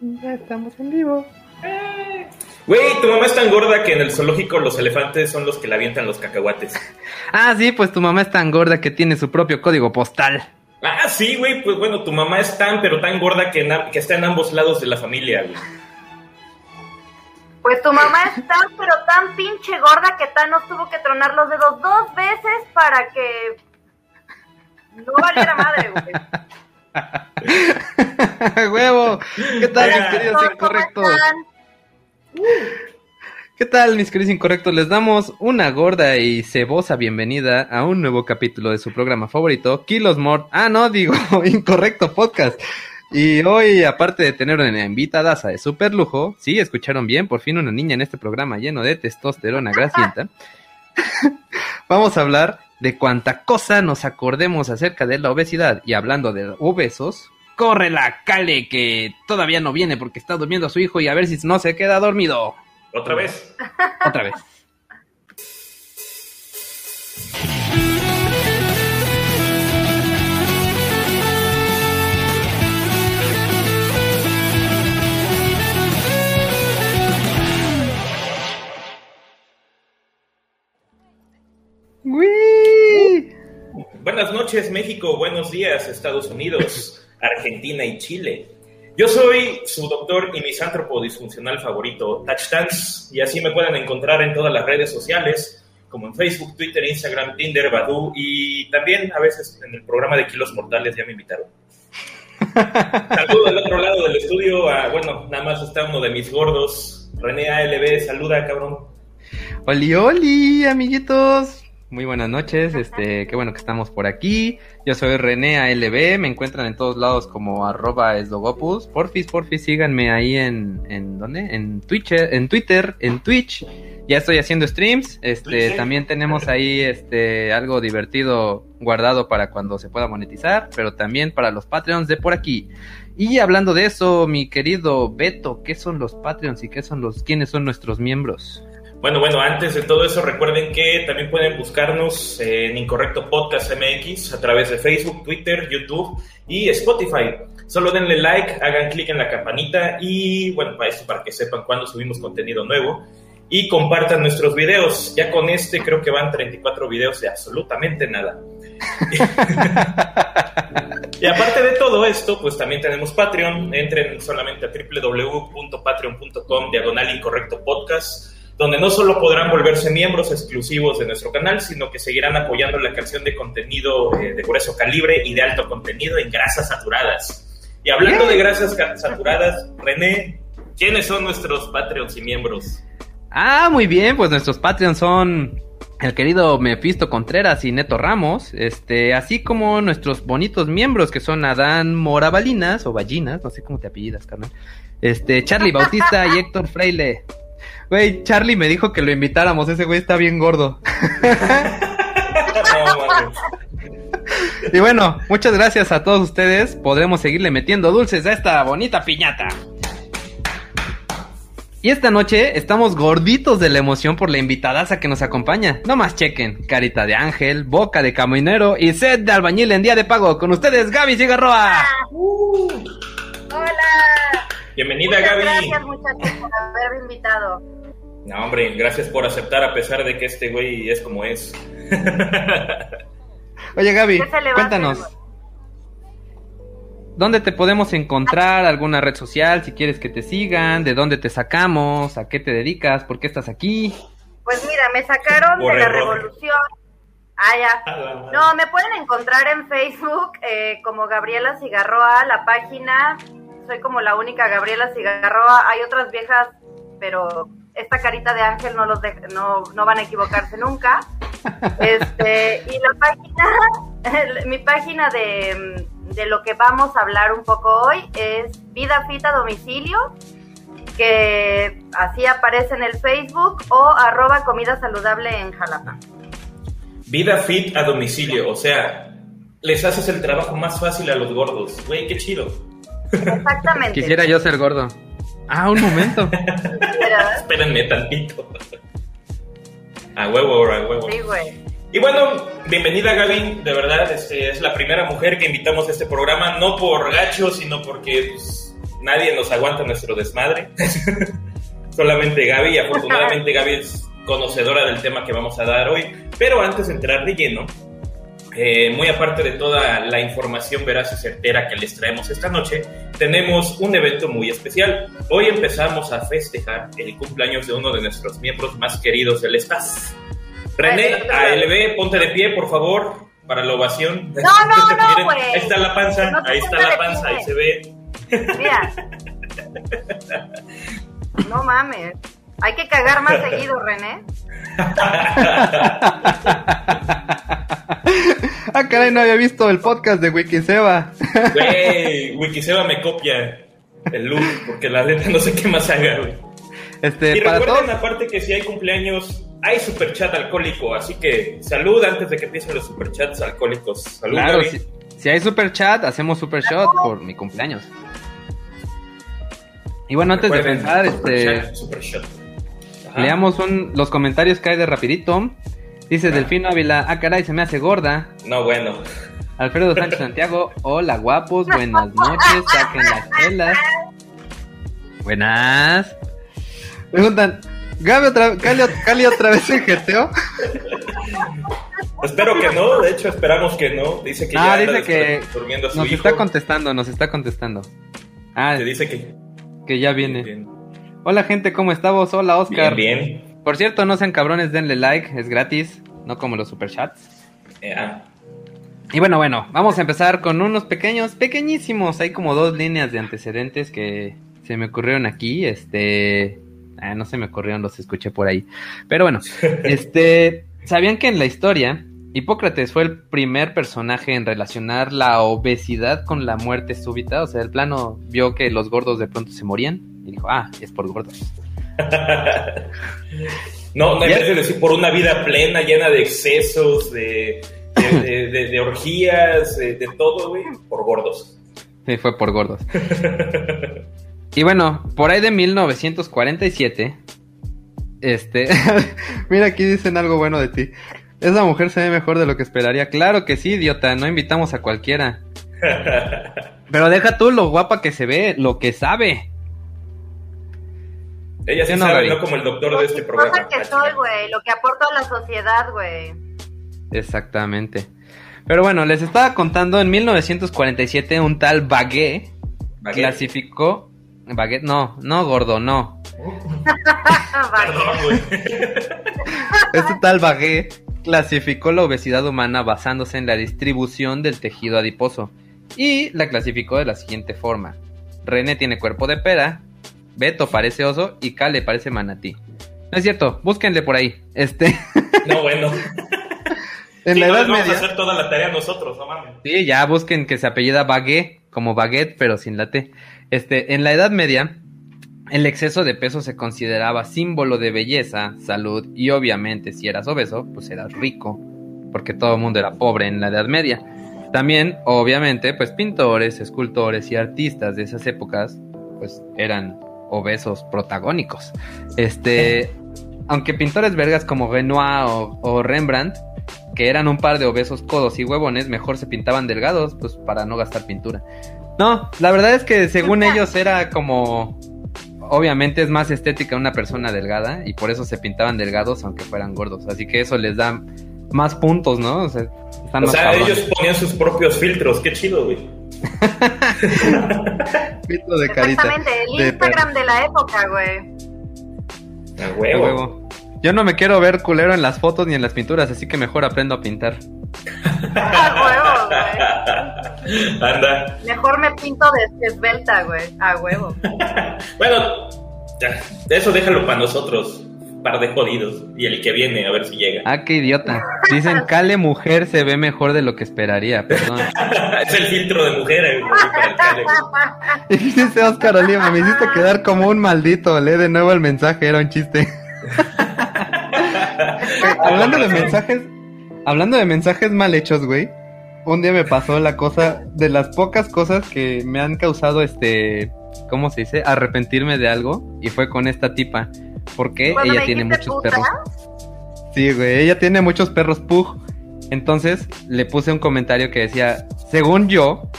Ya estamos en vivo. Güey, tu mamá es tan gorda que en el zoológico los elefantes son los que le avientan los cacahuates. Ah, sí, pues tu mamá es tan gorda que tiene su propio código postal. Ah, sí, güey, pues bueno, tu mamá es tan, pero tan gorda que, que está en ambos lados de la familia, güey. Pues tu mamá es tan, pero tan pinche gorda que Thanos tuvo que tronar los dedos dos veces para que no valiera madre, güey. ¡Huevo! ¿Qué tal, mis queridos ¿Cómo incorrectos? ¿Qué tal, mis queridos incorrectos? Les damos una gorda y cebosa bienvenida a un nuevo capítulo de su programa favorito, Kilos More. Ah, no, digo, Incorrecto Podcast. Y hoy, aparte de tener una invitada de super lujo, sí, escucharon bien, por fin una niña en este programa lleno de testosterona grasienta. Vamos a hablar de cuánta cosa nos acordemos acerca de la obesidad. Y hablando de obesos, corre la cale que todavía no viene porque está durmiendo su hijo y a ver si no se queda dormido. Otra vez. Otra vez. Buenas noches, México. Buenos días, Estados Unidos, Argentina y Chile. Yo soy su doctor y misántropo disfuncional favorito, Touchdance, y así me pueden encontrar en todas las redes sociales, como en Facebook, Twitter, Instagram, Tinder, Badoo, y también a veces en el programa de Kilos Mortales ya me invitaron. Saludo del otro lado del estudio a, bueno, nada más está uno de mis gordos, René ALB, saluda, cabrón. Oli, oli, amiguitos. Muy buenas noches, este, qué bueno que estamos por aquí. Yo soy René ALB, me encuentran en todos lados como arroba esdogopus. Porfis, porfis, síganme ahí en, en ¿dónde? En Twitch, en Twitter, en Twitch. Ya estoy haciendo streams. Este, Twitch. también tenemos ahí este algo divertido guardado para cuando se pueda monetizar, pero también para los Patreons de por aquí. Y hablando de eso, mi querido Beto, ¿qué son los Patreons y qué son los quiénes son nuestros miembros? Bueno, bueno, antes de todo eso, recuerden que también pueden buscarnos en Incorrecto Podcast MX a través de Facebook, Twitter, YouTube y Spotify. Solo denle like, hagan clic en la campanita y, bueno, para esto, para que sepan cuándo subimos contenido nuevo. Y compartan nuestros videos. Ya con este creo que van 34 videos de absolutamente nada. Y aparte de todo esto, pues también tenemos Patreon. Entren solamente a www.patreon.com diagonal incorrecto podcast, donde no solo podrán volverse miembros exclusivos de nuestro canal, sino que seguirán apoyando la creación de contenido eh, de grueso calibre y de alto contenido en grasas saturadas. Y hablando de grasas saturadas, René, ¿quiénes son nuestros Patreons y miembros? Ah, muy bien, pues nuestros Patreons son el querido Mephisto Contreras y Neto Ramos, este, así como nuestros bonitos miembros que son Adán Moravalinas o Ballinas, no sé cómo te apellidas, carnal. Este, Charlie Bautista y Héctor Freile. Güey, Charlie me dijo que lo invitáramos, ese güey está bien gordo. Y bueno, muchas gracias a todos ustedes. Podremos seguirle metiendo dulces a esta bonita piñata. Y esta noche estamos gorditos de la emoción por la invitadaza que nos acompaña. No más chequen. Carita de ángel, boca de caminero y sed de albañil en día de pago. Con ustedes, Gaby Cigarroa. Hola. Bienvenida, Muchas Gaby. Gracias, muchachos, por haberme invitado. No, hombre, gracias por aceptar a pesar de que este güey es como es. Oye, Gaby, ¿Qué se le va a cuéntanos. ¿Dónde te podemos encontrar? ¿Alguna red social? Si quieres que te sigan. ¿De dónde te sacamos? ¿A qué te dedicas? ¿Por qué estás aquí? Pues mira, me sacaron de la revolución. Ah, ya. No, me pueden encontrar en Facebook eh, como Gabriela Cigarroa, la página. Soy como la única Gabriela Cigarroa. Hay otras viejas, pero esta carita de ángel no los de- no, no van a equivocarse nunca. Este, y la página, el- mi página de, de lo que vamos a hablar un poco hoy es Vida Fit a Domicilio, que así aparece en el Facebook, o arroba comida saludable en Jalapa. Vida fit a domicilio, o sea, les haces el trabajo más fácil a los gordos. Güey, qué chido. Exactamente. Quisiera yo ser gordo. Ah, un momento. Espérenme tantito. A huevo, a huevo. Sí, güey. Y bueno, bienvenida Gaby, de verdad, este, es la primera mujer que invitamos a este programa, no por gacho, sino porque pues, nadie nos aguanta nuestro desmadre. Solamente Gaby, y afortunadamente Gaby es conocedora del tema que vamos a dar hoy. Pero antes de entrar de lleno, eh, muy aparte de toda la información veraz y certera que les traemos esta noche, tenemos un evento muy especial. Hoy empezamos a festejar el cumpleaños de uno de nuestros miembros más queridos del staff. René, ALB, ponte de pie, por favor, para la ovación. No, no, no, Ahí está la panza, ahí está la panza, ahí se ve. Mira. No mames. Hay que cagar más seguido, René. ah, caray, no había visto el podcast de Wikiseba. Güey, Wikiseba me copia el look, porque la neta no sé qué más haga, güey. Este, y para recuerden, todos, aparte, que si hay cumpleaños, hay superchat alcohólico, así que salud antes de que empiecen los superchats alcohólicos. Salud, claro, si, si hay super chat, hacemos super shot por mi cumpleaños. Y bueno, antes de empezar, este, superchat. Ajá. leamos un- los comentarios que hay de rapidito. Dice Delfino Ávila, ah caray, se me hace gorda. No, bueno. Alfredo Sánchez Santiago, hola guapos, buenas noches, saquen las telas. Buenas. Preguntan, Gaby otra, Cali, Cali otra vez en GTO. Espero que no, de hecho esperamos que no. Dice que Ah, ya anda dice que durmiendo a su Nos hijo. está contestando, nos está contestando. Ah, Te dice que que ya viene. bien, Hola gente, ¿cómo estamos? Hola Oscar. bien, bien. Por cierto, no sean cabrones, denle like, es gratis, no como los superchats. Eh, ah, Y bueno, bueno, vamos a empezar con unos pequeños, pequeñísimos. Hay como dos líneas de antecedentes que se me ocurrieron aquí. Este. ah, no se me ocurrieron, los escuché por ahí. Pero bueno, este. ¿Sabían que en la historia Hipócrates fue el primer personaje en relacionar la obesidad con la muerte súbita? O sea, el plano vio que los gordos de pronto se morían y dijo, ah, es por gordos. No, no en vez de decir por una vida plena, llena de excesos, de, de, de- orgías, de, de todo, güey, por gordos. Sí, fue por gordos. y bueno, por ahí de 1947, este, mira aquí dicen algo bueno de ti. Esa mujer se ve mejor de lo que esperaría. Claro que sí, idiota, no invitamos a cualquiera. Pero deja tú lo guapa que se ve, lo que sabe. Ella sí no, sabe, no como el doctor de este Cosa programa. que soy, güey. Lo que aporto a la sociedad, güey. Exactamente. Pero bueno, les estaba contando, en 1947 un tal Baguette Baguette. clasificó... Baguette, no, no gordo, no. Perdón, güey. Este tal Baguette clasificó la obesidad humana basándose en la distribución del tejido adiposo y la clasificó de la siguiente forma. René tiene cuerpo de pera, Beto parece oso y Kale parece manatí. No es cierto, búsquenle por ahí. Este, No, bueno. en Sí, la no Edad vamos a Media. hacer toda la tarea nosotros, no mames. Sí, ya busquen que se apellida Baguette, como baguette, pero sin la T. Este, en la Edad Media, el exceso de peso se consideraba símbolo de belleza, salud y obviamente si eras obeso, pues eras rico, porque todo el mundo era pobre en la Edad Media. También, obviamente, pues pintores, escultores y artistas de esas épocas, pues eran obesos protagónicos. Este, aunque pintores vergas como Renoir o, o Rembrandt, que eran un par de obesos codos y huevones, mejor se pintaban delgados, pues para no gastar pintura. No, la verdad es que según ellos era como... Obviamente es más estética una persona delgada y por eso se pintaban delgados aunque fueran gordos. Así que eso les da más puntos, ¿no? O sea, están O más sea, ellos ponían sus propios filtros. Qué chido, güey. Filtro de carita. Exactamente, el de Instagram de la época, güey. A A huevo. huevo. Yo no me quiero ver culero en las fotos ni en las pinturas, así que mejor aprendo a pintar. A huevo, güey. Anda. Mejor me pinto de esbelta, güey. A huevo. Bueno, ya, eso déjalo para nosotros. Par de jodidos. Y el que viene, a ver si llega. Ah, qué idiota. Dicen, Cale mujer se ve mejor de lo que esperaría, perdón. es el filtro de mujer, eh, para el cale, güey. Y dice Oscar Oliva, me hiciste quedar como un maldito. Lee de nuevo el mensaje, era un chiste. hablando de mensajes, hablando de mensajes mal hechos, güey. Un día me pasó la cosa de las pocas cosas que me han causado este, ¿cómo se dice? Arrepentirme de algo y fue con esta tipa, porque Cuando ella tiene muchos puta, perros. Sí, güey, ella tiene muchos perros pug. Entonces le puse un comentario que decía, según yo,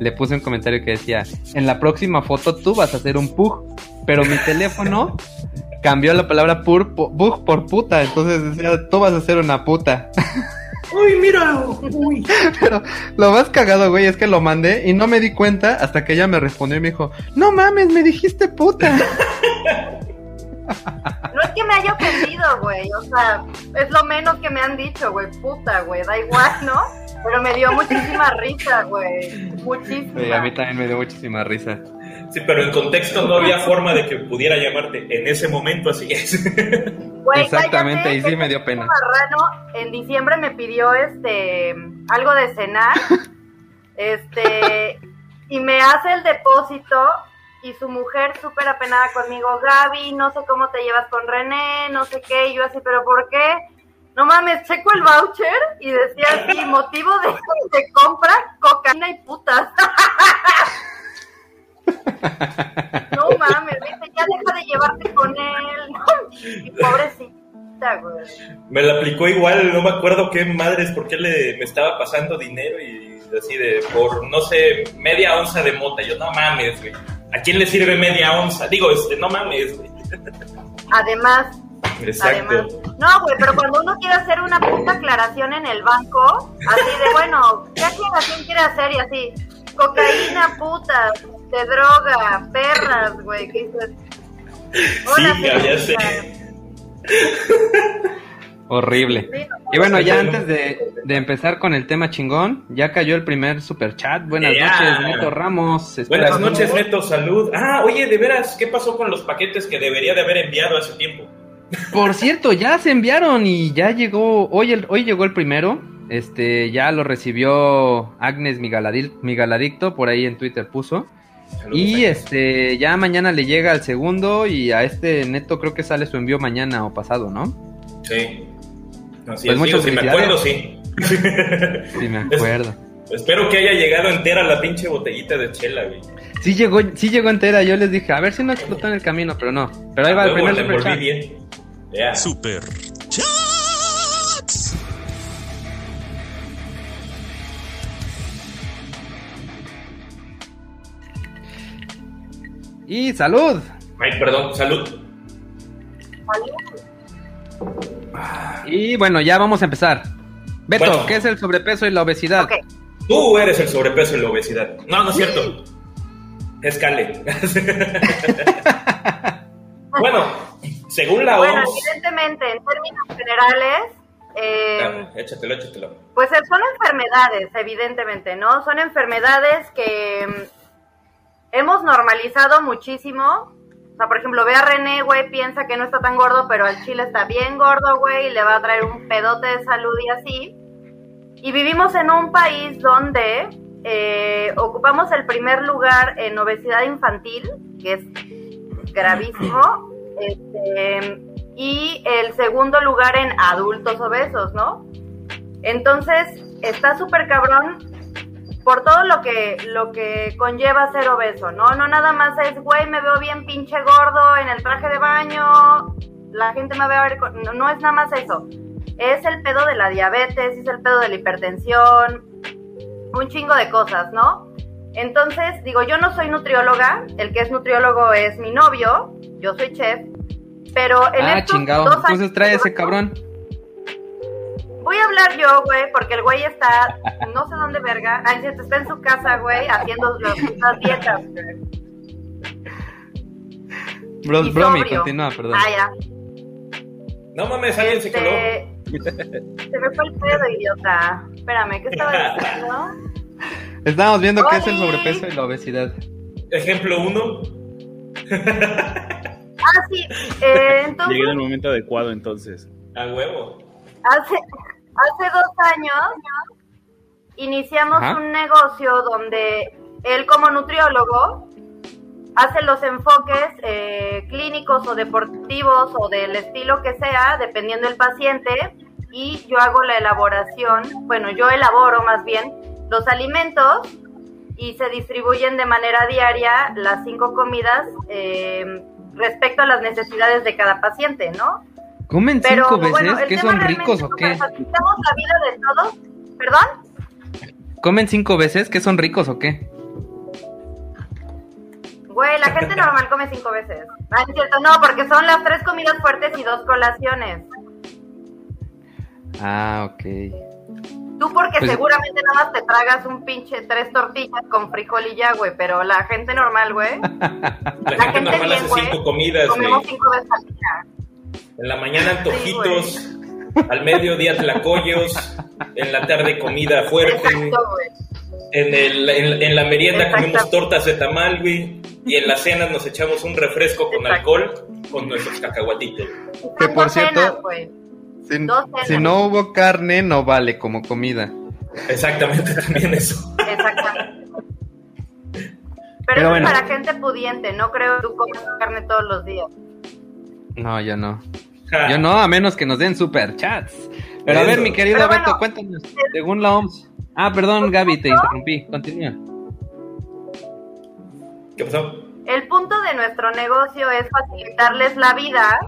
le puse un comentario que decía, en la próxima foto tú vas a hacer un pug, pero mi teléfono cambió la palabra pur, bug por puta, entonces decía, tú vas a ser una puta. Uy, mira, uy. Pero lo más cagado, güey, es que lo mandé y no me di cuenta hasta que ella me respondió y me dijo, no mames, me dijiste puta. No es que me haya ofendido, güey, o sea, es lo menos que me han dicho, güey, puta, güey, da igual, ¿no? Pero me dio muchísima risa, güey, muchísima. Sí, a mí también me dio muchísima risa. Sí, pero en contexto no había forma de que pudiera llamarte en ese momento, así es. Exactamente, y sí me dio pena. Marrano en diciembre me pidió este algo de cenar, este, y me hace el depósito y su mujer súper apenada conmigo, Gaby, no sé cómo te llevas con René, no sé qué, y yo así, pero ¿por qué? No mames, checo el voucher y decía así, motivo de, de compra, cocaína y putas. No mames, dice, ya deja de llevarte con él. pobrecita, güey. Me la aplicó igual, no me acuerdo qué madres, por qué le, me estaba pasando dinero y así de, por, no sé, media onza de mota. Yo, no mames, güey. ¿A quién le sirve media onza? Digo, este, no mames, güey. Además, Exacto. no, güey, pero cuando uno quiere hacer una puta aclaración en el banco, así de, bueno, ¿qué aclaración quiere hacer? Y así, cocaína, puta, de droga, perras, güey, ¿qué dices? Sí, ya sé. Horrible. y bueno, ya antes de, de, empezar con el tema chingón, ya cayó el primer super chat. Buenas noches, Neto Ramos. Buenas noches, Neto, salud. Ah, oye, de veras, ¿qué pasó con los paquetes que debería de haber enviado hace tiempo? Por cierto, ya se enviaron y ya llegó, hoy, el, hoy llegó el primero. Este, ya lo recibió Agnes Migaladicto, por ahí en Twitter puso y este, ya mañana le llega al segundo y a este neto creo que sale su envío mañana o pasado, ¿no? Sí. Así pues es, si me acuerdo, sí. sí, me acuerdo. espero que haya llegado entera la pinche botellita de chela, güey. Sí llegó, sí llegó entera, yo les dije, a ver si no explotó en el camino, pero no. Pero ahí va el primer super chat. Super Y salud. Ay, perdón, salud. Y bueno, ya vamos a empezar. Beto, ¿qué es el sobrepeso y la obesidad? Tú eres el sobrepeso y la obesidad. No, no es cierto. Es bueno, según la OMS... Bueno, evidentemente, en términos generales... Eh, échatelo, échatelo. Pues son enfermedades, evidentemente, ¿no? Son enfermedades que hemos normalizado muchísimo. O sea, por ejemplo, ve a René, güey, piensa que no está tan gordo, pero al chile está bien gordo, güey, y le va a traer un pedote de salud y así. Y vivimos en un país donde eh, ocupamos el primer lugar en obesidad infantil, que es gravísimo, este, y el segundo lugar en adultos obesos, ¿no? Entonces, está súper cabrón por todo lo que, lo que conlleva ser obeso, ¿no? No nada más es, güey, me veo bien pinche gordo en el traje de baño, la gente me ve a ver, no, no es nada más eso. Es el pedo de la diabetes, es el pedo de la hipertensión, un chingo de cosas, ¿no? Entonces, digo, yo no soy nutrióloga, el que es nutriólogo es mi novio, yo soy chef, pero en ah, chingado. Entonces trae ese cabrón. Voy a hablar yo, güey, porque el güey está, no sé dónde verga, ay, está en su casa, güey, haciendo las dietas, Bro, bromi, continúa, perdón. Ah, ya. No mames, alguien se coló. Este, se me fue el pedo, idiota. Espérame, ¿qué estaba diciendo? Estamos viendo qué es el sobrepeso y la obesidad. Ejemplo uno. ah, sí. Eh, entonces... Llegué en el momento adecuado, entonces. A huevo. Hace, hace dos años iniciamos un negocio donde él como nutriólogo hace los enfoques eh, clínicos o deportivos o del estilo que sea, dependiendo del paciente, y yo hago la elaboración, bueno, yo elaboro más bien los alimentos y se distribuyen de manera diaria las cinco comidas eh, respecto a las necesidades de cada paciente, ¿no? ¿Comen cinco veces? ¿Que son ricos o qué? la vida de todos. ¿Perdón? ¿Comen cinco veces? ¿Que son ricos o qué? Güey, la gente normal come cinco veces. Ah, es cierto, no, porque son las tres comidas fuertes y dos colaciones. Ah, ok. Tú porque Pues- seguramente nada más te tragas un pinche tres tortillas con frijol y ya, güey, pero la gente normal, güey, La, La gente gente normal bien, hace güey, cinco comidas, güey. comemos cinco veces al día. En la mañana antojitos, al mediodía tlacoyos, en la tarde comida fuerte, Exacto, en, el, en, en la merienda Exacto. comemos tortas de tamal, güey, y en la cena nos echamos un refresco con Exacto. alcohol con nuestros cacahuatitos. Que por cierto-. Si, no hubo carne, no vale como comida. Exactamente, también eso. Exactamente. Pero, Pero bueno. es para gente pudiente, no creo que tú comes carne todos los días. No, yo no. Yo no, a menos que nos den super chats. Pero a ver, mi querido Pero Beto, bueno. cuéntanos. Según la OMS. Ah, perdón, Gaby, te interrumpí. Continúa. ¿Qué pasó? El punto de nuestro negocio es facilitarles la vida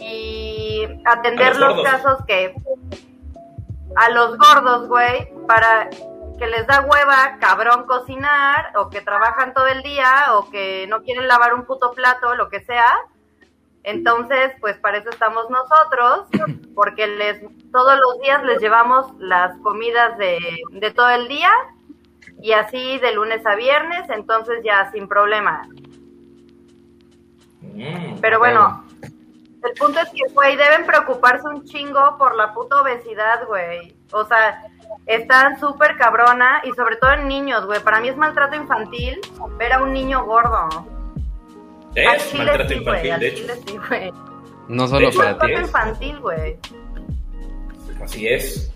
y atender los los casos que a los gordos, güey, para que les da hueva, cabrón, cocinar, o que trabajan todo el día, o que no quieren lavar un puto plato, lo que sea. Entonces, pues para eso estamos nosotros, porque les todos los días les llevamos las comidas de, de todo el día y así de lunes a viernes, entonces ya sin problema. Mm, Pero bueno, el punto es que, güey, deben preocuparse un chingo por la puta obesidad, güey. O sea, están súper cabrona y sobre todo en niños, güey. Para mí es maltrato infantil ver a un niño gordo. Al es chile maltrato sí, infantil, al de hecho. chile sí, güey. No solo hecho, para ti. es. infantil, güey. Así es.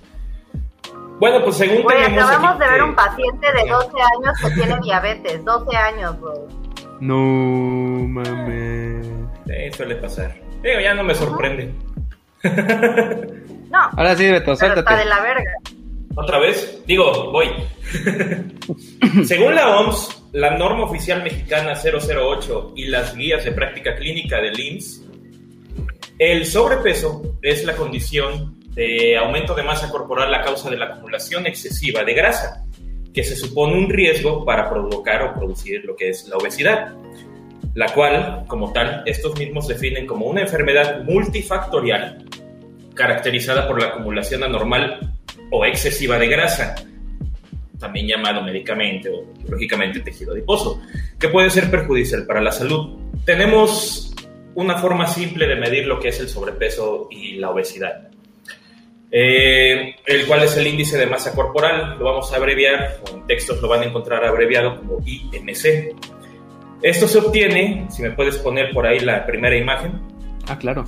Bueno, pues según Güey, tenemos acabamos aquí de ver un paciente de 12 años que tiene diabetes. 12 años, güey. No mames. Sí, suele pasar. Digo, ya no me sorprende. No, Ahora sí, Beto, pero está de suéltate. la verga. ¿Otra vez? Digo, voy. Según la OMS, la norma oficial mexicana 008 y las guías de práctica clínica del IMSS, el sobrepeso es la condición de aumento de masa corporal a causa de la acumulación excesiva de grasa, que se supone un riesgo para provocar o producir lo que es la obesidad, la cual, como tal, estos mismos definen como una enfermedad multifactorial caracterizada por la acumulación anormal o excesiva de grasa, también llamado médicamente o biológicamente tejido adiposo, que puede ser perjudicial para la salud. Tenemos una forma simple de medir lo que es el sobrepeso y la obesidad, eh, el cual es el índice de masa corporal, lo vamos a abreviar, en textos lo van a encontrar abreviado como IMC. Esto se obtiene, si me puedes poner por ahí la primera imagen, Ah, claro.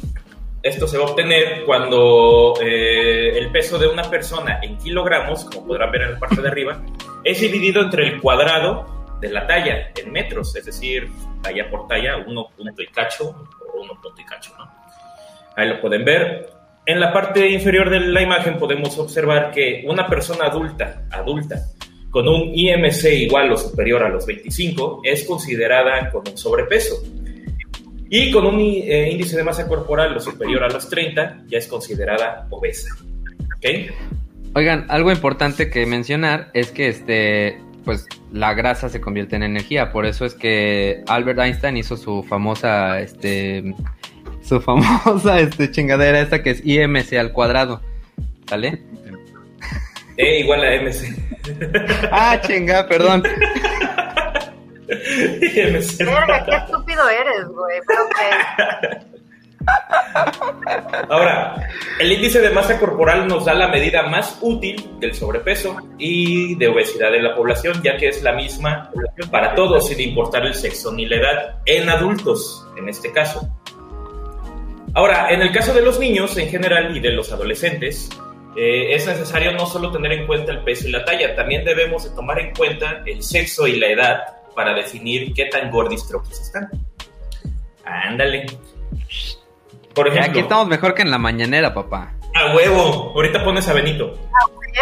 Esto se va a obtener cuando eh, el peso de una persona en kilogramos, como podrán ver en la parte de arriba, es dividido entre el cuadrado de la talla en metros, es decir, talla por talla, uno punto y cacho o uno punto y cacho, ¿no? Ahí lo pueden ver. En la parte inferior de la imagen podemos observar que una persona adulta, adulta, con un IMC igual o superior a los 25 es considerada con un sobrepeso. Y con un eh, índice de masa corporal lo superior a los 30 ya es considerada obesa. ¿Ok? Oigan, algo importante que mencionar es que este, pues la grasa se convierte en energía, por eso es que Albert Einstein hizo su famosa, este, su famosa, este, chingadera esta que es IMC al cuadrado, ¿sale? E igual a MC. Ah, chinga, perdón. Verga, qué estúpido eres, güey. Pero que. Ahora, el índice de masa corporal nos da la medida más útil del sobrepeso y de obesidad en la población, ya que es la misma para todos, sin importar el sexo ni la edad, en adultos, en este caso. Ahora, en el caso de los niños en general y de los adolescentes, eh, es necesario no solo tener en cuenta el peso y la talla, también debemos de tomar en cuenta el sexo y la edad para definir qué tan gordistrokis están. Ándale. Por Aquí ejemplo, estamos mejor que en la mañanera, papá. a huevo, ahorita pones a Benito.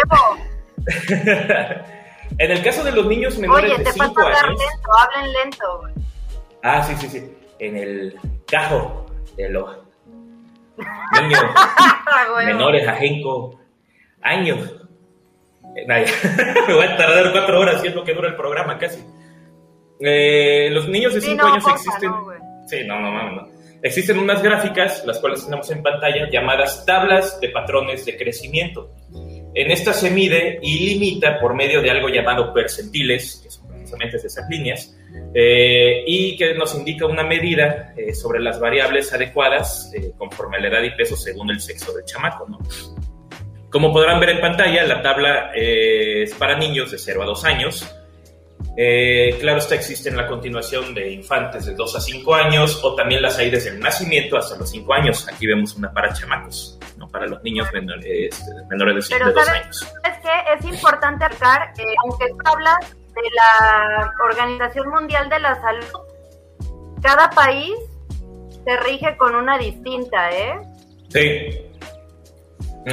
Evo, en el caso de los niños menores Oye, de te 5 falta hablar años. lento, hablen lento. Ah, sí, sí, sí. En el cajo de los niños menores a 5 años. Me voy a tardar cuatro horas y es lo que dura el programa casi. Eh, los niños de 5 años existen. sí, no, no, no, no. Existen unas gráficas, las cuales tenemos en pantalla, llamadas tablas de patrones de crecimiento. En esta se mide y limita por medio de algo llamado percentiles, que son precisamente esas líneas, eh, y que nos indica una medida eh, sobre las variables adecuadas conforme a la edad y peso según el sexo del chamaco. ¿no? Como podrán ver en pantalla, la tabla es para niños de 0 a 2 años eh, claro, esta existe en la continuación de infantes de 2 a 5 años o también las hay desde el nacimiento hasta los 5 años. Aquí vemos una para chamacos, ¿no? para los niños menores, menores de, 5, 2 años. Es que es importante aclarar, eh, aunque tú hablas de la Organización Mundial de la Salud, cada país se rige con una distinta, ¿eh? Sí.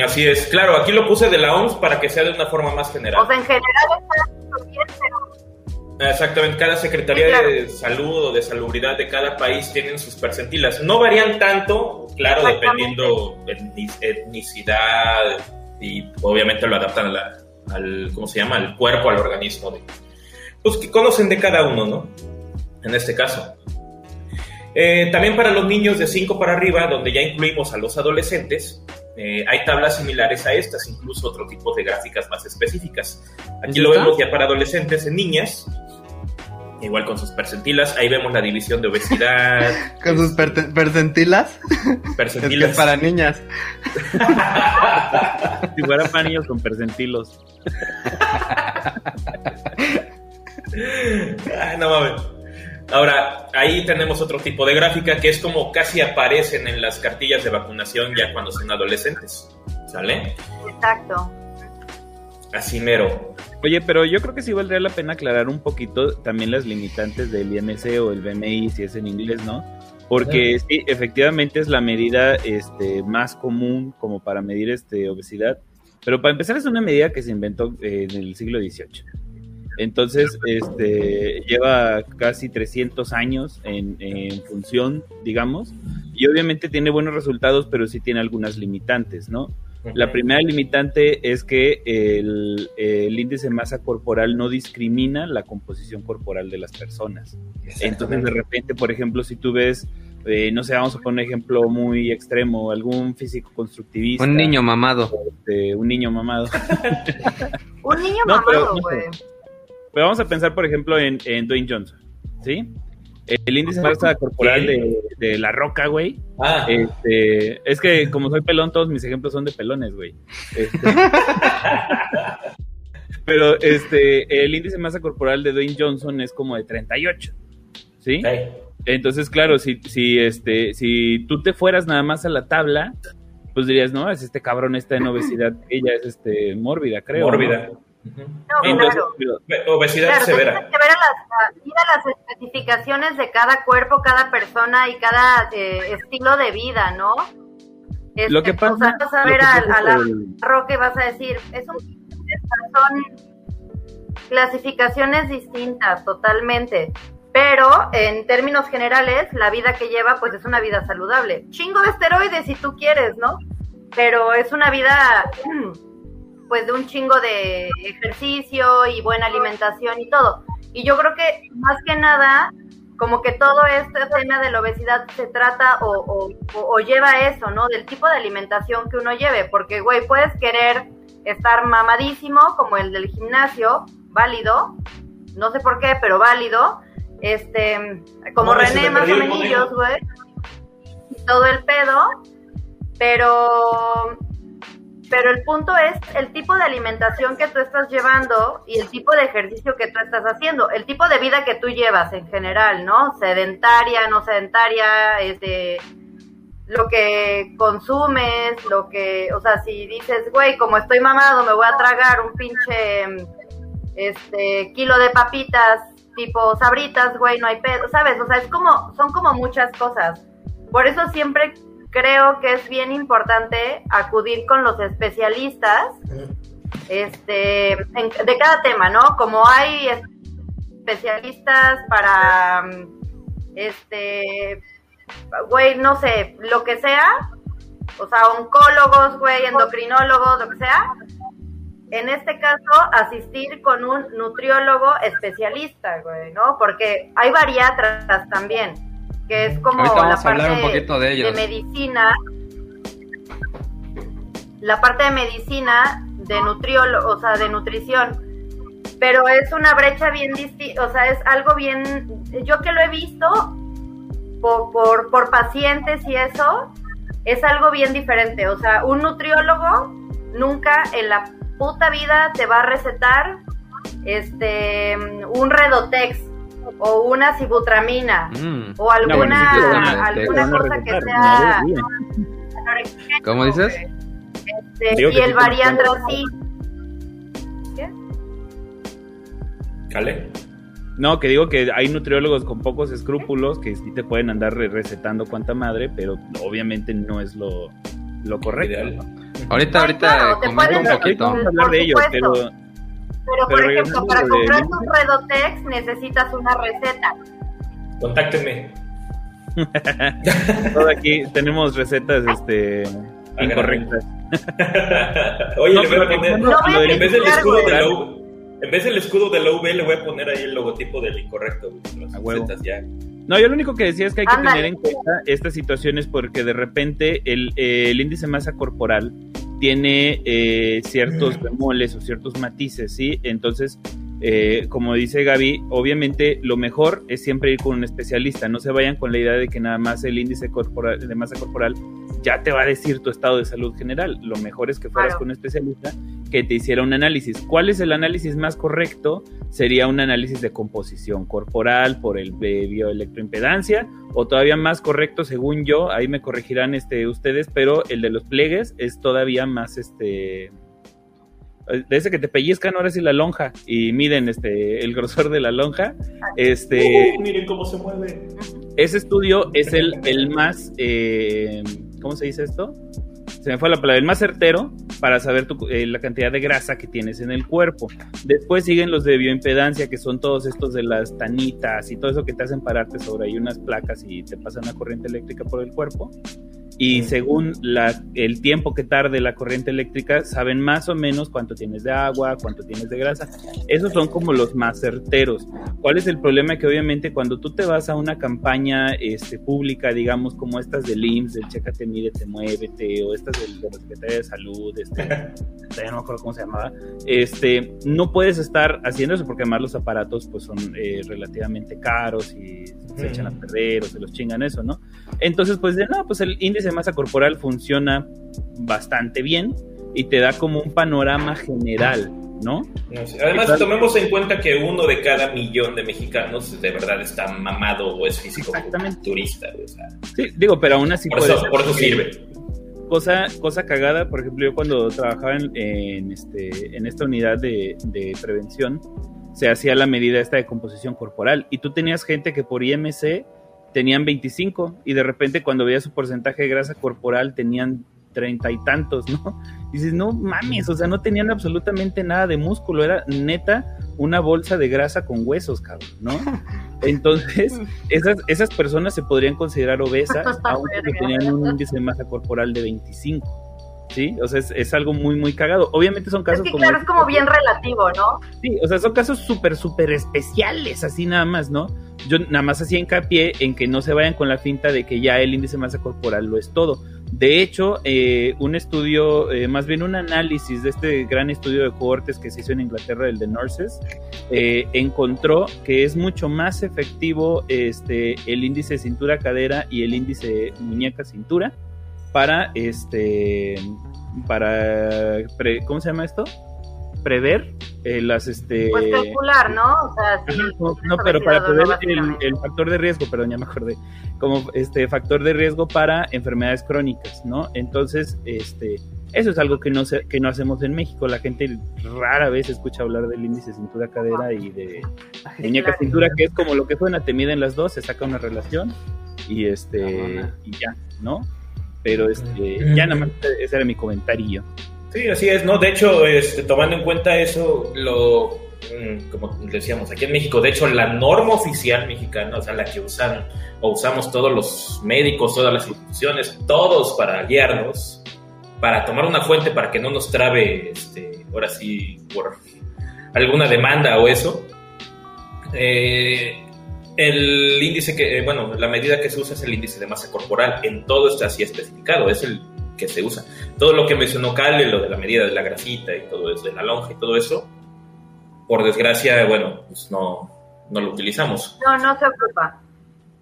Así es, claro, aquí lo puse de la OMS para que sea de una forma más general. O sea, en general está bien, pero Exactamente, cada Secretaría de Salud o de Salubridad de cada país tienen sus percentilas. No varían tanto, claro, dependiendo etnicidad y obviamente lo adaptan al, ¿cómo se llama?, al cuerpo, al organismo. De, pues que conocen de cada uno, ¿no? En este caso. Eh, también para los niños de 5 para arriba, donde ya incluimos a los adolescentes, eh, hay tablas similares a estas, incluso otro tipo de gráficas más específicas. Aquí lo vemos ya para adolescentes en niñas, igual con sus percentilas. Ahí vemos la división de obesidad. ¿Con sus percentilas? Percentilas. Es para niñas. si fuera para niños con percentilos. no mames. Ahora, ahí tenemos otro tipo de gráfica que es como casi aparecen en las cartillas de vacunación ya cuando son adolescentes. ¿Sale? Exacto. Así mero. Oye, pero yo creo que sí valdría la pena aclarar un poquito también las limitantes del IMC o el BMI, si es en inglés, ¿no? Porque sí, efectivamente es la medida este, más común como para medir este, obesidad, pero para empezar es una medida que se inventó en el siglo XVIII. Entonces, este, lleva casi 300 años en, en, función, digamos, y obviamente tiene buenos resultados, pero sí tiene algunas limitantes, ¿no? La primera limitante es que el, índice de masa corporal no discrimina la composición corporal de las personas. Entonces, de repente, por ejemplo, si tú ves, eh, no sé, vamos a poner un ejemplo muy extremo, algún físico constructivista. Un niño mamado. Este, un niño mamado. un niño mamado, güey. pero, vamos a pensar, por ejemplo, en, en Dwayne Johnson, ¿sí? El índice de masa corporal de, la roca, güey. Ah. Este, es que como soy pelón, todos mis ejemplos son de pelones, güey. Este, pero este, el índice de masa corporal de Dwayne Johnson es como de 38. ¿Sí? Entonces, claro, si, si, este, si tú te fueras nada más a la tabla, pues dirías, no, es este cabrón está en obesidad, ella es este mórbida, creo. Mórbida. No, claro. Obesidad severa. Tienes que ver a las, especificaciones de cada cuerpo, cada persona y cada eh, estilo de vida, ¿no? lo que pasa, o sea, vas a ver a, la y vas a decir, es un, son clasificaciones distintas totalmente. Pero en términos generales, la vida que lleva, pues es una vida saludable. Chingo de esteroides si tú quieres, ¿no? Pero es una vida pues de un chingo de ejercicio y buena alimentación y todo. Y yo creo que más que nada, como que todo este tema de la obesidad se trata o, o, lleva eso, ¿no? Del tipo de alimentación que uno lleve, porque, güey, puedes querer estar mamadísimo, como el del gimnasio, válido, no sé por qué, pero válido, este, como René más o menos, güey, todo el pedo, pero pero el punto es el tipo de alimentación que tú estás llevando y el tipo de ejercicio que tú estás haciendo, el tipo de vida que tú llevas en general, ¿no? Sedentaria, no sedentaria, este, lo que consumes, lo que, o sea, si dices, güey, como estoy mamado, me voy a tragar un pinche, este, kilo de papitas tipo sabritas, güey, no hay pedo, ¿sabes? O sea, es como, son como muchas cosas. Por eso siempre creo que es bien importante acudir con los especialistas este, de cada tema, ¿no? Como hay especialistas para, este, güey, no sé, lo que sea, o sea, oncólogos, güey, endocrinólogos, lo que sea, en este caso, asistir con un nutriólogo especialista, güey, ¿no? Porque hay bariatras también, que es como la parte de, medicina, la parte de medicina de nutriólogo, o sea, de nutrición. Pero es una brecha bien distinta, o sea, es algo bien, yo que lo he visto por, por, por pacientes y eso, es algo bien diferente. O sea, un nutriólogo nunca en la puta vida te va a recetar este un Redotex o una sibutramina mm. o alguna, alguna cosa que sea ¿Cómo dices? Este, y el variandro sí. ¿Qué? ¿Cale? No, que digo que hay nutriólogos con pocos escrúpulos que sí te pueden andar recetando cuanta madre, pero obviamente no es lo, lo correcto. Ahorita, ahorita comento un poquito. Vamos a hablar de ellos, pero... Pero, por ejemplo, para comprar tu Redotex necesitas una receta. Contáctenme. Todo aquí tenemos recetas este, incorrectas. Oye, le voy a poner, en vez del escudo de la U, en vez del escudo de la UV le voy a poner ahí el logotipo del incorrecto, Las ya. No, yo lo único que decía es que hay que tener en cuenta estas situaciones porque de repente el, el índice masa corporal tiene eh, ciertos bemoles o ciertos matices, ¿sí? Entonces, eh, como dice Gaby, obviamente lo mejor es siempre ir con un especialista. No se vayan con la idea de que nada más el índice corporal, de masa corporal ya te va a decir tu estado de salud general. Lo mejor es que fueras con un especialista que te hiciera un análisis. ¿Cuál es el análisis más correcto? Sería un análisis de composición corporal por el bioelectroimpedancia o todavía más correcto según yo, ahí me corregirán este, ustedes, pero el de los pliegues es todavía más este de ese que te pellizcan ahora sí la lonja y miden este el grosor de la lonja. Este, miren cómo se mueve. Ese estudio es el, el más eh, ¿cómo se dice esto? Se me fue la palabra, el más certero para saber eh, la cantidad de grasa que tienes en el cuerpo. Después siguen los de bioimpedancia, que son todos estos de las tanitas y todo eso que te hacen pararte sobre ahí unas placas y te pasan la corriente eléctrica por el cuerpo y según la, el tiempo que tarde la corriente eléctrica, saben más o menos cuánto tienes de agua, cuánto tienes de grasa. Esos son como los más certeros. ¿Cuál es el problema? Que obviamente cuando tú te vas a una campaña este, pública, digamos como estas del IMSS, del Chécate, Mírete, Muévete, o estas del, de la Secretaría de Salud, este, ya no me acuerdo cómo se llamaba, este, no puedes estar haciendo eso porque además los aparatos pues son eh, relativamente caros y se echan a perder o se los chingan eso, ¿no? Entonces, pues de no, pues el índice de masa corporal funciona bastante bien y te da como un panorama general, ¿no? Además, tomemos en cuenta que uno de cada millón de mexicanos de verdad está mamado o es físico turista. Sí, digo, pero aún así... Por, eso, por eso sirve. Cosa, cosa cagada, por ejemplo, yo cuando trabajaba en, este, en esta unidad de, de prevención, se hacía la medida esta de composición corporal y tú tenías gente que por IMC tenían 25 y de repente cuando veía su porcentaje de grasa corporal tenían treinta y tantos, ¿no? Y dices, no mames, o sea, no tenían absolutamente nada de músculo, era neta una bolsa de grasa con huesos, cabrón, ¿no? Entonces, esas, esas personas se podrían considerar obesas, aunque tenían un índice de masa corporal de 25. ¿Sí? O sea, es, algo muy, muy cagado. Obviamente son casos es como... Claro, es como bien relativo, ¿no? Sí, o sea, son casos súper, súper especiales, así nada más, ¿no? Yo nada más hacía hincapié en que no se vayan con la finta de que ya el índice de masa corporal lo es todo. De hecho, eh, un estudio, eh, más bien un análisis de este gran estudio de cohortes que se hizo en Inglaterra, el de Nurses, eh, encontró que es mucho más efectivo este, el índice cintura-cadera y el índice muñeca-cintura para este para ¿cómo se llama esto? prever eh, las este pues calcular, ¿no? O sea, no, pero para prever el, factor de riesgo, perdón, ya me acordé, como este factor de riesgo para enfermedades crónicas, ¿no? Entonces, este eso es algo que no se, que no hacemos en México. La gente rara vez escucha hablar del índice cintura cadera y de muñeca cintura, que es como lo que suena, te miden las dos, se saca una relación y este y ya, ¿no? Pero este, ya nada más ese era mi comentario. Sí, así es, ¿no? De hecho, este, tomando en cuenta eso, lo, mm, como decíamos, aquí en México, de hecho, la norma oficial mexicana, o sea, la que usan o usamos todos los médicos, todas las instituciones, todos para guiarnos, para tomar una fuente para que no nos trabe, este, ahora sí, por alguna demanda o eso. Eh, el índice que, eh, bueno, la medida que se usa es el índice de masa corporal. En todo está así especificado, es el que se usa. Todo lo que mencionó Cale, lo de la medida de la grasita y todo eso, de la lonja y todo eso, por desgracia, bueno, pues no, no lo utilizamos. No, no se ocupa.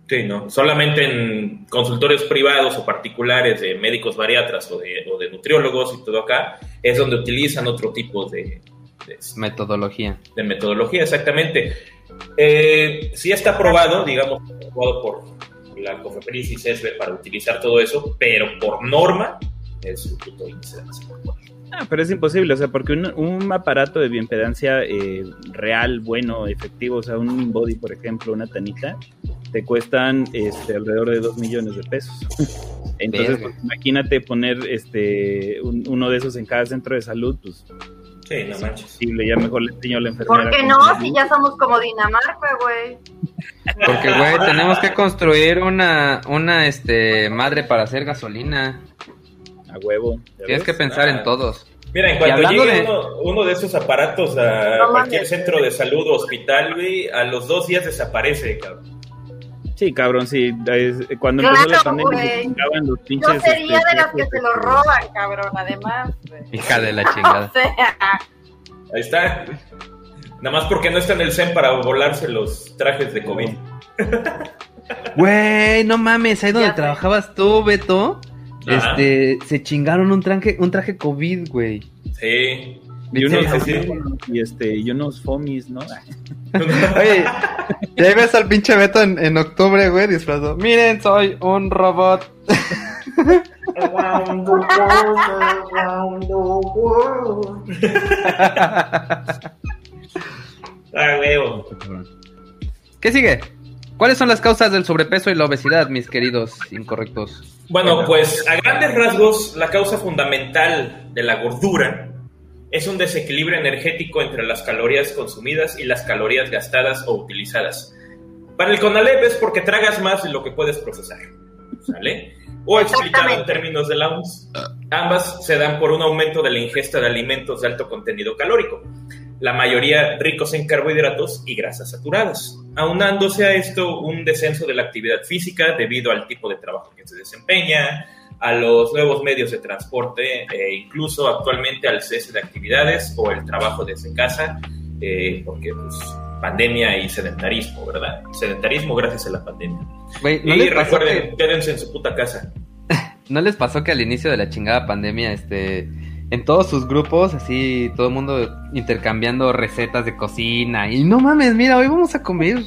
Sí, no. Solamente en consultorios privados o particulares de médicos bariatras o de, o de nutriólogos y todo acá, es donde utilizan otro tipo de, de metodología. De metodología, exactamente. Eh, sí está aprobado, digamos, aprobado por la COFEPRIS y CESBE para utilizar todo eso, pero por norma es un punto de índice de masa corporal. Ah, pero es imposible, o sea, porque un, un aparato de bioimpedancia eh, real, bueno, efectivo, o sea, un body, por ejemplo, una tanita, te cuestan este, alrededor de 2 millones de pesos. Entonces, pues, imagínate poner este un, uno de esos en cada centro de salud, pues Sí, no manches. Posible, ya mejor le enseño a la enfermera. ¿Por qué no? Si ya somos como Dinamarca, güey. Porque, güey, tenemos que construir una, una este, madre para hacer gasolina. A huevo. Tienes que pensar ah. en todos. Mira, en cuanto llegue de... uno, uno, de esos aparatos a no, cualquier mames. centro de salud o hospital, güey, a los dos días desaparece, cabrón. Sí, cabrón, sí. Cuando claro, empezó la pandemia, los pinches. Yo sería este, de las que se lo roban, cabrón, además. Hija de la chingada. O sea. Ahí está. Nada más porque no está en el CEN para volarse los trajes de COVID. Güey, no mames, ahí donde ya trabajabas tú, Beto. Ajá. Este, se chingaron un traje, un traje COVID, güey. Sí. Y unos, sí, sí. y este, y unos fomis, ¿no? Oye, y ahí ves al pinche Beto en, en octubre, güey, disfrazado. Miren, soy un robot. Around the world, around the world. ah, huevo. ¿Qué sigue? ¿Cuáles son las causas del sobrepeso y la obesidad, mis queridos incorrectos? Bueno, pues a grandes rasgos, la causa fundamental de la gordura es un desequilibrio energético entre las calorías consumidas y las calorías gastadas o utilizadas. Para el CONALEP es porque tragas más de lo que puedes procesar. ¿Sale? O explicado en términos de la OMS, ambas se dan por un aumento de la ingesta de alimentos de alto contenido calórico, la mayoría ricos en carbohidratos y grasas saturadas, aunándose a esto un descenso de la actividad física debido al tipo de trabajo que se desempeña, a los nuevos medios de transporte e incluso actualmente al cese de actividades o el trabajo desde casa, eh, porque pues pandemia y sedentarismo, ¿verdad? Sedentarismo gracias a la pandemia. Wey, ¿no y recuerden, que... quédense en su puta casa. ¿No les pasó que al inicio de la chingada pandemia, este, en todos sus grupos, así, todo el mundo intercambiando recetas de cocina y no mames, mira, hoy vamos a comer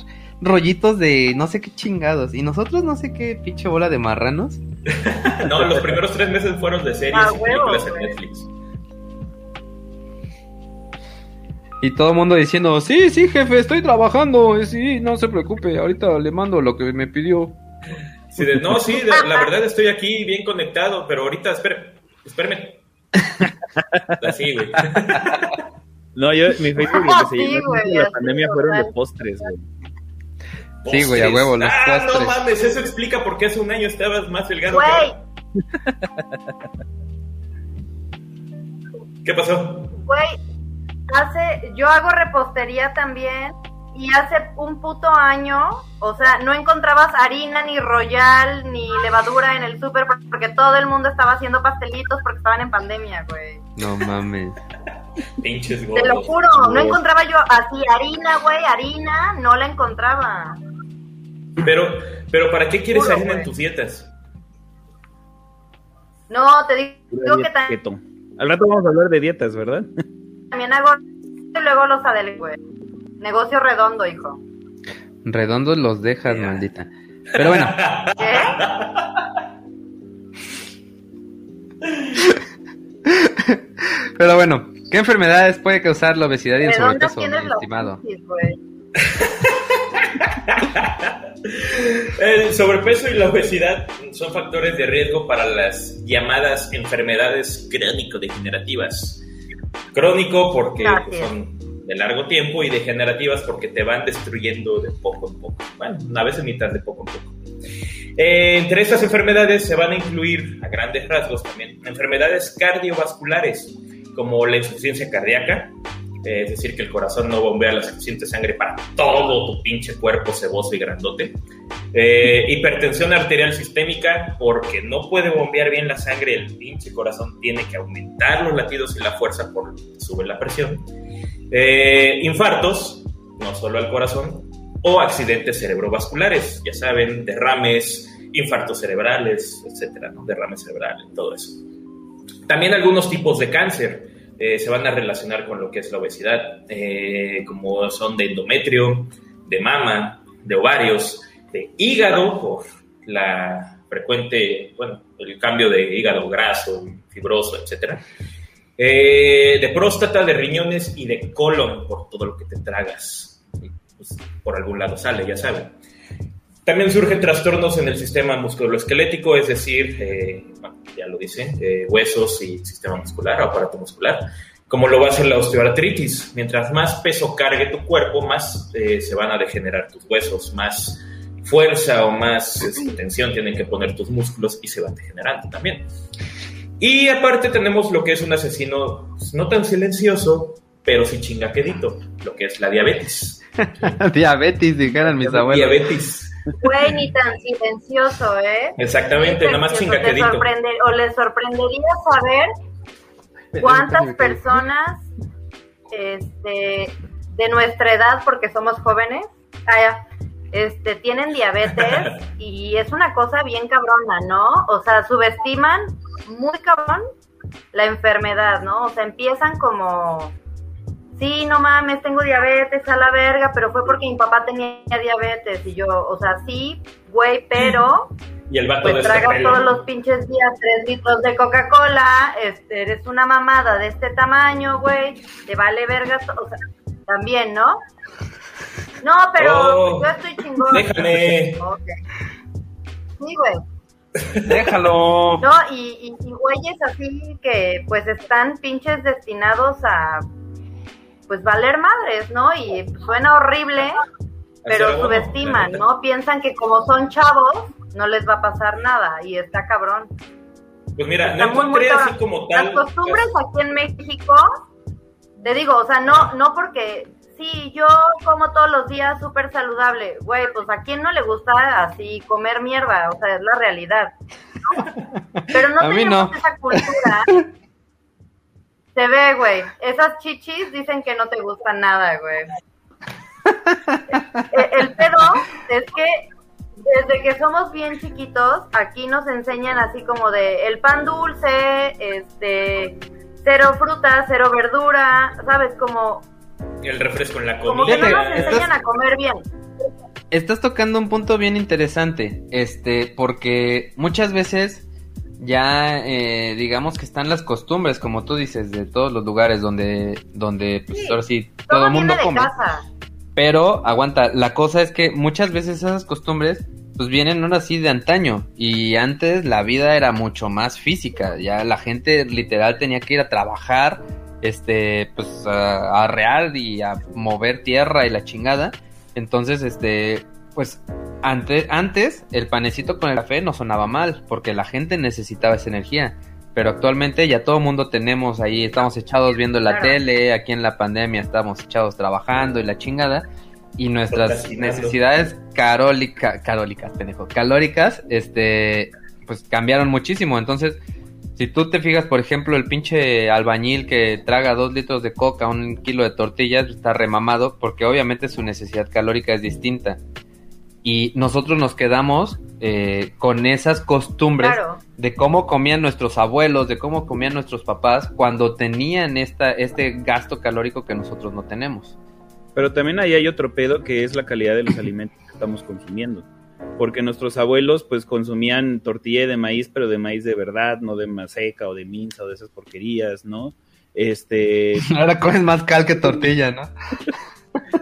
rollitos de no sé qué chingados y nosotros no sé qué pinche bola de marranos? no, los primeros tres meses fueron de series ah, y películas en Netflix. Y todo el mundo diciendo, sí, sí, jefe, estoy trabajando, sí, no se preocupe, ahorita le mando lo que me pidió. Sí, de, no, sí, de, la verdad estoy aquí bien conectado, pero ahorita, espere, espérame. Así, güey. No, yo, mi Facebook se sí, güey, la pandemia fueron de postres, güey. Sí, güey, a huevo, los ah, postres. no mames, eso explica por qué hace un año estabas más delgado. Güey. ¿Qué pasó? Güey, hace, yo hago repostería también y hace un puto año, o sea, no encontrabas harina ni royal ni levadura en el súper porque todo el mundo estaba haciendo pastelitos porque estaban en pandemia, güey. No mames. Pinches. Te lo juro, no encontraba yo así harina, güey, harina, no la encontraba. Pero, pero ¿para qué quieres harina en tus dietas? No, te digo que también. Al rato vamos a hablar de dietas, ¿verdad? También hago y luego los adel, güey. Negocio redondo, hijo. Redondos los dejas, yeah. maldita. Pero bueno. ¿Qué? Pero bueno, ¿qué enfermedades puede causar la obesidad y el sobrepeso, mi estimado? El sobrepeso y la obesidad son factores de riesgo para las llamadas enfermedades crónico-degenerativas. Crónico porque pues, son de largo tiempo y degenerativas porque te van destruyendo de poco en poco. Bueno, a veces mitad de poco en poco. Eh, entre estas enfermedades se van a incluir, a grandes rasgos también, enfermedades cardiovasculares, como la insuficiencia cardíaca, es decir, que el corazón no bombea la suficiente sangre para todo tu pinche cuerpo ceboso y grandote. Eh, hipertensión arterial sistémica, porque no puede bombear bien la sangre, el pinche corazón tiene que aumentar los latidos y la fuerza por sube la presión. Eh, infartos, no solo al corazón, o accidentes cerebrovasculares, ya saben, derrames, infartos cerebrales, etcétera, ¿no? derrames cerebrales, todo eso. También algunos tipos de cáncer eh, se van a relacionar con lo que es la obesidad, eh, como son de endometrio, de mama, de ovarios, de hígado, por la frecuente, bueno, el cambio de hígado graso, fibroso, etcétera. Eh, de próstata, de riñones y de colon, por todo lo que te tragas. Pues, por algún lado sale, ya saben. También surgen trastornos en el sistema musculoesquelético, es decir, eh, ya lo dice, eh, huesos y sistema muscular aparato muscular, como lo va a hacer la osteoartritis. Mientras más peso cargue tu cuerpo, más eh, se van a degenerar tus huesos, más fuerza o más este, tensión tienen que poner tus músculos y se van degenerando también. Y aparte tenemos lo que es un asesino pues, no tan silencioso, pero sí chingaquedito, lo que es la diabetes. diabetes, dijeron mis abuelos. Diabetes. Güey, ni tan silencioso, ¿eh? Exactamente, nada más chingaquedito. o les sorprendería saber cuántas personas este, de nuestra edad, porque somos jóvenes, este, tienen diabetes y es una cosa bien cabrona, ¿no? O sea, subestiman muy cabrón la enfermedad, ¿no? O sea, empiezan como sí, no mames, tengo diabetes a la verga, pero fue porque mi papá tenía diabetes. Y yo, o sea, sí, güey, pero. Y el vato pues tragas todos los pinches días tres litros de Coca-Cola, este, eres una mamada de este tamaño, güey, te vale verga, o sea, también, ¿no? No, pero oh, yo estoy chingón. Déjame. Sí, güey. Déjalo. No, y, y, y güeyes así que pues están pinches destinados a pues valer madres, ¿no? Y suena horrible, pero subestiman, ¿no? Piensan que como son chavos, no les va a pasar nada y está cabrón. Pues mira, no encontré así como tal. Las costumbres aquí en México, te digo, o sea, no, no porque sí, yo como todos los días súper saludable, güey, pues a quién no le gusta así comer mierda, o sea, es la realidad. Pero no tenemos esa cultura se ve, güey. Esas chichis dicen que no te gustan nada, güey. Eh, el pedo es que desde que somos bien chiquitos, aquí nos enseñan así como de el pan dulce, este, cero fruta, cero verdura, ¿sabes? Como... El refresco en la comida. Como que no nos enseñan a comer bien. Estás tocando un punto bien interesante, este, porque muchas veces ya eh, digamos que están las costumbres, como tú dices, de todos los lugares donde, donde pues, ahora sí, todo el mundo come. Pero, aguanta, la cosa es que muchas veces esas costumbres pues vienen ahora sí de antaño y antes la vida era mucho más física, ya la gente literal tenía que ir a trabajar, este, pues a, a arrear y a mover tierra y la chingada, entonces este, pues antes, antes el panecito con el café no sonaba mal, porque la gente necesitaba esa energía. Pero actualmente ya todo el mundo tenemos ahí, estamos echados viendo la tele, aquí en la pandemia estamos echados trabajando y la chingada. Y nuestras necesidades carólicas, carólicas, pendejo, calóricas, este, pues cambiaron muchísimo. Entonces, si tú te fijas, por ejemplo, el pinche albañil que traga dos litros de coca, un kilo de tortillas, está remamado porque obviamente su necesidad calórica es distinta y nosotros nos quedamos eh, con esas costumbres de cómo comían nuestros abuelos, de cómo comían nuestros papás cuando tenían esta, este gasto calórico que nosotros no tenemos. Pero también ahí hay otro pedo que es la calidad de los alimentos que estamos consumiendo. Porque nuestros abuelos pues consumían tortilla de maíz, pero de maíz de verdad, no de maseca o de minza o de esas porquerías, ¿no? Este... Ahora comes más cal que tortilla, ¿no?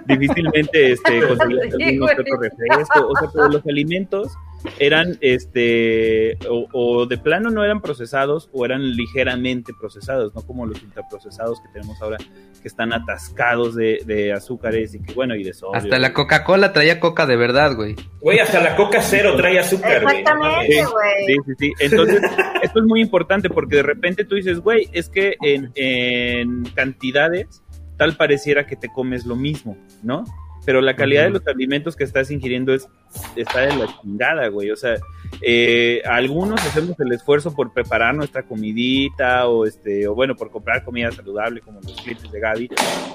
difícilmente este, conseguías refresco. O sea, los alimentos eran, este, o, de plano no eran procesados o eran ligeramente procesados, no como los ultraprocesados que tenemos ahora, que están atascados de, azúcares y que, bueno, y de sodio. Hasta la Coca-Cola traía coca de verdad, güey. Güey, hasta la Coca Cero trae azúcar, güey. Exactamente, güey. Sí, sí, sí. Entonces, esto es muy importante porque de repente tú dices, güey, es que en, en cantidades tal pareciera que te comes lo mismo, ¿no? pero la calidad de los alimentos que estás ingiriendo es, está de la chingada, güey. O sea, eh, algunos hacemos el esfuerzo por preparar nuestra comidita o este o bueno, por comprar comida saludable como los clientes de Gaby,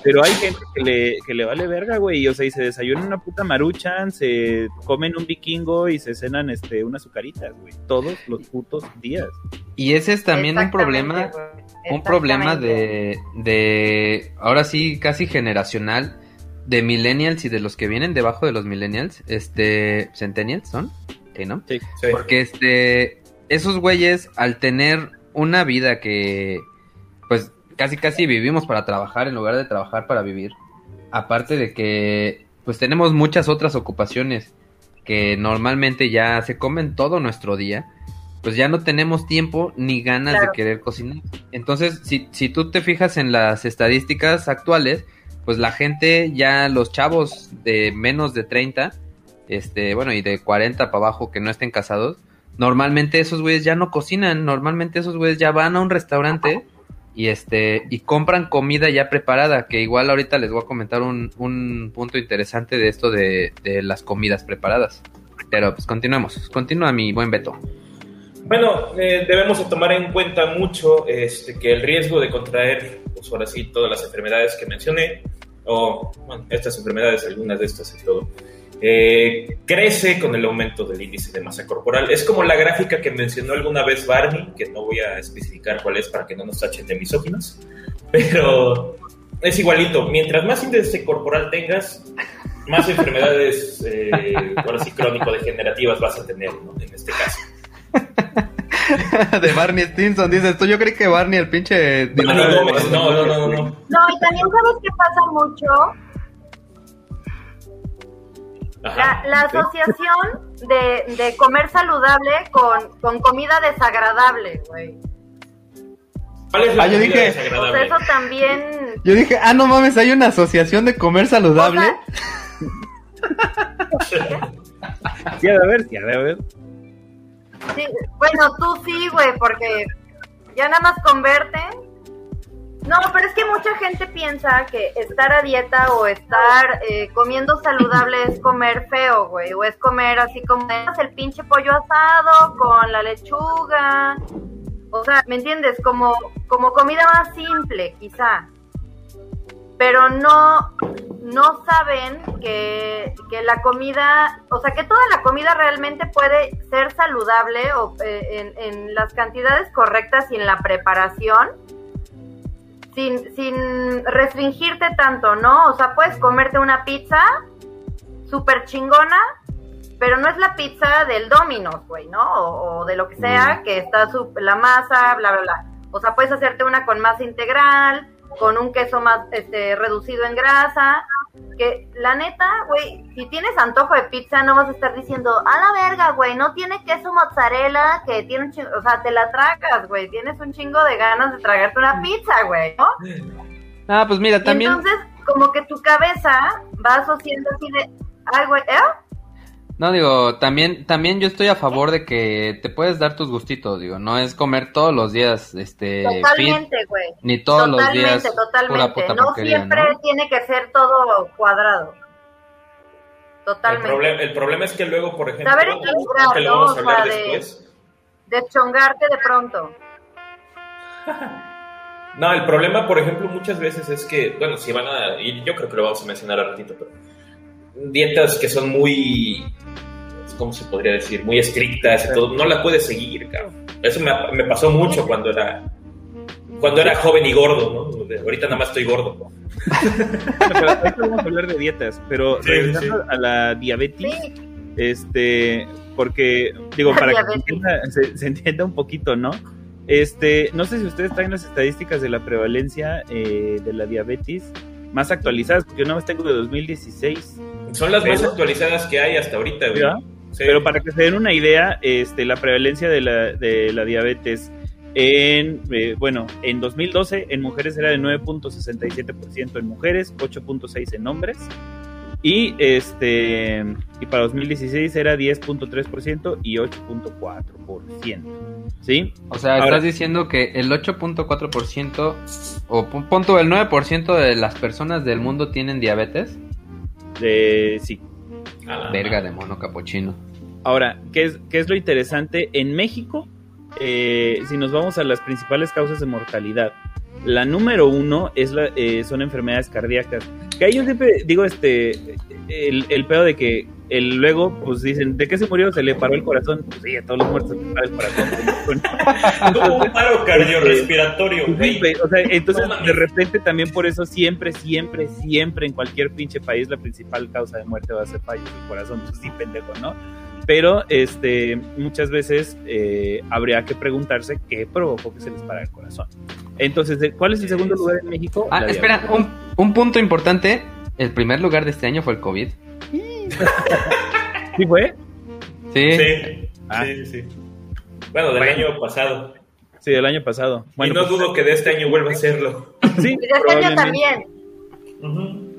pero hay gente que le, que le vale verga, güey, o sea, y se desayunan una puta maruchan, se comen un vikingo y se cenan este unas azucaritas, güey, todos los putos días. Y ese es también un problema un problema de de ahora sí casi generacional de millennials y de los que vienen debajo de los millennials, este, centennials son, ¿Sí, ¿no? Sí, sí. Porque este, esos güeyes al tener una vida que, pues, casi casi vivimos para trabajar en lugar de trabajar para vivir, aparte de que, pues, tenemos muchas otras ocupaciones que normalmente ya se comen todo nuestro día, pues ya no tenemos tiempo ni ganas de querer cocinar. Entonces, si, si tú te fijas en las estadísticas actuales, pues la gente, ya los chavos de menos de 30, este, bueno, y de 40 para abajo que no estén casados, normalmente esos güeyes ya no cocinan, normalmente esos güeyes ya van a un restaurante y este y compran comida ya preparada, que igual ahorita les voy a comentar un, un punto interesante de esto de, de las comidas preparadas. Pero pues continuemos, continúa mi buen Beto. Bueno, eh, debemos tomar en cuenta mucho este, que el riesgo de contraer, pues ahora sí, todas las enfermedades que mencioné, o estas enfermedades, algunas de estas y todo, eh, crece con el aumento del índice de masa corporal. Es como la gráfica que mencionó alguna vez Barney, que no voy a especificar cuál es para que no nos tachen de misóginos, pero es igualito. Mientras más índice corporal tengas, más enfermedades, eh, ahora sí, crónico-degenerativas vas a tener, ¿no? En este caso. de Barney Stinson, dices tú. Yo creí que Barney, el pinche. no, no, no, no, no. No, y también sabes que pasa mucho. la, asociación de, de, comer saludable con, con comida desagradable, güey. ¿Cuál es la ah, yo dije, pues eso también. Yo dije, ah, no mames, hay una asociación de comer saludable. sí, a ver, sí, a ver. Sí, bueno, tú sí, güey, porque ya nada más converten. No, pero es que mucha gente piensa que estar a dieta o estar eh, comiendo saludable es comer feo, güey, o es comer así como el pinche pollo asado con la lechuga. O sea, ¿me entiendes? Como, como comida más simple, quizá pero no, no saben que, la comida, o sea, que toda la comida realmente puede ser saludable o, eh, en, las cantidades correctas y en la preparación, sin, sin restringirte tanto, ¿no? O sea, puedes comerte una pizza súper chingona, pero no es la pizza del Domino's, güey, ¿no? O, de lo que sea, que está la masa, bla, bla, bla. O sea, puedes hacerte una con masa integral, con un queso más este, reducido en grasa. Que la neta, güey, si tienes antojo de pizza, no vas a estar diciendo, a la verga, güey, no tiene queso mozzarella, que tiene un chingo, o sea, te la tragas, güey, tienes un chingo de ganas de tragarte una pizza, güey, ¿no? Ah, pues mira, también. entonces, como que tu cabeza va asociando así de, ay, güey, ¿eh? No, digo, también, también yo estoy a favor de que te puedes dar tus gustitos, digo, no es comer todos los días, este, totalmente, güey. Ni todos los días. Totalmente, no siempre tiene que ser todo cuadrado. Totalmente. El, problema es que luego, por ejemplo, saber equilibrar, ¿no? O sea, de, de chongarte de pronto. no, el problema, por ejemplo, muchas veces es que, bueno, si van a, y yo creo que lo vamos a mencionar a ratito, pero dietas que son muy, ¿cómo se podría decir? Muy estrictas y todo, no la puedes seguir, cabrón. Eso me, pasó mucho cuando era cuando era joven y gordo, ¿no? Ahorita nada más estoy gordo. vamos a hablar de dietas, pero regresando a la diabetes, este, porque, digo, para que se entienda, un poquito, ¿no? Este, no sé si ustedes traen las estadísticas de la prevalencia eh, de la diabetes más actualizadas, porque yo nada más tengo de 2016. Son las más actualizadas que hay hasta ahorita, güey. Pero para que se den una idea, este, la prevalencia de la, de la diabetes en, eh, bueno, en 2012 en mujeres era de 9.67% en mujeres, 8.6% en hombres. Y este y para 2016 era 10.3% y 8.4%. ¿Sí? O sea, estás diciendo que el 8.4% o punto el 9% de las personas del mundo tienen diabetes? De sí. Verga de mono capuchino. Ahora, ¿qué es, ¿qué es lo interesante? En México, eh, si nos vamos a las principales causas de mortalidad, la número uno es la, eh, son enfermedades cardíacas. Que ahí yo siempre digo este el, el pedo de que el, luego pues dicen, ¿de qué se murió? Se le paró el corazón. Pues sí, a todos los muertos se les paró el corazón. Tuvo un paro cardiorrespiratorio, o sea, entonces de repente también por eso siempre, siempre, siempre en cualquier pinche país la principal causa de muerte va a ser fallo del corazón. Pues sí, pendejo, ¿no? Pero este, muchas veces eh, habría que preguntarse qué provocó que se les parara el corazón. Entonces, ¿cuál es el segundo lugar en México? Ah, espera, un, un, punto importante. El primer lugar de este año fue el COVID. ¿Sí fue? Sí. Sí, ah. sí, sí. Bueno, del año pasado. Sí, del año pasado. Bueno, y no pues, dudo que de este año vuelva a serlo. Sí, y de este año también.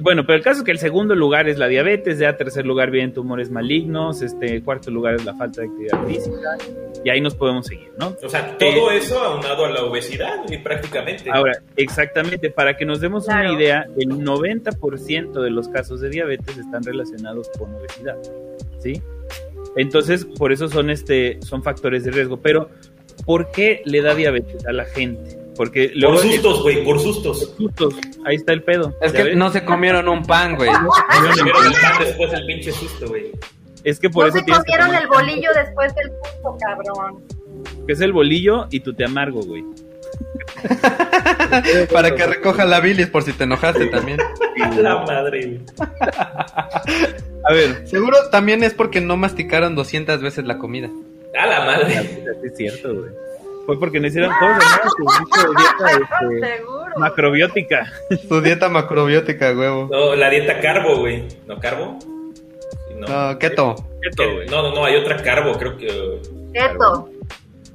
Bueno, pero el caso es que el segundo lugar es la diabetes, ya tercer lugar vienen tumores malignos, este cuarto lugar es la falta de actividad física, y ahí nos podemos seguir, ¿no? O sea, todo eh, eso aunado a la obesidad, y prácticamente. Ahora, exactamente, para que nos demos una idea, el 90% de los casos de diabetes están relacionados con obesidad, ¿sí? Entonces, por eso son, este, son factores de riesgo. Pero, ¿por qué le da diabetes a la gente? Porque por sustos, güey, por sustos. sustos. Ahí está el pedo. Es que no se comieron un pan, güey. No se comieron el pan después del pinche susto, güey. Es que por no eso se comieron el bolillo después del susto, cabrón. Que es el bolillo y tu te amargo, güey. Para que recoja la bilis por si te enojaste también. La madre. A ver, seguro también es porque no masticaron 200 veces la comida. A la madre. Es cierto, güey. Fue porque no hicieron todo, Su dieta este, macrobiótica. Su dieta macrobiótica, huevo. No, la dieta carbo, güey. ¿No carbo? No, keto. Keto, güey. No, no, no, hay otra carbo, creo que. Keto.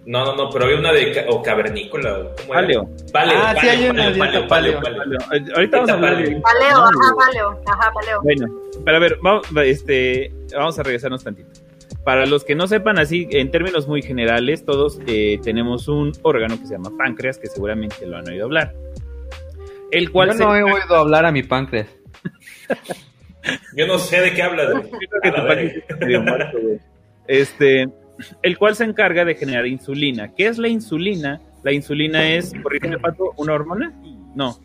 No, no, no, pero había una de o cavernícola. ¿cómo paleo. Paleo. Ah, sí, hay una paleo, paleo, paleo, Ahorita vamos a hablar de paleo, ajá, paleo, ajá, paleo. Bueno, pero a ver, vamos, este, vamos a regresarnos tantito. Para los que no sepan, así en términos muy generales, todos eh, tenemos un órgano que se llama páncreas, que seguramente lo han oído hablar. El cual Yo no he oído hablar a mi páncreas. Yo no sé de qué hablas. este, el cual se encarga de generar insulina. ¿Qué es la insulina? La insulina es, por ejemplo, Pato, una hormona. No.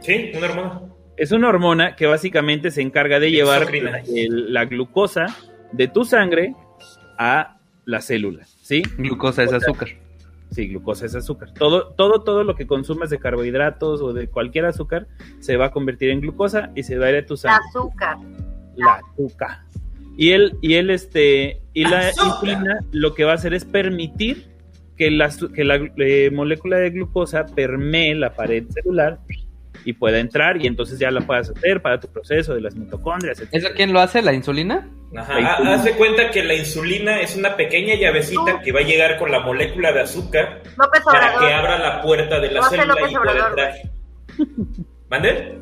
Sí, una hormona. Es una hormona que básicamente se encarga de llevar la glucosa de tu sangre a las células, ¿sí? Glucosa es azúcar. Sí, glucosa es azúcar. Todo, todo, todo lo que consumes de carbohidratos o de cualquier azúcar se va a convertir en glucosa y se va a ir a tu sangre. azúcar. La azúcar. Y él, y él, este, y la insulina lo que va a hacer es permitir que la, que la eh, molécula de glucosa permee la pared celular y pueda entrar y entonces ya la puedas hacer para tu proceso de las mitocondrias. ¿Eso quién lo hace? ¿La insulina? Ajá, haz de cuenta que la insulina es una pequeña llavecita que va a llegar con la molécula de azúcar para que abra la puerta de la célula y pueda entrar. ¿Mande?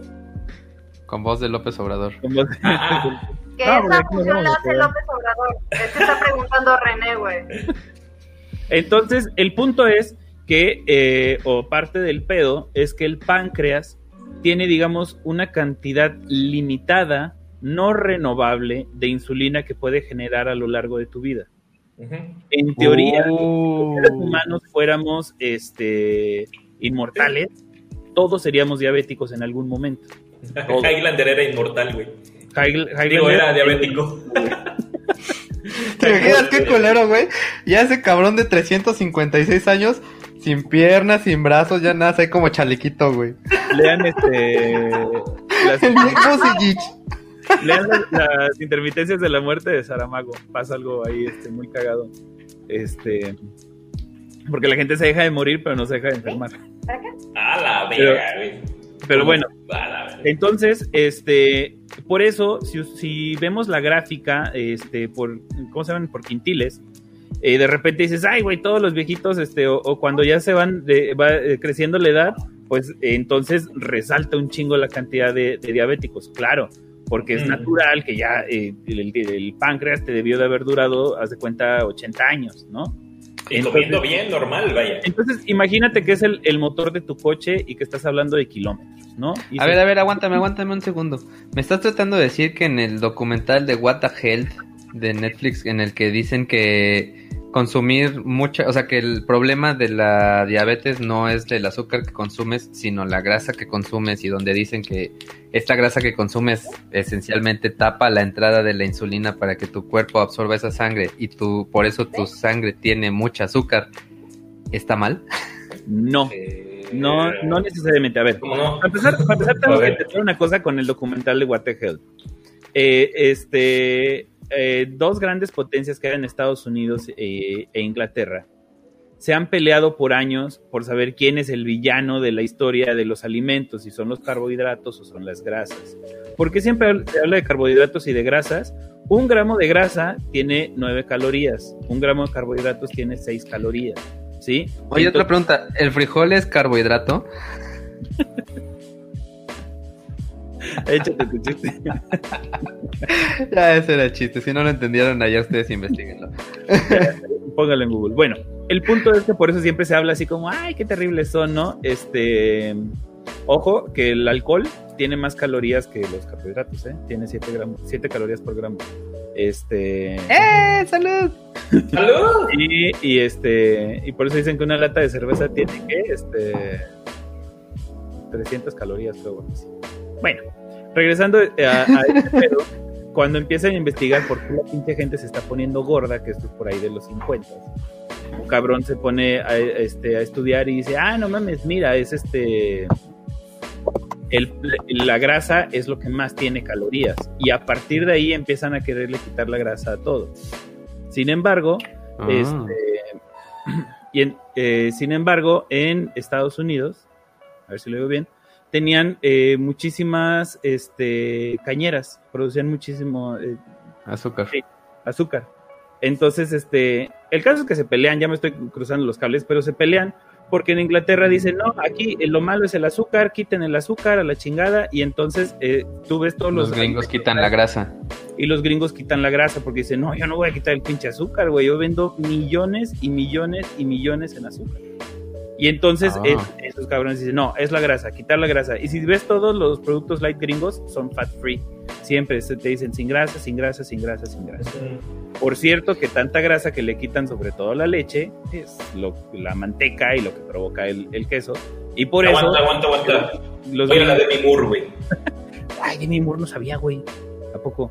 Con voz de López Obrador. Ah, ah. Que esa función la hace López Obrador. Te está preguntando René, güey. Entonces, el punto es que, eh, o parte del pedo, es que el páncreas tiene, digamos, una cantidad limitada, no renovable, de insulina que puede generar a lo largo de tu vida. En teoría, si oh. los humanos fuéramos este, inmortales, todos seríamos diabéticos en algún momento. Highlander era inmortal, güey. Digo, era diabético. ¿Te imaginas qué colero, güey? Ya ese cabrón de 356 años sin piernas, sin brazos, ya nada, hay como chalequito, güey. Lean este. Las, lean las, intermitencias de la muerte de Saramago. Pasa algo ahí este, muy cagado. Este. Porque la gente se deja de morir, pero no se deja de enfermar. A la verga, güey. Pero bueno, entonces, este, por eso, si, si, vemos la gráfica, este, por, ¿cómo se llaman? Por quintiles, eh, de repente dices, ay, güey, todos los viejitos, este, o, cuando ya se van, de, va eh, creciendo la edad, pues entonces resalta un chingo la cantidad de, diabéticos, claro, porque es mm. natural que ya eh, el, páncreas te debió de haber durado, haz de cuenta, 80 años, ¿no? Y comiendo bien, normal, vaya. Entonces, imagínate que es el, motor de tu coche y que estás hablando de kilómetros, ¿no? a ver, a ver, aguántame, aguántame un segundo. Me estás tratando de decir que en el documental de What the Health de Netflix, en el que dicen que consumir mucha, o sea que el problema de la diabetes no es el azúcar que consumes, sino la grasa que consumes y donde dicen que esta grasa que consumes esencialmente tapa la entrada de la insulina para que tu cuerpo absorba esa sangre y tú por eso tu sangre tiene mucha azúcar. ¿Está mal? No. No, no necesariamente. A ver, para empezar, para empezar tengo que decir una cosa con el documental de What the Health. Eh, este, eh, dos grandes potencias que en Estados Unidos eh, e Inglaterra se han peleado por años por saber quién es el villano de la historia de los alimentos, si son los carbohidratos o son las grasas. Porque siempre se habla de carbohidratos y de grasas. Un gramo de grasa tiene nueve calorías, un gramo de carbohidratos tiene seis calorías. ¿Sí? Oye, otra pregunta, ¿el frijol es carbohidrato? Échate tu chiste. ya, ese era el chiste. Si no lo entendieron, allá ustedes investiguenlo. Póngalo en Google. Bueno, el punto es que por eso siempre se habla así como, ay, qué terribles son, ¿no? Este. Ojo, que el alcohol tiene más calorías que los carbohidratos, ¿eh? Tiene 7 gramos, 7 calorías por gramo. Este. ¡Eh! ¡Salud! ¡Salud! Y, y, este. Y por eso dicen que una lata de cerveza tiene que, este. 300 calorías, creo. Bueno, regresando a, este pedo, cuando empiezan a investigar por qué la pinche gente se está poniendo gorda, que esto es por ahí de los 50, un cabrón se pone a, este, a estudiar y dice, ah, no mames, mira, es este... El, la grasa es lo que más tiene calorías y a partir de ahí empiezan a quererle quitar la grasa a todo. Sin embargo, ah. este, y eh, sin embargo, en Estados Unidos, a ver si lo digo bien, tenían eh, muchísimas este, cañeras, producían muchísimo eh, azúcar. azúcar. Entonces, este, el caso es que se pelean, ya me estoy cruzando los cables, pero se pelean porque en Inglaterra dicen, no, aquí eh, lo malo es el azúcar, quiten el azúcar a la chingada, y entonces tú ves todos los... Los gringos quitan la grasa. Y los gringos quitan la grasa porque dicen, no, yo no voy a quitar el pinche azúcar, güey, yo vendo millones y millones y millones en azúcar. Y entonces ah. esos cabrones dicen, no, es la grasa, quitar la grasa. Y si ves todos los productos light gringos, son fat free. Siempre te dicen sin grasa, sin grasa, sin grasa, sin grasa. Por cierto, que tanta grasa que le quitan sobre todo la leche es lo, la manteca y lo que provoca el, queso. Y por eso... Aguanta, aguanta, aguanta. Los Voy a la de mi Moore, güey. Ay, Demi Moore no sabía, güey. ¿A poco?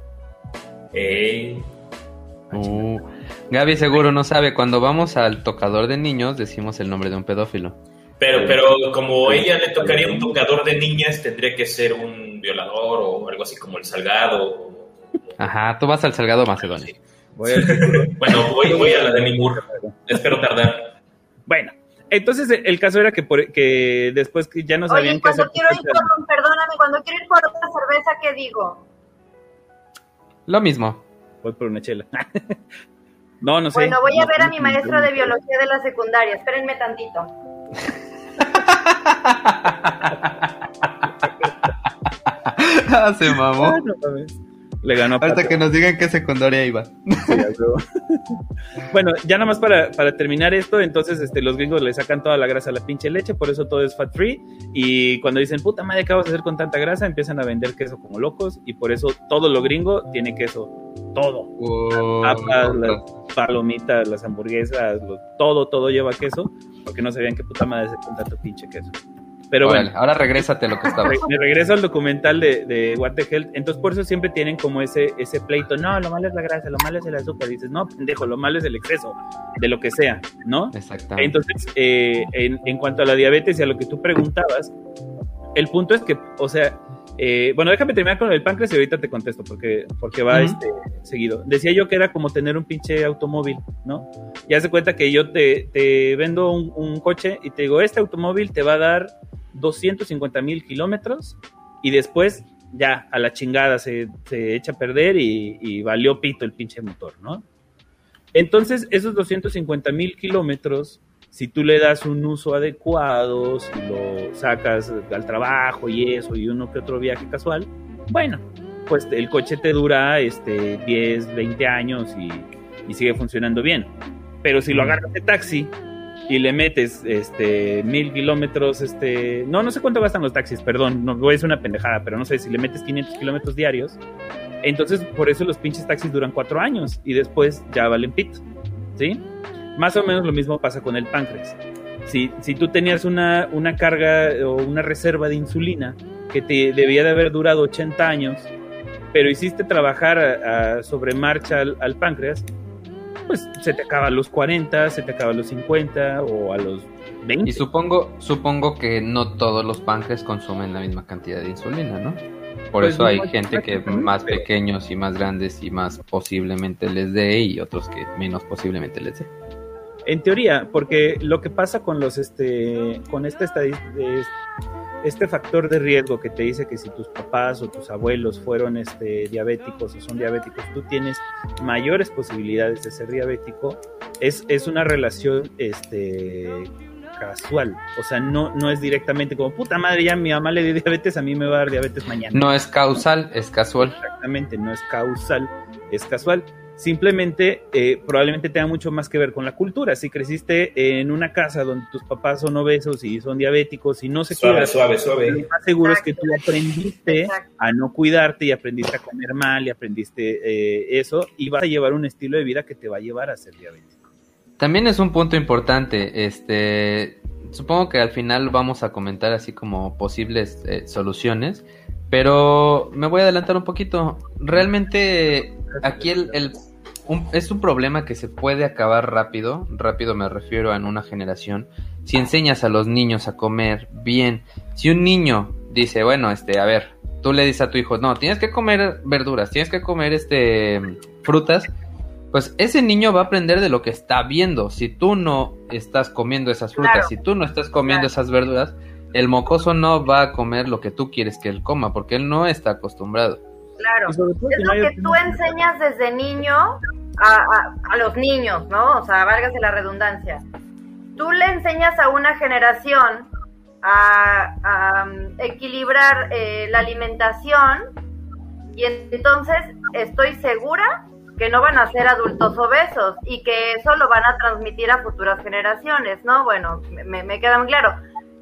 Eh... Gaby seguro no sabe, cuando vamos al tocador de niños decimos el nombre de un pedófilo. Pero, pero como ella le tocaría un tocador de niñas, tendría que ser un violador o algo así como el Salgado. Ajá, tú vas al Salgado Macedonia. bueno, voy, a la de mi mur. Espero tardar. Bueno, entonces el caso era que, por, que después que ya no sabían Oye, cuando quiero ir por, perdóname, cuando quiero ir por otra cerveza, ¿qué digo? Lo mismo voy por una chela. no, no sé. Bueno, voy a ver a mi maestro de biología de la secundaria. Espérenme tantito. ah, se mamó. Le ganó. Hasta que nos digan qué secundaria iba. bueno, ya nada más para, terminar esto, entonces este, los gringos le sacan toda la grasa a la pinche leche, por eso todo es fat free. Y cuando dicen, puta madre, ¿qué vas a hacer con tanta grasa? Empiezan a vender queso como locos y por eso todo lo gringo tiene queso. Todo. las papas, las palomitas, las hamburguesas, todo, todo lleva queso, porque no sabían qué puta madre hacer con tanto pinche queso. Pero bueno, ahora regrésate lo que estaba. Me regreso al documental de, de, What the Health. Entonces, por eso siempre tienen como ese, ese pleito. No, lo malo es la grasa, lo malo es el azúcar. dices, no, pendejo, lo malo es el exceso de lo que sea, ¿no? Exactamente. Entonces, eh, en, en, cuanto a la diabetes y a lo que tú preguntabas, el punto es que, o sea, eh, bueno, déjame terminar con el páncreas y ahorita te contesto porque, porque va este, seguido. Decía yo que era como tener un pinche automóvil, ¿no? Y haz de cuenta que yo te, te vendo un, un, coche y te digo, este automóvil te va a dar 250 mil kilómetros y después ya a la chingada se, echa a perder y, y, valió pito el pinche motor, ¿no? Entonces, esos 250 mil kilómetros, si tú le das un uso adecuado, si lo sacas al trabajo y eso, y uno que otro viaje casual, bueno, pues el coche te dura este, 10, 20 años y, y sigue funcionando bien. Pero si lo agarras de taxi y le metes este mil kilómetros, este, no, no sé cuánto gastan los taxis, perdón, no voy a decir una pendejada, pero no sé, si le metes 500 kilómetros diarios, entonces por eso los pinches taxis duran cuatro años y después ya valen pito, ¿sí? Más o menos lo mismo pasa con el páncreas. Si, si tú tenías una, una carga o una reserva de insulina que te debía de haber durado 80 años, pero hiciste trabajar sobre marcha al páncreas, pues se te acaba a los 40, se te acaba a los 50 o a los 20. Y supongo, supongo que no todos los páncreas consumen la misma cantidad de insulina, ¿no? Por pues eso hay gente que más pequeños y más grandes y más posiblemente les dé y otros que menos posiblemente les dé. En teoría, porque lo que pasa con los este con esta estadística este factor de riesgo que te dice que si tus papás o tus abuelos fueron este, diabéticos o son diabéticos, tú tienes mayores posibilidades de ser diabético, es, es una relación este, casual. O sea, no, no es directamente como, puta madre, ya mi mamá le dio diabetes, a mí me va a dar diabetes mañana. No es causal, es casual. Exactamente, no es causal, es casual. Simplemente, eh, probablemente tenga mucho más que ver con la cultura. Si creciste en una casa donde tus papás son obesos y son diabéticos y no se suave, suave, suave. lo más seguro es que tú aprendiste a no cuidarte y aprendiste a comer mal y aprendiste eh, eso y vas a llevar un estilo de vida que te va a llevar a ser diabético. También es un punto importante, este, supongo que al final vamos a comentar así como posibles eh, soluciones, pero me voy a adelantar un poquito. Realmente aquí el, es un problema que se puede acabar rápido, rápido me refiero a en una generación, si enseñas a los niños a comer bien. Si un niño dice, bueno, este, a ver, tú le dices a tu hijo, no, tienes que comer verduras, tienes que comer este frutas, pues ese niño va a aprender de lo que está viendo. Si tú no estás comiendo esas frutas, si tú no estás comiendo esas verduras, el mocoso no va a comer lo que tú quieres que él coma, porque él no está acostumbrado. Claro, es lo que tú enseñas desde niño a, los niños, ¿no? O sea, válgase la redundancia. Tú le enseñas a una generación a, um, equilibrar eh, la alimentación y entonces estoy segura que no van a ser adultos obesos y que eso lo van a transmitir a futuras generaciones, ¿no? Bueno, me, me queda muy claro.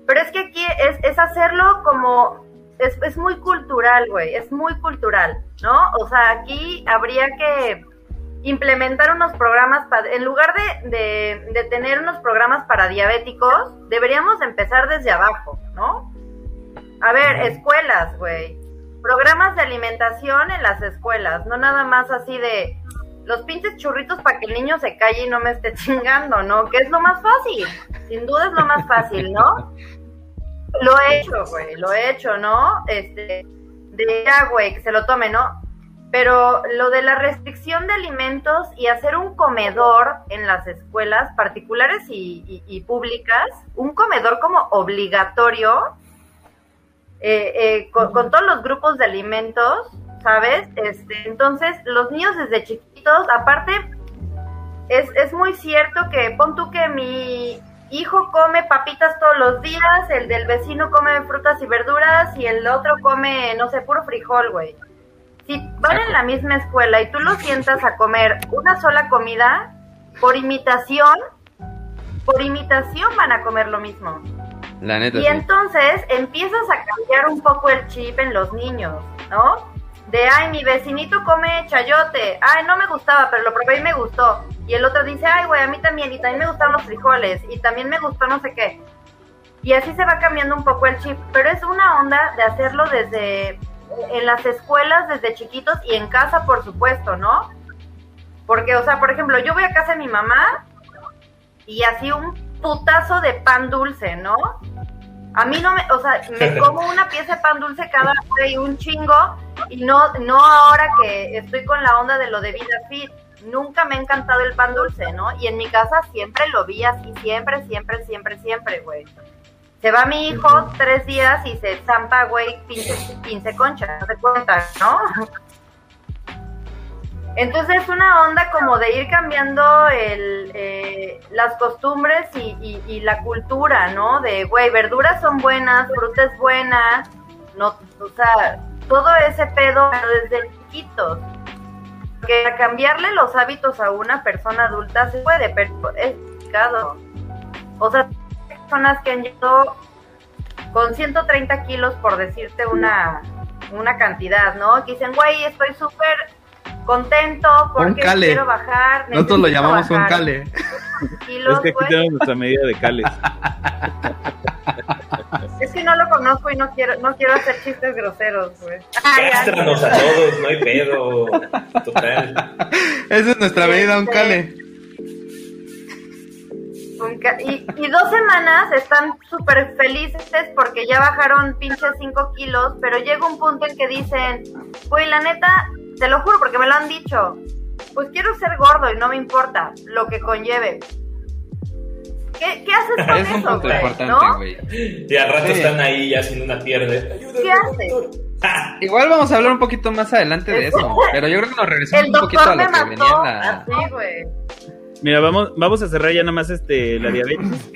Pero es que aquí es, es hacerlo como, es, es muy cultural, güey, es muy cultural, ¿no? O sea, aquí habría que implementar unos programas, para, en lugar de, de, tener unos programas para diabéticos, deberíamos empezar desde abajo, ¿no? A ver, escuelas, güey. Programas de alimentación en las escuelas, no nada más así de los pinches churritos para que el niño se calle y no me esté chingando, ¿no? Que es lo más fácil, sin duda es lo más fácil, ¿no? Lo he hecho, güey, lo he hecho, ¿no? Este, de ya, güey, que se lo tome, ¿no? Pero lo de la restricción de alimentos y hacer un comedor en las escuelas particulares y, públicas, un comedor como obligatorio, eh, eh, con, todos los grupos de alimentos, ¿sabes? Este, entonces, los niños desde chiquitos, aparte, es, es muy cierto que pon tú que mi hijo come papitas todos los días, el del vecino come frutas y verduras y el otro come, no sé, puro frijol, güey si van en la misma escuela y tú los sientas a comer una sola comida, por imitación, por imitación van a comer lo mismo. La neta, y entonces empiezas a cambiar un poco el chip en los niños, ¿no? De, ay, mi vecinito come chayote, ay, no me gustaba, pero lo probé y me gustó. Y el otro dice, ay, güey, a mí también, y también me gustan los frijoles, y también me gustó no sé qué. Y así se va cambiando un poco el chip, pero es una onda de hacerlo desde en las escuelas desde chiquitos y en casa, por supuesto, ¿no? Porque, o sea, por ejemplo, yo voy a casa de mi mamá y así un putazo de pan dulce, ¿no? A mí no me, o sea, me como una pieza de pan dulce cada vez y un chingo y no, no ahora que estoy con la onda de lo de vida fit. Nunca me ha encantado el pan dulce, ¿no? Y en mi casa siempre lo vi así, siempre, siempre, siempre, siempre, güey Se va mi hijo tres días y se zampa, güey, 15, 15 conchas, no te cuenta, ¿no? Entonces es una onda como de ir cambiando el, eh, las costumbres y, la cultura, ¿no? De, güey, verduras son buenas, fruta es buena, no, o sea, todo ese pedo desde chiquitos. Que cambiarle los hábitos a una persona adulta se puede, pero es complicado. O sea, personas que han llegado con 130 kilos, por decirte una, una cantidad, ¿no? Que dicen, güey, estoy súper contento porque quiero bajar. Nosotros lo llamamos un cale. es que aquí tenemos nuestra medida de cales. Es que no lo conozco y no quiero, no quiero hacer chistes groseros, güey. Cástranos a todos, no hay pedo. Total. Esa es nuestra medida, un cale. Y, y, dos semanas están súper felices porque ya bajaron pinches 5 kilos, pero llega un punto en que dicen, güey, la neta, te lo juro porque me lo han dicho. Pues quiero ser gordo y no me importa lo que conlleve. ¿Qué, qué haces con es eso, un punto güey? importante, ¿no? güey. Y al rato están ahí ya sin una pierde. ¿Qué haces? Igual vamos a hablar un poquito más adelante de eso, pero yo creo que nos regresamos El un poquito a doctor lo me que venía mató la... así, güey. Mira, vamos, vamos a cerrar ya nada más este, la diabetes.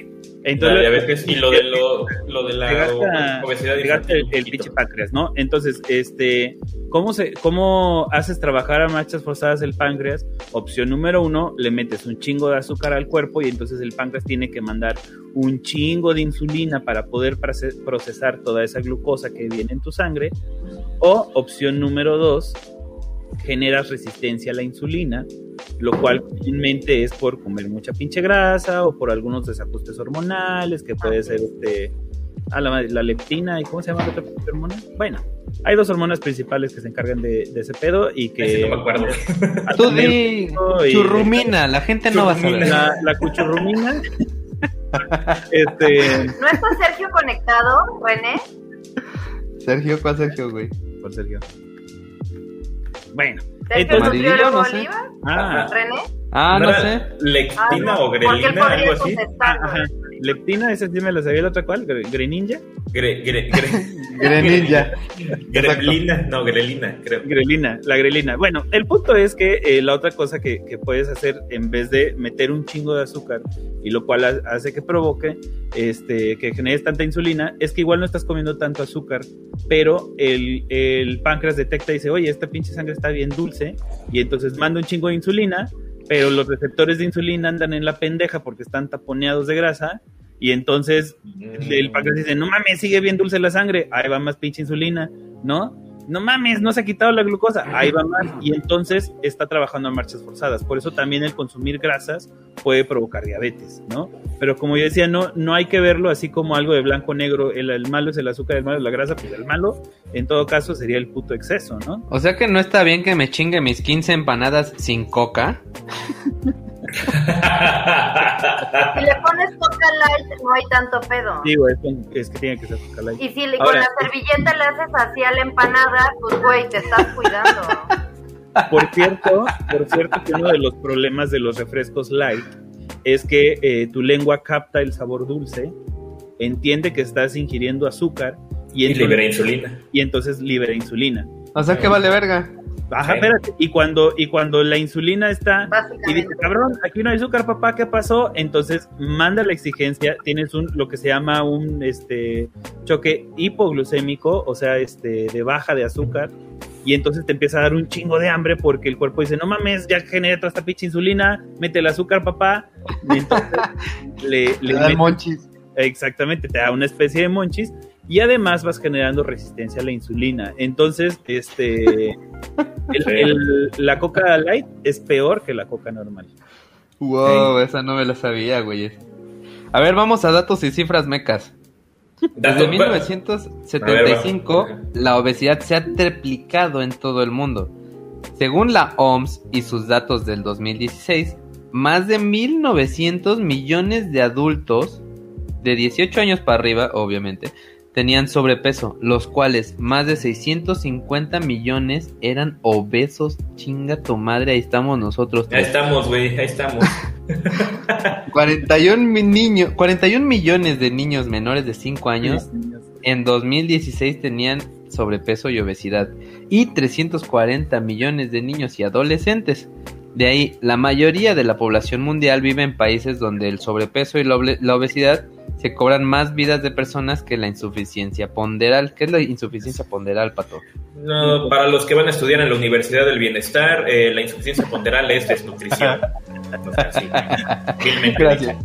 Entonces, la diabetes y lo de, lo, lo de la obesidad llegaste el, el pinche páncreas, ¿no? Entonces, este, ¿cómo, se, ¿cómo haces trabajar a marchas forzadas el páncreas? Opción número uno, le metes un chingo de azúcar al cuerpo y entonces el páncreas tiene que mandar un chingo de insulina para poder proce- procesar toda esa glucosa que viene en tu sangre. O opción número dos, generas resistencia a la insulina, lo cual comúnmente es por comer mucha pinche grasa o por algunos desajustes hormonales, que puede ser este, a la, leptina y cómo se llama la otra hormona. Bueno, hay dos hormonas principales que se encargan de, de ese pedo y que Ese no me acuerdo. Tú di y- churrumina, la gente no va a saber. la, la cuchurrumina. este, ¿No está Sergio conectado, René? Sergio, ¿cuál Sergio, güey? por Sergio. Bueno, ¿Sergio el entonces, no sé. Ah, ¿René? Ah, no, ¿No era sé. Lectina Ah, no, o grelina, algo así. ah, ajá. güey. Leptina, esa sí me la sabía la otra cual, Gre- Greninja. Gre, gre, gre- Greninja. grelina, no, grelina, creo. Grelina, la grelina. Bueno, el punto es que eh, la otra cosa que, que puedes hacer en vez de meter un chingo de azúcar y lo cual ha- hace que provoque este, que generes tanta insulina, es que igual no estás comiendo tanto azúcar, pero el, el páncreas detecta y dice, oye, esta pinche sangre está bien dulce y entonces manda un chingo de insulina, pero los receptores de insulina andan en la pendeja porque están taponeados de grasa y entonces el páncreas dice, no mames, sigue bien dulce la sangre, ahí va más pinche insulina, ¿no? No mames, no se ha quitado la glucosa, ahí va más, y entonces está trabajando a marchas forzadas. Por eso también el consumir grasas puede provocar diabetes, ¿no? Pero como yo decía, no, no hay que verlo así como algo de blanco negro, el, el malo es el azúcar, el malo es la grasa, pues el malo, en todo caso, sería el puto exceso, ¿no? O sea que no está bien que me chingue mis 15 empanadas sin coca. Si le pones Coca Light, no hay tanto pedo. Digo, es, es que tiene que ser Coca Light. Y si le- con la servilleta le haces así a la empanada, pues güey, te estás cuidando. Por cierto, por cierto que uno de los problemas de los refrescos light es que eh, tu lengua capta el sabor dulce, entiende que estás ingiriendo azúcar y, Y entonces, libera insulina. y entonces libera insulina. O sea que vale verga. Ajá, Sí. espérate. Y cuando, y cuando la insulina está y dice, cabrón, aquí no hay azúcar, papá, ¿qué pasó? Entonces manda la exigencia, tienes un, lo que se llama un este choque hipoglucémico, o sea, este, de baja de azúcar, y entonces te empieza a dar un chingo de hambre porque el cuerpo dice, no mames, ya generé toda esta pinche insulina, mete el azúcar, papá. Y entonces le, le Le mete- monchis. Exactamente, te da una especie de monchis y además vas generando resistencia a la insulina. Entonces, este, el- Sí. el- la coca light es peor que la coca normal. Wow, esa no me la sabía, güey. A ver, vamos a datos y cifras mecas. Desde Dato- 1975, A ver, va. la obesidad se ha triplicado en todo el mundo. Según la OMS y sus datos del 2016, más de 1.900 millones de adultos de 18 años para arriba, obviamente, tenían sobrepeso, los cuales más de 650 millones eran obesos. Chinga tu madre, ahí estamos nosotros. Ahí estamos, güey, ahí estamos. 41, niños, 41 millones de niños menores de 5 años en 2016 tenían sobrepeso y obesidad y 340 millones de niños y adolescentes. De ahí, la mayoría de la población mundial vive en países donde el sobrepeso y la obesidad se cobran más vidas de personas que la insuficiencia ponderal. ¿Qué es la insuficiencia ponderal, Pato? No, para los que van a estudiar en la Universidad del Bienestar, eh, la insuficiencia ponderal es desnutrición. Gracias.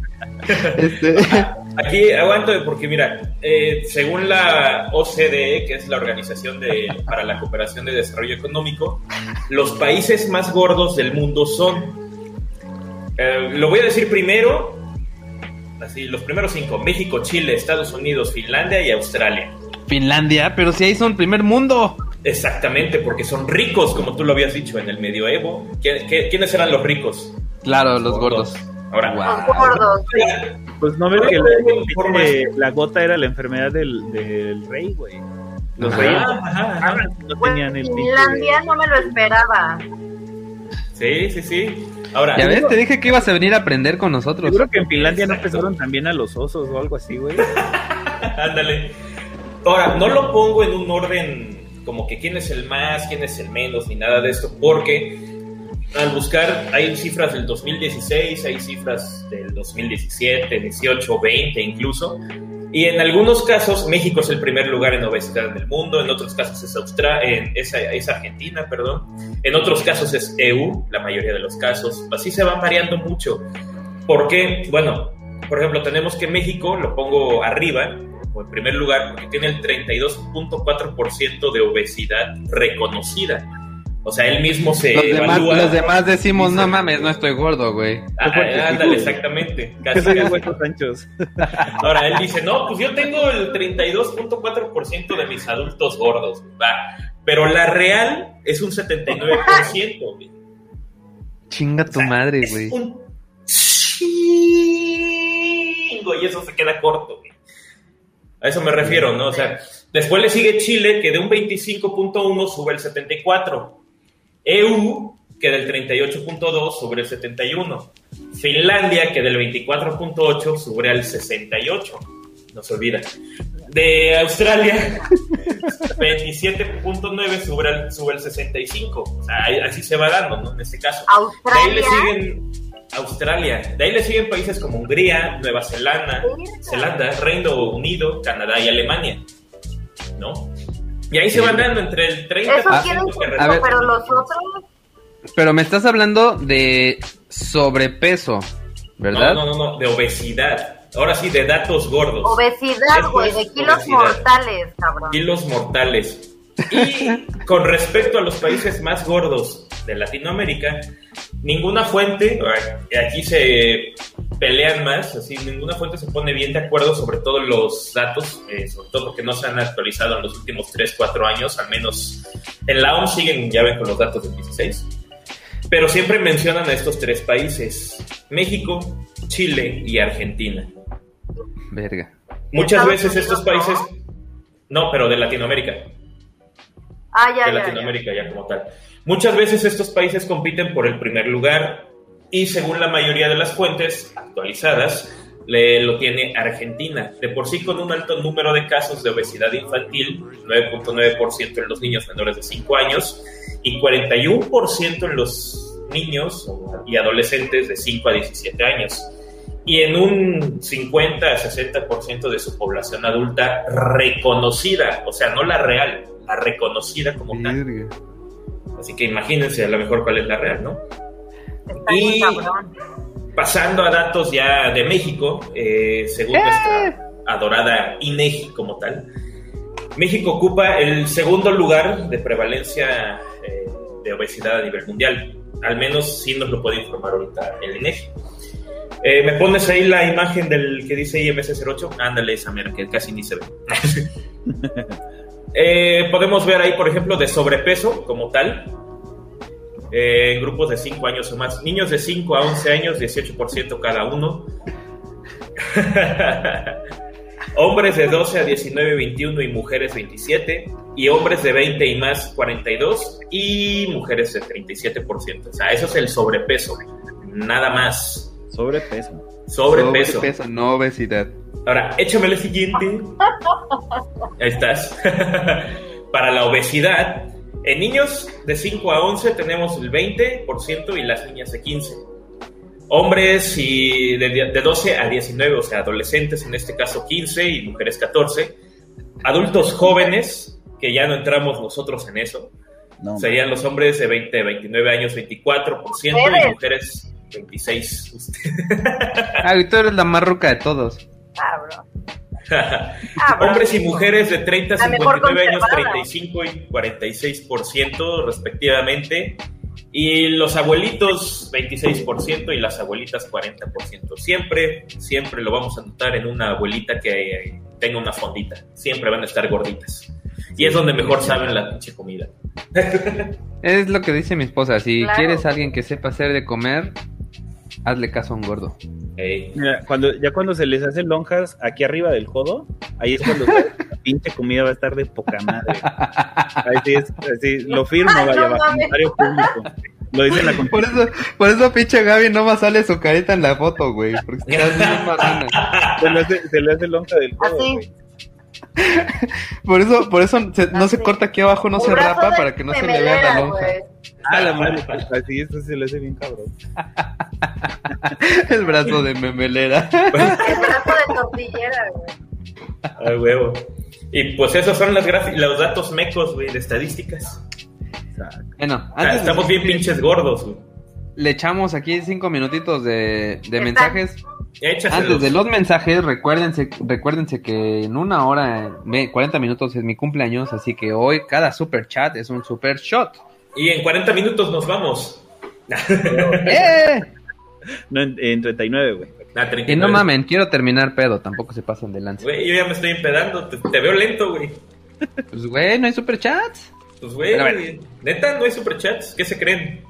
Este, Aquí aguanto porque mira, eh, según la OCDE, que es la Organización de, para la Cooperación de Desarrollo Económico, los países más gordos del mundo son, eh, lo voy a decir primero, así, los primeros cinco, México, Chile, Estados Unidos, Finlandia y Australia. Finlandia, pero si ahí son primer mundo. Exactamente, porque son ricos, como tú lo habías dicho en el medioevo. quiénes eran los ricos? Claro, los gordos. Ahora, los gordos. Pues no veo que la, gota era la enfermedad del, del rey, güey. Los reyes no tenían el Finlandia no me lo esperaba. Sí, sí, sí. Ahora, ya ves, te dije que ibas a venir a aprender con nosotros. Yo creo que en Finlandia no empezaron también a los osos o algo así, güey. Ándale. Ahora, no lo pongo en un orden como que quién es el más, quién es el menos, ni nada de esto, porque al buscar, hay cifras del 2016, hay cifras del 2017, 18, 20 incluso. Y en algunos casos México es el primer lugar en obesidad en el mundo, en otros casos es, Australia, es, Argentina, perdón. En otros casos es EU, la mayoría de los casos. Así se va variando mucho. ¿Por qué? Bueno, por ejemplo, tenemos que México, lo pongo arriba, o en primer lugar, porque tiene el 32.4% de obesidad reconocida o sea, él mismo se los demás, Los demás decimos, no mames, no estoy gordo, güey. Ah, ándale, exactamente. Casi, casi. Ahora, él dice, no, pues yo tengo el 32.4% de mis adultos gordos. Va. Pero la real es un 79%, güey. Chinga tu madre, güey. un chingo y eso se queda corto, güey. A eso me refiero, ¿no? O sea, después le sigue Chile, que de un 25.1 sube el 74. EU, que del 38.2 sobre el 71. Finlandia, que del 24.8 sobre el 68. No se olvida. De Australia, 27.9 sobre el, sobre el 65. O sea, así se va dando, ¿no? En este caso. Australia. De ahí le siguen Australia. De ahí le siguen países como Hungría, Nueva Zelanda, Zelanda, Reino Unido, Canadá y Alemania. ¿No? Y ahí se van dando entre el 30% Eso que pero los otros... Pero me estás hablando de sobrepeso, ¿verdad? No, no, no, de obesidad. Ahora sí, de datos gordos. Obesidad, güey, de kilos mortales, cabrón. Kilos mortales. Y con respecto a los países más gordos de Latinoamérica, ninguna fuente, aquí se pelean más, así, ninguna fuente se pone bien de acuerdo sobre todos los datos, eh, sobre todo porque no se han actualizado en los últimos 3, 4 años, al menos en la OMS siguen, ya ven, con los datos del 16. Pero siempre mencionan a estos tres países, México, Chile y Argentina. Verga. Muchas veces estos países, no, pero de Latinoamérica. Ah, ya, de Latinoamérica ya como tal. Muchas veces estos países compiten por el primer lugar y según la mayoría de las fuentes actualizadas, le, lo tiene Argentina, de por sí con un alto número de casos de obesidad infantil, 9.9% en los niños menores de 5 años y 41% en los niños y adolescentes de 5 a 17 años. Y en un 50 a 60% de su población adulta reconocida, o sea, no la real, la reconocida como tal. Así que imagínense a lo mejor cuál es la real, ¿no? Y pasando a datos ya de México, eh, según nuestra ¡Eh! adorada INEGI como tal, México ocupa el segundo lugar de prevalencia eh, de obesidad a nivel mundial. Al menos sí nos lo puede informar ahorita el INEGI. ¿Me pones ahí la imagen del que dice IMC08? Ándale, esa mera que casi ni se ve. podemos ver ahí, por ejemplo, de sobrepeso como tal, en grupos de 5 años o más. Niños de 5 a 11 años, 18% cada uno. hombres de 12 a 19, 21 y mujeres 27. Y hombres de 20 y más, 42. Y mujeres de 37%. O sea, eso es el sobrepeso. Nada más. Sobrepeso. Sobrepeso. Sobrepeso, no obesidad. Ahora, échame el siguiente. Ahí estás. Para la obesidad, en niños de 5 a 11 tenemos el 20% y las niñas de 15. Hombres y de, de 12 a 19, o sea, adolescentes en este caso 15 y mujeres 14. Adultos jóvenes, que ya no entramos nosotros en eso, No, serían los hombres de 20, 29 años 24% y mujeres 26. Usted- Ah, tú eres la más ruca de todos. Ah, bro. Ah, Hombres y mujeres de 30 a La mejor 59 años, conservada. 35 y 46% respectivamente. Y los abuelitos 26% y las abuelitas 40%. Siempre, siempre lo vamos a notar en una abuelita que eh, tenga una fondita. Siempre van a estar gorditas. Y es donde mejor saben la pinche comida. Es lo que dice mi esposa. Si Claro. quieres a alguien que sepa hacer de comer, hazle caso a un gordo. Mira, cuando, ya cuando se les hacen lonjas aquí arriba del codo, ahí es cuando la pinche comida va a estar de poca madre. Ahí sí es, así, lo firmo, Ay, vaya, no comentario público. Lo dice la Por eso, por eso pinche Gaby no más sale su carita en la foto, güey. Porque se le hace, se le hace lonja del codo, Así. güey. Por eso, por eso se- no se corta aquí abajo, no Un se rapa para que no se le vea la lonja. Ah, la madre, así eso se le hace bien cabrón. El brazo de memelera. El brazo de tortillera, güey. Ay, huevo. Y pues esos son las grafi- los datos mecos, güey, de estadísticas. Exacto. Bueno, O sea, antes de- estamos bien pinches gordos, güey. le echamos aquí cinco minutitos de, de Está. Antes de los mensajes, recuérdense, recuérdense que en una hora, ve, 40 minutos es mi cumpleaños, así que hoy cada super chat es un super shot. Y en 40 minutos nos vamos. ¡Eh! No, en, en 39, güey. Ah, 39. Y no mamen, quiero terminar pedo, tampoco se pasen de lanza. Güey, yo ya me estoy empedando. Te, te veo lento, güey. Pues güey, no hay super chats. Pues, güey, neta, no hay superchats. ¿Qué se creen?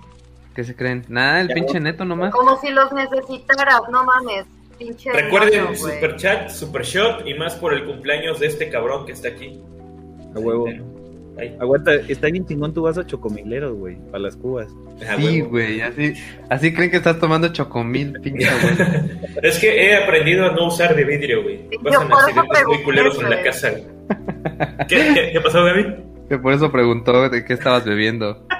¿Qué se creen? Nada, el pinche neto nomás. Como si los necesitaras, no mames. Pinche Recuerden, mono, güey. superchat, supershot y más por el cumpleaños de este cabrón que está aquí. A huevo. Ahí. Aguanta, está bien chingón tu vaso chocomileros, güey, para las cubas. Sí, huevo. güey, así, así creen que estás tomando chocomil, pinche güey. Es que he aprendido a no usar de vidrio, güey. Pasan accidentes muy culeros en la casa. güey. ¿Qué, qué, qué pasó, Gaby? Que por eso preguntó de qué estabas bebiendo.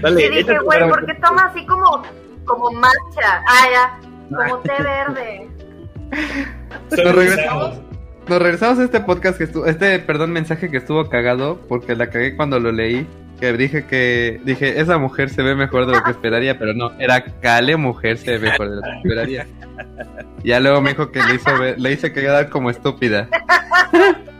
Dale, Y dije, güey, ¿por qué toma así como, como matcha? Ah, ya, como té verde. Nos regresamos. Nos regresamos a este podcast que estuvo, este, perdón, mensaje que estuvo cagado, porque la cagué cuando lo leí. Que dije que, dije, esa mujer se ve mejor de lo que esperaría, pero no, era Cale mujer se ve mejor de lo que esperaría. Ya luego me dijo que le hizo ver- le hice quedar como estúpida.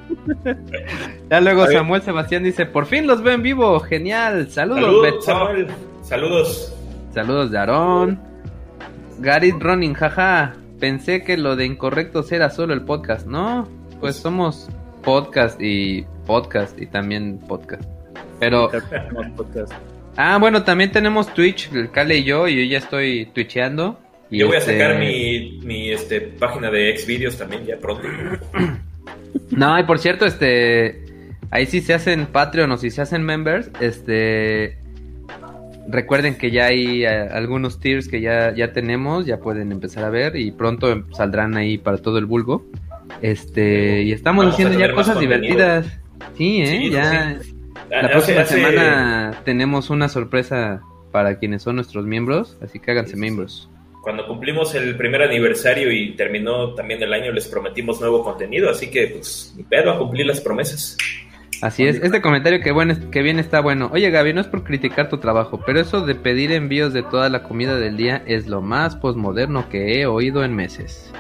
Ya luego. Samuel Sebastián dice, por fin los veo en vivo, genial, saludos, Saludos. Samuel. Saludos. Saludos de Aarón. Garit Ronin, jaja. Pensé que lo de incorrectos era solo el podcast. No, pues somos podcast y podcast y también podcast. Pero, podcast. ah, bueno, también tenemos Twitch, el Kale y yo, y yo ya estoy twitcheando. Y Yo voy a este- sacar mi, mi este, página de Xvideos también ya pronto. No, y por cierto, este, ahí sí se hacen Patreon o si se hacen members, este, recuerden que ya hay eh, algunos tiers que ya, ya tenemos, ya pueden empezar a ver y pronto saldrán ahí para todo el vulgo. Este, y estamos Vamos haciendo ya cosas divertidas. Sí, eh, Sí, ya. sí. La Hace- próxima hace- semana tenemos una sorpresa para quienes son nuestros miembros, así que háganse sí. miembros. Cuando cumplimos el primer aniversario y terminó también el año, les prometimos nuevo contenido, así que pues ni pedo a cumplir las promesas. Así es, este comentario que, bueno, que bien está bueno. Oye Gaby, no es por criticar tu trabajo, pero eso de pedir envíos de toda la comida del día es lo más posmoderno que he oído en meses.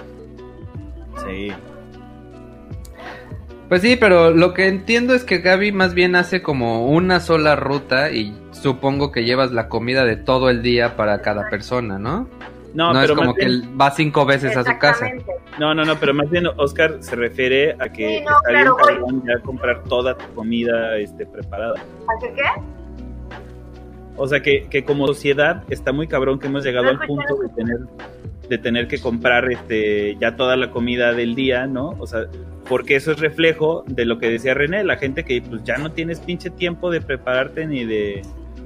Sí. Pues sí, pero lo que entiendo es que Gaby más bien hace como una sola ruta y supongo que llevas la comida de todo el día para cada persona, ¿no? No, No, es pero como más que bien- él va cinco veces a su casa. No, no, no, pero más bien Oscar se refiere a que Sí, no, está claro, bien voy. ya comprar toda tu comida este, preparada. ¿A qué qué? O sea que, que como sociedad está muy cabrón que hemos llegado No al punto de tener de tener que comprar este ya toda la comida del día, ¿no? O sea, porque eso es reflejo de lo que decía René, la gente que pues ya no tienes pinche tiempo de prepararte ni de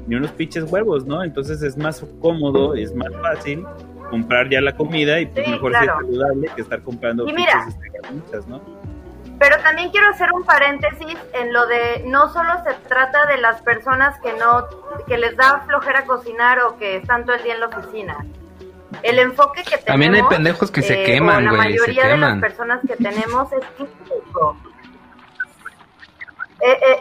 ni unos pinches huevos, ¿no? Entonces es más cómodo, es más fácil comprar ya la comida y pues Sí, mejor claro. ser saludable que estar comprando Y mira. Pero también quiero hacer un paréntesis en lo de no solo se trata de las personas que no que les da flojera cocinar o que están todo el día en la oficina. El enfoque que tenemos También hay pendejos que se eh, queman, la güey, se mayoría de las personas que tenemos es clínico. Eh, eh,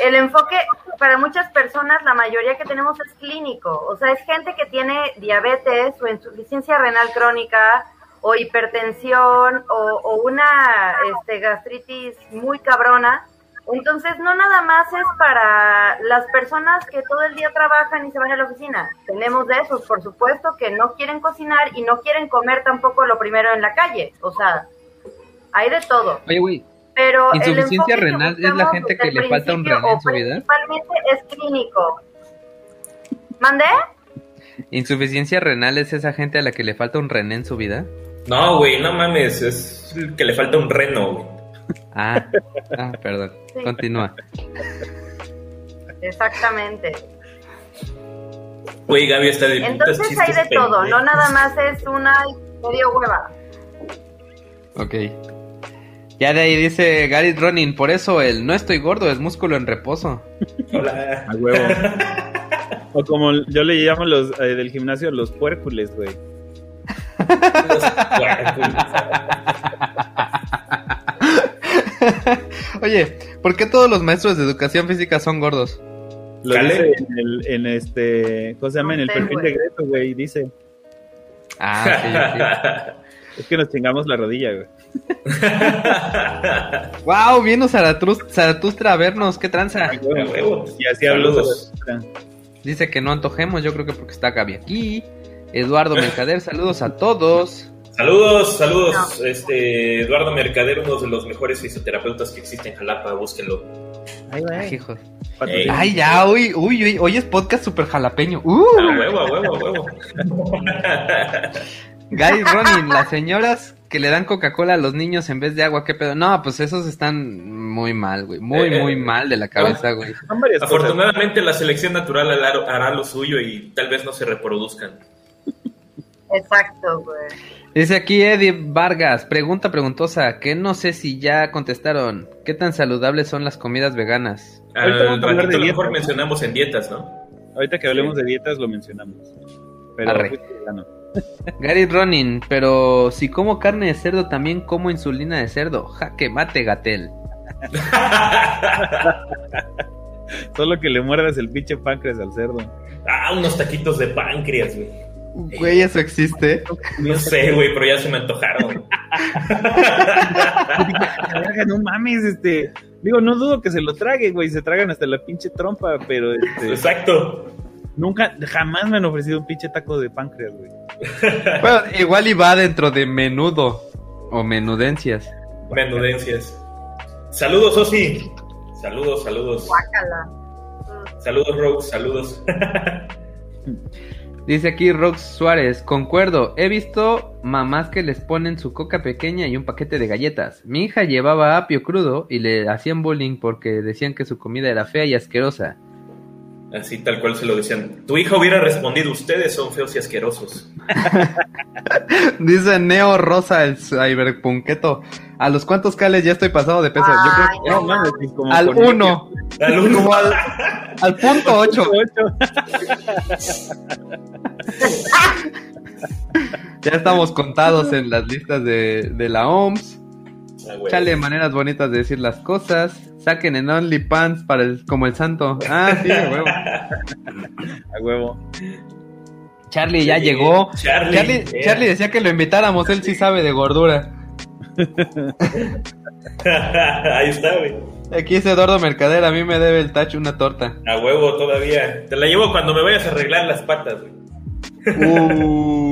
el enfoque para muchas personas, la mayoría que tenemos es clínico. O sea, es gente que tiene diabetes o insuficiencia renal crónica o hipertensión o, una este, gastritis muy cabrona. Entonces, no nada más es para las personas que todo el día trabajan y se van a la oficina. Tenemos de esos, por supuesto, que no quieren cocinar y no quieren comer tampoco lo primero en la calle. O sea, hay de todo. Oye, güey, Pero ¿Insuficiencia renal es la gente que le falta un renal en su vida? Principalmente es clínico. ¿Mandé? insuficiencia renal es esa gente a la que le falta un rené en su vida. No, güey, no mames, es el que le falta un reno, güey. Ah, ah perdón. Sí. Continúa. Exactamente. Güey, Gaby está de Entonces hay de todo, no nada más es una medio hueva. Ok. Ya de ahí dice Gary Ronin, por eso el no estoy gordo es músculo en reposo. Hola. A huevo. o como yo le llamo los eh, del gimnasio los puércules, güey. Los puercos. Oye, ¿por qué todos los maestros de educación física son gordos? Lo Cale. dice en, el, en este, ¿cómo se llama? En el perfil de Greto, güey, dice. Ah, Es que nos chingamos la rodilla, güey. Wow, vino Zaratustra a vernos, qué tranza. Y así habló. Dice que no antojemos, yo creo que porque está Gaby aquí. Eduardo Mercader, saludos a todos. Saludos, saludos. Este Eduardo Mercader, uno de los mejores fisioterapeutas que existe en Jalapa, búsquenlo. Ay, Ay, güey. hijos. Ey. Ay, ya, uy, uy, uy, hoy es podcast super jalapeño. Uh, A huevo, a huevo, a huevo. Gary Ronin, las señoras que le dan Coca-Cola a los niños en vez de agua, ¿qué pedo? No, pues esos están muy mal, güey. Muy, Eh, muy mal de la cabeza, güey. Cosas. Afortunadamente la selección natural hará hará lo suyo y tal vez no se reproduzcan. Exacto, güey. Dice aquí Eddie Vargas, pregunta preguntosa, que no sé si ya contestaron. ¿Qué tan saludables son las comidas veganas? Ahorita vamos a hablar ratito de mejor mencionamos en dietas, ¿no? Ahorita que hablemos de dietas lo mencionamos. Pero. Gary Ronin, pero si como carne de cerdo también como insulina de cerdo. Jaque mate, Gatel. Solo que le muerdas el pinche páncreas al cerdo. ah, unos taquitos de páncreas, güey. Güey, eso existe. No sé, güey, pero ya se me antojaron. No mames, este. Digo, no dudo que se lo traguen, güey. Se tragan hasta la pinche trompa, pero este. Exacto. Nunca, jamás me han ofrecido un pinche taco de páncreas, güey. Bueno, igual iba dentro de menudo o menudencias. Menudencias. Saludos, Osi. Saludos, saludos. Guácala. Saludos, Rose, saludos. Dice aquí Rox Suárez, concuerdo, he visto mamás que les ponen su coca pequeña y un paquete de galletas. Mi hija llevaba apio crudo y le hacían bullying porque decían que su comida era fea y asquerosa. Así tal cual se lo decían. Tu hija hubiera respondido, ustedes son feos y asquerosos. Dice Neo Rosa el cyberpunketo. ¿A los cuántos cales ya estoy pasado de peso? Yo creo que No mames, es como al con- uno, Al uno. como al, al punto ocho. Ocho. Ya estamos contados en las listas de, de la OMS. Ah. Chale maneras bonitas de decir las cosas. Saquen en OnlyPants para el, como el santo. Ah, sí, a huevo. A huevo. Charlie ya Sí, llegó. Charlie, Charlie, yeah. Charlie decía que lo invitáramos, él sí sabe de gordura. Ahí está, güey. Aquí es Eduardo Mercader, a mí me debe el tacho una torta. A huevo todavía. Te la llevo cuando me vayas a arreglar las patas, güey. Uh,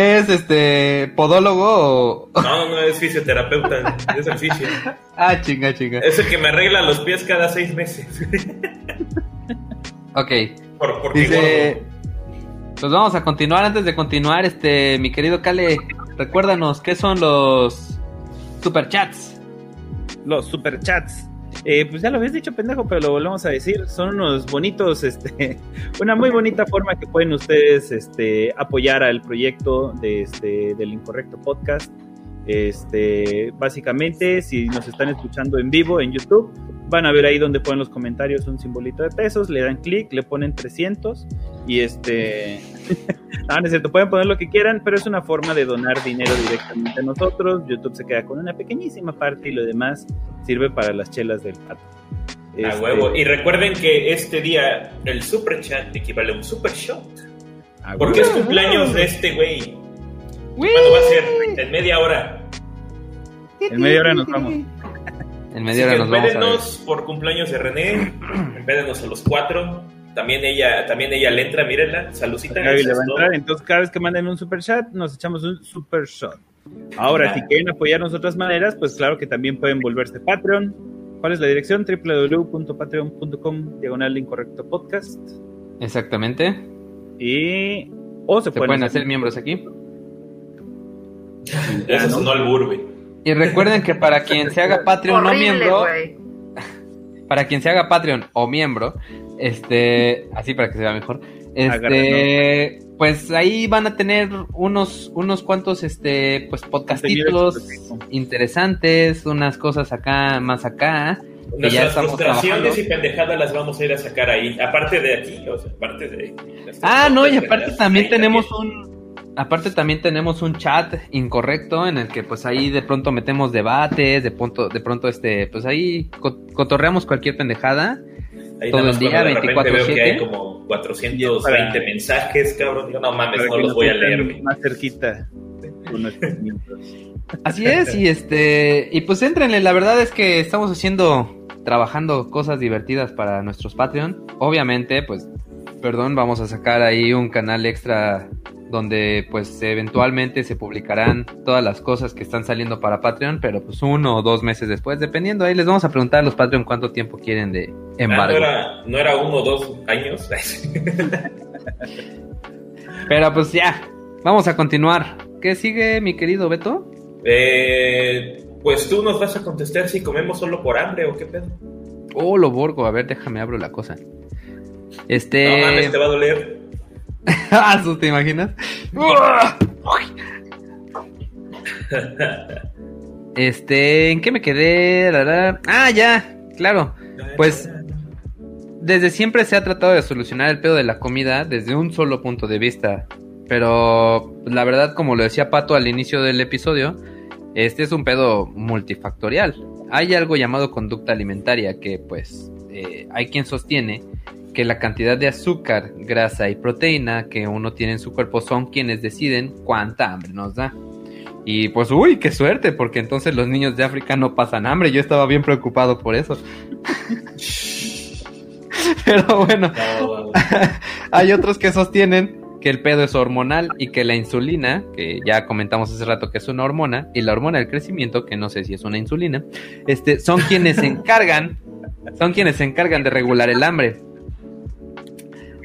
¿Qué es este podólogo o... No, no es fisioterapeuta, es el fisio. Ah, chinga, chinga. Es el que me arregla los pies cada seis meses. Ok, Por, porque dice... Pues vamos a continuar, antes de continuar, este, mi querido Kale, recuérdanos, ¿qué son los superchats? Los superchats. Eh, pues ya lo habías dicho, pendejo, pero lo volvemos a decir. Son unos bonitos, este, una muy bonita forma que pueden ustedes este, apoyar al proyecto de este, del Incorrecto Podcast. Este, básicamente, si nos están escuchando en vivo en YouTube, van a ver ahí donde ponen los comentarios un simbolito de pesos, le dan clic, le ponen 300 y este... no, no es cierto, pueden poner lo que quieran, pero es una forma de donar dinero directamente a nosotros. YouTube se queda con una pequeñísima parte y lo demás sirve para las chelas del pato. A Este, huevo. Y recuerden que este día el super chat equivale a un super shot. Porque es cumpleaños de este güey. ¿Cuándo va a ser? En media hora. En media hora nos vamos. En media hora nos vamos a ver. por cumpleaños de René. Empédenos a los cuatro. También ella, también ella le entra, mírenla. Salucita. Gaby le va a esas dos. entrar, entonces cada vez que manden un super chat, nos echamos un super shot. Ahora, si quieren apoyarnos de otras maneras, pues claro que también pueden volverse Patreon. ¿Cuál es la dirección? www.patreon.com diagonal incorrecto podcast. Exactamente. Y. O se, Se pueden hacer miembros aquí. Eso ¿no? sonó al burbe. Y recuerden que para quien se haga Patreon o Horrible, miembro, güey. para quien se haga Patreon o miembro, este, así para que se vea mejor, este, pues ahí van a tener unos, unos cuantos, este, pues podcastitos interesantes, unas cosas acá, más acá, que ya Nuestras estamos frustraciones trabajando. y pendejadas las vamos a ir a sacar ahí. Aparte de aquí, o sea, aparte de. Ah, no, y aparte también tenemos un, aparte también tenemos un chat incorrecto en el que pues ahí de pronto metemos debates, de pronto, de pronto este, pues ahí co- cotorreamos cualquier pendejada. Ahí todo el día, cuando de repente veo que 24/7. hay como 420 Para- mensajes, cabrón. Digo, no mames, Para no los voy a leer. Más cerquita. Así es, y este, y pues entrenle, la verdad es que estamos haciendo, trabajando cosas divertidas para nuestros Patreon. Obviamente, pues, perdón, vamos a sacar ahí un canal extra donde pues eventualmente se publicarán todas las cosas que están saliendo para Patreon, pero pues uno o dos meses después, dependiendo, ahí les vamos a preguntar a los Patreon cuánto tiempo quieren de Ah, no, embargo. era, no era uno o dos años. Pero pues ya, vamos a continuar. ¿Qué sigue, mi querido Beto? eh, pues tú nos vas a contestar si comemos solo por hambre o qué pedo. Oh, lo borgo, a ver, déjame abro la cosa. Este... No mames, te va a doler. Ah, ¿eso ¿te imaginas? Este, ¿en qué me quedé? Ah, ya, claro. Pues desde siempre se ha tratado de solucionar el pedo de la comida desde un solo punto de vista. Pero la verdad, como lo decía Pato al inicio del episodio, este es un pedo multifactorial. Hay algo llamado conducta alimentaria que pues eh, hay quien sostiene que la cantidad de azúcar, grasa y proteína que uno tiene en su cuerpo son quienes deciden cuánta hambre nos da. Y pues, uy, qué suerte, porque entonces los niños de África no pasan hambre. Yo estaba bien preocupado por eso. Pero bueno, No, hay otros que sostienen que el pedo es hormonal y que la insulina, que ya comentamos hace rato que es una hormona, y la hormona del crecimiento, que no sé si es una insulina, este, son quienes se encargan, son quienes se encargan de regular el hambre.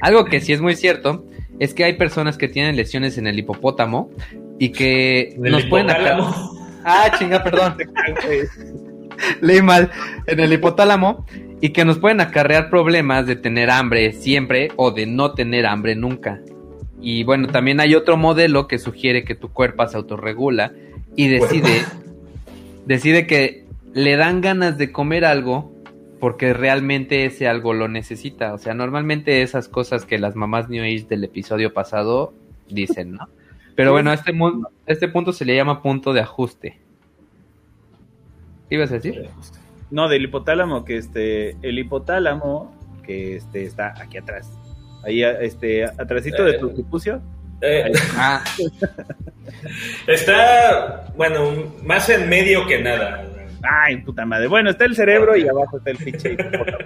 Algo que sí es muy cierto es que hay personas que tienen lesiones en el hipopótamo y que nos pueden. Ah, chinga, perdón. Leí mal. En el hipotálamo. Y que nos pueden acarrear problemas de tener hambre siempre o de no tener hambre nunca. Y bueno, también hay otro modelo que sugiere que tu cuerpo se autorregula y decide, decide que le dan ganas de comer algo porque realmente ese algo lo necesita. O sea, normalmente esas cosas que las mamás New Age del episodio pasado dicen, ¿no? Pero bueno, a este, mu- a este punto se le llama punto de ajuste. ¿Qué ibas a decir? No, del hipotálamo, que este, el hipotálamo, que este, está aquí atrás. Ahí, este, atrásito de tu prepucio. Eh, Ah, está, bueno, más en medio que nada. Ay, puta madre. Bueno, está el cerebro y abajo está el pinche hipopótamo.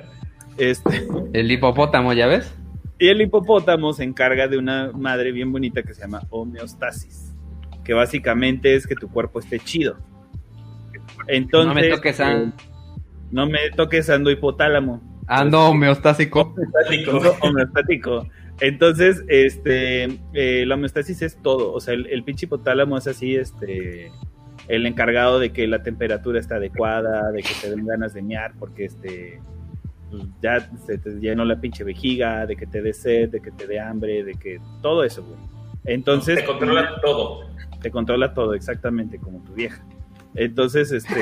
Este, el hipopótamo, ¿ya ves? y el hipopótamo se encarga de una madre bien bonita que se llama homeostasis, que básicamente es que tu cuerpo esté chido. Entonces, no me toques a... eh, no me toques ando hipotálamo. Ando homeostásico. Ando homeostático. Entonces, este, eh, la homeostasis es todo. O sea, el, el pinche hipotálamo es así, este, el encargado de que la temperatura está adecuada, de que te den ganas de mear porque este pues, ya se te llenó la pinche vejiga, de que te dé sed, de que te dé hambre, de que todo eso, güey. Entonces. Te controla todo. Te controla todo, exactamente, como tu vieja. Entonces, este.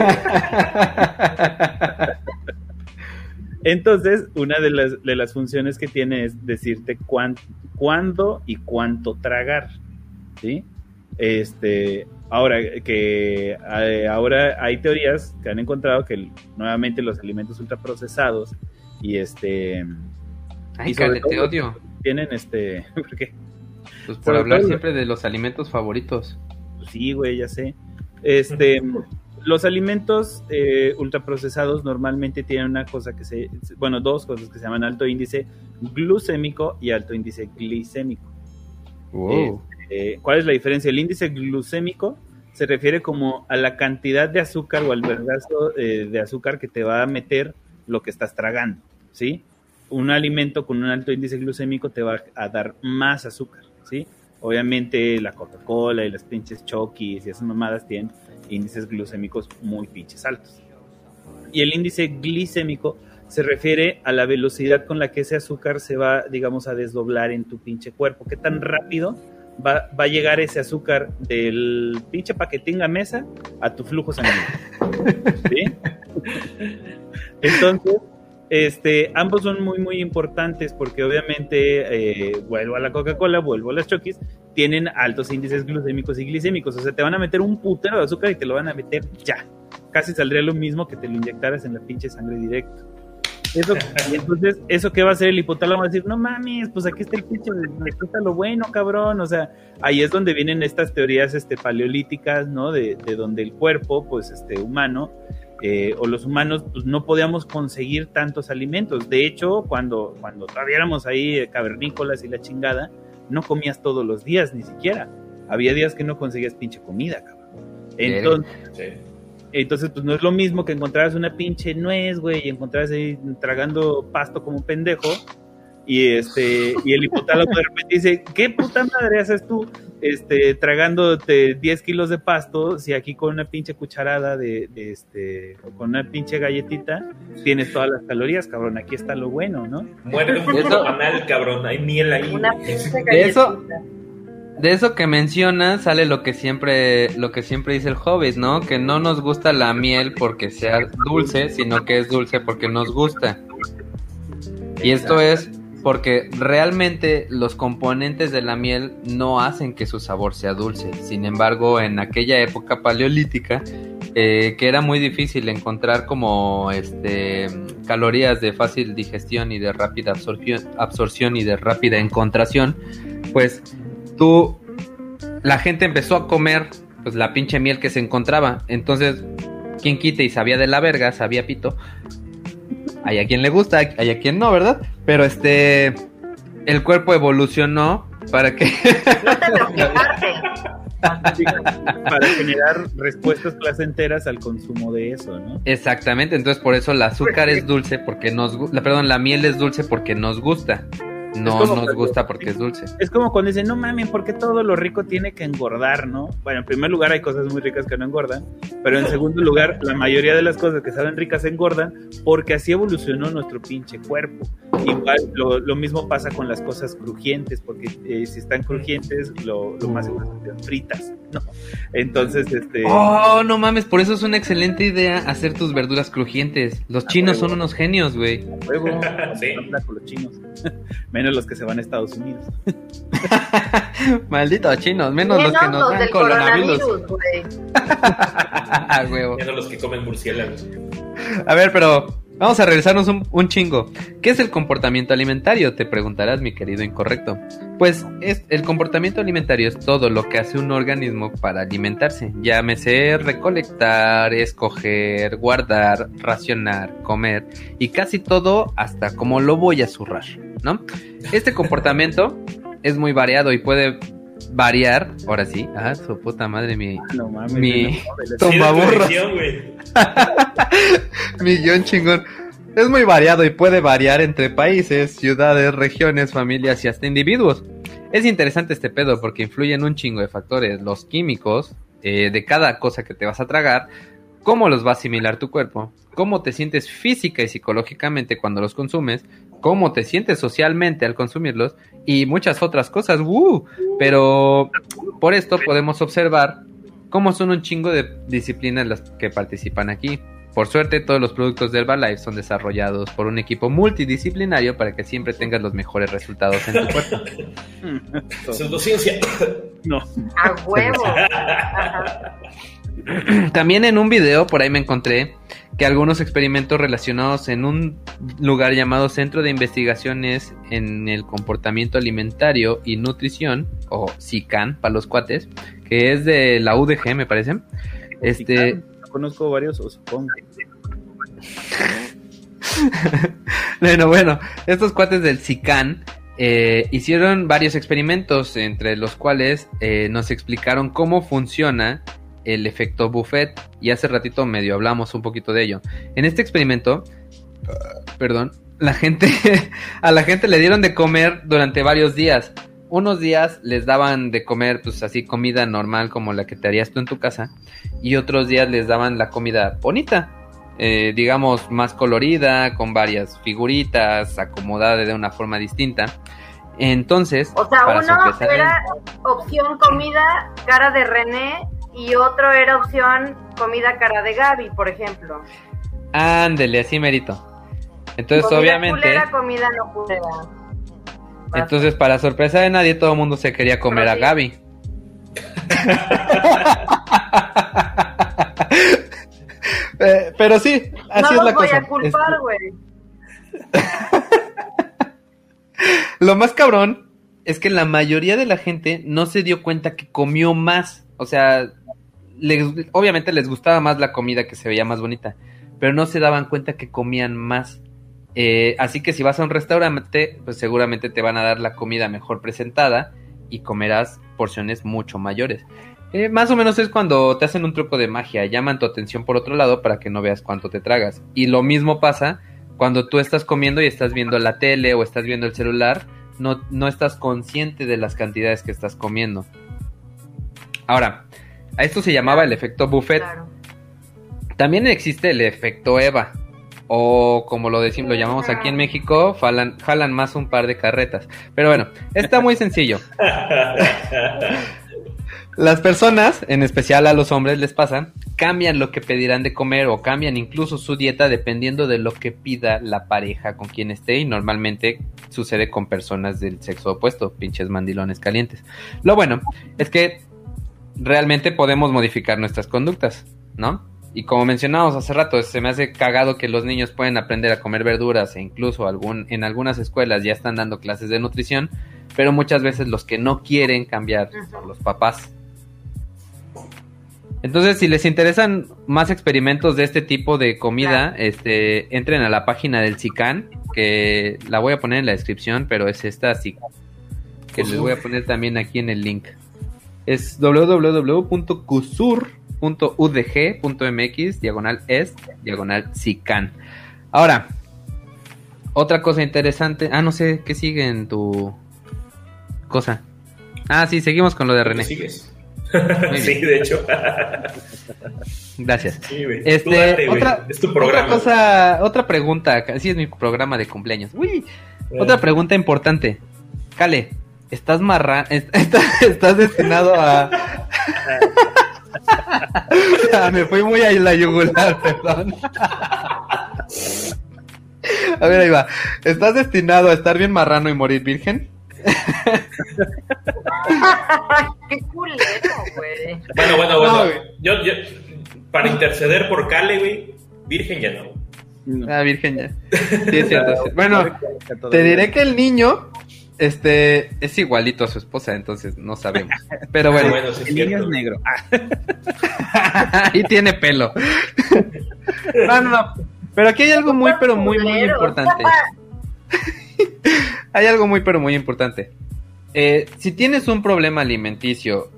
Entonces, una de las, de las funciones que tiene es decirte cuándo y cuánto tragar. ¿Sí? Este, ahora que eh, ahora hay teorías que han encontrado que nuevamente los alimentos ultraprocesados y este Ay, te odio. Tienen este, ¿por qué? Pues por hablar siempre de los alimentos favoritos. Sí, güey, ya sé. Este, los alimentos eh, ultraprocesados normalmente tienen una cosa que se, bueno, dos cosas que se llaman alto índice glucémico y alto índice glicémico. Este, ¿Cuál es la diferencia? El índice glucémico se refiere como a la cantidad de azúcar o al vergazo eh, de azúcar que te va a meter lo que estás tragando, ¿sí? Un alimento con un alto índice glucémico te va a dar más azúcar, ¿sí? Obviamente la Coca-Cola y las pinches Chokis y esas mamadas tienen índices glucémicos muy pinches altos. Y el índice glicémico se refiere a la velocidad con la que ese azúcar se va, digamos, a desdoblar en tu pinche cuerpo. ¿Qué tan rápido va, va a llegar ese azúcar del pinche paquetín a mesa a tu flujo sanguíneo? Entonces, este, ambos son muy, muy importantes porque obviamente, eh, vuelvo a la Coca-Cola, vuelvo a las Chokis, tienen altos índices glucémicos y glicémicos. O sea, te van a meter un putero de azúcar y te lo van a meter ya. Casi saldría lo mismo que te lo inyectaras en la pinche sangre directo. Eso, y entonces, ¿eso qué va a hacer el hipotálamo? Va a decir, no mames, pues aquí está el pinche, aquí está lo bueno, cabrón. O sea, ahí es donde vienen estas teorías este, paleolíticas, ¿no? De, de donde el cuerpo, pues, este, humano, eh, o los humanos pues, no podíamos conseguir tantos alimentos. De hecho, cuando, cuando todavía éramos ahí eh, cavernícolas y la chingada, no comías todos los días ni siquiera. Había días que no conseguías pinche comida, cabrón. Entonces, entonces pues no es lo mismo que encontraras una pinche nuez, güey, y encontraras ahí tragando pasto como un pendejo, y este y el hipotálamo de repente dice, ¿qué puta madre haces tú este tragándote 10 kilos de pasto si aquí con una pinche cucharada de, este con una pinche galletita tienes todas las calorías, cabrón, aquí está lo bueno, ¿no? Muerde un panal, cabrón, hay miel ahí. Una pinche de eso de eso que menciona sale lo que siempre lo que siempre dice el Hobbit, ¿no? Que no nos gusta la miel porque sea dulce, sino que es dulce porque nos gusta. Y esto es porque realmente los componentes de la miel no hacen que su sabor sea dulce. Sin embargo, en aquella época paleolítica, eh, que era muy difícil encontrar como este calorías de fácil digestión y de rápida absorción, absorción y de rápida encontración, pues tú la gente empezó a comer pues la pinche miel que se encontraba. Entonces, quien quite y sabía de la verga, sabía pito, hay a quien le gusta, hay a quien no, ¿verdad? Pero este, el cuerpo evolucionó para que... para generar respuestas placenteras al consumo de eso, ¿no? Exactamente, entonces por eso el azúcar es dulce porque nos gusta, perdón, la miel es dulce porque nos gusta. No nos gusta porque es dulce. Es como cuando dicen, no mames, porque todo lo rico tiene que engordar, ¿no? Bueno, en primer lugar hay cosas muy ricas que no engordan, pero en segundo lugar, la mayoría de las cosas que saben ricas engordan porque así evolucionó nuestro pinche cuerpo. Igual lo, mismo pasa con las cosas crujientes, porque eh, si están crujientes, lo, más seguro son fritas, ¿no? Entonces, este... Oh, no mames, por eso es una excelente idea hacer tus verduras crujientes. Los chinos son unos genios, güey. sí. los chinos. Menos los que se van a Estados Unidos. Malditos chinos, menos, los que nos dan coronavirus. menos los que comen murciélagos. A ver, pero Vamos a revisarnos un, chingo. ¿Qué es el comportamiento alimentario? Te preguntarás, mi querido incorrecto. Pues es, el comportamiento alimentario es todo lo que hace un organismo para alimentarse. Llámese recolectar, escoger, guardar, racionar, comer y casi todo hasta como lo voy a zurrar, ¿no? Este comportamiento es muy variado y puede variar, ahora sí, ah, su puta madre, mi, ah, mi tomaburros, mi guion chingón. Es muy variado y puede variar entre países, ciudades, regiones, familias y hasta individuos. Es interesante este pedo porque influyen un chingo de factores, los químicos, eh, de cada cosa que te vas a tragar, cómo los va a asimilar tu cuerpo, cómo te sientes física y psicológicamente cuando los consumes, cómo te sientes socialmente al consumirlos y muchas otras cosas. Pero por esto podemos observar cómo son un chingo de disciplinas las que participan aquí. Por suerte, todos los productos de Herbalife son desarrollados por un equipo multidisciplinario para que siempre tengas los mejores resultados en tu cuerpo. Pseudociencia. No. A huevo. También en un video por ahí me encontré que algunos experimentos relacionados en un lugar llamado Centro de Investigaciones en el Comportamiento Alimentario y Nutrición, o CICAN para los cuates, que es de la UDG me parece. Este, Conozco varios, o supongo. bueno, bueno, estos cuates del CICAN eh, hicieron varios experimentos, entre los cuales eh, nos explicaron cómo funciona el efecto buffet y hace ratito medio hablamos un poquito de ello. En este experimento, perdón, la gente a la gente le dieron de comer durante varios días. Unos días les daban de comer pues así comida normal como la que te harías tú en tu casa y otros días les daban la comida bonita, eh, digamos más colorida, con varias figuritas, acomodada de una forma distinta. Entonces, O sea, para uno era opción comida cara de René y otro era opción comida cara de Gaby, por ejemplo. Ándele, así merito. Entonces, comida obviamente, culera, comida no culera. entonces para sorpresa de nadie, todo el mundo se quería comer Pero a sí. Gaby. Eh, Pero sí, así no es los la voy cosa. a culpar, güey. Lo más cabrón es que la mayoría de la gente no se dio cuenta que comió más. O sea, obviamente les gustaba más la comida que se veía más bonita, pero no se daban cuenta que comían más. Eh, así que si vas a un restaurante, pues seguramente te van a dar la comida mejor presentada y comerás porciones mucho mayores. Eh, más o menos es cuando te hacen un truco de magia, llaman tu atención por otro lado para que no veas cuánto te tragas. Y lo mismo pasa cuando tú estás comiendo y estás viendo la tele o estás viendo el celular, no, no estás consciente de las cantidades que estás comiendo. Ahora, a esto se llamaba el efecto buffet. Claro. También existe el efecto Eva. O como lo decimos, lo llamamos aquí en México, jalan, jalan más un par de carretas. Pero bueno, está muy sencillo. Las personas, en especial a los hombres les pasa, cambian lo que pedirán de comer o cambian incluso su dieta dependiendo de lo que pida la pareja con quien esté y normalmente sucede con personas del sexo opuesto, pinches mandilones calientes. Lo bueno es que realmente podemos modificar nuestras conductas, ¿no? Y como mencionamos hace rato, se me hace cagado que los niños pueden aprender a comer verduras e incluso algún, en algunas escuelas ya están dando clases de nutrición, pero muchas veces los que no quieren cambiar son los papás. Entonces, si les interesan más experimentos de este tipo de comida, este, entren a la página del SICAN, que la voy a poner en la descripción, pero es esta así, que les voy a poner también aquí en el link. Es www.cusur.udg.mx, diagonal es, diagonal SICAN. Ahora, otra cosa interesante, ah, no sé, ¿qué sigue en tu cosa? Ah, sí, seguimos con lo de ¿Te René. sigues? sí, de hecho. Gracias. Sí. Este, date, otra, es tu otra programa. cosa, otra pregunta, así es mi programa de cumpleaños. Uy, Eh, otra pregunta importante. Cale, ¿estás marra est- estás, estás destinado a... Ah, Me fui muy a la yugular, perdón. A ver, ahí va. ¿Estás destinado a estar bien marrano y morir virgen? Qué culero, güey. Bueno, bueno, No, bueno. yo, yo, para interceder por Cale, güey, virgen ya no. No. Ah, virgen ya. Sí, es cierto. sí. Bueno, Te diré que el niño este es igualito a su esposa, entonces no sabemos. Pero bueno, Bueno, sí es El niño es negro. Ah, y tiene pelo. No, no, no. Pero aquí hay algo muy, pero muy, muy importante. Hay algo muy, pero muy importante. Eh, si tienes un problema alimenticio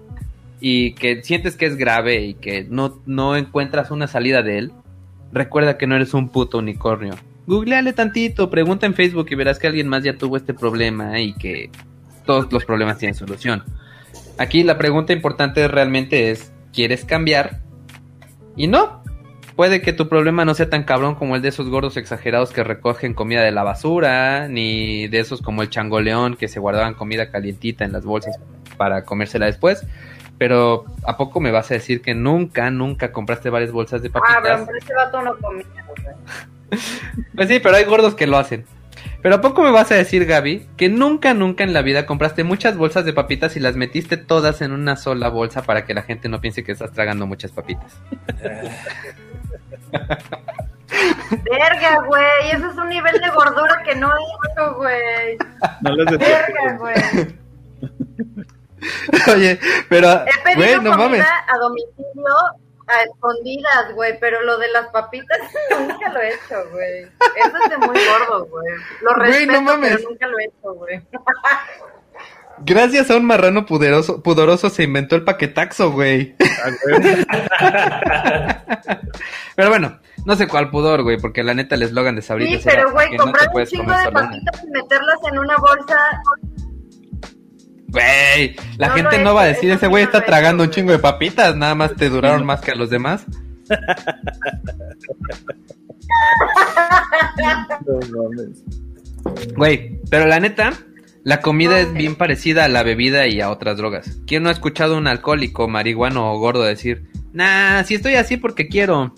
y que sientes que es grave y que no, no encuentras una salida de él, recuerda que no eres un puto unicornio. Googleale tantito, pregunta en Facebook y verás que alguien más ya tuvo este problema y que todos los problemas tienen solución. Aquí la pregunta importante realmente es, quieres cambiar y no. Puede que tu problema no sea tan cabrón como el de esos gordos exagerados que recogen comida de la basura, ni de esos como el changoleón que se guardaban comida calientita en las bolsas para comérsela después. Pero ¿a poco me vas a decir que nunca, nunca compraste varias bolsas de papitas? Ah, pero ese vato no comía, Pues sí, pero hay gordos que lo hacen. Pero ¿a poco me vas a decir, Gaby, que nunca, nunca en la vida compraste muchas bolsas de papitas y las metiste todas en una sola bolsa para que la gente no piense que estás tragando muchas papitas? Verga, güey, eso es un nivel de gordura que no he güey. No los Verga, güey. Oye, pero, He pedido güey, no comida mames. a domicilio a escondidas, güey, pero lo de las papitas nunca lo he hecho, güey. Eso es de muy gordo, güey. Lo respeto, no mames. pero nunca lo he hecho, güey. Gracias a un marrano puderoso, pudoroso se inventó el paquetaxo, güey. Pero bueno, no sé cuál pudor, güey, porque la neta el eslogan de Sabritas Sí, pero güey, no comprar un chingo de papitas y meterlas en una bolsa. Güey, la No gente no va a decir, ese güey está tragando un chingo de papitas, nada más te duraron más que a los demás. Güey, pero la neta, la comida es bien parecida a la bebida y a otras drogas. ¿Quién no ha escuchado a un alcohólico, marihuano o gordo decir, nah, si estoy así porque quiero,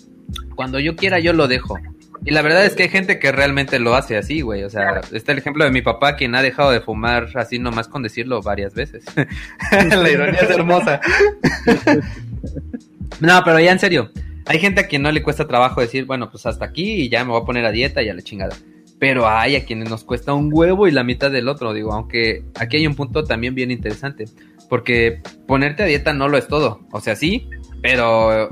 cuando yo quiera yo lo dejo? Y la verdad es que hay gente que realmente lo hace así, güey. O sea, está el ejemplo de mi papá, quien ha dejado de fumar así nomás con decirlo varias veces. la ironía es hermosa. no, pero ya en serio. Hay gente a quien no le cuesta trabajo decir, bueno, pues hasta aquí y ya me voy a poner a dieta y a la chingada. Pero hay a quienes nos cuesta un huevo y la mitad del otro, digo, aunque aquí hay un punto también bien interesante, porque ponerte a dieta no lo es todo, o sea, sí, pero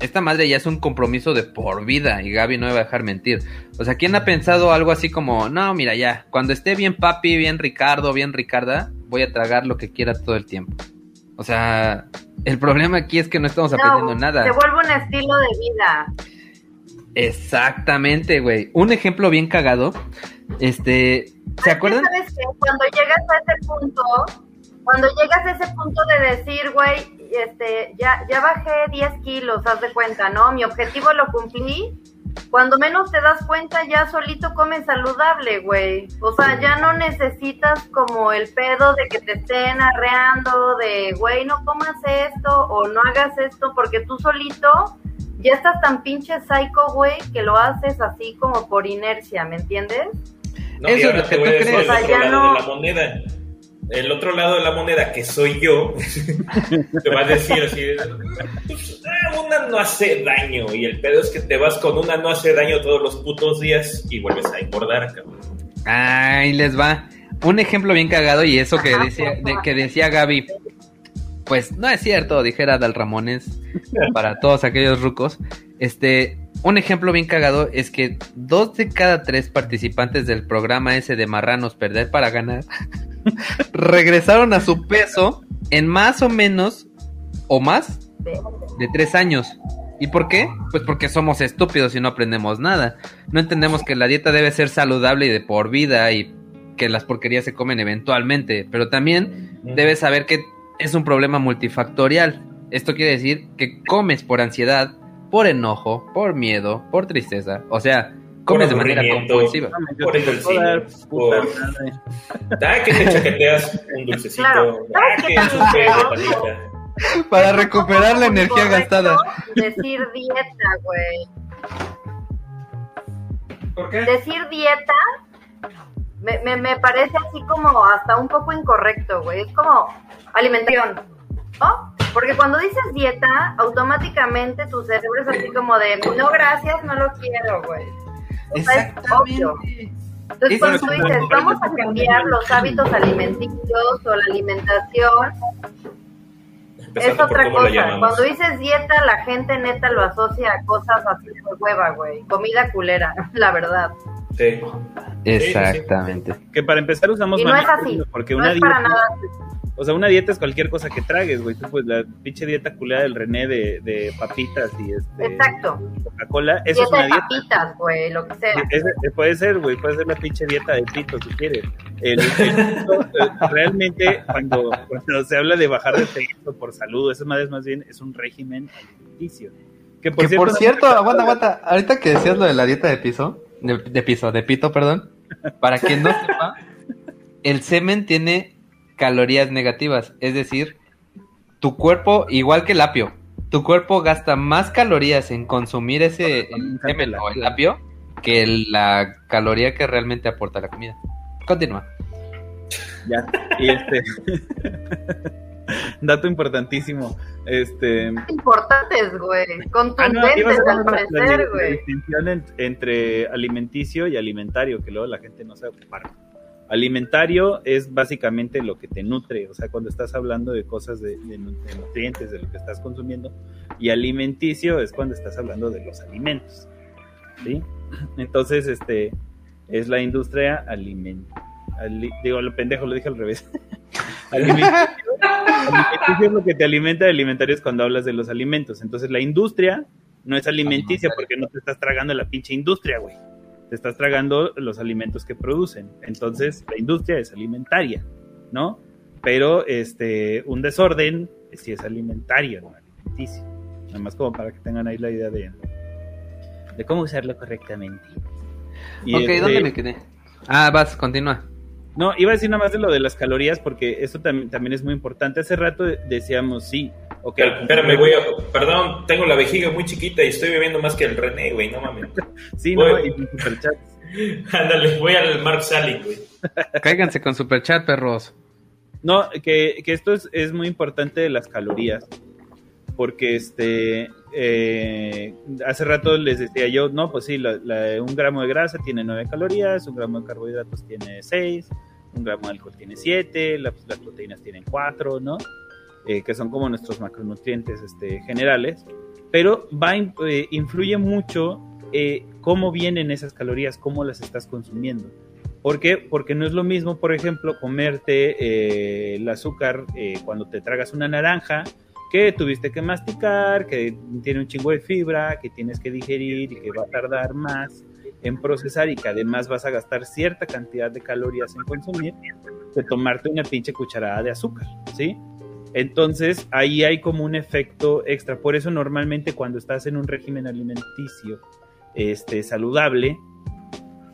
esta madre ya es un compromiso de por vida y Gaby no me va a dejar mentir. O sea, ¿quién ha pensado algo así como, no, mira ya, cuando esté bien papi, bien Ricardo, bien Ricarda, voy a tragar lo que quiera todo el tiempo? O sea, el problema aquí es que no estamos aprendiendo No, nada. Se vuelve un estilo de vida. Exactamente, güey. Un ejemplo bien cagado. Este, ¿se acuerdan? ¿Sabes qué? Cuando llegas a ese punto, cuando llegas a ese punto de decir, güey, este, ya, ya bajé 10 kilos, haz de cuenta, ¿no? Mi objetivo lo cumplí. Cuando menos te das cuenta, ya solito comes saludable, güey. O sea, ya no necesitas como el pedo de que te estén arreando, de, güey, no comas esto o no hagas esto, porque tú solito ya estás tan pinche psycho, güey, que lo haces así como por inercia, ¿me entiendes? No, Eso y es ahora lo que te voy a tú decir crees. O sea, ya no- de la moneda. El otro lado de la moneda, que soy yo, te va a decir así, pues, ah, una no hace daño. Y el pedo es que te vas con una no hace daño todos los putos días y vuelves a engordar, cabrón. Ahí les va. Un ejemplo bien cagado y eso que decía, de, que decía Gaby. Pues no es cierto, dijera Dal Ramones para todos aquellos rucos. Este, un ejemplo bien cagado es que dos de cada tres participantes del programa ese de Marranos Perder para Ganar regresaron a su peso en más o menos o más de tres años. ¿Y por qué? Pues porque somos estúpidos y no aprendemos nada. No entendemos que la dieta debe ser saludable y de por vida y que las porquerías se comen eventualmente. Pero también debes saber que es un problema multifactorial. Esto quiere decir que comes por ansiedad, por enojo, por miedo, por tristeza. O sea, comes de manera compulsiva. Por el puta por-. Ah, que te chaqueteas un dulcecito. Claro. Ah. Para recuperar la energía gastada. Decir dieta, güey. ¿Por qué? Decir dieta me, me, me parece así como hasta un poco incorrecto, güey. Es como alimentación, ¿no? Porque cuando dices dieta, automáticamente tu cerebro es así como de, no, gracias, no lo quiero, güey. Obvio. Entonces, cuando tú dices, vamos a cambiar los hábitos alimenticios o la alimentación, es otra cosa. Cuando dices dieta, la gente neta lo asocia a cosas así de hueva, güey. Comida culera, la verdad. Sí. Exactamente. Que para empezar usamos Y no es así. porque no una es para dieta- nada. O sea, una dieta es cualquier cosa que tragues, güey. Tú, pues la pinche dieta culera del René de, de papitas y este. Exacto. Coca-Cola. Eso es una de dieta. papitas, güey, lo que sea. puede ser, güey. Puede ser la pinche dieta de pito si quieres. El, eh, realmente, cuando, cuando se habla de bajar de peso por salud, eso más, más bien es un régimen alimenticio. Que por cierto, aguanta, aguanta. Ahorita que decías lo de la dieta de piso, de, de piso, de pito, perdón. Para quien no sepa, el semen tiene calorías negativas. Es decir, tu cuerpo, igual que el apio, tu cuerpo gasta más calorías en consumir ese el o el apio que la caloría que realmente aporta la comida. Continúa. Ya, y este. Dato importantísimo. Este. Importantes, güey. Ah, Contundentes al parecer, güey. La distinción entre alimenticio y alimentario, que luego la gente no sabe ocupar. Alimentario es básicamente lo que te nutre, o sea, cuando estás hablando de cosas de, nutrientes, de lo que estás consumiendo, y alimenticio es cuando estás hablando de los alimentos, ¿sí? Entonces, este, es la industria alimentaria. digo, lo pendejo, lo dije al revés. alimenticio, alimenticio es lo que te alimenta, alimentario es cuando hablas de los alimentos. Entonces, la industria no es alimenticia porque no te estás tragando la pinche industria, güey te estás tragando los alimentos que producen. Entonces, la industria es alimentaria, ¿no? Pero este, un desorden sí es alimentario, no alimenticio. Nada más como para que tengan ahí la idea de, de cómo usarlo correctamente. Y ok, este, ¿dónde me quedé? Ah, vas, continúa. No, iba a decir nada más de lo de las calorías porque eso también, también es muy importante. Hace rato decíamos, sí, Ok. Espérame, güey. Perdón, tengo la vejiga muy chiquita y estoy bebiendo más que el René, güey. No mames. sí, no, y superchat. Ándale, voy al Mark Sally, güey. Cáiganse con superchat, perros. No, que, que esto es, es, muy importante de las calorías. Porque este. Eh, hace rato les decía yo, no, pues sí, un gramo de grasa tiene 9 calorías, un gramo de carbohidratos tiene 6, un gramo de alcohol tiene 7, las, las proteínas tienen 4, ¿no? Eh, que son como nuestros macronutrientes este, generales, pero va, eh, influye mucho eh, cómo vienen esas calorías, cómo las estás consumiendo. ¿Por qué? Porque no es lo mismo, por ejemplo, comerte el azúcar cuando te tragas una naranja, que tuviste que masticar, que tiene un chingo de fibra, que tienes que digerir y que va a tardar más en procesar y que además vas a gastar cierta cantidad de calorías en consumir, de tomarte una pinche cucharada de azúcar, ¿sí? Entonces ahí hay como un efecto extra. Por eso normalmente cuando estás en un régimen alimenticio este, saludable,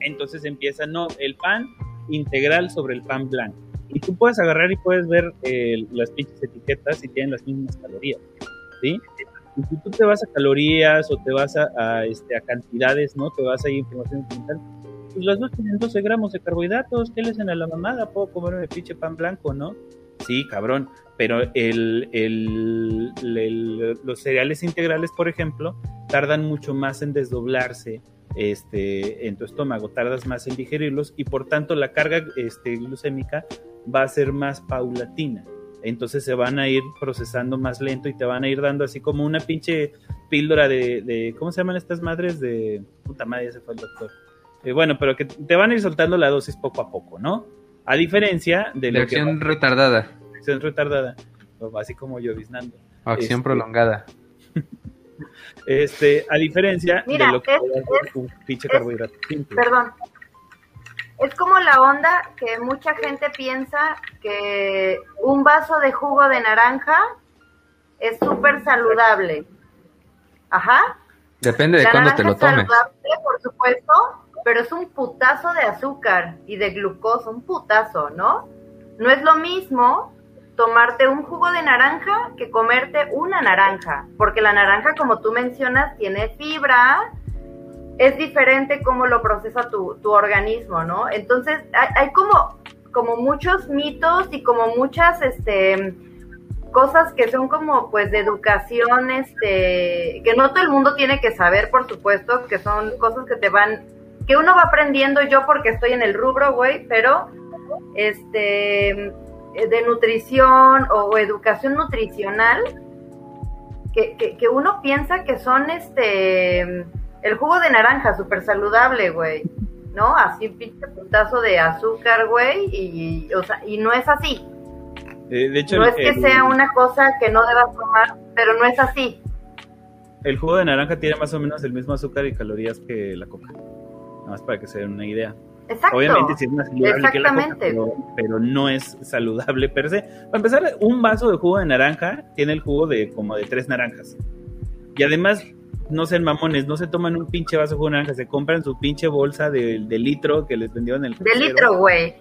entonces empieza, no, el pan integral sobre el pan blanco. Y tú puedes agarrar y puedes ver eh, las pinches etiquetas y tienen las mismas calorías. ¿sí? Y si tú te vas a calorías o te vas a, este, a cantidades, ¿no? Te vas a información documental, pues las dos tienen 12 gramos de carbohidratos, ¿qué le hacen a la mamada? Puedo comer un pinche pan blanco, ¿no? Sí, cabrón, pero el, el, los cereales integrales, por ejemplo, tardan mucho más en desdoblarse este, en tu estómago, tardas más en digerirlos y por tanto la carga este, glucémica va a ser más paulatina. Entonces se van a ir procesando más lento y te van a ir dando así como una pinche píldora de, de ¿cómo se llaman estas madres? De puta madre, ya se fue el doctor. Eh, bueno, pero que te van a ir soltando la dosis poco a poco, ¿no? A diferencia de, la acción retardada acción retardada, así como lloviznando. Acción este, prolongada. Este, a diferencia de lo que es, un pinche carbohidrato. Perdón. Es como la onda que mucha gente piensa que un vaso de jugo de naranja es súper saludable. Ajá. Depende de cuándo te lo tomes. Saludable, por supuesto, pero es un putazo de azúcar y de glucosa, un putazo, ¿no? No es lo mismo tomarte un jugo de naranja que comerte una naranja, porque la naranja, como tú mencionas, tiene fibra, es diferente cómo lo procesa tu, organismo, ¿no? Entonces, hay, como, como muchos mitos y como muchas, este cosas que son como pues de educación, este, que no todo el mundo tiene que saber, por supuesto, que son cosas que te van, que uno va aprendiendo yo porque estoy en el rubro, güey, pero este de nutrición o, educación nutricional que, que, uno piensa que son este el jugo de naranja súper saludable, güey, ¿no? Así un pinche putazo de azúcar, güey, y, o sea, y no es así. Eh, de hecho, no el- es que el- sea una cosa que no debas tomar, pero no es así. El jugo de naranja tiene más o menos el mismo azúcar y calorías que la coca. Nada más para que se den una idea. Exacto. Obviamente sí es más saludable que la coca, pero, pero no es saludable per se. Para empezar, un vaso de jugo de naranja tiene el jugo de como de tres naranjas. Y además, no sean mamones, no se toman un pinche vaso de jugo de naranja, se compran su pinche bolsa de, de litro que les vendieron en el De crucero. litro, güey.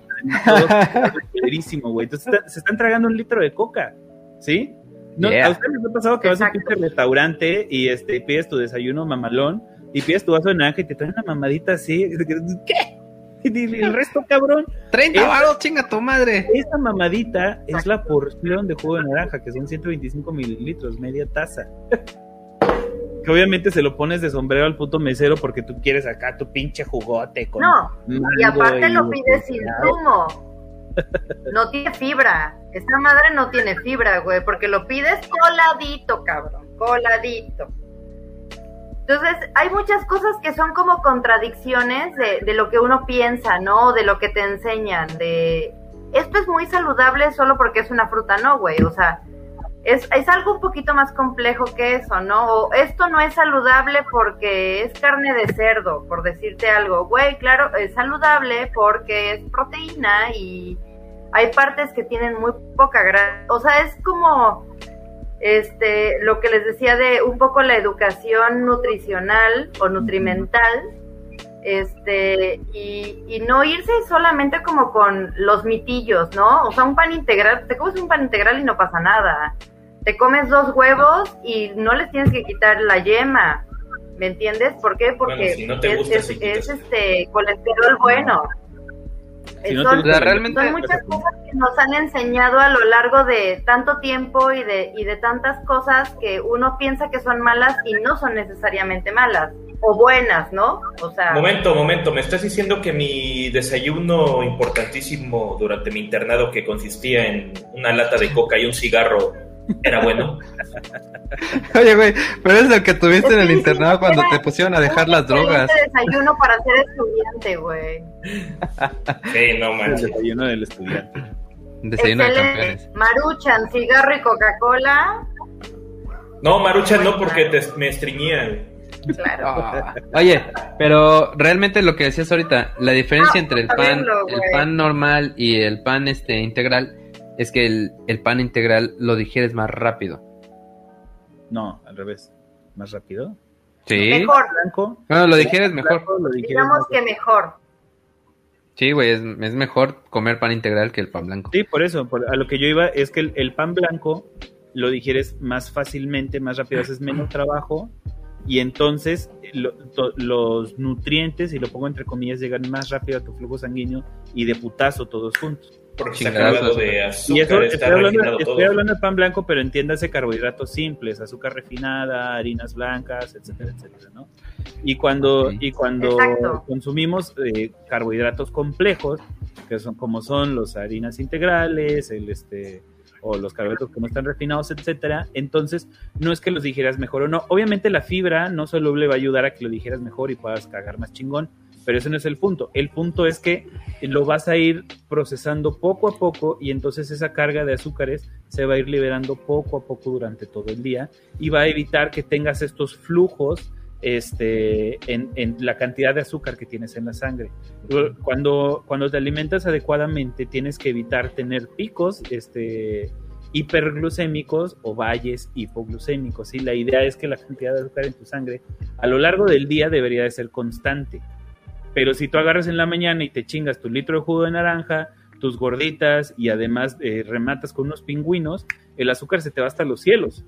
Entonces está- se están tragando un litro de coca, ¿sí? No, Yeah. ¿A ustedes les ha pasado que vas a un restaurante y este, pides tu desayuno mamalón y pides tu vaso de naranja y te traen una mamadita así? ¿Qué? Y el resto, cabrón. 30 Esa- varos, chinga tu madre. Esta mamadita es la porción de jugo de naranja, que son 125 mililitros, media taza. Que obviamente se lo pones de sombrero al puto mesero porque tú quieres acá tu pinche jugote con No, y aparte lo pides sin zumo. No tiene fibra. Esta madre no tiene fibra, güey, porque lo pides coladito, cabrón. Coladito. Entonces, hay muchas cosas que son como contradicciones de, de lo que uno piensa, ¿no? De lo que te enseñan, de... Esto es muy saludable solo porque es una fruta, no, güey. O sea, es, es algo un poquito más complejo que eso, ¿no? O esto no es saludable porque es carne de cerdo, por decirte algo. Güey, claro, es saludable porque es proteína y hay partes que tienen muy poca grasa. O sea, es como este lo que les decía de un poco la educación nutricional o nutrimental este y, y no irse solamente como con los mitillos, ¿no? O sea, un pan integral, te comes un pan integral y no pasa nada. Te comes dos huevos y no les tienes que quitar la yema. ¿Me entiendes? ¿Por qué? Porque Bueno, si no te es, es- es, este colesterol bueno. Si no Son- realmente- son muchas cosas que nos han enseñado a lo largo de tanto tiempo y de, y de tantas cosas que uno piensa que son malas y no son necesariamente malas o buenas, ¿no? O sea, Momento, momento, me estás diciendo que mi desayuno importantísimo durante mi internado que consistía en una lata de coca y un cigarro era bueno. Oye, güey, pero es el que tuviste Es en el internado cuando te pusieron a dejar las drogas. desayuno para ser estudiante, güey. Sí, no el manches. desayuno del estudiante. Desayuno de campeones. Maruchan, cigarro y Coca-Cola. No, Marucha no, porque te, me estreñía. Claro. Ah, Oye, pero realmente lo que decías ahorita, la diferencia Ah, entre el pan, el pan normal y el pan este integral es que el, el pan integral lo digieres más rápido. No, al revés. ¿Más rápido? Sí. Mejor, Blanco. Bueno, lo digieres mejor. Blanco, lo digieres digamos que mejor. Sí, güey, es, es mejor comer pan integral que el pan blanco. Sí, por eso, por- a lo que yo iba es que el, el pan blanco lo digieres más fácilmente, más rápido, haces menos trabajo y entonces lo- to- los nutrientes, y lo pongo entre comillas, llegan más rápido a tu flujo sanguíneo y de putazo todos juntos. Porque está cargado de Y azúcar, eso, está estoy hablando, estoy hablando de pan blanco, pero entiéndase carbohidratos simples, azúcar refinada, harinas blancas, etcétera, etcétera, ¿no? Y cuando, Ok. y cuando Exacto. consumimos eh, carbohidratos complejos, que son como son los harinas integrales, el este o los carbohidratos que no están refinados, etcétera, entonces no es que los digieras mejor o no. Obviamente la fibra no soluble va a ayudar a que lo digieras mejor y puedas cagar más chingón, pero ese no es el punto. El punto es que lo vas a ir procesando poco a poco y entonces esa carga de azúcares se va a ir liberando poco a poco durante todo el día y va a evitar que tengas estos flujos este, en, en la cantidad de azúcar que tienes en la sangre. Cuando, cuando te alimentas adecuadamente tienes que evitar tener picos este, hiperglucémicos o valles hipoglucémicos. ¿sí? La idea es que la cantidad de azúcar en tu sangre a lo largo del día debería de ser constante. Pero si tú agarras en la mañana y te chingas tu litro de jugo de naranja, tus gorditas y además eh, rematas con unos pingüinos, el azúcar se te va hasta los cielos.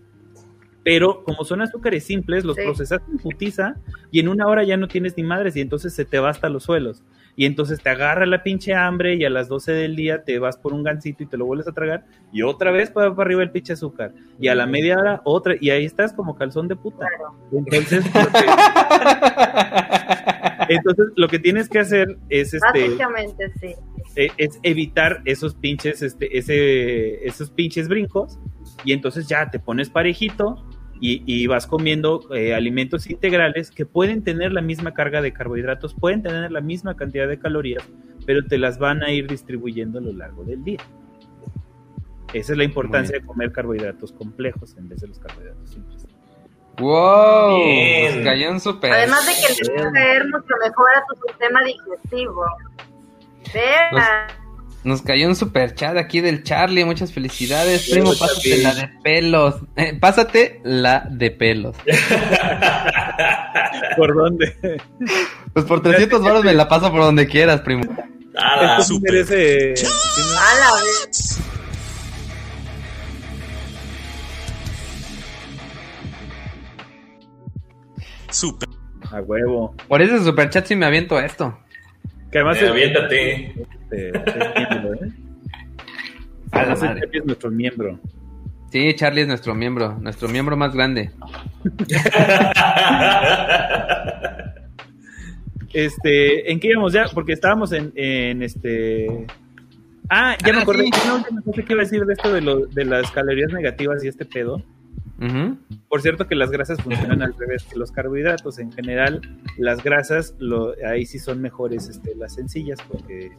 Pero como son azúcares simples, los Sí. procesas en putiza y en una hora ya no tienes ni madres y entonces se te va hasta los suelos. Y entonces te agarra la pinche hambre y a las 12 del día te vas por un gansito y te lo vuelves a tragar y otra vez para, para arriba el pinche azúcar. Y a la media hora otra y ahí estás como calzón de puta. Entonces, lo que, entonces lo que tienes que hacer es este Básicamente, sí. eh, es evitar esos pinches, este, ese, esos pinches brincos, y entonces ya te pones parejito y, y vas comiendo eh, alimentos integrales que pueden tener la misma carga de carbohidratos, pueden tener la misma cantidad de calorías, pero te las van a ir distribuyendo a lo largo del día. Esa es la importancia de comer carbohidratos complejos en vez de los carbohidratos simples. ¡Wow! Bien. Nos cayó un super. Además de que le va a caer mucho mejor a tu sistema digestivo. Vean. Nos cayó un super chat aquí del Charlie. Muchas felicidades. Sí, Primo, Charlie. pásate la de pelos. Eh, pásate la de pelos. ¿Por dónde? Pues por 300 baros me la paso por donde quieras, primo. Nada. Esto sí merece... A la vez. Super. A huevo. Por ese super chat sí me aviento esto. Que además Eh, es- aviéntate. este, es miembro, ¿eh? A la Además, madre. Charlie es nuestro miembro. Sí, Charlie es nuestro miembro, nuestro miembro más grande. Este, ¿en qué íbamos ya? Porque estábamos en, en este. Ah, ya Ah, me acordé. sí. No, ya no sé qué iba a decir de esto de, lo, de las calorías negativas y este pedo. Por cierto que las grasas funcionan al revés que los carbohidratos. En general, las grasas, lo, ahí sí son mejores este, las sencillas porque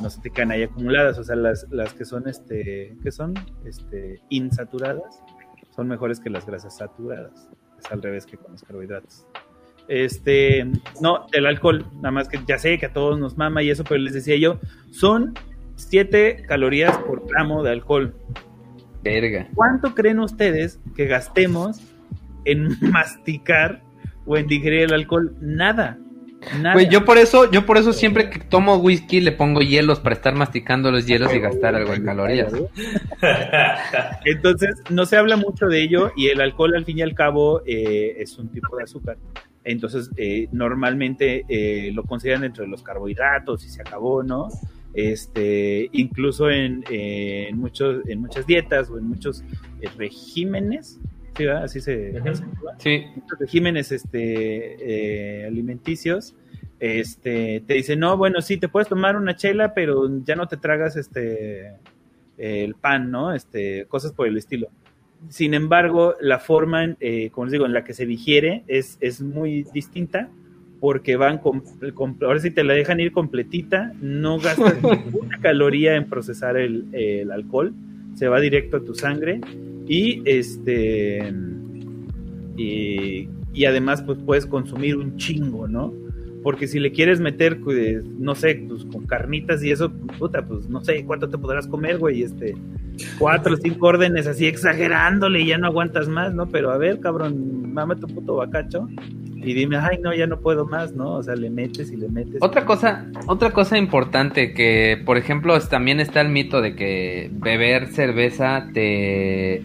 no se te quedan ahí acumuladas. O sea, las, las que son, este, que son este, insaturadas son mejores que las grasas saturadas. Es al revés que con los carbohidratos. Este, no, el alcohol, nada más que ya sé que a todos nos mama y eso, pero les decía yo, son 7 calorías por gramo de alcohol. Verga. ¿Cuánto creen ustedes que gastemos en masticar o en digerir el alcohol? Nada. Nada. Güey, yo por eso, yo por eso siempre que tomo whisky le pongo hielos para estar masticando los hielos y gastar algo en calorías. Entonces, no se habla mucho de ello y el alcohol al fin y al cabo eh, es un tipo de azúcar. Entonces, eh, normalmente eh, lo consideran dentro de los carbohidratos y se acabó, ¿no? Este, incluso en, eh, en muchos, en muchas dietas o en muchos eh, regímenes. Así se. Sí, muchos regímenes este, eh, alimenticios, este, te dicen, no, bueno, sí, te puedes tomar una chela, pero ya no te tragas este, el pan, ¿no? Este, cosas por el estilo. Sin embargo, la forma, en, eh, como les digo, en la que se digiere es, es muy distinta porque van con, con- ahora sí te la dejan ir completita, no gastas ninguna caloría en procesar el, el alcohol, se va directo a tu sangre y este y, y además pues puedes consumir un chingo, ¿no? Porque si le quieres meter, pues, no sé, pues con carnitas y eso, puta, pues no sé cuánto te podrás comer, güey, este, cuatro o cinco órdenes así exagerándole y ya no aguantas más, ¿no? Pero a ver, cabrón, mame tu puto bacacho y dime, ay, no, ya no puedo más, ¿no? O sea, le metes y le metes. Otra cosa, otra cosa importante que, por ejemplo, es- también está el mito de que beber cerveza te,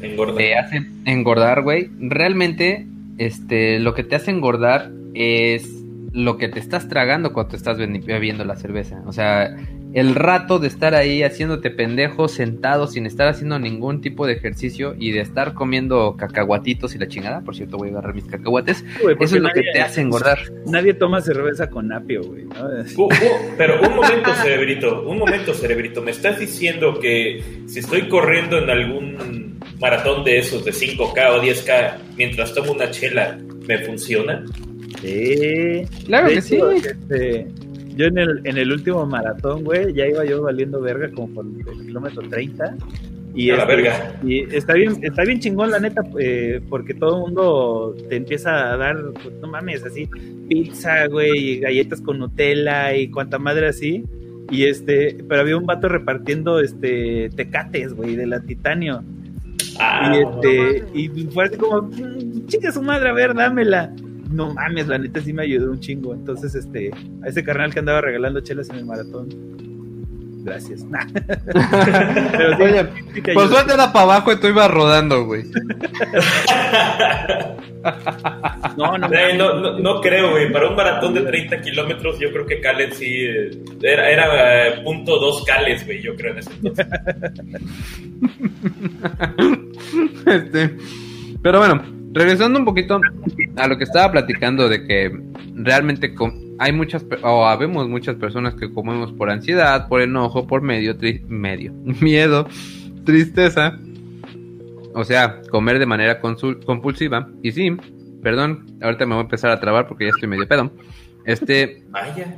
Engorda. te hace engordar, güey. Realmente, este, lo que te hace engordar es lo que te estás tragando cuando te estás bebi- bebiendo la cerveza. O sea, el rato de estar ahí haciéndote pendejo, sentado, sin estar haciendo ningún tipo de ejercicio y de estar comiendo cacahuatitos y la chingada. Por cierto, voy a agarrar mis cacahuates. Eso es lo que nadie- te hace engordar. Nadie toma cerveza con apio, güey, ¿no? Uh, uh, pero un momento, cerebrito, un momento, cerebrito. ¿Me estás diciendo que si estoy corriendo en algún maratón de esos de 5K o 10K mientras tomo una chela, me funciona? Sí. Claro De que hecho, sí. este, yo en el, en el último maratón, güey, ya iba yo valiendo verga como por el kilómetro 30. Y, A la este, verga. y está bien, está bien chingón la neta, eh, porque todo el mundo te empieza a dar, pues, no mames, así, pizza, güey, y galletas con Nutella y cuanta madre así. Y este, pero había un vato repartiendo este tecates, güey, de la titanio. Ah, Y este, y fue así como, "Mm, chinga su madre, a ver, dámela. No mames, la neta sí me ayudó un chingo. Entonces, este, a ese carnal que andaba regalando chelas en el maratón. Gracias. Pero sí, Oye, sí ayuda. suerte era para abajo y tú ibas rodando, güey. No, no, Eh, no, no, no creo, güey. Para un maratón de 30 kilómetros, yo creo que Calen sí. eh, Era, era eh, punto dos cales, güey, yo creo en ese entonces. Este, pero bueno, regresando un poquito a lo que estaba platicando de que realmente hay muchas o habemos muchas personas que comemos por ansiedad, por enojo, por medio, tri- medio, miedo, tristeza. O sea, comer de manera compulsiva. Y sí, perdón, ahorita me voy a empezar a trabar porque ya estoy medio pedo. Este, Vaya.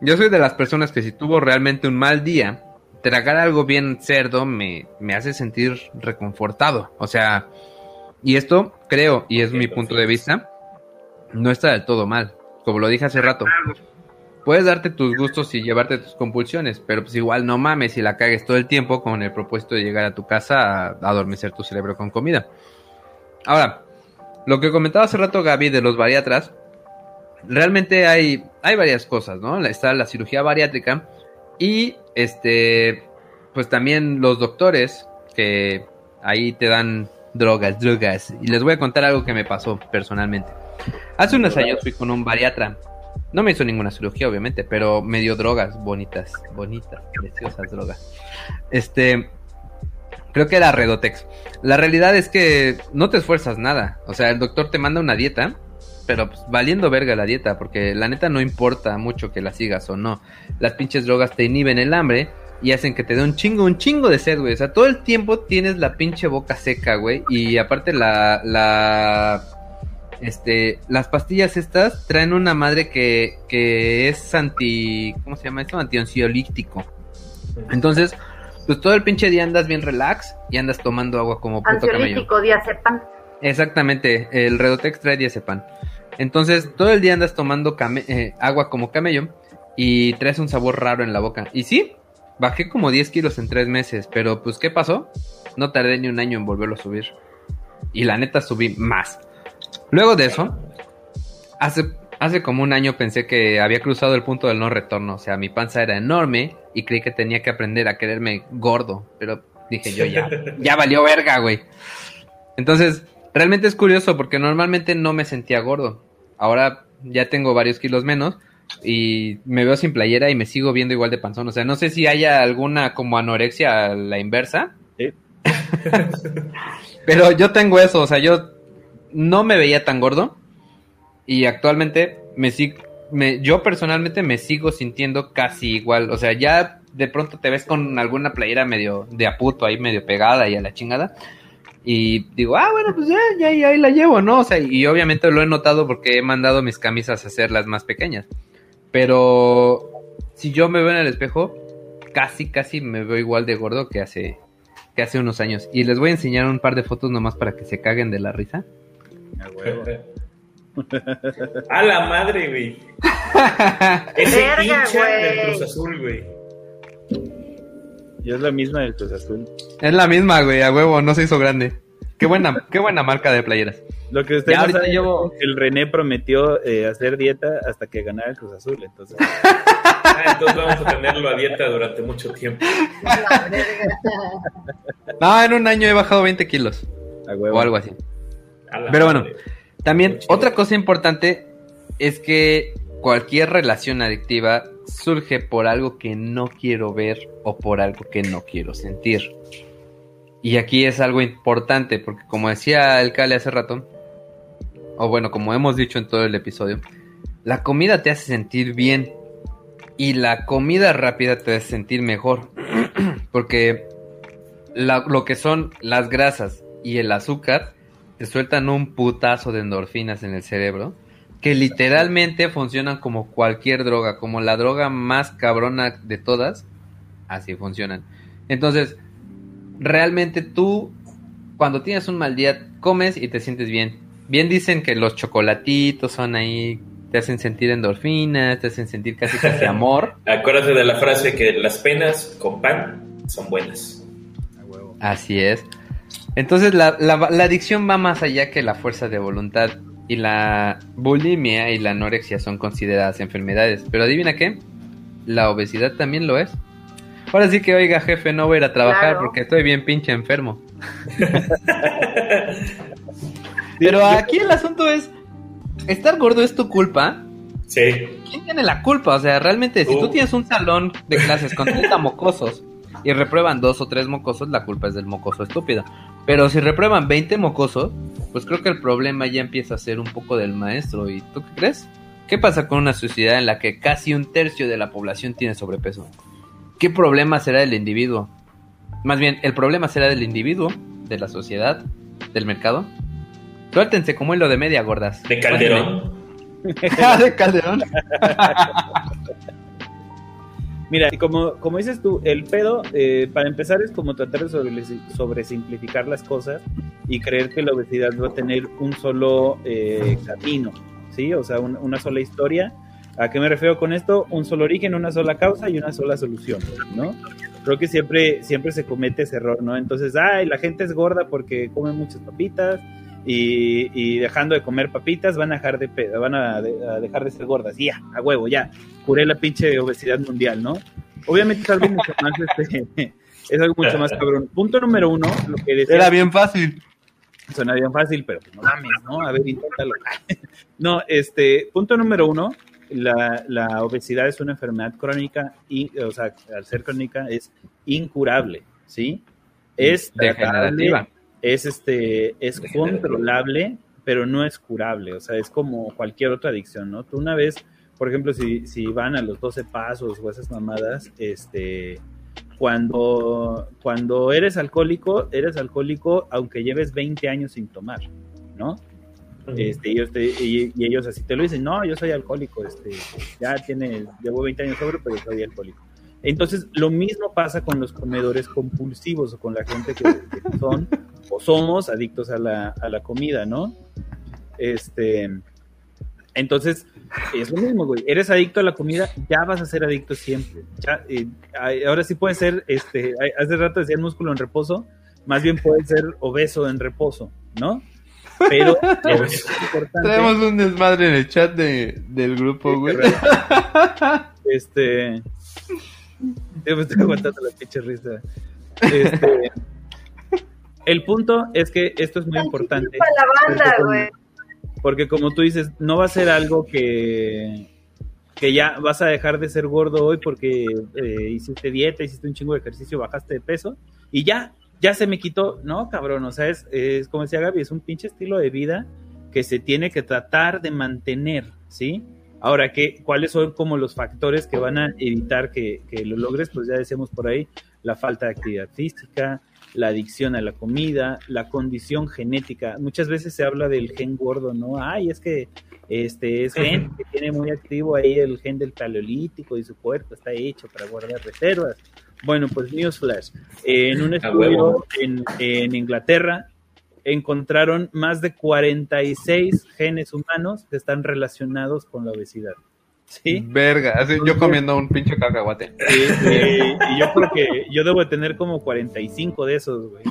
yo soy de las personas que si tuvo realmente un mal día, tragar algo bien cerdo me, me hace sentir reconfortado. O sea, y esto creo, y es mi punto de vista, no está del todo mal. Como lo dije hace rato. Puedes darte tus gustos y llevarte tus compulsiones, pero pues igual no mames si la cagues todo el tiempo con el propósito de llegar a tu casa a adormecer tu cerebro con comida. Ahora, lo que comentaba hace rato Gaby de los bariatras, realmente hay, hay varias cosas, ¿no? Está la cirugía bariátrica y este, pues también los doctores que ahí te dan drogas, drogas. Y les voy a contar algo que me pasó personalmente. Hace unos años fui con un bariatra. No me hizo ninguna cirugía, obviamente, pero me dio drogas bonitas, bonitas, preciosas drogas. Este, creo que era Redotex. La realidad es que no te esfuerzas nada. O sea, el doctor te manda una dieta, pero pues, valiendo verga la dieta, porque la neta no importa mucho que la sigas o no. Las pinches drogas te inhiben el hambre y hacen que te dé un chingo, un chingo de sed, güey. O sea, todo el tiempo tienes la pinche boca seca, güey. Y aparte la, la, este, las pastillas estas traen una madre que, que es anti, ¿cómo se llama esto? Antiansiolítico. Entonces, pues todo el pinche día andas bien relax y andas tomando agua como puto Ansiolítico, diazepam. Exactamente, el Redotex trae diazepam. Entonces, todo el día andas tomando eh, agua como camello y traes un sabor raro en la boca. Y sí, Bajé como 10 kilos en 3 meses, pero pues ¿qué pasó? No tardé ni un año en volverlo a subir. Y la neta subí más. Luego de eso, hace, hace como un año pensé que había cruzado el punto del no retorno. O sea, mi panza era enorme y creí que tenía que aprender a quererme gordo. Pero dije yo ya, ya valió verga, güey. Entonces, realmente es curioso porque normalmente no me sentía gordo. Ahora ya tengo varios kilos menos y me veo sin playera y me sigo viendo igual de panzón. O sea, no sé si haya alguna como anorexia a la inversa. Sí. Pero yo tengo eso, o sea, yo no me veía tan gordo y actualmente me sigo, me, yo personalmente me sigo sintiendo casi igual. O sea, ya de pronto te ves con alguna playera medio de aputo ahí, medio pegada y a la chingada. Y digo, ah, bueno, pues ya, ya, ya ahí la llevo, ¿no? O sea, y obviamente lo he notado porque he mandado mis camisas a hacerlas más pequeñas. Pero si yo me veo en el espejo, casi, casi me veo igual de gordo que hace, que hace unos años. Y les voy a enseñar un par de fotos nomás para que se caguen de la risa. A la madre, güey. Ese hincha del Cruz Azul, güey. Y es la misma del Cruz Azul. Es la misma, güey, a huevo, no se hizo grande. Qué buena, qué buena marca de playeras. Lo que usted ahorita llevo... el René prometió eh, hacer dieta hasta que ganara el Cruz Azul, entonces. Ah, entonces vamos a tenerlo a dieta durante mucho tiempo. no, en un año he bajado 20 kilos. O algo así. Pero bueno, también otra cosa importante es que cualquier relación adictiva surge por algo que no quiero ver o por algo que no quiero sentir. Y aquí es algo importante, porque como decía el Cale hace rato, o bueno, como hemos dicho en todo el episodio, la comida te hace sentir bien y la comida rápida te hace sentir mejor. Porque lo que son las grasas y el azúcar te sueltan un putazo de endorfinas en el cerebro que literalmente funcionan como cualquier droga, como la droga más cabrona de todas, así funcionan. Entonces, realmente tú, cuando tienes un mal día, comes y te sientes bien bien dicen que los chocolatitos son ahí, te hacen sentir endorfinas, te hacen sentir casi casi amor. Acuérdate de la frase que las penas con pan son buenas. Así es. Entonces la, la, la adicción va más allá que la fuerza de voluntad y la bulimia y la anorexia son consideradas enfermedades. Pero adivina qué, la obesidad también lo es. Ahora sí que, oiga, jefe, no voy a ir a trabajar porque estoy bien pinche enfermo. Pero aquí el asunto es, ¿estar gordo es tu culpa? Sí. ¿Quién tiene la culpa? O sea, realmente, si tú tienes un salón de clases con 30 mocosos y reprueban dos o tres mocosos, la culpa es del mocoso estúpido. Pero si reprueban 20 mocosos, pues creo que el problema ya empieza a ser un poco del maestro. ¿Y tú qué crees? ¿Qué pasa con una sociedad en la que casi un tercio de la población tiene sobrepeso? ¿Qué problema será del individuo? Más bien, ¿el problema será del individuo, de la sociedad, del mercado? Suéltense como en lo de media, gordas. De Calderón. Ah, de Calderón. Mira, como, como dices tú, el pedo, eh, para empezar, es como tratar de sobre, sobresimplificar las cosas y creer que la obesidad va a tener un solo eh, camino, ¿sí? O sea, una sola historia. ¿A qué me refiero con esto? Un solo origen, una sola causa y una sola solución, ¿no? Creo que siempre, siempre se comete ese error, ¿no? Entonces, ay, la gente es gorda porque come muchas papitas, y, dejando de comer papitas van a dejar de, van a, dejar de ser gordas. ya, a huevo, ya, curé la pinche obesidad mundial, ¿no? Obviamente es algo mucho más, este, es algo mucho más cabrón. Punto número uno, lo que decía, Era bien fácil. Suena bien fácil, pero no mames, ¿no? A ver, inténtalo. no, este, punto número uno, la, la, obesidad es una enfermedad crónica, y, o sea, al ser crónica es incurable, ¿sí? Es degenerativa es este es controlable, pero no es curable, o sea, es como cualquier otra adicción, ¿no? Tú una vez, por ejemplo, si, si van a los 12 pasos o esas mamadas, este cuando cuando eres alcohólico, eres alcohólico aunque lleves 20 años sin tomar, ¿no? Este, ellos y, ellos así te lo dicen, no, yo soy alcohólico, este, ya tiene, llevo 20 años sobre, pero soy alcohólico. Entonces, lo mismo pasa con los comedores compulsivos o con la gente que, son o somos adictos a la, a la comida, ¿no? Este, entonces, es lo mismo, güey. Eres adicto a la comida, ya vas a ser adicto siempre. Eh, ahora sí puede ser, este, hace rato decía músculo en reposo, más bien puede ser obeso en reposo, ¿no? Pero es importante. Tenemos un desmadre en el chat de, del grupo, güey. Este, yo me estoy aguantando la pinche risa. Este, el punto es que esto es muy importante. porque, como tú dices, no va a ser algo que, que ya vas a dejar de ser gordo hoy porque eh, hiciste dieta, hiciste un chingo de ejercicio, bajaste de peso y ya, ya se me quitó. No, cabrón, o sea, es, es como decía Gaby, es un pinche estilo de vida que se tiene que tratar de mantener, ¿sí? Ahora, ¿qué, ¿cuáles son como los factores que van a evitar que, lo logres? Pues ya decíamos por ahí, la falta de actividad física, la adicción a la comida, la condición genética. Muchas veces se habla del gen gordo, ¿no? Ay, es que este es gente que tiene muy activo ahí el gen del paleolítico y su cuerpo está hecho para guardar reservas. Bueno, pues Newsflash, en un estudio en, en Inglaterra encontraron más de 46 genes humanos que están relacionados con la obesidad. ¿Sí? Verga, así yo comiendo un pinche cacahuate. Sí, y yo creo que yo debo de tener como 45 de esos, güey.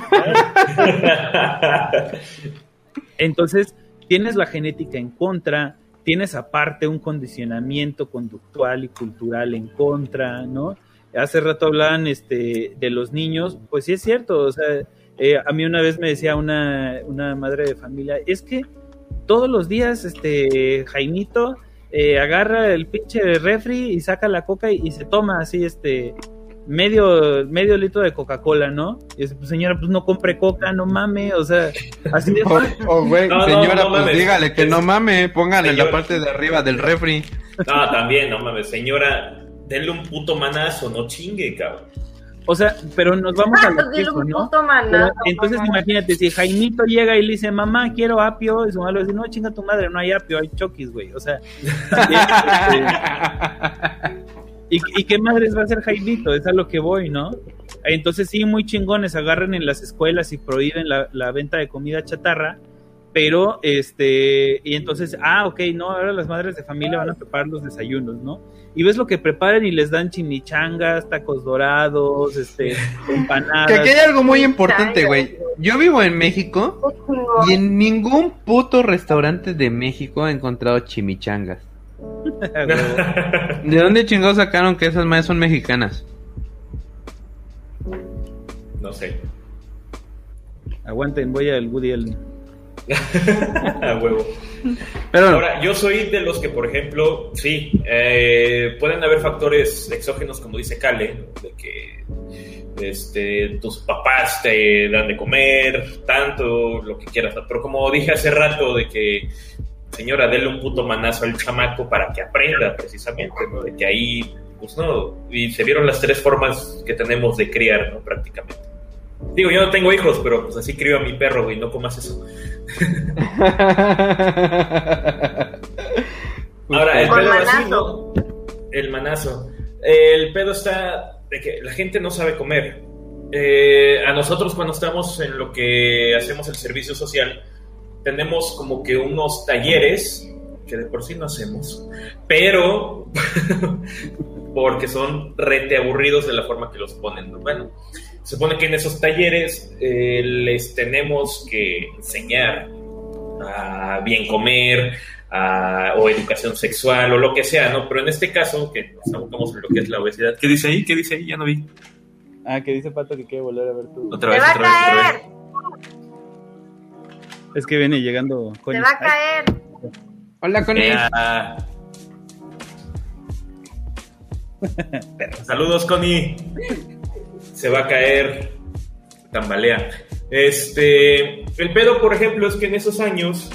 Entonces, tienes la genética en contra, tienes aparte un condicionamiento conductual y cultural en contra, ¿no? Hace rato hablaban este, de los niños, pues sí es cierto, o sea, eh, a mí una vez me decía una, una, madre de familia, es que todos los días este Jaimito eh, agarra el pinche refri y saca la coca y, se toma así este medio medio litro de Coca-Cola, ¿no? Y dice, pues señora, pues no compre coca, no mame, o sea, así de oh, güey, señora, pues dígale que no mame, póngale en la parte de arriba del refri. No, también, no mames, señora, denle un puto manazo, no chingue, cabrón. O sea, pero nos vamos a lo mismo, ¿no? entonces imagínate, si Jaimito llega y le dice, mamá, quiero apio, y su mamá le dice, no, chinga tu madre, no hay apio, hay choquis, güey. O sea, también, este, ¿y, qué madres va a hacer Jaimito? Es a lo que voy, ¿no? Entonces sí, muy chingones, agarran en las escuelas y prohíben la, la venta de comida chatarra, pero este, y entonces, ah, ok, no, ahora las madres de familia van a preparar los desayunos, ¿no? y ves lo que preparan y les dan chimichangas, tacos dorados, este, empanadas. Que aquí hay algo muy importante, güey. Yo vivo en México y en ningún puto restaurante de México he encontrado chimichangas. ¿De dónde chingados sacaron que esas madres son mexicanas? No sé. Aguanten, voy al Woody Allen. a huevo. Pero Ahora, yo soy de los que, por ejemplo, sí, eh, pueden haber factores exógenos, como dice Kale, de que este, tus papás te dan de comer, tanto, lo que quieras. Pero como dije hace rato, de que, señora, dele un puto manazo al chamaco para que aprenda, precisamente, ¿no? De que ahí, pues no, y se vieron las tres formas que tenemos de criar, ¿no? Prácticamente. Digo, yo no tengo hijos, pero pues así crío a mi perro, güey, no comas eso. Ahora, el manazo. El manazo. El pedo está de que la gente no sabe comer. Eh, a nosotros cuando estamos en lo que hacemos el servicio social, tenemos como que unos talleres que de por sí no hacemos, pero porque son rete aburridos de la forma que los ponen. Bueno, se supone que en esos talleres eh, les tenemos que enseñar a bien comer, a, o educación sexual o lo que sea, ¿no? Pero en este caso, que nos abocamos en lo que es la obesidad, ¿qué dice ahí? ¿Qué dice ahí? Ya no vi. Ah, que dice Pato que quiere volver a ver tú. Otra vez, ¡Se va otra a vez, otra caer! vez. Es que viene llegando ¡Se Connie. va a caer! Hola, Connie. Saludos, Connie. Se va a caer. Tambalea. Este. El pedo, por ejemplo, es que en esos años.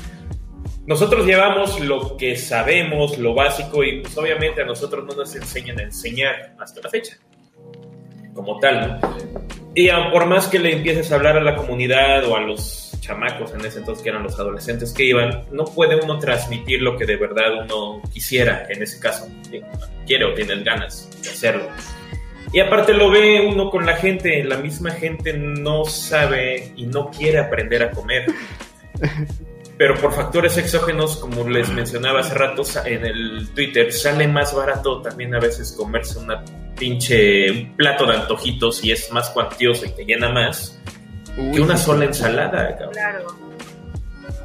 Nosotros llevamos lo que sabemos, lo básico, y pues obviamente a nosotros no nos enseñan a enseñar hasta la fecha. Como tal. Y por más que le empieces a hablar a la comunidad o a los chamacos en ese entonces que eran los adolescentes que iban, no puede uno transmitir lo que de verdad uno quisiera en ese caso. Quiere o tienes ganas de hacerlo. Y aparte lo ve uno con la gente, la misma gente no sabe y no quiere aprender a comer. Pero por factores exógenos, como les mencionaba hace rato en el Twitter, sale más barato también a veces comerse una pinche un plato de antojitos y es más cuantioso y te llena más Uy, que una sola ensalada, cabrón. Claro.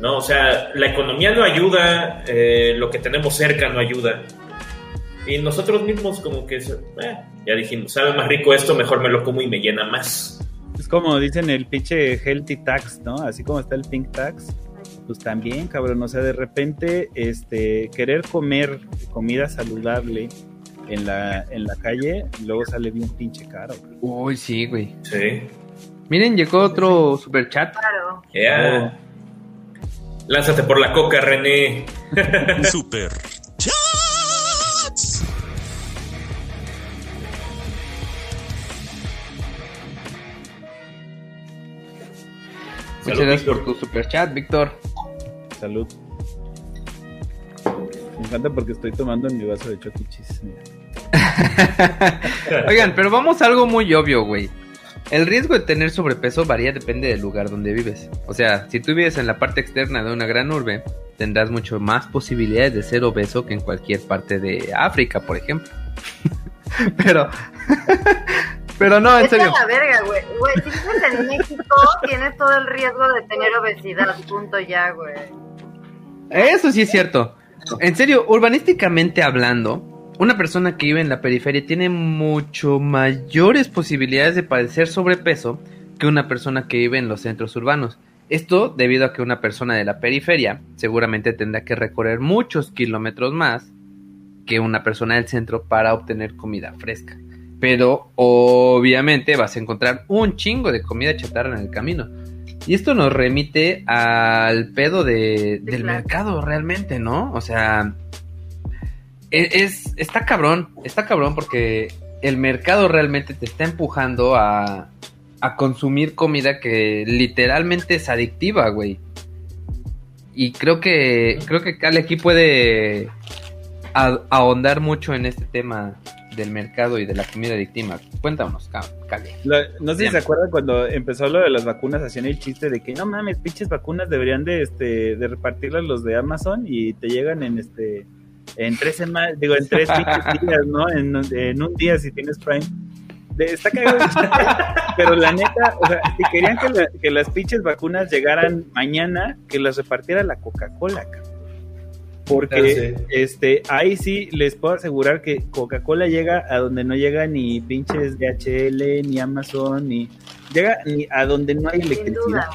¿no? O sea, la economía no ayuda, eh, lo que tenemos cerca no ayuda. Y nosotros mismos como que, eh, ya dijimos, sabe más rico esto, mejor me lo como y me llena más. Es como dicen el pinche healthy tax, ¿no? Así como está el pink tax. Pues también, cabrón. O sea, de repente, este, querer comer comida saludable en la, en la calle, luego sale bien pinche caro. güey. Uy, sí, güey. Sí. Miren, llegó otro super chat. Claro. Ya. Lánzate por la coca, René. Super Chats. Muchas gracias Víctor. por tu super chat, Víctor. Salud. Me encanta porque estoy tomando en mi vaso de choquichis. mira. Oigan, pero vamos a algo muy obvio, güey. El riesgo de tener sobrepeso varía depende del lugar donde vives. O sea, si tú vives en la parte externa de una gran urbe, tendrás mucho más posibilidades de ser obeso que en cualquier parte de África, por ejemplo. pero, pero no, en serio. a la verga, güey. Güey, si vives en México, tienes todo el riesgo de tener obesidad. Punto ya, güey. Eso sí es cierto. En serio, urbanísticamente hablando, una persona que vive en la periferia tiene mucho mayores posibilidades de padecer sobrepeso que una persona que vive en los centros urbanos. Esto debido a que una persona de la periferia seguramente tendrá que recorrer muchos kilómetros más que una persona del centro para obtener comida fresca. Pero obviamente vas a encontrar un chingo de comida chatarra en el camino. Y esto nos remite al pedo de, del mercado realmente, ¿no? O sea, e- es, está cabrón, está cabrón porque el mercado realmente te está empujando a, a consumir comida que literalmente es adictiva, güey. Y creo que creo que Kale aquí puede ahondar mucho en este tema del mercado y de la comida adictiva. Cuéntanos. La- no sé si se acuerdan cuando empezó lo de las vacunas, hacían el chiste de que no mames, pinches vacunas deberían de este de repartirlas los de Amazon y te llegan en este en tres semanas, digo en tres días, ¿no? En, en un día si tienes Prime. De- está cagado pero la neta, o sea, si querían que, la- que las pinches vacunas llegaran mañana, que las repartiera la Coca-Cola, cabrón. Porque este, ahí sí les puedo asegurar que Coca-Cola llega a donde no llega ni pinches DHL, ni Amazon, ni llega ni a donde no hay electricidad.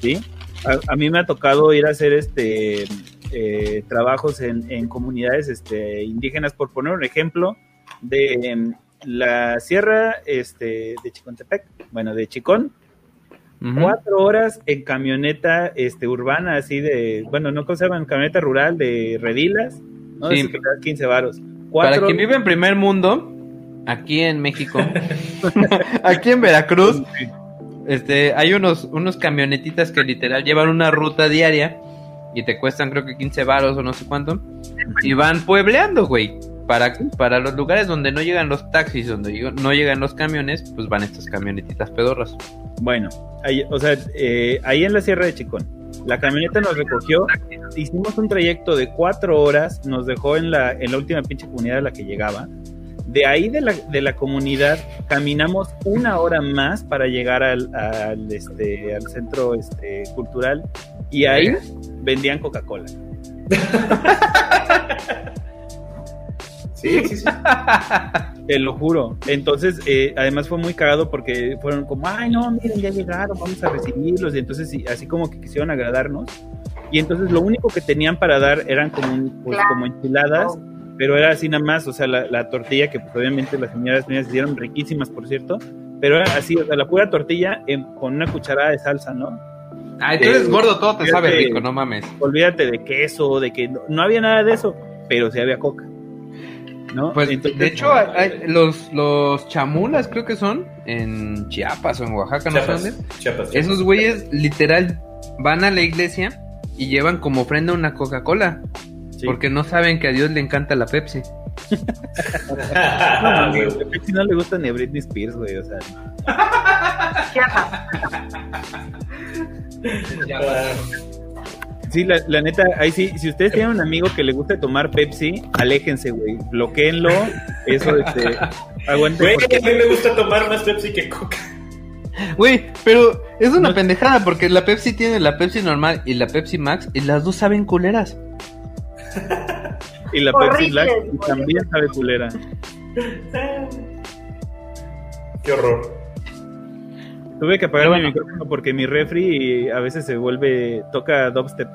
¿sí? A, a mí me ha tocado ir a hacer este eh, trabajos en, en comunidades este, indígenas, por poner un ejemplo, de em, la sierra este, de Chicontepec, bueno, de Chicón, Cuatro horas en camioneta este urbana así de bueno no conservan camioneta rural de redilas no Sí. Así que te das 15 varos Para quien vive en primer mundo, aquí en México, aquí en Veracruz, este, hay unos, unos camionetitas que literal llevan una ruta diaria y te cuestan creo que 15 varos o no sé cuánto y van puebleando, güey. Para, para los lugares donde no llegan los taxis, donde no llegan los camiones, pues van estas camionetitas pedorras. Bueno, ahí, o sea, eh, ahí en la Sierra de Chicón, la camioneta nos recogió, hicimos un trayecto de cuatro horas, nos dejó en la, en la última pinche comunidad a la que llegaba. De ahí de la, de la comunidad caminamos una hora más para llegar al, al, este, al centro este, cultural y ahí vendían Coca-Cola. Sí, sí, sí. Te lo juro. Entonces, eh, además fue muy cagado porque fueron como, ay, no, miren, ya llegaron, vamos a recibirlos. Y entonces, así como que quisieron agradarnos. Y entonces, lo único que tenían para dar eran como, pues, como enchiladas, pero era así nada más. O sea, la, tortilla, que pues, obviamente las señoras mías hicieron riquísimas, por cierto, pero era así, o sea, la pura tortilla con una cucharada de salsa, ¿no? Ay, tú eres gordo, todo te sabe rico, no mames. Olvídate de queso, de que no había nada de eso, pero sí había coca. Pues, de hecho, los, los chamulas creo que son en Chiapas o en Oaxaca, no sé dónde. Esos güeyes literal van a la iglesia y llevan como ofrenda una Coca-Cola. Porque no saben que a Dios le encanta la Pepsi. no, Pepsi no le gusta ni a Britney Spears, güey, o sea. Sí, la, neta, ahí sí, si ustedes tienen un amigo que le gusta tomar Pepsi, aléjense, güey, bloqueenlo, eso, este, aguante. Güey, a mí me gusta tomar más Pepsi que Coca. Güey, pero es una pendejada porque la Pepsi tiene la Pepsi normal y la Pepsi Max y las dos saben culeras. y la Pepsi Black también sabe culera. Qué horror. Tuve que apagar mi micrófono porque mi refri a veces se vuelve, toca dubstep.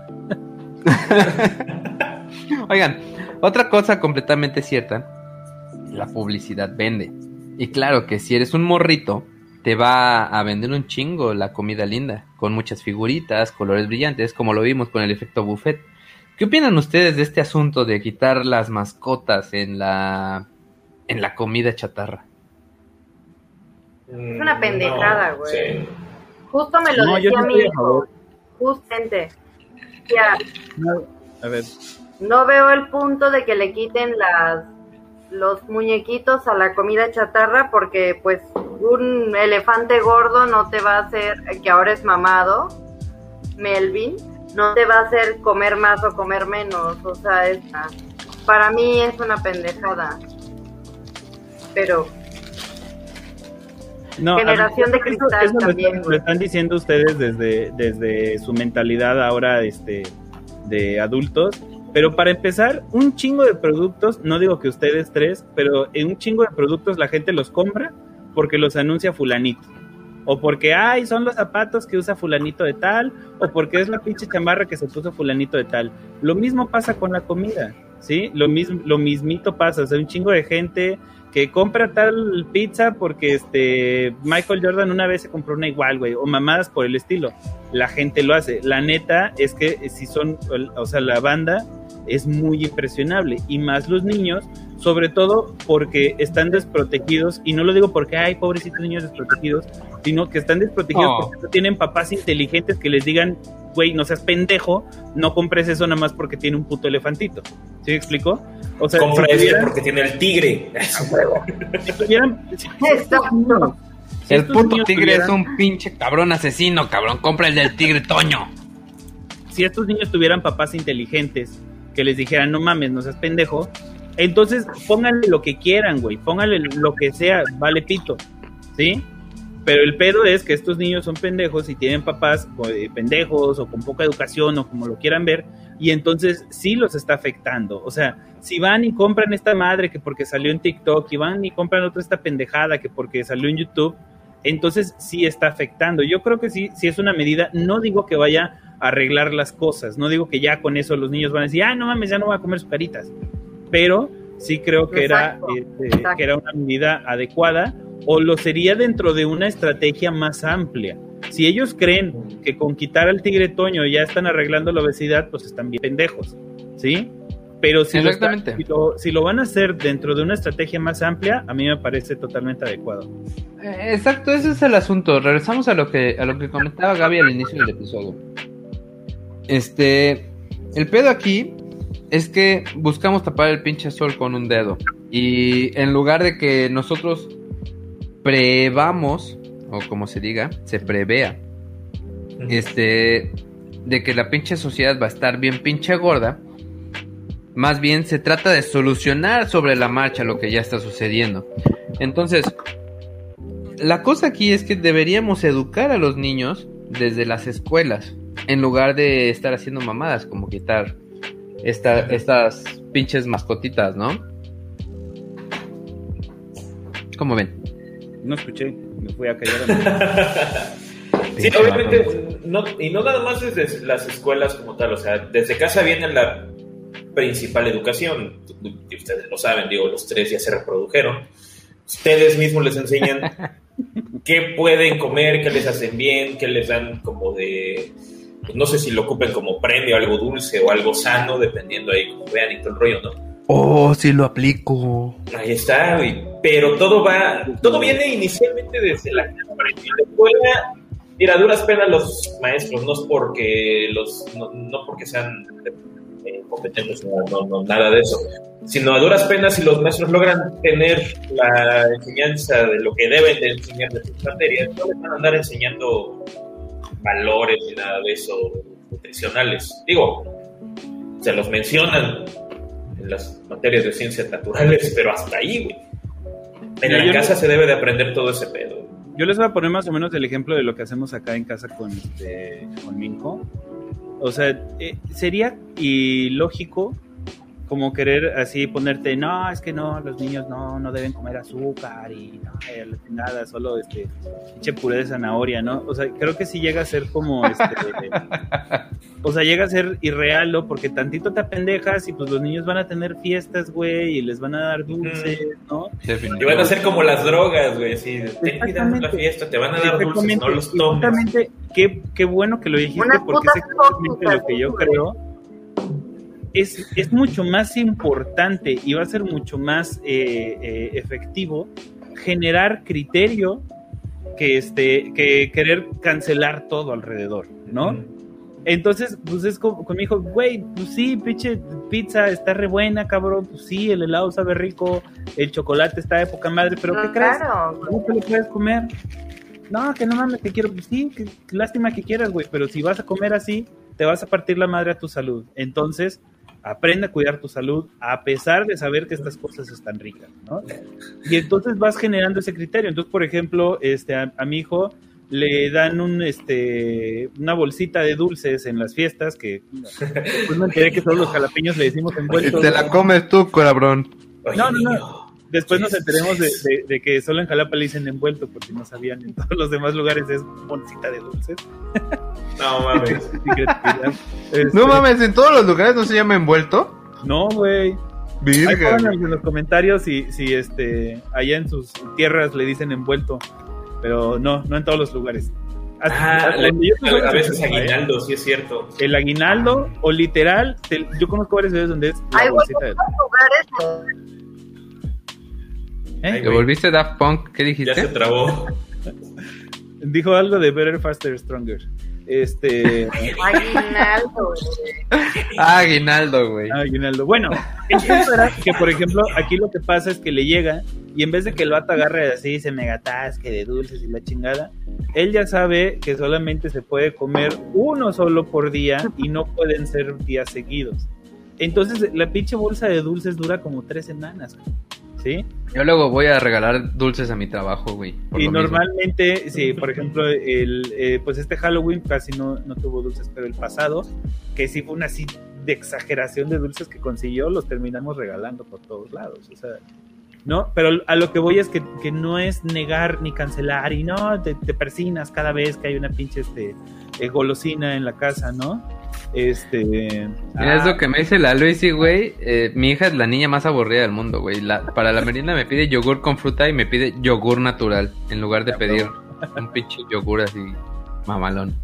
Oigan, otra cosa completamente cierta, la publicidad vende. Y claro que si eres un morrito, te va a vender un chingo la comida linda, con muchas figuritas, colores brillantes, como lo vimos con el efecto buffet. ¿Qué opinan ustedes de este asunto de quitar las mascotas en la en la comida chatarra? Es una mm, pendejada, güey. Justo me lo no, decía mi hijo. Justamente. Ya. No, a ver. No veo el punto de que le quiten las los muñequitos a la comida chatarra porque pues un elefante gordo no te va a hacer que ahora es mamado Melvin no te va a hacer comer más o comer menos o sea esta para mí es una pendejada pero no, Generación de cristal también. Lo están, diciendo ustedes desde, desde su mentalidad ahora este, de adultos. Pero para empezar, un chingo de productos, no digo que ustedes tres, pero en un chingo de productos la gente los compra porque los anuncia fulanito. O porque, ay, son los zapatos que usa fulanito de tal, o porque es la pinche chamarra que se puso fulanito de tal. Lo mismo pasa con la comida, ¿sí? Lo, mismo, lo mismito pasa, o sea, un chingo de gente que compra tal pizza porque este Michael Jordan una vez se compró una igual, güey, o mamadas por el estilo. La gente lo hace. La neta es que si son, o sea, la banda es muy impresionable y más los niños, sobre todo porque están desprotegidos y no lo digo porque hay pobrecitos niños desprotegidos, sino que están desprotegidos oh. porque no tienen papás inteligentes que les digan, güey, no seas pendejo, no compres eso nada más porque tiene un puto elefantito. ¿Sí me explico? O sea, Compra si porque tiene el tigre. si tuvieran, el puto tigre es un pinche cabrón asesino, cabrón. Compra el del tigre Toño. Si estos niños tuvieran papás inteligentes que les dijeran, no mames, no seas pendejo, entonces pónganle lo que quieran, güey. Pónganle lo que sea, vale pito. ¿Sí? Pero el pedo es que estos niños son pendejos y tienen papás eh, pendejos o con poca educación o como lo quieran ver, y entonces sí los está afectando. O sea, si van y compran esta madre que porque salió en TikTok, y van y compran otra esta pendejada que porque salió en YouTube, entonces sí está afectando. Yo creo que sí, sí es una medida, no digo que vaya a arreglar las cosas, no digo que ya con eso los niños van a decir, ah, no mames, ya no voy a comer sus caritas, pero sí creo que, era, este, que era una medida adecuada o lo sería dentro de una estrategia más amplia. Si ellos creen que con quitar al tigre Toño ya están arreglando la obesidad, pues están bien pendejos, ¿sí? Pero si lo, si, lo, van a hacer dentro de una estrategia más amplia, a mí me parece totalmente adecuado. Eh, exacto, ese es el asunto. Regresamos a lo que a lo que comentaba Gaby al inicio del episodio. Este, el pedo aquí es que buscamos tapar el pinche sol con un dedo. Y en lugar de que nosotros prevamos, o como se diga, se prevea, este, de que la pinche sociedad va a estar bien pinche gorda, más bien se trata de solucionar sobre la marcha lo que ya está sucediendo. Entonces, la cosa aquí es que deberíamos educar a los niños desde las escuelas, en lugar de estar haciendo mamadas como quitar esta, estas pinches mascotitas, ¿no? ¿Cómo ven? No escuché, me fui a callar. sí, obviamente, no, y no nada más desde las escuelas como tal, o sea, desde casa viene la principal educación, y ustedes lo saben, digo, los tres ya se reprodujeron, ustedes mismos les enseñan qué pueden comer, qué les hacen bien, qué les dan como de pues, no sé si lo ocupen como premio, algo dulce o algo sano, dependiendo ahí como vean y todo el rollo, ¿no? Oh, sí lo aplico. Ahí está, pero todo va, todo viene inicialmente desde la escuela. Mira, duras penas los maestros, no es porque los, no, porque sean eh, competentes, no, no, nada de eso, sino a duras penas si los maestros logran tener la enseñanza de lo que deben de enseñar de sus materias, no les van a andar enseñando valores ni nada de eso nutricionales. Digo, se los mencionan en las materias de ciencias naturales, pero hasta ahí, güey. En la casa se debe de aprender todo ese pedo. Yo les voy a poner más o menos el ejemplo de lo que hacemos acá en casa con, este, con mi hijo. O sea, eh, sería ilógico como querer así ponerte, no, es que no, los niños no, no deben comer azúcar y no, nada, solo este, pinche puré de zanahoria, ¿no? O sea, creo que sí llega a ser como, este, o sea, llega a ser irreal, ¿no? Porque tantito te apendejas y pues los niños van a tener fiestas, güey, y les van a dar dulces, ¿no? Y van a ser como las drogas, güey, sí, ten la fiesta, te van a dar dulces, no los tomes. Exactamente, qué, qué bueno que lo dijiste, porque es exactamente lo que yo creo es, mucho más importante y va a ser mucho más eh, eh, efectivo generar criterio que, este, que querer cancelar todo alrededor, ¿no? Entonces, pues es como, mi hijo, güey, pues sí, pinche pizza está re buena, cabrón, pues sí, el helado sabe rico, el chocolate está de poca madre, pero ¿qué crees? ¿Cómo te lo puedes comer? No, que no mames, te quiero, pues sí, lástima que quieras, güey, pero si vas a comer así, te vas a partir la madre a tu salud. Entonces, aprende a cuidar tu salud a pesar de saber que estas cosas están ricas, ¿no? Y entonces vas generando ese criterio. Entonces, por ejemplo, este, a, mi hijo le dan un, este, una bolsita de dulces en las fiestas que pues me enteré que todos los jalapeños le decimos envueltos. Te la comes tú, corabrón. No, no, no. Después nos enteremos de, que solo en Jalapa le dicen envuelto, porque no sabían en todos los demás lugares es bolsita de dulces. No mames. no mames, en todos los lugares no se llama envuelto. No, güey. Virgen. en los comentarios si, si este, allá en sus tierras le dicen envuelto, pero no, no en todos los lugares. ah, a, veces aguinaldo, sí es cierto. El aguinaldo, o literal, yo conozco varias veces donde es la bolsita de lugares ¿Eh? ¿Te volviste Daft Punk? ¿Qué dijiste? Ya se trabó. Dijo algo de Better, Faster, Stronger. Este. Aguinaldo, Aguinaldo, güey. Aguinaldo. Bueno, el punto era que, por ejemplo, aquí lo que pasa es que le llega y en vez de que el vato agarre así, se megatasque de dulces y la chingada, él ya sabe que solamente se puede comer uno solo por día y no pueden ser días seguidos. Entonces, la pinche bolsa de dulces dura como tres semanas. ¿Sí? Yo luego voy a regalar dulces a mi trabajo, güey. Y normalmente, sí, por ejemplo, el, eh, pues este Halloween casi no, no tuvo dulces, pero el pasado, que sí fue una así de exageración de dulces que consiguió, los terminamos regalando por todos lados, o sea, ¿no? Pero a lo que voy es que, que no es negar ni cancelar y no, te, te persinas cada vez que hay una pinche este, eh, golosina en la casa, ¿no? Este. Mira, es lo ah. que me dice la Luisi, güey. Eh, mi hija es la niña más aburrida del mundo, güey. para la merienda me pide yogur con fruta y me pide yogur natural. En lugar de pedir un pinche yogur así mamalón.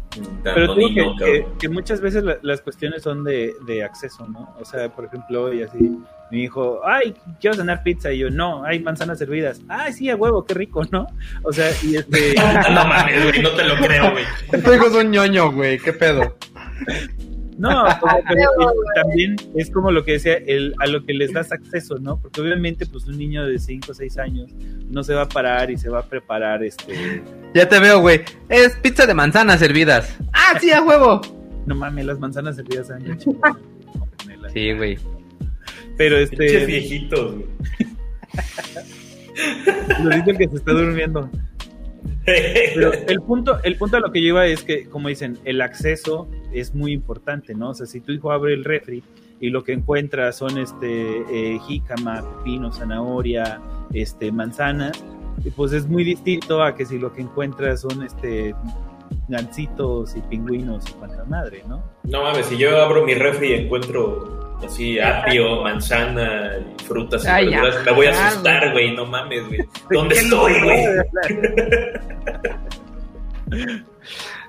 Pero digo que, muchas veces las cuestiones son de, acceso, ¿no? O sea, por ejemplo, y así, mi hijo, ay, quiero cenar pizza, y yo, no, hay manzanas servidas. Ay, sí, a huevo, qué rico, ¿no? O sea, y este... no mames, güey, no te lo creo, güey. Tu hijo es un ñoño, güey, qué pedo. No, también es como lo que decía, el, a lo que les das acceso, ¿no? Porque obviamente, pues un niño de 5 o 6 años no se va a parar y se va a preparar este. Ya te veo, güey. Es pizza de manzanas servidas. ¡Ah, sí, a huevo! No mames, las manzanas servidas han Sí, güey. Pero este. viejitos, güey. Lo dice que se está durmiendo. Pero el punto, el punto a lo que lleva es que, como dicen, el acceso es muy importante, ¿no? O sea, si tu hijo abre el refri y lo que encuentra son este eh, jícama, pepino, zanahoria, este manzanas, pues es muy distinto a que si lo que encuentra son este gancitos y pingüinos y cuanta madre, ¿no? No mames, si yo abro mi refri y encuentro así apio, manzana, frutas y verduras, me voy a asustar, güey, no mames, güey. ¿Dónde estoy, güey?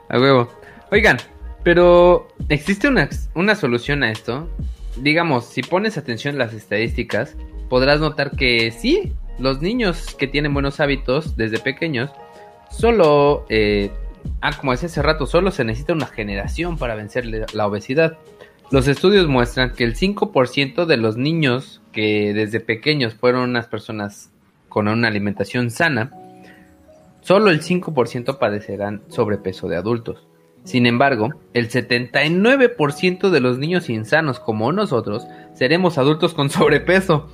A huevo. Oigan, pero ¿existe una, una solución a esto? Digamos, si pones atención a las estadísticas, podrás notar que sí, los niños que tienen buenos hábitos desde pequeños, solo, eh, ah, como decía hace rato, solo se necesita una generación para vencer la obesidad. Los estudios muestran que el 5% de los niños que desde pequeños fueron unas personas con una alimentación sana, solo el 5% padecerán sobrepeso de adultos. Sin embargo, el 79% de los niños insanos como nosotros seremos adultos con sobrepeso.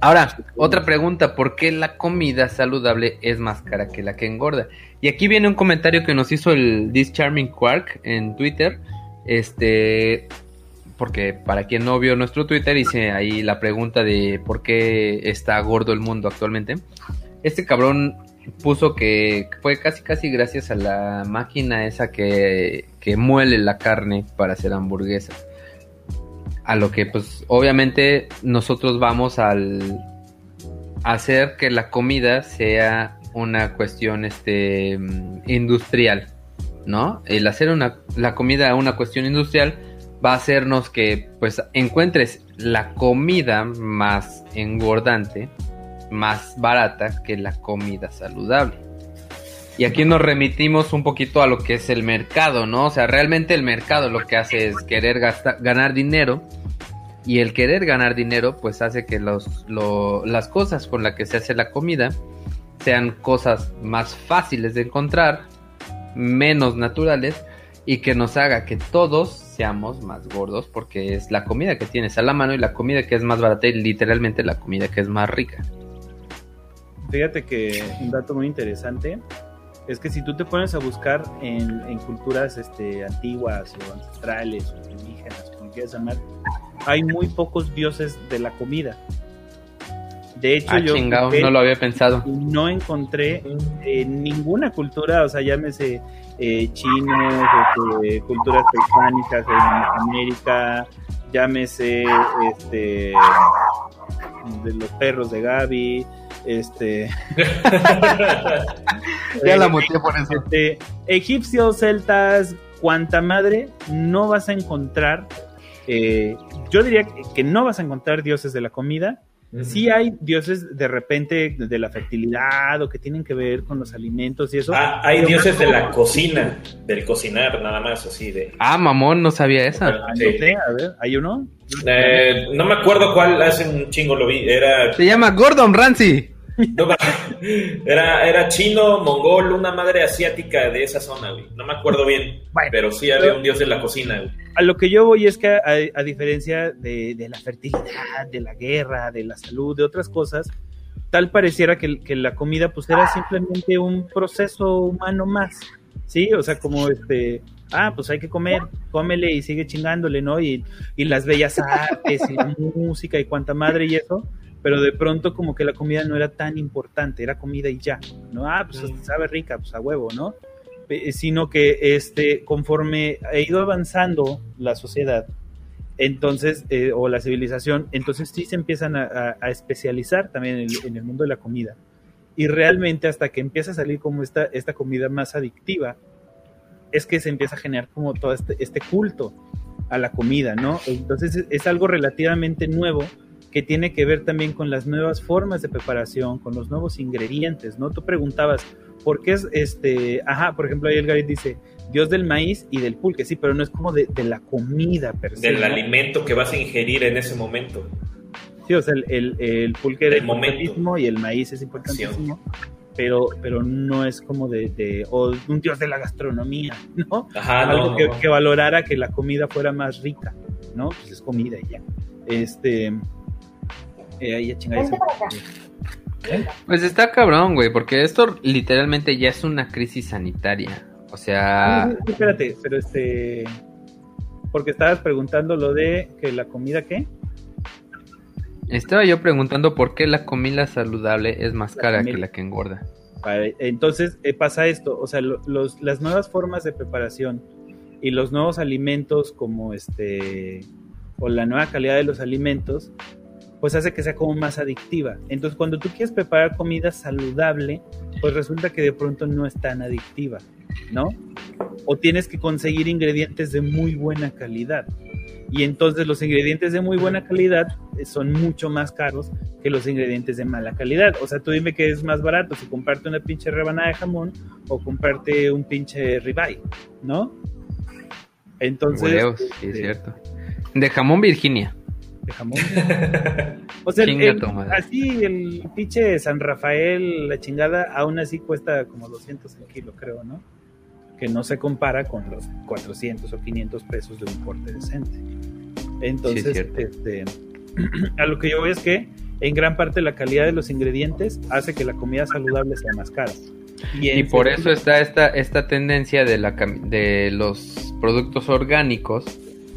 Ahora, otra pregunta, ¿por qué la comida saludable es más cara que la que engorda? Y aquí viene un comentario que nos hizo el This Charming Quark en Twitter, este, porque para quien no vio nuestro Twitter, hice ahí la pregunta de por qué está gordo el mundo actualmente. Este cabrón puso que fue casi casi gracias a la máquina esa que, que muele la carne para hacer hamburguesas. A lo que pues obviamente nosotros vamos al hacer que la comida sea una cuestión este industrial. ¿no? El hacer una, la comida una cuestión industrial va a hacernos que pues encuentres la comida más engordante, más barata que la comida saludable. Y aquí nos remitimos un poquito a lo que es el mercado, ¿no? O sea, realmente el mercado lo que hace es querer ganar dinero y el querer ganar dinero pues hace que los, las cosas con las que se hace la comida sean cosas más fáciles de encontrar menos naturales y que nos haga que todos seamos más gordos porque es la comida que tienes a la mano y la comida que es más barata y literalmente la comida que es más rica. Fíjate que un dato muy interesante es que si tú te pones a buscar en, culturas este, antiguas o ancestrales o indígenas, como quieras llamar, hay muy pocos dioses de la comida. De hecho, ah, yo no lo había pensado. No encontré en ninguna cultura, o sea, llámese eh, chinos, este, culturas prehispánicas en América, llámese este de los perros de Gaby, este ya la muté por eso. Este, egipcios, celtas, cuanta madre, no vas a encontrar, eh, yo diría que no vas a encontrar dioses de la comida, Sí hay dioses de repente de la fertilidad o que tienen que ver con los alimentos y eso. Ah, hay dioses de la cocina, del cocinar, nada más así de. Ah, mamón, no sabía esa. Ah, a ver, ¿hay uno? Eh, no me acuerdo cuál, hace un chingo lo vi. Era. Se llama Gordon Ramsay. Era, era chino, mongol, una madre asiática de esa zona, güey. No me acuerdo bien, pero sí había un dios de la cocina, A lo que yo voy es que, a, diferencia de, la fertilidad, de la guerra, de la salud, de otras cosas, tal pareciera que, la comida pues era simplemente un proceso humano más, ¿sí? O sea, como este, ah, pues hay que comer, cómele y sigue chingándole, ¿no? Y, y las bellas artes y la música y cuanta madre y eso, pero de pronto como que la comida no era tan importante, era comida y ya, ¿no? Ah, pues sabe rica, pues a huevo, ¿no? sino que este, conforme ha ido avanzando la sociedad, entonces, eh, o la civilización, entonces sí se empiezan a, especializar también en el, mundo de la comida. Y realmente hasta que empieza a salir como esta, esta comida más adictiva, es que se empieza a generar como todo este, este culto a la comida, ¿no? Entonces es algo relativamente nuevo que tiene que ver también con las nuevas formas de preparación, con los nuevos ingredientes, ¿no? Tú preguntabas, porque es este, ajá, por ejemplo, ahí el Gary dice, Dios del maíz y del pulque, sí, pero no es como de, de la comida per se. Del ¿no? alimento que vas a ingerir en ese momento. Sí, o sea, el, el, el pulque Del momento. y el maíz es importantísimo, pero, pero no es como de, de o un dios de la gastronomía, ¿no? Ajá, Algo no, que, no. que valorara que la comida fuera más rica, ¿no? Pues es comida y ya. Este. Eh, ahí Vente para acá. Pues está cabrón, güey, porque esto literalmente ya es una crisis sanitaria. O sea, sí, espérate, pero este. Porque estabas preguntando lo de que la comida, ¿qué? estaba yo preguntando por qué la comida saludable es más La cara comida. que la que engorda. Vale, Entonces eh, pasa esto, o sea, lo- los, las nuevas formas de preparación y los nuevos alimentos como este, o la nueva calidad de los alimentos, pues hace que sea como más adictiva. Entonces cuando tú quieres preparar comida saludable, pues resulta que de pronto no es tan adictiva, ¿no? O tienes que conseguir ingredientes de muy buena calidad. Y entonces los ingredientes de muy buena calidad eh, son mucho más caros que los ingredientes de mala calidad. O sea, tú dime que es más barato si comprarte una pinche rebanada de jamón o comprarte un pinche ribeye, ¿no? Entonces, Huevos, sí, es este, cierto. De jamón Virginia. De jamón. O sea, el- así el pinche San Rafael, la chingada, aún así cuesta como 200 el kilo, creo, ¿no? Que no se compara con los 400 o 500 pesos de un corte decente. Entonces, Sí, este, a lo que yo veo es que en gran parte la calidad de los ingredientes hace que la comida saludable sea más cara. Y en por eso está esta, esta tendencia de, la, de los productos orgánicos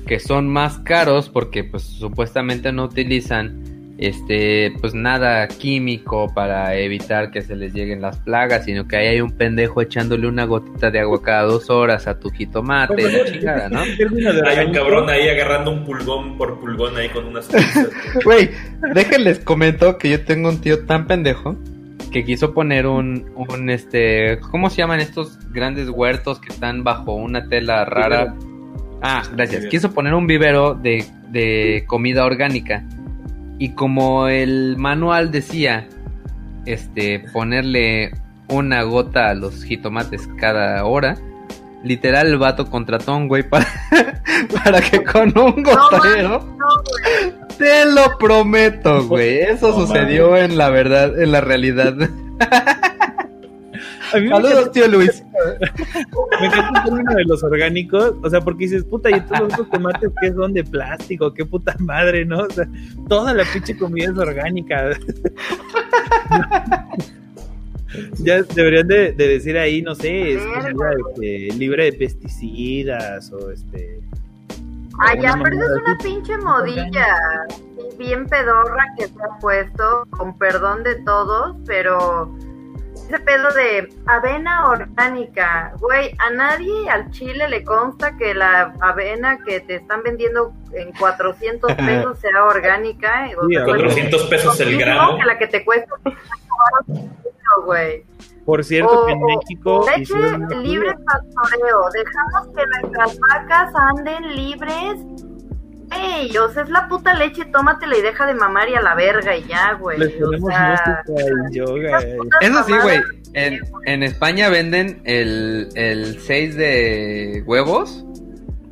que son más caros porque pues supuestamente no utilizan este pues nada químico para evitar que se les lleguen las plagas, sino que ahí hay un pendejo echándole una gotita de agua cada dos horas a tu jitomate, y la chingada, ¿no? Hay un cabrón ahí agarrando un pulgón por pulgón ahí con unas pinzas. Güey, déjenles comento que yo tengo un tío tan pendejo que quiso poner un, un este, ¿cómo se llaman estos grandes huertos que están bajo una tela rara? Ah, gracias. Vivero. Quiso poner un vivero de, de comida orgánica. Y como el manual decía, este, ponerle una gota a los jitomates cada hora, literal el vato contrató a un güey para, para que con un No, gotero... no. Te lo prometo, güey. Eso No sucedió en la verdad, en la realidad. a mí me Saludos, tío Luis. Me encanta el término de los orgánicos, o sea, porque dices, puta, y todos esos tomates que son de plástico, qué puta madre, ¿no? O sea, toda la pinche comida es orgánica. ya deberían de, de decir ahí, no sé, es este, libre de pesticidas o este... Ah, una ya, pero eso es una pinche modilla bien pedorra que se ha puesto, con perdón de todos, pero ese pedo de avena orgánica, güey, a nadie al chile le consta que la avena que te están vendiendo en 400 pesos sea orgánica. o Sí, sea, a güey, 400 pesos el gramo. que la que te cuesta güey. Por cierto, O- que en o- México... Leche libre pastoreo. Dejamos que nuestras vacas anden libres. Ey, o sea, es la puta leche, tómatela y deja de mamar y a la verga y ya, güey. Les O ponemos sea, música y yoga. Eso sí, güey. En, en España venden el, el 6 de huevos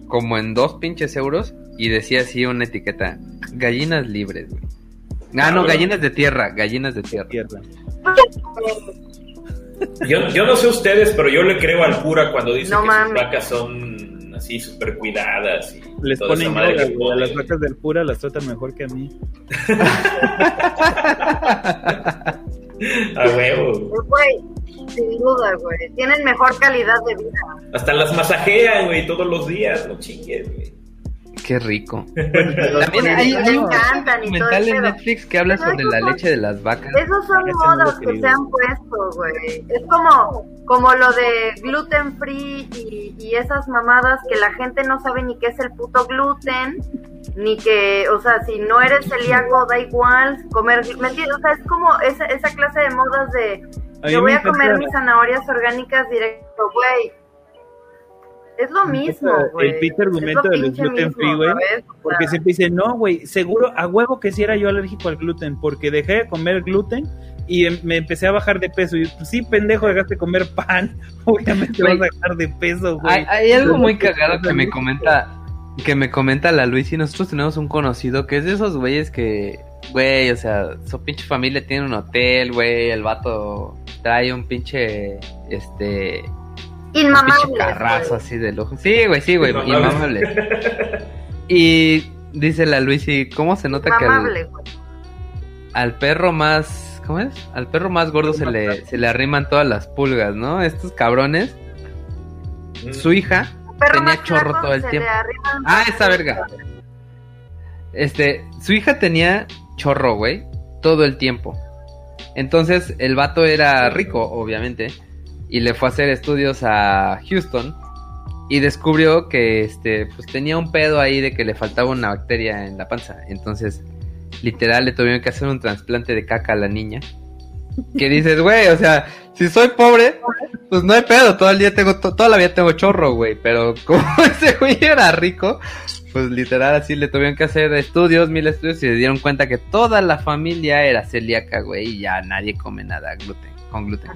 como en dos pinches euros y decía así una etiqueta. Gallinas libres, güey. Ah, no, gallinas de tierra, gallinas de tierra. tierra. Yo, yo no sé ustedes, pero yo le creo al cura cuando dice No que mames. sus vacas son así súper cuidadas. Y Les toda ponen yoga, que güey, a las vacas del pura las tratan mejor que a mí. A huevo. Güey, sin duda, güey. Tienen mejor calidad de vida. Hasta las masajean, güey, todos los días. No chingues, güey. Qué rico. También También hay, hay un documental en. Netflix que habla sobre esos la son- leche de las vacas. Esos son lo modas que quería. se han puesto, güey. Es como, como lo de gluten free y, y esas mamadas que la gente no sabe ni qué es el puto gluten, ni que, o sea, si no eres celíaco da igual comer, ¿me entiendes? O sea, es como esa, esa clase de modas de A yo voy a encanta- comer mis zanahorias orgánicas directo, güey. Es lo mismo, güey. el pinche argumento lo del pinche gluten free, güey, ¿sabes? O Porque sea, siempre dicen, no, güey, seguro, a huevo que si era yo alérgico al gluten, porque dejé de comer gluten y em, me empecé a bajar de peso. Y pues sí, pendejo, dejaste de comer pan. Obviamente vas a bajar de peso, güey. Hay, algo muy cagado que me comenta, que me comenta la Luis y nosotros tenemos un conocido que es de esos güeyes que, güey, o sea, su pinche familia tiene un hotel, güey, el vato trae un pinche, este... Inmamable. Un carrazo así de lujo. Sí, güey, sí, güey, inmamable. y dice la Luis, ¿y cómo se nota que al, al perro más ¿Cómo es? Al perro más gordo se le, se le arriman todas las pulgas, ¿no? Estos cabrones. Mm. Su hija tenía chorro todo el tiempo. Ah, esa verga. Este, su hija tenía chorro, güey, todo el tiempo. Entonces, el vato era rico, obviamente, y le fue a hacer estudios a Houston y descubrió que este pues tenía un pedo ahí de que le faltaba una bacteria en la panza. Entonces, literal le tuvieron que hacer un trasplante de caca a la niña. Que dices, güey, o sea, si soy pobre, pues no hay pedo, todo el día tengo, toda la vida tengo chorro, güey, pero como ese güey era rico, pues literal así le tuvieron que hacer estudios, mil estudios y se dieron cuenta que toda la familia era celíaca, güey, y ya nadie come nada gluten, con gluten.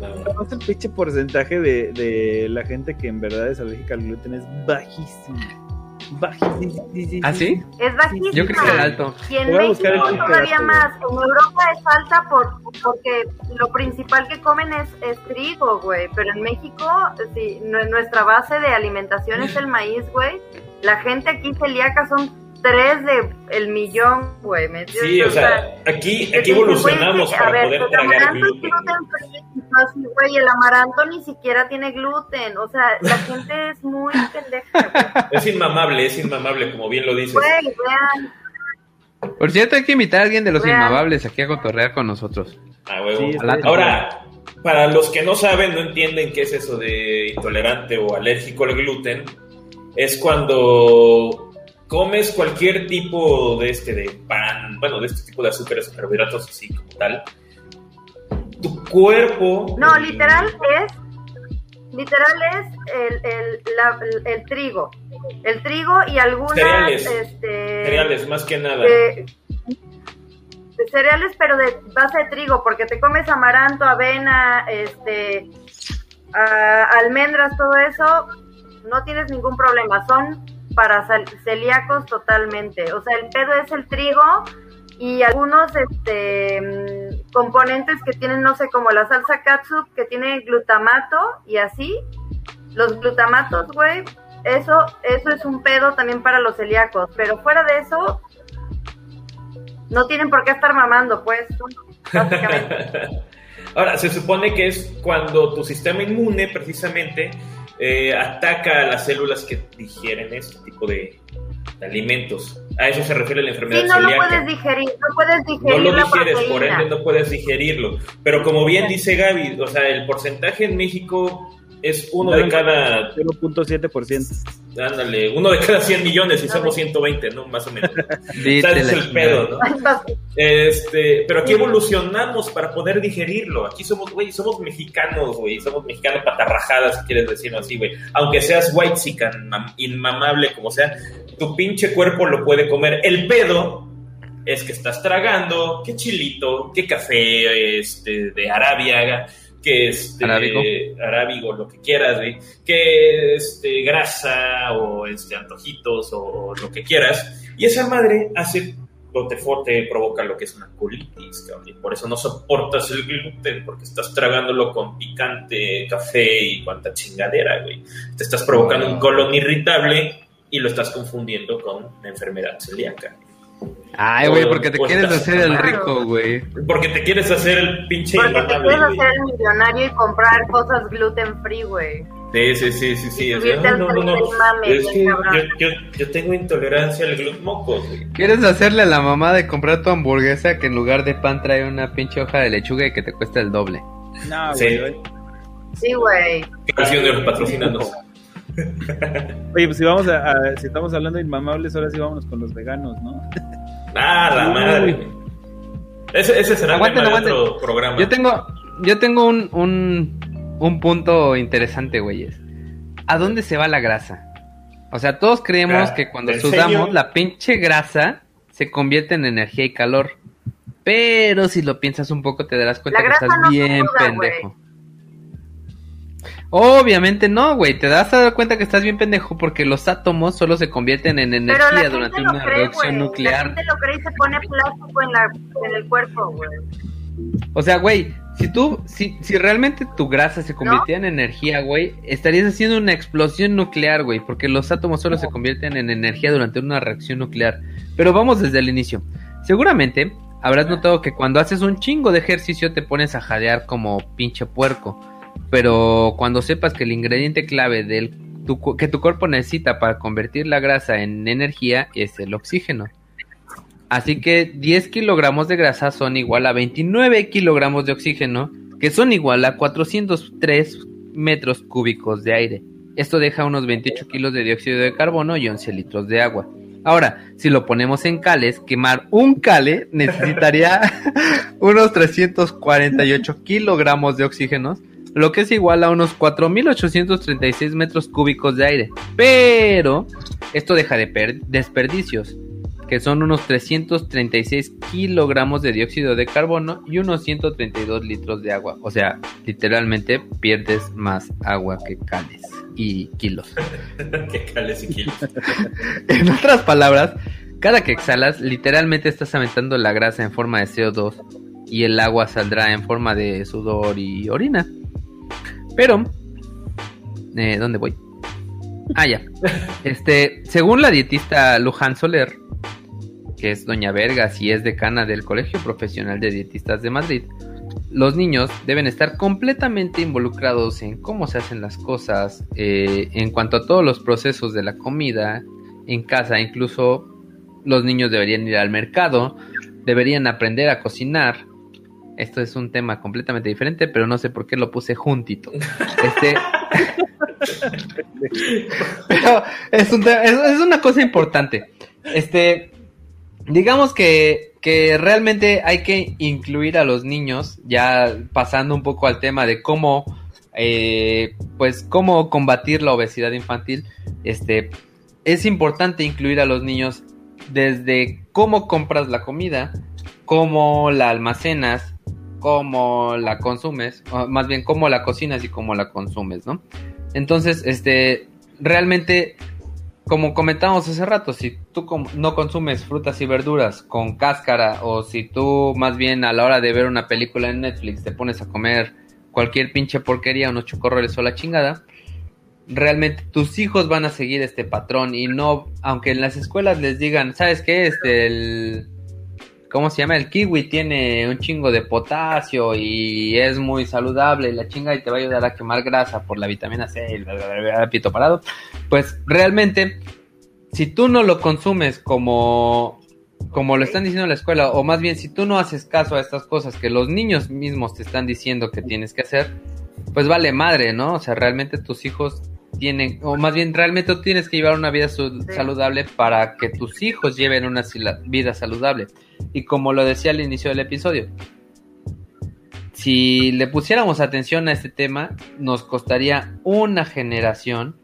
No. El pinche porcentaje de, de la gente que en verdad es alérgica al gluten es bajísimo bajísimo. ¿Ah, sí? Es bajísimo. Yo creo que es alto. Y en México todavía más. En Europa es alta por, porque lo principal que comen es, es trigo, güey. Pero en México, si nuestra base de alimentación es el maíz, güey. La gente aquí celíaca son tres de el millón, güey. Sí, o sea, aquí, aquí evolucionamos para poder tragar gluten. güey, el amaranto ni siquiera tiene gluten. O sea, la gente es muy pendeja. Es inmamable, es inmamable, como bien lo dices. Güey, vean. Por cierto, hay que invitar a alguien de los inmamables aquí a cotorrear con nosotros. Ah, Ahora, para los que no saben, no entienden qué es eso de intolerante o alérgico al gluten, es cuando comes cualquier tipo de este de pan, bueno, de este tipo de azúcares o carbohidratos así como tal, tu cuerpo... No, literal es, literal es el, el, el trigo, el trigo y algunas... Cereales, este, cereales más que nada. De, cereales, pero de base de trigo, porque te comes amaranto, avena, este, almendras, todo eso, no tienes ningún problema. Son para celíacos totalmente. O sea, el pedo es el trigo y algunos este, mm, componentes que tienen, no sé, como la salsa katsup, que tiene glutamato y así. Los glutamatos, güey, eso, eso es un pedo también para los celíacos. Pero fuera de eso, no tienen por qué estar mamando, pues. Ahora, se supone que es cuando tu sistema inmune, precisamente, eh, ataca a las células que digieren este tipo de, alimentos. A eso se refiere la enfermedad sí, no lo puedes digerir, no puedes digerir No lo digieres, por ende no puedes digerirlo. Pero como bien dice Gaby, o sea, el porcentaje en México es uno de cada... 0.7%. Ándale, uno de cada 100 millones y somos 120, ¿no? Más o menos. es el pedo, ¿no? Este, pero aquí evolucionamos para poder digerirlo. Aquí somos, güey, somos mexicanos, güey. Somos mexicanos patarrajadas, si quieres decirlo así, güey. Aunque seas white chican, inmamable como sea, tu pinche cuerpo lo puede comer. El pedo es que estás tragando, qué chilito, qué café este, de Arabia, que este, arábigo. lo que quieras, que este, grasa o este, antojitos o lo que quieras. Y esa madre hace te, provoca lo que es una colitis, y por eso no soportas el gluten, porque estás tragándolo con picante, café y cuanta chingadera, güey. Te estás provocando un colon irritable y lo estás confundiendo con una enfermedad celíaca. Ay, güey, porque te quieres hacer el rico, güey. Porque te quieres hacer el pinche Porque te quieres hacer el millonario y comprar cosas gluten free, güey. Sí, sí, sí, sí, sí. no, no, no. Es que yo, yo, tengo intolerancia al gluten moco, güey. ¿Quieres hacerle a la mamá de comprar tu hamburguesa que en lugar de pan trae una pinche hoja de lechuga y que te cuesta el doble? No, güey. Sí, güey. Canción de los patrocinados. Oye, pues si vamos a, si estamos hablando de inmamables, ahora sí vámonos con los veganos, ¿no? Ah, la madre. Ese, ese será aguanten, otro programa. Yo tengo, yo tengo un, un, un punto interesante, güeyes. ¿A dónde se va la grasa? O sea, todos creemos que cuando sudamos, la pinche grasa se convierte en energía y calor. Pero si lo piensas un poco te darás cuenta que estás bien pendejo. Obviamente no, güey. Te das a dar cuenta que estás bien pendejo porque los átomos solo se convierten en energía durante una reacción nuclear. La gente lo cree y se pone plástico en, la, en el cuerpo, güey. O sea, güey, si tú, si, si realmente tu grasa se convirtiera en energía, güey, estarías haciendo una explosión nuclear, güey, porque los átomos solo se convierten en energía durante una reacción nuclear. Pero vamos desde el inicio. Seguramente habrás notado que cuando haces un chingo de ejercicio te pones a jadear como pinche puerco. Pero cuando sepas que el ingrediente clave del que tu cuerpo necesita para convertir la grasa en energía es el oxígeno. Así que 10 kilogramos de grasa son igual a 29 kilogramos de oxígeno, que son igual a 403 metros cúbicos de aire. Esto deja unos 28 kilos de dióxido de carbono y 11 litros de agua. Ahora, si lo ponemos en cales, quemar un cale necesitaría unos 348 kilogramos de oxígeno, lo que es igual a unos 4.836 metros cúbicos de aire. Pero esto deja de desperdicios, que son unos 336 kilogramos de dióxido de carbono y unos 132 litros de agua. O sea, literalmente pierdes más agua que cales y kilos. que cales y kilos. en otras palabras, cada que exhalas, literalmente estás aumentando la grasa en forma de CO2 y el agua saldrá en forma de sudor y orina. Pero, eh, ¿dónde voy? Ah, ya. Este, según la dietista Luján Soler, que es doña Vergas y es decana del Colegio Profesional de Dietistas de Madrid, los niños deben estar completamente involucrados en cómo se hacen las cosas, eh, en cuanto a todos los procesos de la comida en casa, incluso los niños deberían ir al mercado, deberían aprender a cocinar, esto es un tema completamente diferente, pero no sé por qué lo puse juntito. Este. pero es, es, una cosa importante. Este. Digamos que, que realmente hay que incluir a los niños, ya pasando un poco al tema de cómo, eh, pues, cómo combatir la obesidad infantil. Este, es importante incluir a los niños desde cómo compras la comida, cómo la almacenas, cómo la consumes, o más bien cómo la cocinas y cómo la consumes, ¿no? Entonces, este, realmente, como comentábamos hace rato, si tú no consumes frutas y verduras con cáscara, o si tú más bien a la hora de ver una película en Netflix te pones a comer cualquier pinche porquería, unos chocorroles o la chingada, realmente tus hijos van a seguir este patrón y no, aunque en las escuelas les digan, ¿sabes qué? Este, el ¿cómo se llama? El kiwi tiene un chingo de potasio y es muy saludable, la chinga y te va a ayudar a quemar grasa por la vitamina C y el pito parado. Pues realmente, si tú no lo consumes como, como lo están diciendo en la escuela, o más bien si tú no haces caso a estas cosas que los niños mismos te están diciendo que tienes que hacer, pues vale madre, ¿no? O sea, realmente tus hijos tienen, o más bien realmente tú tienes que llevar una vida saludable para que tus hijos lleven una vida saludable. Y como lo decía al inicio del episodio, si le pusiéramos atención a este tema, nos costaría una generación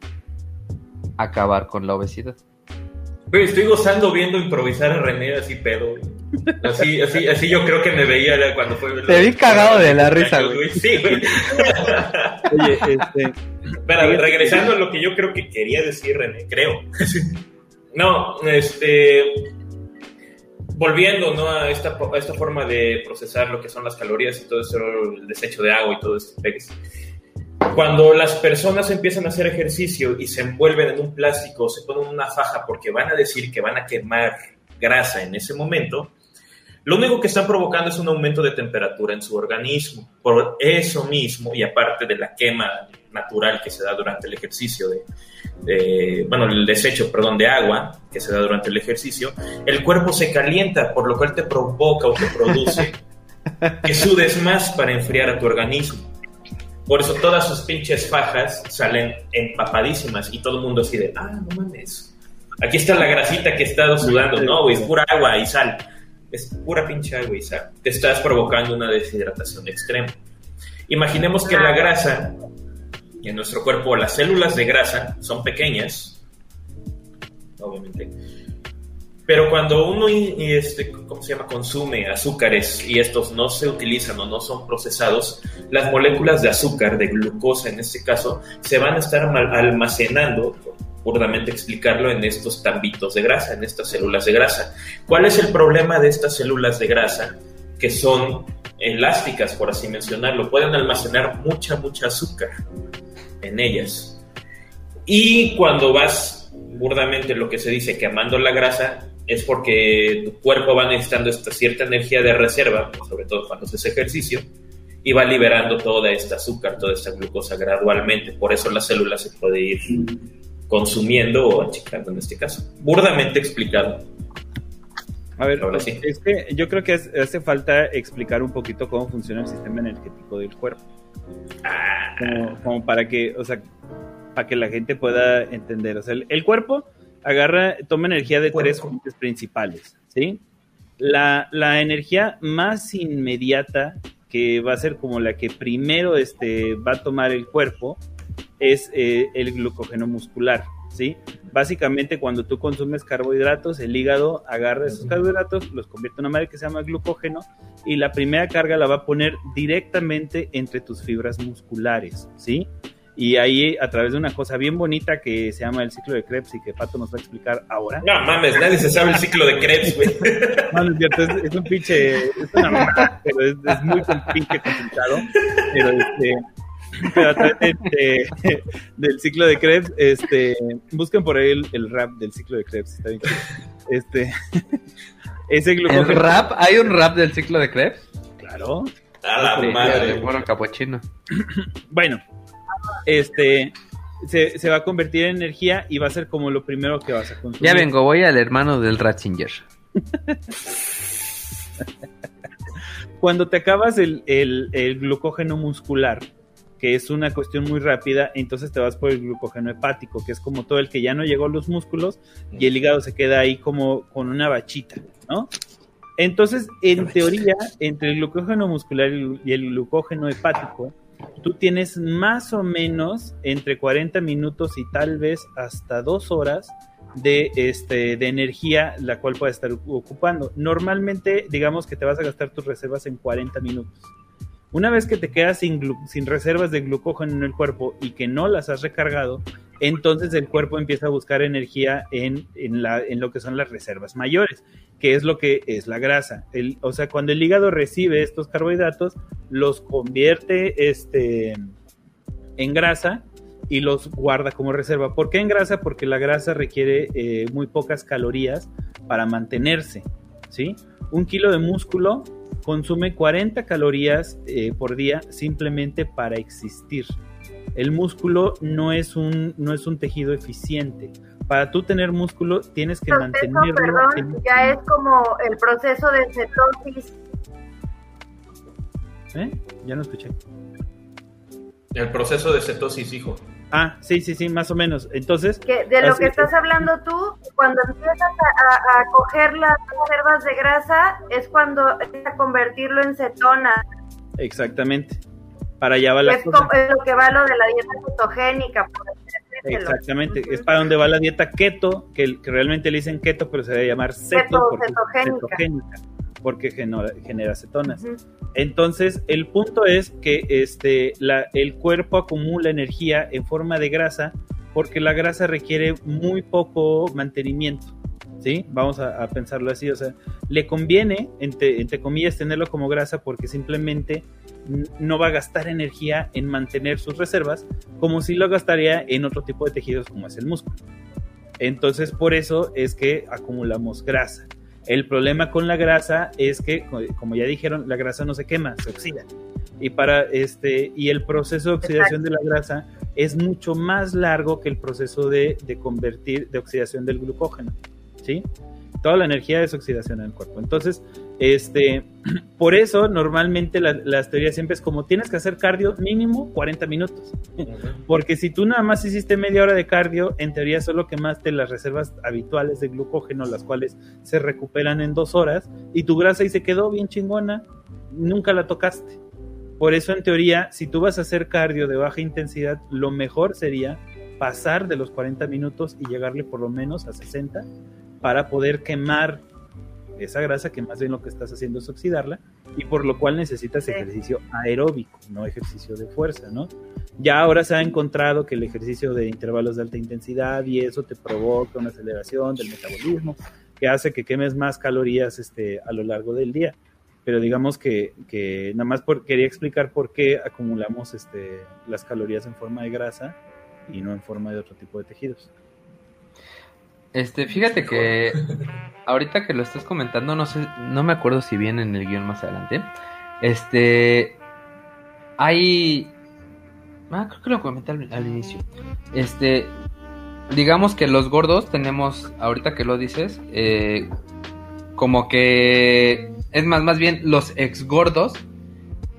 acabar con la obesidad. Estoy gozando viendo improvisar a René así pedo. Así, así, así yo creo que me veía cuando fue. Te vi cagado de la risa, güey. Sí, güey. Oye, este. Pero regresando a lo que yo creo que quería decir, René, creo. No, este. Volviendo ¿no? a, esta, a esta forma de procesar lo que son las calorías y todo eso, el desecho de agua y todo eso. Cuando las personas empiezan a hacer ejercicio y se envuelven en un plástico, se ponen una faja porque van a decir que van a quemar grasa en ese momento, lo único que están provocando es un aumento de temperatura en su organismo. Por eso mismo, y aparte de la quema natural que se da durante el ejercicio de, bueno, el desecho, perdón, de agua que se da durante el ejercicio, el cuerpo se calienta, por lo cual te provoca o te produce que sudes más para enfriar a tu organismo. Por eso todas sus pinches fajas salen empapadísimas y todo el mundo así de, ah, no mames. Aquí está la grasita que he estado sudando. No, güey, es pura agua y sal es pura pinche agua y Te estás provocando una deshidratación extrema. Imaginemos que la grasa, en nuestro cuerpo las células de grasa son pequeñas, obviamente, Pero cuando uno este, ¿cómo consume azúcares y estos no se utilizan o no son procesados, las moléculas de azúcar, de glucosa en este caso, se van a estar almacenando, burdamente explicarlo, en estos tambitos de grasa, en estas células de grasa. ¿Cuál es el problema de estas células de grasa? Que son elásticas, por así mencionarlo, pueden almacenar mucha, mucha azúcar en ellas. Y cuando vas burdamente lo que se dice quemando la grasa, es porque tu cuerpo va necesitando esta cierta energía de reserva, sobre todo cuando haces ejercicio, y va liberando toda esta azúcar, toda esta glucosa gradualmente. Por eso la célula se puede ir consumiendo o achicando en este caso. Burdamente explicado. A ver, Ahora sí. es que yo creo que hace falta explicar un poquito cómo funciona el sistema energético del cuerpo. Ah. Como, como, para que, o sea, para que la gente pueda entender. O sea, el cuerpo agarra, toma energía de tres fuentes principales, ¿sí? La, energía más inmediata, que va a ser como la que primero este, va a tomar el cuerpo, es eh, el glucógeno muscular, ¿sí? Básicamente cuando tú consumes carbohidratos, el hígado agarra esos carbohidratos, los convierte en una madre que se llama glucógeno y la primera carga la va a poner directamente entre tus fibras musculares, ¿sí? Y ahí, a través de una cosa bien bonita que se llama el ciclo de Krebs y que Pato nos va a explicar ahora. No mames, nadie se sabe el ciclo de Krebs, güey. No, es cierto, es, un pinche. Es una mamada, pero es, muy pinche complicado. Pero este. Pero a través de, del ciclo de Krebs, este, busquen por ahí el, rap del ciclo de Krebs, está bien. Este, ese ¿El rap? ¿Hay un rap del ciclo de Krebs? Claro. A la madre. Bueno, capuchino. Bueno, este, se, va a convertir en energía y va a ser como lo primero que vas a consumir. Ya vengo, voy al hermano del Ratzinger. Cuando te acabas el, glucógeno muscular, que es una cuestión muy rápida, entonces te vas por el glucógeno hepático, que es como todo el que ya no llegó a los músculos y el hígado se queda ahí como con una bachita, ¿no? Entonces, en teoría, entre el glucógeno muscular y el glucógeno hepático, tú tienes más o menos entre 40 minutos y tal vez hasta dos horas de, este, de energía la cual puedes estar ocupando. Normalmente, digamos que te vas a gastar tus reservas en 40 minutos. Una vez que te quedas sin, sin reservas de glucógeno en el cuerpo y que no las has recargado, entonces el cuerpo empieza a buscar energía en, en, la, en lo que son las reservas mayores, que es lo que es la grasa. El, o sea, cuando el hígado recibe estos carbohidratos, los convierte este, en grasa y los guarda como reserva. ¿Por qué en grasa? Porque la grasa requiere eh, muy pocas calorías para mantenerse, ¿sí? Un kilo de músculo consume 40 calorías eh, por día simplemente para existir. El músculo no es un, no es un tejido eficiente. Para tú tener músculo tienes que mantenerlo. Perdón, ya es como el proceso de cetosis. ¿Eh? Ya no escuché. El proceso de cetosis, hijo. Ah, sí, sí, sí, más o menos. Entonces. de lo que estás hablando tú, cuando empiezas a, coger las reservas de grasa, es cuando empieza a convertirlo en cetona. Exactamente. Para allá va la es, lo que va lo de la dieta cetogénica. Exactamente, es para donde va la dieta keto, que, realmente le dicen keto, pero se debe llamar ceto porque cetogénica. Porque genera, cetonas. Entonces, el punto es que este, la, el cuerpo acumula energía en forma de grasa porque la grasa requiere muy poco mantenimiento. ¿Sí? Vamos a, pensarlo así, o sea, le conviene, entre, entre, comillas, tenerlo como grasa porque simplemente no va a gastar energía en mantener sus reservas como si lo gastaría en otro tipo de tejidos como es el músculo. Entonces, por eso es que acumulamos grasa. El problema con la grasa es que, como ya dijeron, la grasa no se quema, se oxida. Y, para este, y el proceso de oxidación de la grasa es mucho más largo que el proceso de, de convertir, de oxidación del glucógeno. ¿sí? Toda la energía es oxidación en el cuerpo. Entonces, este, por eso normalmente las teorías siempre es como tienes que hacer cardio mínimo 40 minutos. Porque si tú nada más hiciste media hora de cardio, en teoría solo quemaste las reservas habituales de glucógeno, las cuales se recuperan en dos horas, y tu grasa ahí se quedó bien chingona, nunca la tocaste. Por eso en teoría, si tú vas a hacer cardio de baja intensidad, lo mejor sería pasar de los 40 minutos y llegarle por lo menos a 60 para poder quemar esa grasa, que más bien lo que estás haciendo es oxidarla, y por lo cual necesitas ejercicio aeróbico, no ejercicio de fuerza, ¿no? Ya ahora se ha encontrado que el ejercicio de intervalos de alta intensidad y eso te provoca una aceleración del metabolismo, que hace que quemes más calorías este, a lo largo del día. Pero digamos que, que nada más por, quería explicar por qué acumulamos este, las calorías en forma de grasa y no en forma de otro tipo de tejidos. Este, fíjate que ahorita que lo estás comentando, no sé, no me acuerdo si viene en el guion más adelante. Este, hay, ah, creo que lo comenté al, inicio. Este, digamos que los gordos tenemos, ahorita que lo dices, eh, como que, es más, más bien los ex gordos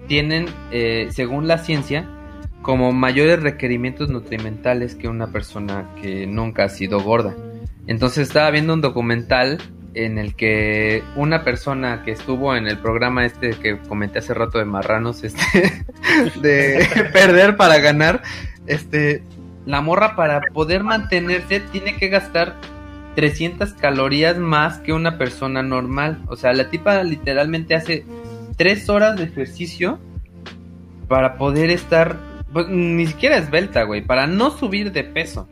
tienen, eh, según la ciencia, como mayores requerimientos nutrimentales que una persona que nunca ha sido gorda. Entonces estaba viendo un documental en el que una persona que estuvo en el programa este que comenté hace rato de marranos, este, de perder para ganar, este, la morra para poder mantenerse tiene que gastar 300 calorías más que una persona normal. O sea, la tipa literalmente hace 3 horas de ejercicio para poder estar, pues, ni siquiera esbelta, güey, para no subir de peso.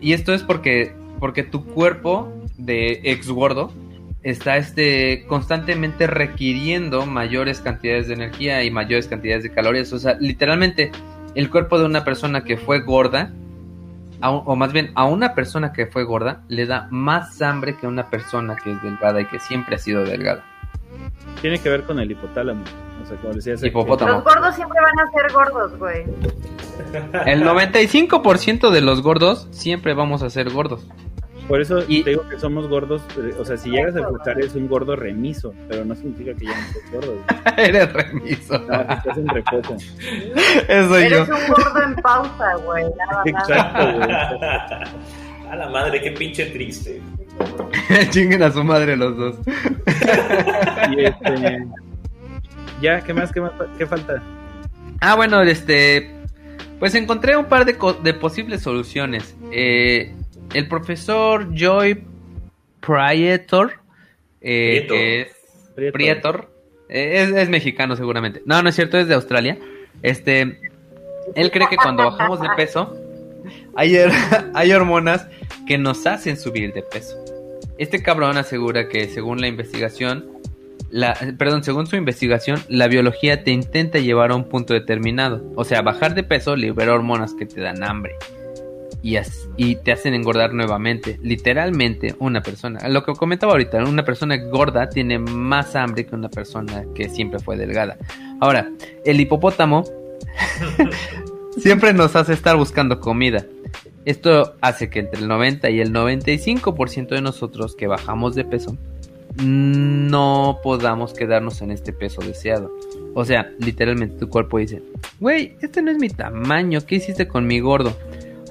Y esto es porque porque tu cuerpo de ex gordo está este constantemente requiriendo mayores cantidades de energía y mayores cantidades de calorías. O sea, literalmente el cuerpo de una persona que fue gorda, o más bien a una persona que fue gorda, le da más hambre que a una persona que es delgada y que siempre ha sido delgada. Tiene que ver con el hipotálamo. O sea, como decías, Los gordos siempre van a ser gordos, güey. El 95% de los gordos siempre vamos a ser gordos. Por eso te digo que somos gordos, eh, o sea, si llegas a buscar es un gordo remiso, pero no significa que ya no seas gordo. Eres remiso. No, estás en reposo. Eso soy Eres un gordo en pausa, güey. Exacto, güey. A la madre, qué pinche triste. Chinguen a su madre los dos. y este... Ya, ¿qué más? ¿Qué más? ¿Qué falta? Ah, bueno, este... Pues encontré un par de, de posibles soluciones. Eh, el profesor Joy Prietor, eh, es Prietor, eh, es, mexicano seguramente. No, no es cierto, es de Australia. Este, él cree que cuando bajamos de peso, hay, hay hormonas que nos hacen subir de peso. Este cabrón asegura que según la investigación, la, perdón, según su investigación, la biología te intenta llevar a un punto determinado. O sea, bajar de peso libera hormonas que te dan hambre y, te hacen engordar nuevamente. Literalmente, una persona, lo que comentaba ahorita, una persona gorda tiene más hambre que una persona que siempre fue delgada. Ahora, el hipopótamo siempre nos hace estar buscando comida. Esto hace que entre el 90 y el 95% de nosotros que bajamos de peso no podamos quedarnos en este peso deseado. O sea, literalmente tu cuerpo dice, güey, este no es mi tamaño, ¿qué hiciste con mi gordo?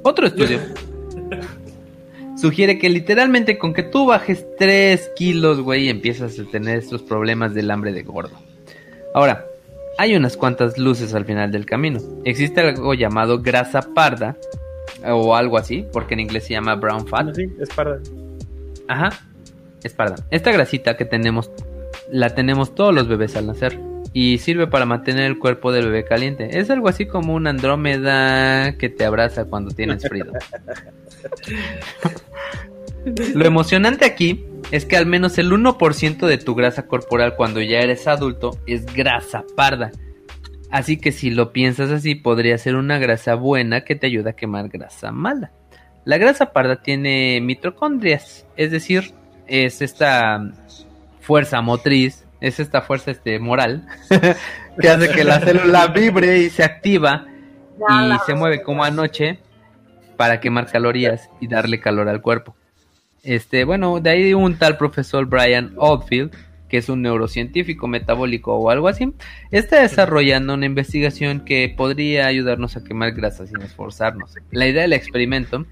Otro estudio sugiere que literalmente con que tú bajes 3 kilos, güey, empiezas a tener estos problemas del hambre de gordo. Ahora, hay unas cuantas luces al final del camino. Existe algo llamado grasa parda, o algo así, porque en inglés se llama brown fat. Sí, es parda. Ajá, es parda. Esta grasita que tenemos, la tenemos todos los bebés al nacer y sirve para mantener el cuerpo del bebé caliente. Es algo así como una andrómeda que te abraza cuando tienes frío. Lo emocionante aquí es que al menos el 1% de tu grasa corporal cuando ya eres adulto es grasa parda. Así que si lo piensas así, podría ser una grasa buena que te ayuda a quemar grasa mala. La grasa parda tiene mitocondrias, es decir, es esta fuerza motriz es esta fuerza este, moral que hace que la célula vibre y se activa y se mueve como anoche para quemar calorías y darle calor al cuerpo. Este, bueno, de ahí un tal profesor Brian Oldfield, que es un neurocientífico metabólico o algo así, está desarrollando una investigación que podría ayudarnos a quemar grasa sin esforzarnos. La idea del experimento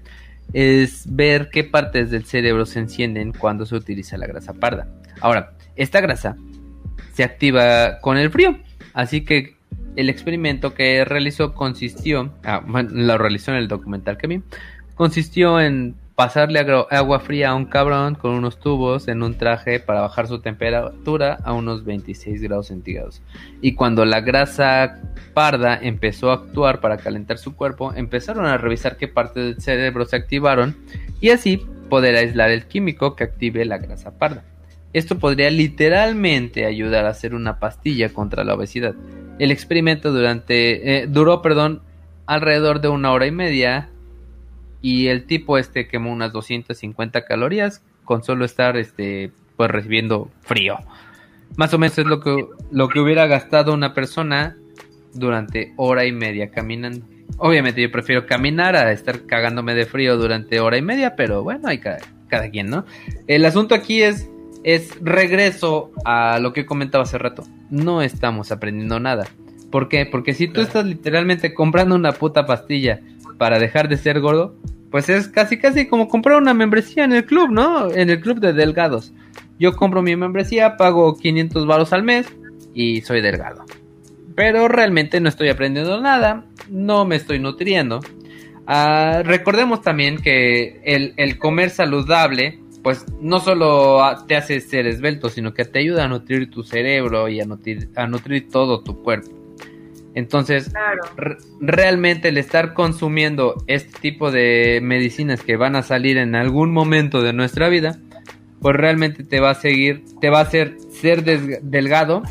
es ver qué partes del cerebro se encienden cuando se utiliza la grasa parda. Ahora, esta grasa se activa con el frío. Así que el experimento que realizó consistió, ah, realizó en el documental consistió en pasarle agua fría a un cabrón con unos tubos en un traje para bajar su temperatura a unos 26 grados centígrados. Y cuando la grasa parda empezó a actuar para calentar su cuerpo, empezaron a revisar qué partes del cerebro se activaron y así poder aislar el químico que active la grasa parda. Esto podría literalmente ayudar a hacer una pastilla contra la obesidad. El experimento durante, eh, duró perdón, alrededor de una hora y media y el tipo este quemó unas 250 calorías con solo estar este pues recibiendo frío. Más o menos es lo que lo que hubiera gastado una persona durante hora y media caminando. Obviamente yo prefiero caminar a estar cagándome de frío durante hora y media, pero bueno, hay cada, cada quien, ¿no? El asunto aquí es es regreso a lo que comentaba hace rato. No estamos aprendiendo nada. ¿Por qué? Porque si tú estás literalmente comprando una puta pastilla para dejar de ser gordo, pues es casi casi como comprar una membresía en el club, ¿no? En el club de delgados. Yo compro mi membresía, pago 500 baros al mes y soy delgado. Pero realmente no estoy aprendiendo nada, no me estoy nutriendo. Ah, recordemos también que el, comer saludable, pues no solo te hace ser esbelto, sino que te ayuda a nutrir tu cerebro y a a nutrir todo tu cuerpo. Entonces, realmente el estar consumiendo este tipo de medicinas que van a salir en algún momento de nuestra vida, pues realmente te va a seguir, te va a hacer ser delgado,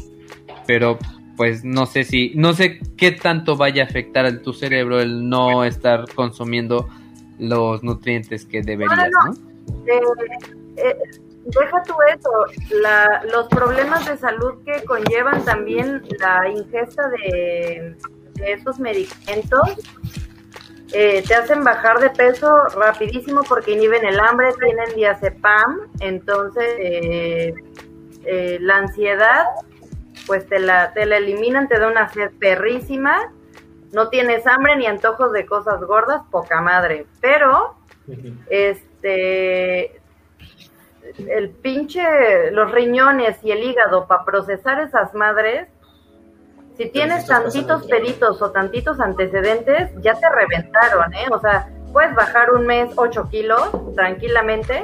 pero pues no sé si, no sé qué tanto vaya a afectar a tu cerebro el no estar consumiendo los nutrientes que deberías, ¿no? Eh, eh, deja tú eso, los problemas de salud que conllevan también la ingesta de, esos medicamentos eh, te hacen bajar de peso rapidísimo porque inhiben el hambre, tienen diazepam, entonces eh, eh, la ansiedad pues te la, te la eliminan, te da una sed perrísima, no tienes hambre ni antojos de cosas gordas, poca madre, pero este el pinche, los riñones y el hígado para procesar esas madres, si tienes tantitos peritos o tantitos antecedentes, ya te reventaron, ¿eh? O sea, puedes bajar un mes 8 kilos tranquilamente,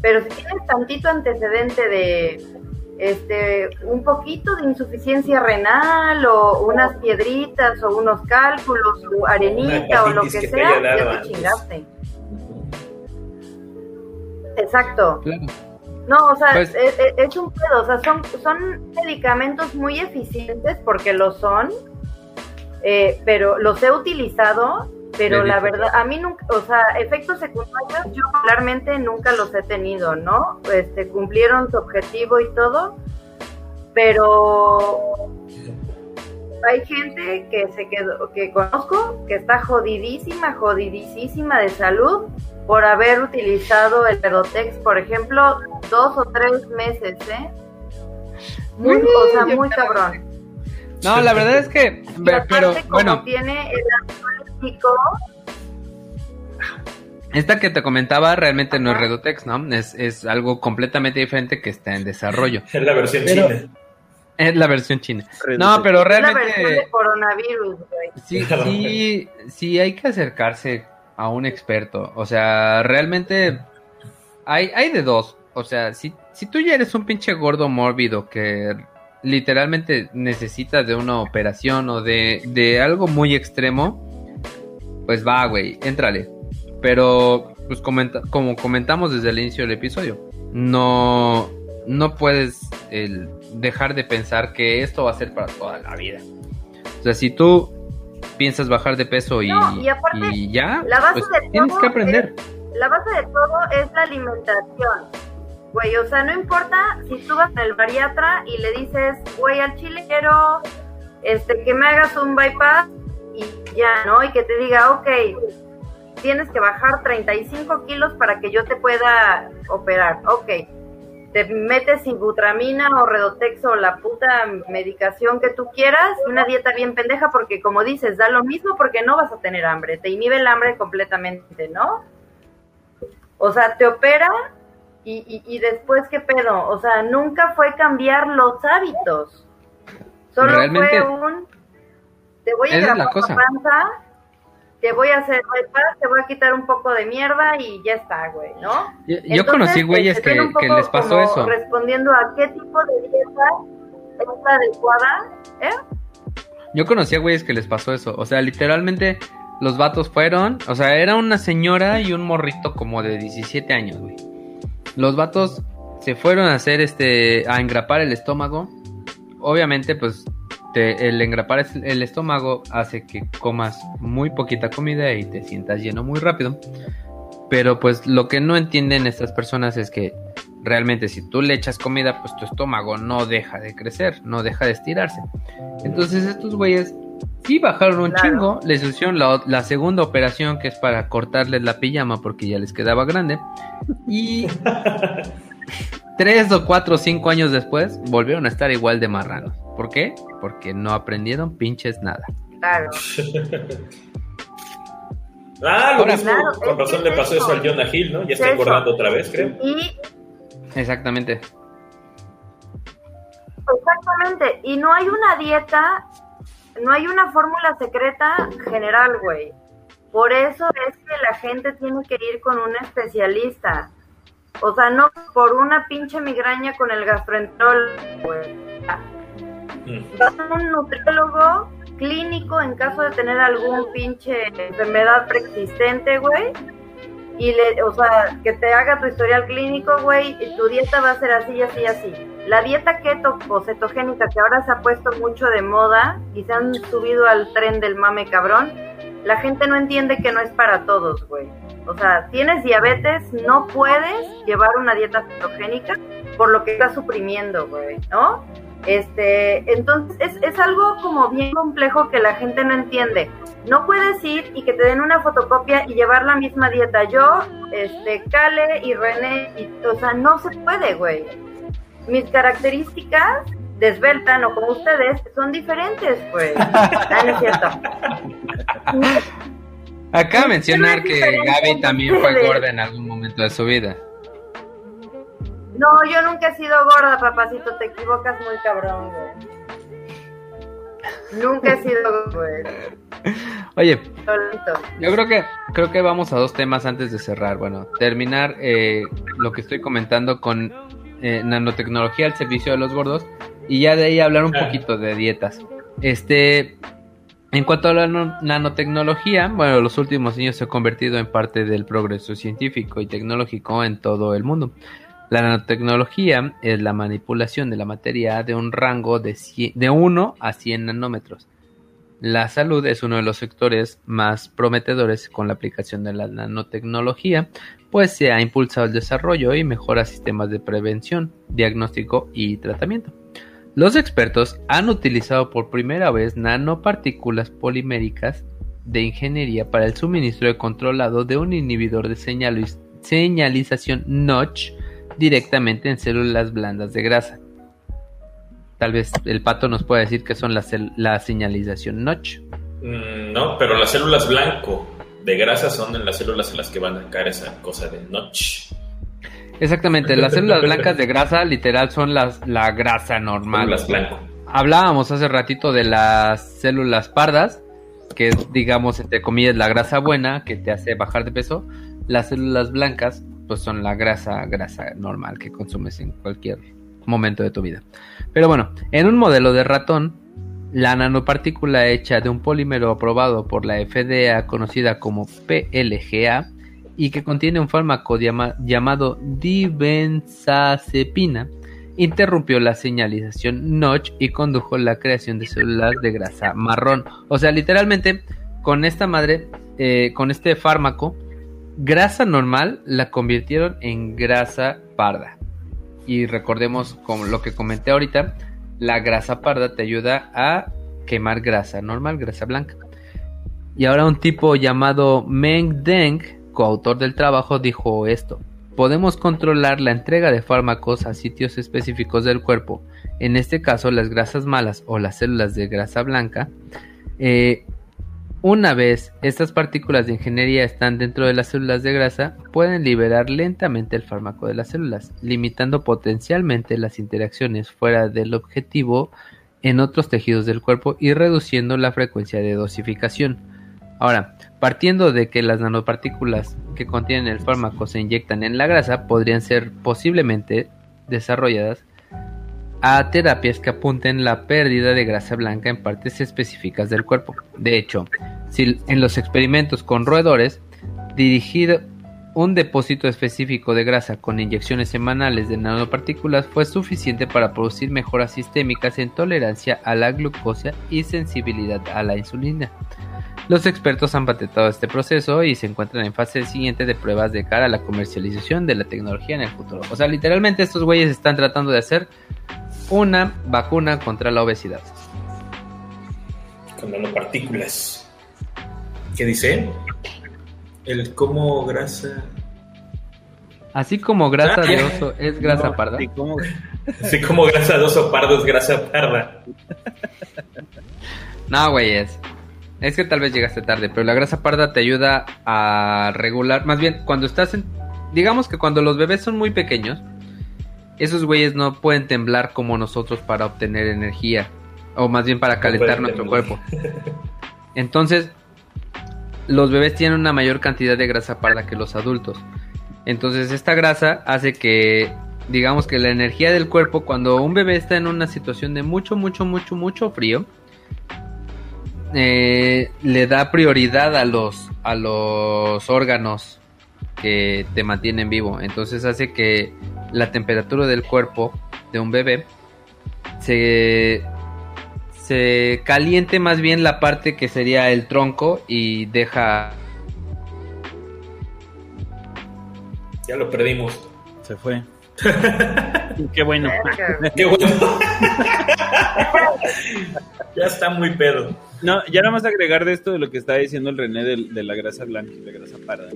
pero si tienes tantito antecedente de este un poquito de insuficiencia renal o unas piedritas o unos cálculos o arenita o lo que, sea, ya te chingaste. Exacto. No, o sea, pues es, un pedo, o sea, son, son medicamentos muy eficientes porque lo son, eh, pero los he utilizado, pero la verdad, a mí nunca, o sea, efectos secundarios yo particularmente nunca los he tenido, ¿no? Este, cumplieron su objetivo y todo, pero hay gente que se quedó, que conozco, que está jodidísima, jodidísima de salud por haber utilizado el Pedotex, por ejemplo, dos o tres meses, ¿eh? Muy, o sea, muy cabrón. No, la verdad es que, pero, bueno. tiene el esta que te comentaba realmente no es Redotex, ¿no? Es, es algo completamente diferente que está en desarrollo. Es la versión china. Es la versión china. No, pero realmente. Es la versión de coronavirus, güey. Sí, sí, sí, hay que acercarse a un experto. O sea, realmente hay, hay de dos. O sea, si, si tú ya eres un pinche gordo mórbido que literalmente necesita de una operación o de, de algo muy extremo, pues va, güey, éntrale. Pero, pues comenta, como comentamos desde el inicio del episodio, no, no puedes el, dejar de pensar que esto va a ser para toda la vida. O sea, si tú piensas bajar de peso y, ya, la base pues de tienes que aprender. la base de todo es la alimentación. Güey, o sea, no importa si tú vas al bariatra y le dices, güey, al chile quiero este, que me hagas un bypass y ya, ¿no? Y que te diga, ok, tienes que bajar 35 kilos para que yo te pueda operar. Ok, te metes ibutramina o redotex o la puta medicación que tú quieras, una dieta bien pendeja porque como dices, da lo mismo porque no vas a tener hambre, te inhibe el hambre completamente, ¿no? O sea, te opera y, y, después qué pedo, o sea, nunca fue cambiar los hábitos, solo fue un, te voy a grabar la panza te voy a hacer bypass, te voy a quitar un poco de mierda y ya está, güey, ¿no? Yo, conocí güeyes este, que, que, les pasó eso. Respondiendo a qué tipo de dieta es la adecuada, ¿eh? Yo conocí a güeyes que les pasó eso, o sea, literalmente los vatos fueron, o sea, era una señora y un morrito como de 17 años, güey. Los vatos se fueron a hacer este, a engrapar el estómago. Obviamente, pues el engrapar el estómago hace que comas muy poquita comida y te sientas lleno muy rápido. Pero pues lo que no entienden estas personas es que realmente si tú le echas comida, pues tu estómago no deja de crecer, no deja de estirarse. Entonces estos güeyes sí bajaron un chingo, les hicieron la, la, segunda operación que es para cortarles la pijama porque ya les quedaba grande. Y tres o cuatro o cinco años después volvieron a estar igual de marranos. ¿Por qué? Porque no aprendieron pinches nada. Claro. ah, lo mismo, con razón le pasó eso al Jonah Hill, ¿no? Ya está engordando otra vez, creo. Y... Exactamente. Exactamente. Y no hay una dieta, no hay una fórmula secreta general, güey. Por eso es que la gente tiene que ir con un especialista. O sea, no por una pinche migraña con el gastroenterólogo, güey. Vas a un nutriólogo clínico en caso de tener algún pinche enfermedad preexistente, güey. Y le, o sea, que te haga tu historial clínico, güey, y tu dieta va a ser así, así, así. La dieta keto o cetogénica, que ahora se ha puesto mucho de moda y se han subido al tren del mame cabrón, la gente no entiende que no es para todos, güey. O sea, tienes diabetes, no puedes llevar una dieta cetogénica por lo que estás suprimiendo, güey, ¿no? Este, entonces es, es algo como bien complejo que la gente no entiende. No puedes ir y que te den una fotocopia y llevar la misma dieta. Yo, este, Kale y René, y, o sea, no se puede, güey. Mis características desveltan o como ustedes son diferentes, pues. Ah, no es cierto. Acá mencionar que Gaby también fue gorda en algún momento de su vida. No, yo nunca he sido gorda, papacito, te equivocas muy cabrón, güey. Nunca he sido güey. Oye, yo creo que creo que vamos a dos temas antes de cerrar. Bueno, terminar eh, lo que estoy comentando con eh, nanotecnología al servicio de los gordos y ya de ahí hablar un poquito de dietas. Este, en cuanto a la nanotecnología, bueno, los últimos años se ha convertido en parte del progreso científico y tecnológico en todo el mundo. La nanotecnología es la manipulación de la materia de un rango de, de 1 a 100 nanómetros. La salud es uno de los sectores más prometedores con la aplicación de la nanotecnología, pues se ha impulsado el desarrollo y mejora sistemas de prevención, diagnóstico y tratamiento. Los expertos han utilizado por primera vez nanopartículas poliméricas de ingeniería para el suministro controlado de un inhibidor de señalización Notch directamente en células blandas de grasa. Tal vez el pato nos pueda decir que son las la señalización Notch. Mm, no, pero las células blanco de grasa son en las células en las que van a caer esa cosa de Notch. Exactamente, las células blancas de grasa literal son las, la grasa normal. Células blanco. Hablábamos hace ratito de las células pardas, que es, digamos, entre comillas, la grasa buena que te hace bajar de peso. Las células blancas pues son la grasa, grasa normal que consumes en cualquier momento de tu vida. Pero bueno, en un modelo de ratón, la nanopartícula hecha de un polímero aprobado por la FDA conocida como PLGA y que contiene un fármaco llamado dibenzazepina interrumpió la señalización Notch y condujo la creación de células de grasa marrón. O sea, literalmente con esta madre, eh, con este fármaco, grasa normal la convirtieron en grasa parda. Y recordemos, como lo que comenté ahorita, la grasa parda te ayuda a quemar grasa normal, grasa blanca. Y ahora un tipo llamado Meng Deng, coautor del trabajo, dijo esto. Podemos controlar la entrega de fármacos a sitios específicos del cuerpo, en este caso las grasas malas o las células de grasa blanca, eh, una vez estas partículas de ingeniería están dentro de las células de grasa, pueden liberar lentamente el fármaco de las células, limitando potencialmente las interacciones fuera del objetivo en otros tejidos del cuerpo y reduciendo la frecuencia de dosificación. Ahora, partiendo de que las nanopartículas que contienen el fármaco se inyectan en la grasa, podrían ser posiblemente desarrolladas a terapias que apunten la pérdida de grasa blanca en partes específicas del cuerpo. De hecho, si en los experimentos con roedores, dirigido un depósito específico de grasa con inyecciones semanales de nanopartículas fue suficiente para producir mejoras sistémicas en tolerancia a la glucosa y sensibilidad a la insulina. Los expertos han patentado este proceso y se encuentran en fase siguiente de pruebas de cara a la comercialización de la tecnología en el futuro. O sea, literalmente estos güeyes están tratando de hacer una vacuna contra la obesidad. Con nanopartículas. ¿Qué dice? El como grasa. Así como grasa de oso es grasa parda. Así como... grasa de oso pardo es grasa parda. No, güeyes. Es que tal vez llegaste tarde, pero la grasa parda te ayuda a regular. Más bien, cuando estás en. Digamos que cuando los bebés son muy pequeños, esos güeyes no pueden temblar como nosotros para obtener energía. O más bien para calentar nuestro cuerpo. Entonces, los bebés tienen una mayor cantidad de grasa parda que los adultos. Entonces, esta grasa hace que, digamos que la energía del cuerpo, cuando un bebé está en una situación de mucho, mucho, mucho, mucho frío, eh, le da prioridad a los, a los órganos que te mantienen vivo. Entonces hace que la temperatura del cuerpo de un bebé se, se caliente más bien la parte que sería el tronco y deja... Ya lo perdimos. Se fue. Qué bueno. Qué bueno. ya está muy pedo. No, ya nada más agregar de esto de lo que está diciendo el René de, la grasa blanca y la grasa parda.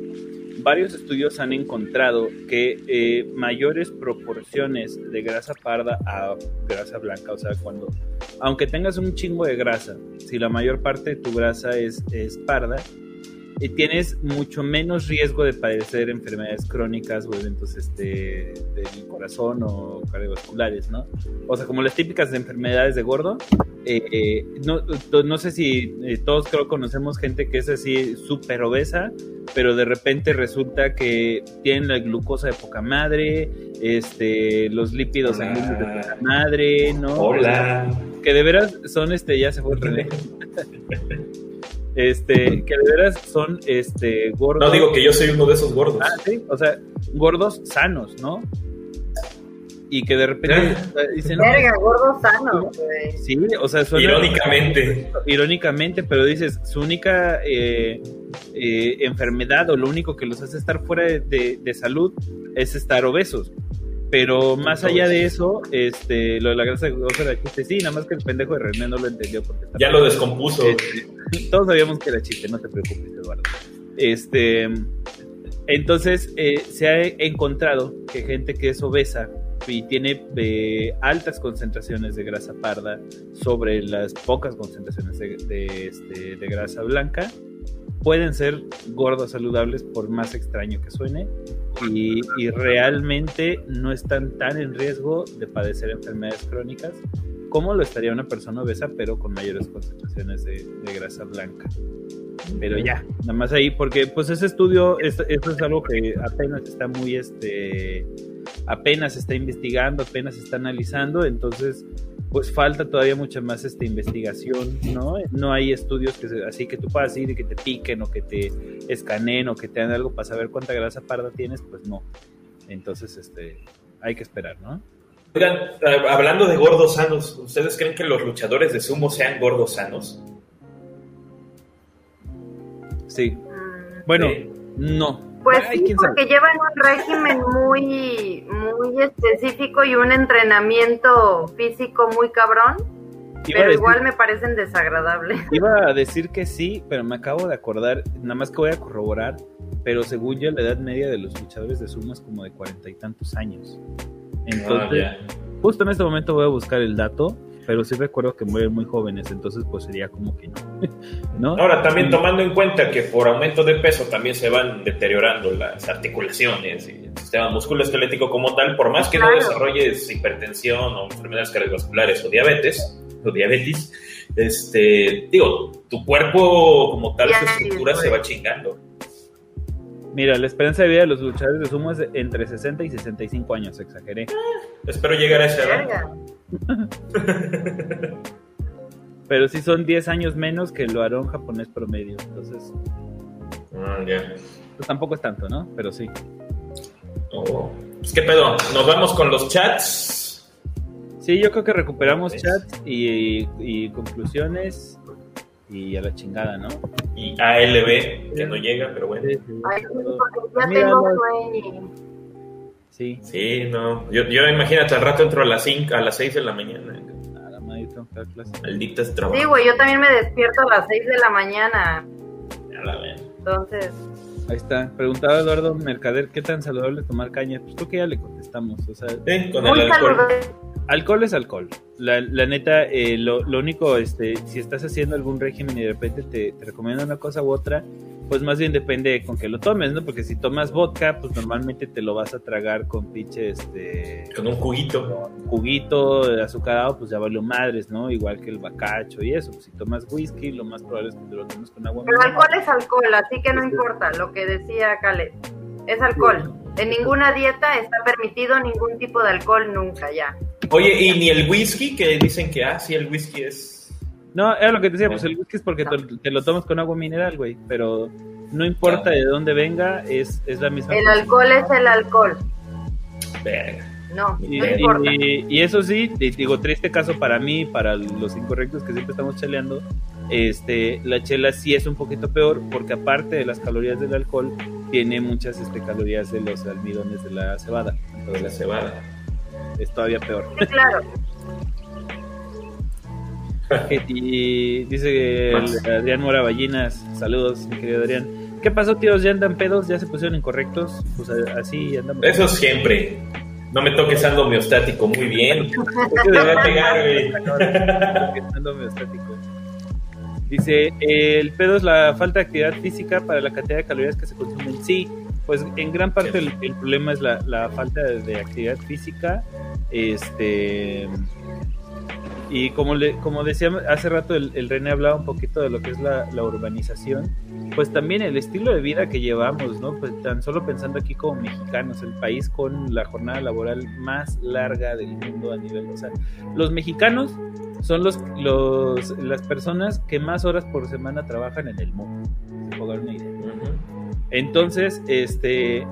Varios estudios han encontrado que eh, mayores proporciones de grasa parda a grasa blanca, o sea, cuando, aunque tengas un chingo de grasa, si la mayor parte de tu grasa es, es parda, tienes mucho menos riesgo de padecer enfermedades crónicas o eventos este, del corazón o cardiovasculares, ¿no? O sea, como las típicas enfermedades de gordo. Eh, no, no, sé si eh, todos creo conocemos gente que es así súper obesa, pero de repente resulta que tienen la glucosa de poca madre, este, los lípidos sanguíneos de poca madre, ¿no? Hola. que de veras son, este, ya se fue el este, que de veras son este, gordos. No digo que yo soy uno de esos gordos. Ah, sí, o sea, gordos sanos, ¿no? Y que de repente dicen. Verga, gordos sanos, Sí, o sea, suena, Irónicamente. Irónicamente, pero dices, su única eh, eh, enfermedad o lo único que los hace estar fuera de, de salud es estar obesos. Pero más allá de eso, este, lo de la grasa de era chiste, sí, nada más que el pendejo de René no lo entendió. Porque ya lo descompuso. Este, todos sabíamos que era chiste, no te preocupes, Eduardo. Este, entonces, eh, se ha encontrado que gente que es obesa y tiene eh, altas concentraciones de grasa parda sobre las pocas concentraciones de, este, de grasa blanca, pueden ser gordos saludables por más extraño que suene y, realmente no están tan en riesgo de padecer enfermedades crónicas como lo estaría una persona obesa pero con mayores concentraciones de, grasa blanca. Pero ya, nada más ahí, porque pues ese estudio, esto, es algo que apenas está muy, este, apenas está investigando, apenas está analizando, entonces pues falta todavía mucha más esta investigación, ¿no? No hay estudios que así que tú puedas ir y que te piquen o que te escaneen o que te hagan algo para saber cuánta grasa parda tienes, pues no. Entonces, este, hay que esperar, ¿no? Oigan, hablando de gordos sanos, ¿ustedes creen que los luchadores de sumo sean gordos sanos? Sí. Mm. Bueno, no. Pues sí, porque llevan un régimen muy, muy específico y un entrenamiento físico muy cabrón. pero igual me parecen desagradables. Iba a decir que sí, pero me acabo de acordar, nada más que voy a corroborar, pero según yo la edad media de los luchadores de sumo es como de cuarenta y tantos años. Entonces, ah, justo en este momento voy a buscar el dato pero sí recuerdo que mueren muy jóvenes, entonces pues sería como que no. Ahora, también tomando en cuenta que por aumento de peso también se van deteriorando las articulaciones y el sistema musculoesquelético como tal, por más que no desarrolles hipertensión o enfermedades cardiovasculares o diabetes, o diabetes, este, digo, tu cuerpo como tal, su estructura se va chingando. Mira, la esperanza de vida de los luchadores de sumo es entre 60 y 65 años, exageré. espero llegar a esa edad. Pero sí son 10 años menos que el varón japonés promedio, entonces... Ah, ya. Pues tampoco es tanto, ¿no? Pero sí. Oh. Pues, ¿Qué pedo? ¿Nos vamos con los chats? Sí, yo creo que recuperamos chats y, conclusiones y a la chingada, ¿no? Y ALB, que no llega, pero bueno. Sí, Sí. no. Yo, yo imagínate, al rato entro a las 5, a las 6 de la mañana. A la madre, Maldita trabajo. Sí, güey, yo también me despierto a las 6 de la mañana. Ya la ven. Entonces, Ahí está. Preguntaba Eduardo Mercader, ¿qué tan saludable tomar caña? Pues creo que ya le contestamos. O sea, con el alcohol. Alcohol es alcohol. La, la neta, eh, lo, lo, único, este, si estás haciendo algún régimen y de repente te, te recomienda una cosa u otra, pues más bien depende con que lo tomes, ¿no? Porque si tomas vodka, pues normalmente te lo vas a tragar con pinche, este... Con un juguito. Con juguito azucarado, pues ya valió madres, ¿no? Igual que el bacacho y eso. Pues si tomas whisky, lo más probable es que te lo tomes con agua. Pero alcohol es alcohol, así que no importa lo que decía Caleb. Es alcohol. En ninguna dieta está permitido ningún tipo de alcohol nunca, ya. Oye, ¿y ni el whisky? Que dicen que, ah, sí, el whisky es no, era lo que te decía, pues el whisky es porque te, lo tomas con agua mineral, güey, pero no importa de dónde venga, es, es la misma. El alcohol es el alcohol. Verga. No, y, no importa. Y, eso sí, digo, triste caso para mí, para los incorrectos que siempre estamos cheleando, este, la chela sí es un poquito peor porque aparte de las calorías del alcohol, tiene muchas este, calorías de los almidones de la cebada. De la cebada. Es todavía peor. Sí, claro. y dice Adrián Mora Ballinas, saludos, mi querido Adrián. ¿Qué pasó, tíos? ¿Ya andan pedos? ¿Ya se pusieron incorrectos? Pues así andamos. Eso siempre. No me toques ando homeostático, muy bien. Te va a pegar, homeostático. Dice, el pedo es la falta de actividad física para la cantidad de calorías que se consumen. Sí, pues en gran parte el, el problema es la, la falta de, de, actividad física. Este y como, le, como decía hace rato, el, el, René hablaba un poquito de lo que es la, la, urbanización, pues también el estilo de vida que llevamos, ¿no? Pues tan solo pensando aquí como mexicanos, el país con la jornada laboral más larga del mundo a nivel, o sea, los mexicanos son los, los las personas que más horas por semana trabajan en el mundo, una idea. Entonces, este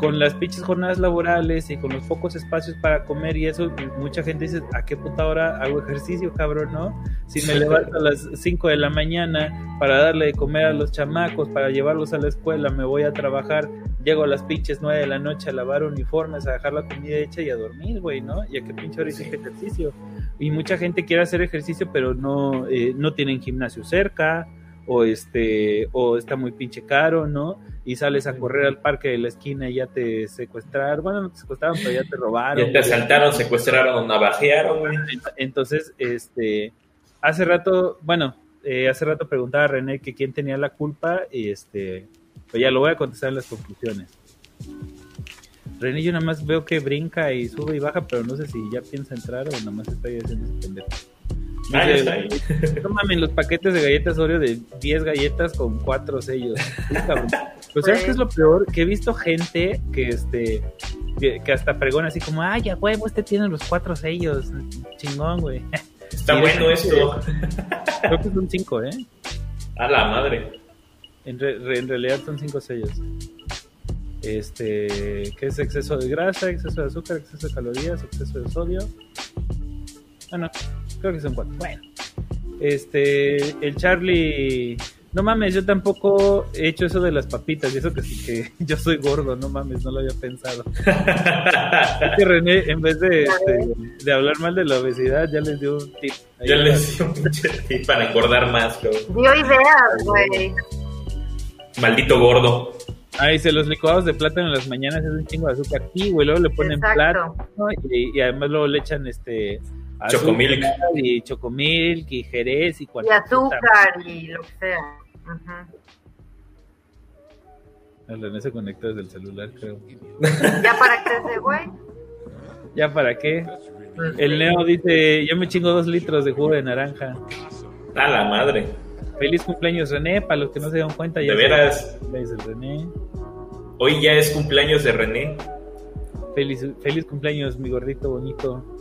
con las pinches jornadas laborales y con los pocos espacios para comer y eso, mucha gente dice, ¿a qué puta hora hago ejercicio, cabrón, no? Si me levanto a las 5 de la mañana para darle de comer a los chamacos, para llevarlos a la escuela, me voy a trabajar, llego a las pinches 9 de la noche a lavar uniformes, a dejar la comida hecha y a dormir, güey, ¿no? ¿Y a qué pinche hora hiciste ejercicio? Y mucha gente quiere hacer ejercicio, pero no, eh, no tienen gimnasio cerca, o este o está muy pinche caro, ¿no? Y sales a correr al parque de la esquina y ya te secuestraron, bueno, no te secuestraron, pero ya te robaron. Ya te asaltaron, secuestraron, navajearon, Entonces, este, hace rato, bueno, eh, hace rato preguntaba a René que quién tenía la culpa y este, pues ya lo voy a contestar en las conclusiones. René yo nada más veo que brinca y sube y baja, pero no sé si ya piensa entrar o nada más está ahí haciendo ese pendejo. Ah, ahí. No mames, los paquetes de galletas Oreo de 10 galletas con 4 sellos. Pues ¿sabes qué es lo peor? Que he visto gente que este que, hasta pregona así como, ay, ya huevo, este tiene los 4 sellos. Chingón, güey. Está bueno esto. Creo que son 5, ¿eh? A la madre. En, en realidad son 5 sellos. Este, ¿qué es exceso de grasa, exceso de azúcar, exceso de calorías, exceso de sodio? Ah, no, creo que son cuatro. Bueno, este, el Charlie. No mames, yo tampoco he hecho eso de las papitas, y eso que, que yo soy gordo, no mames, no lo había pensado. es que René, en vez de, de, hablar mal de la obesidad, ya les dio un tip. ya les dio un tip para engordar más, bro. Dio ideas, güey. Maldito gordo. Ay, se los licuados de plátano en las mañanas es un chingo de azúcar aquí, güey, luego le ponen plátano y, y, además luego le echan este Chocomilk. Y chocomilk y jerez y cualquier Y azúcar y lo que sea. René se conecta desde el celular, creo. ¿Ya para qué ese güey? ¿Ya para qué? El Neo dice, yo me chingo dos litros de jugo de naranja. A la madre. Feliz cumpleaños, René. Para los que no se dan cuenta, ya De veras. René. Hoy ya es cumpleaños de René. Feliz, feliz cumpleaños, mi gordito bonito.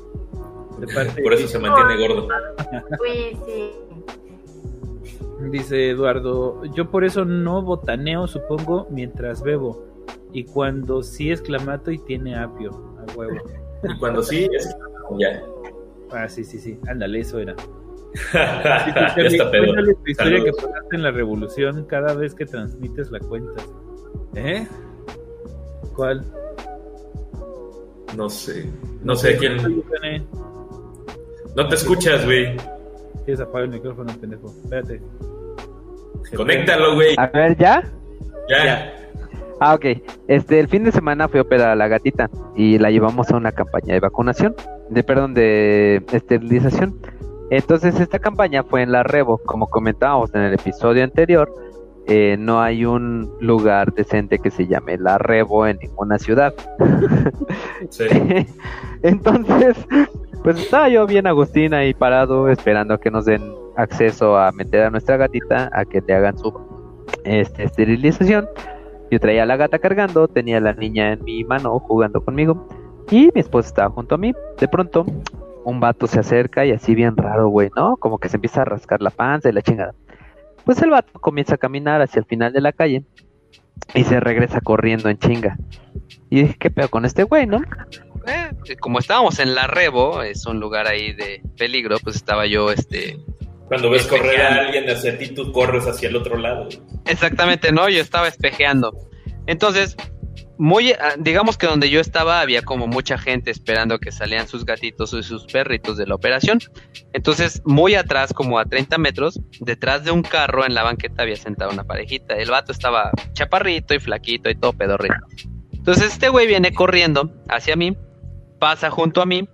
De parte Por eso se mantiene gordo. Uy, sí. Dice Eduardo, yo por eso no botaneo, supongo, mientras bebo. Y cuando sí es clamato y tiene apio, a huevo. Y cuando sí, es ya. Ah, sí, sí, sí. Ándale, eso era. ya está pedo. Tu historia que Saludos. pasaste en la revolución cada vez que transmites la cuenta. ¿Eh? ¿Cuál? No sé. No sé quién. No te escuchas, güey. Quieres apagar el micrófono, pendejo. Espérate. Conéctalo, güey. A ver, ¿ya? Ya. Ah, ok. Este, el fin de semana fui a operar a la gatita y la llevamos a una campaña de vacunación, de perdón, de esterilización. Entonces, esta campaña fue en la Rebo, como comentábamos en el episodio anterior. eh, no hay un lugar decente que se llame la Rebo en ninguna ciudad. Sí. Entonces, pues estaba yo bien Agustín ahí parado esperando a que nos den acceso a meter a nuestra gatita a que le hagan su este, esterilización. Yo traía a la gata cargando, tenía a la niña en mi mano jugando conmigo y mi esposa estaba junto a mí. De pronto, un vato se acerca y así bien raro, güey, ¿no? Como que se empieza a rascar la panza y la chingada. Pues el vato comienza a caminar hacia el final de la calle y se regresa corriendo en chinga. Y dije, ¿qué pedo con este güey, no? Eh, como estábamos en la Rebo, es un lugar ahí de peligro, pues estaba yo, este... Cuando ves correr a alguien hacia ti, tú corres hacia el otro lado. Exactamente, ¿no? Yo estaba espejeando. Entonces, muy, ah, digamos que donde yo estaba había como mucha gente esperando que salían sus gatitos y sus perritos de la operación. Entonces, muy atrás, como a 30 metros, detrás de un carro en la banqueta había sentado una parejita. El vato estaba chaparrito y flaquito y todo pedorrito. Entonces, este güey viene corriendo hacia mí, pasa junto a mí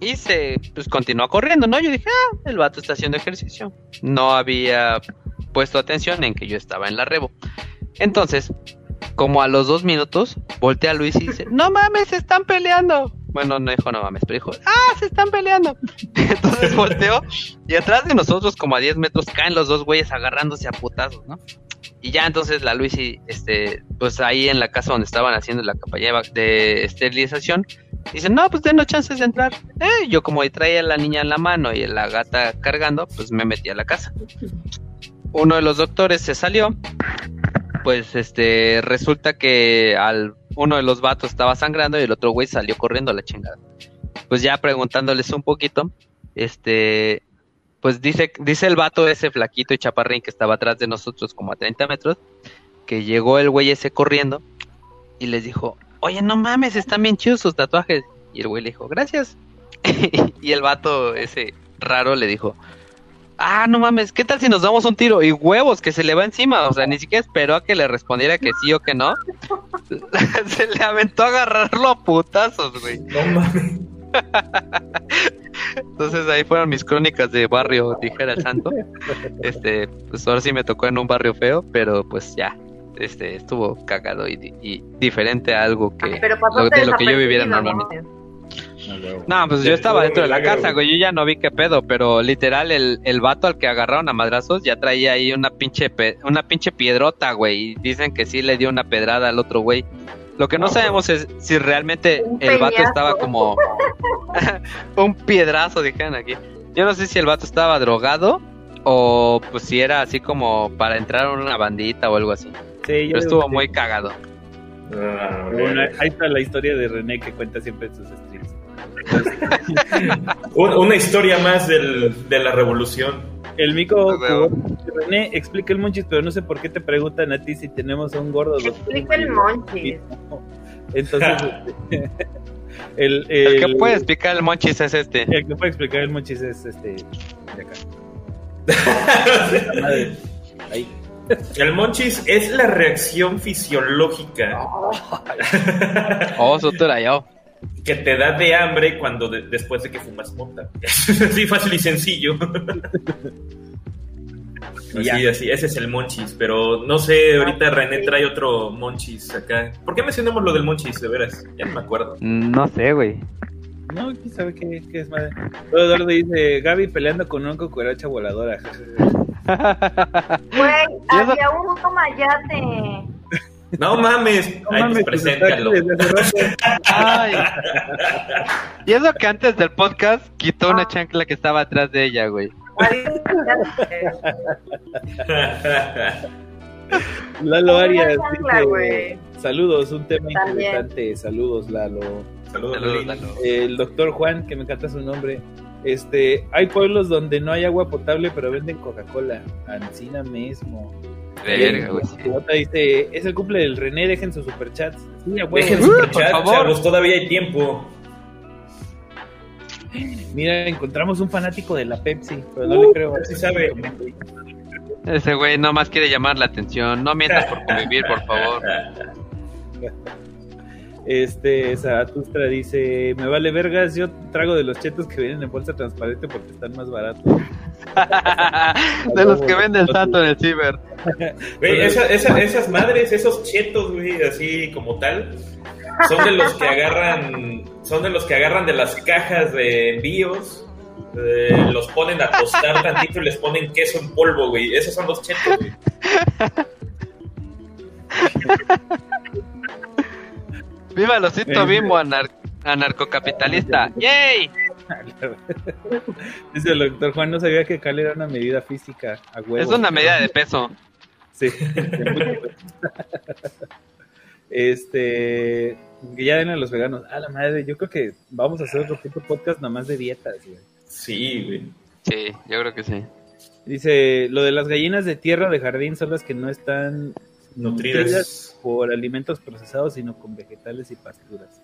y se pues continúa corriendo, ¿no? Yo dije, ah, el vato está haciendo ejercicio. No había puesto atención en que yo estaba en la rebo. Entonces, como a los dos minutos, voltea a Luis y dice, no mames, se están peleando. Bueno, no dijo no mames, pero dijo, ah, se están peleando. Entonces volteó y atrás de nosotros, como a 10 metros, caen los dos güeyes agarrándose a putazos, ¿no? Y ya entonces la Luis y este, pues ahí en la casa donde estaban haciendo la campaña de esterilización, dicen, no, pues denos chances de entrar. Eh, yo como ahí traía a la niña en la mano y la gata cargando, pues me metí a la casa. Uno de los doctores se salió, pues este, resulta que al uno de los vatos estaba sangrando y el otro güey salió corriendo a la chingada. Pues ya preguntándoles un poquito, este, pues dice, dice el vato ese flaquito y chaparrín que estaba atrás de nosotros como a 30 metros, que llegó el güey ese corriendo y les dijo, oye, no mames, están bien chidos sus tatuajes. Y el güey le dijo, gracias. y el vato ese raro le dijo, ah, no mames, ¿qué tal si nos damos un tiro? Y huevos, que se le va encima, o sea, ni siquiera esperó a que le respondiera que sí o que no. se le aventó a agarrarlo a putazos, güey. No mames. Entonces ahí fueron mis crónicas de barrio, dijera el santo. Este, pues ahora sí me tocó en un barrio feo, pero pues ya, este, estuvo cagado y, di- y diferente a algo que Pero lo- pasaste de lo que yo viviera normalmente. ¿no? No, pues yo estaba dentro de la casa, güey, yo ya no vi qué pedo, pero literal el, el vato al que agarraron a madrazos ya traía ahí una pinche pe- una pinche piedrota, güey, y dicen que sí le dio una pedrada al otro güey. Lo que no No, sabemos es si realmente Un el vato peñazo. estaba como un piedrazo, dijeron aquí. Yo no sé si el vato estaba drogado o pues si era así como para entrar a una bandita o algo así. Sí, yo Pero estuvo muy cagado. Ah, Bueno, ahí está la historia de René que cuenta siempre en sus streams. Un- una historia más del- de la revolución. El mico. René explica el monchis, pero no sé por qué te preguntan a ti si tenemos a un gordo. doctor. Explica el monchis. Entonces, este, el, El, que puede explicar el monchis es este. el que puede explicar el monchis es este de acá. La madre. Ahí. El monchis es la reacción fisiológica Oh, Sotura, yo. Que te da de hambre cuando de- después de que fumas mota. así fácil y sencillo. Así, Ya. así, ese es el monchis, pero no sé, ahorita René trae otro monchis acá. ¿Por qué mencionamos lo del monchis, de veras? Ya no me acuerdo. No sé, güey. No, quién sabe qué, qué es madre. Eduardo dice, Gaby peleando con una cucaracha voladora. Güey, había un puto mayate. No mames, No Ay, mames, pues, preséntalo. Ay. Y eso que antes del podcast quitó una chancla que estaba atrás de ella, güey. Lalo Arias chancla, dice, saludos, un tema También. interesante. Saludos, Lalo. Saludos, Saludos. Lalo. El doctor Juan, que me encanta su nombre. Este, hay pueblos donde no hay agua potable, pero venden Coca-Cola. Ancina mismo. Verga, güey. dice, es el cumple del René, dejen sus superchats. Sí. Dejen Uh, su por chat, favor. chavos, todavía hay tiempo. Mira, encontramos un fanático de la Pepsi, pero no le creo. sí sabe. Ese güey nomás quiere llamar la atención. No mientas por convivir, por favor. Este, Zaratustra dice, me vale vergas, yo trago de los chetos que vienen en bolsa transparente porque están más baratos. De los que vende el santo en el ciber. Esa- esa- esas madres, esos chetos, güey, así como tal, son de los que agarran, son de los que agarran de las cajas de envíos, eh, los ponen a tostar tantito y les ponen queso en polvo, güey. Esos son los chetos, güey. Viva el osito bimbo anar- anarcocapitalista. ¡Yay! Dice el doctor Juan, no sabía que Cal era una medida física a huevo. Es una medida de peso. Sí. Este, que ya den a los veganos. A la madre, yo creo que vamos a hacer otro tipo de podcast nada más de dietas. güey. Sí, güey. Sí, yo creo que sí. Dice, lo de las gallinas de tierra de jardín son las que no están Nutridas. por alimentos procesados, sino con vegetales y pasturas.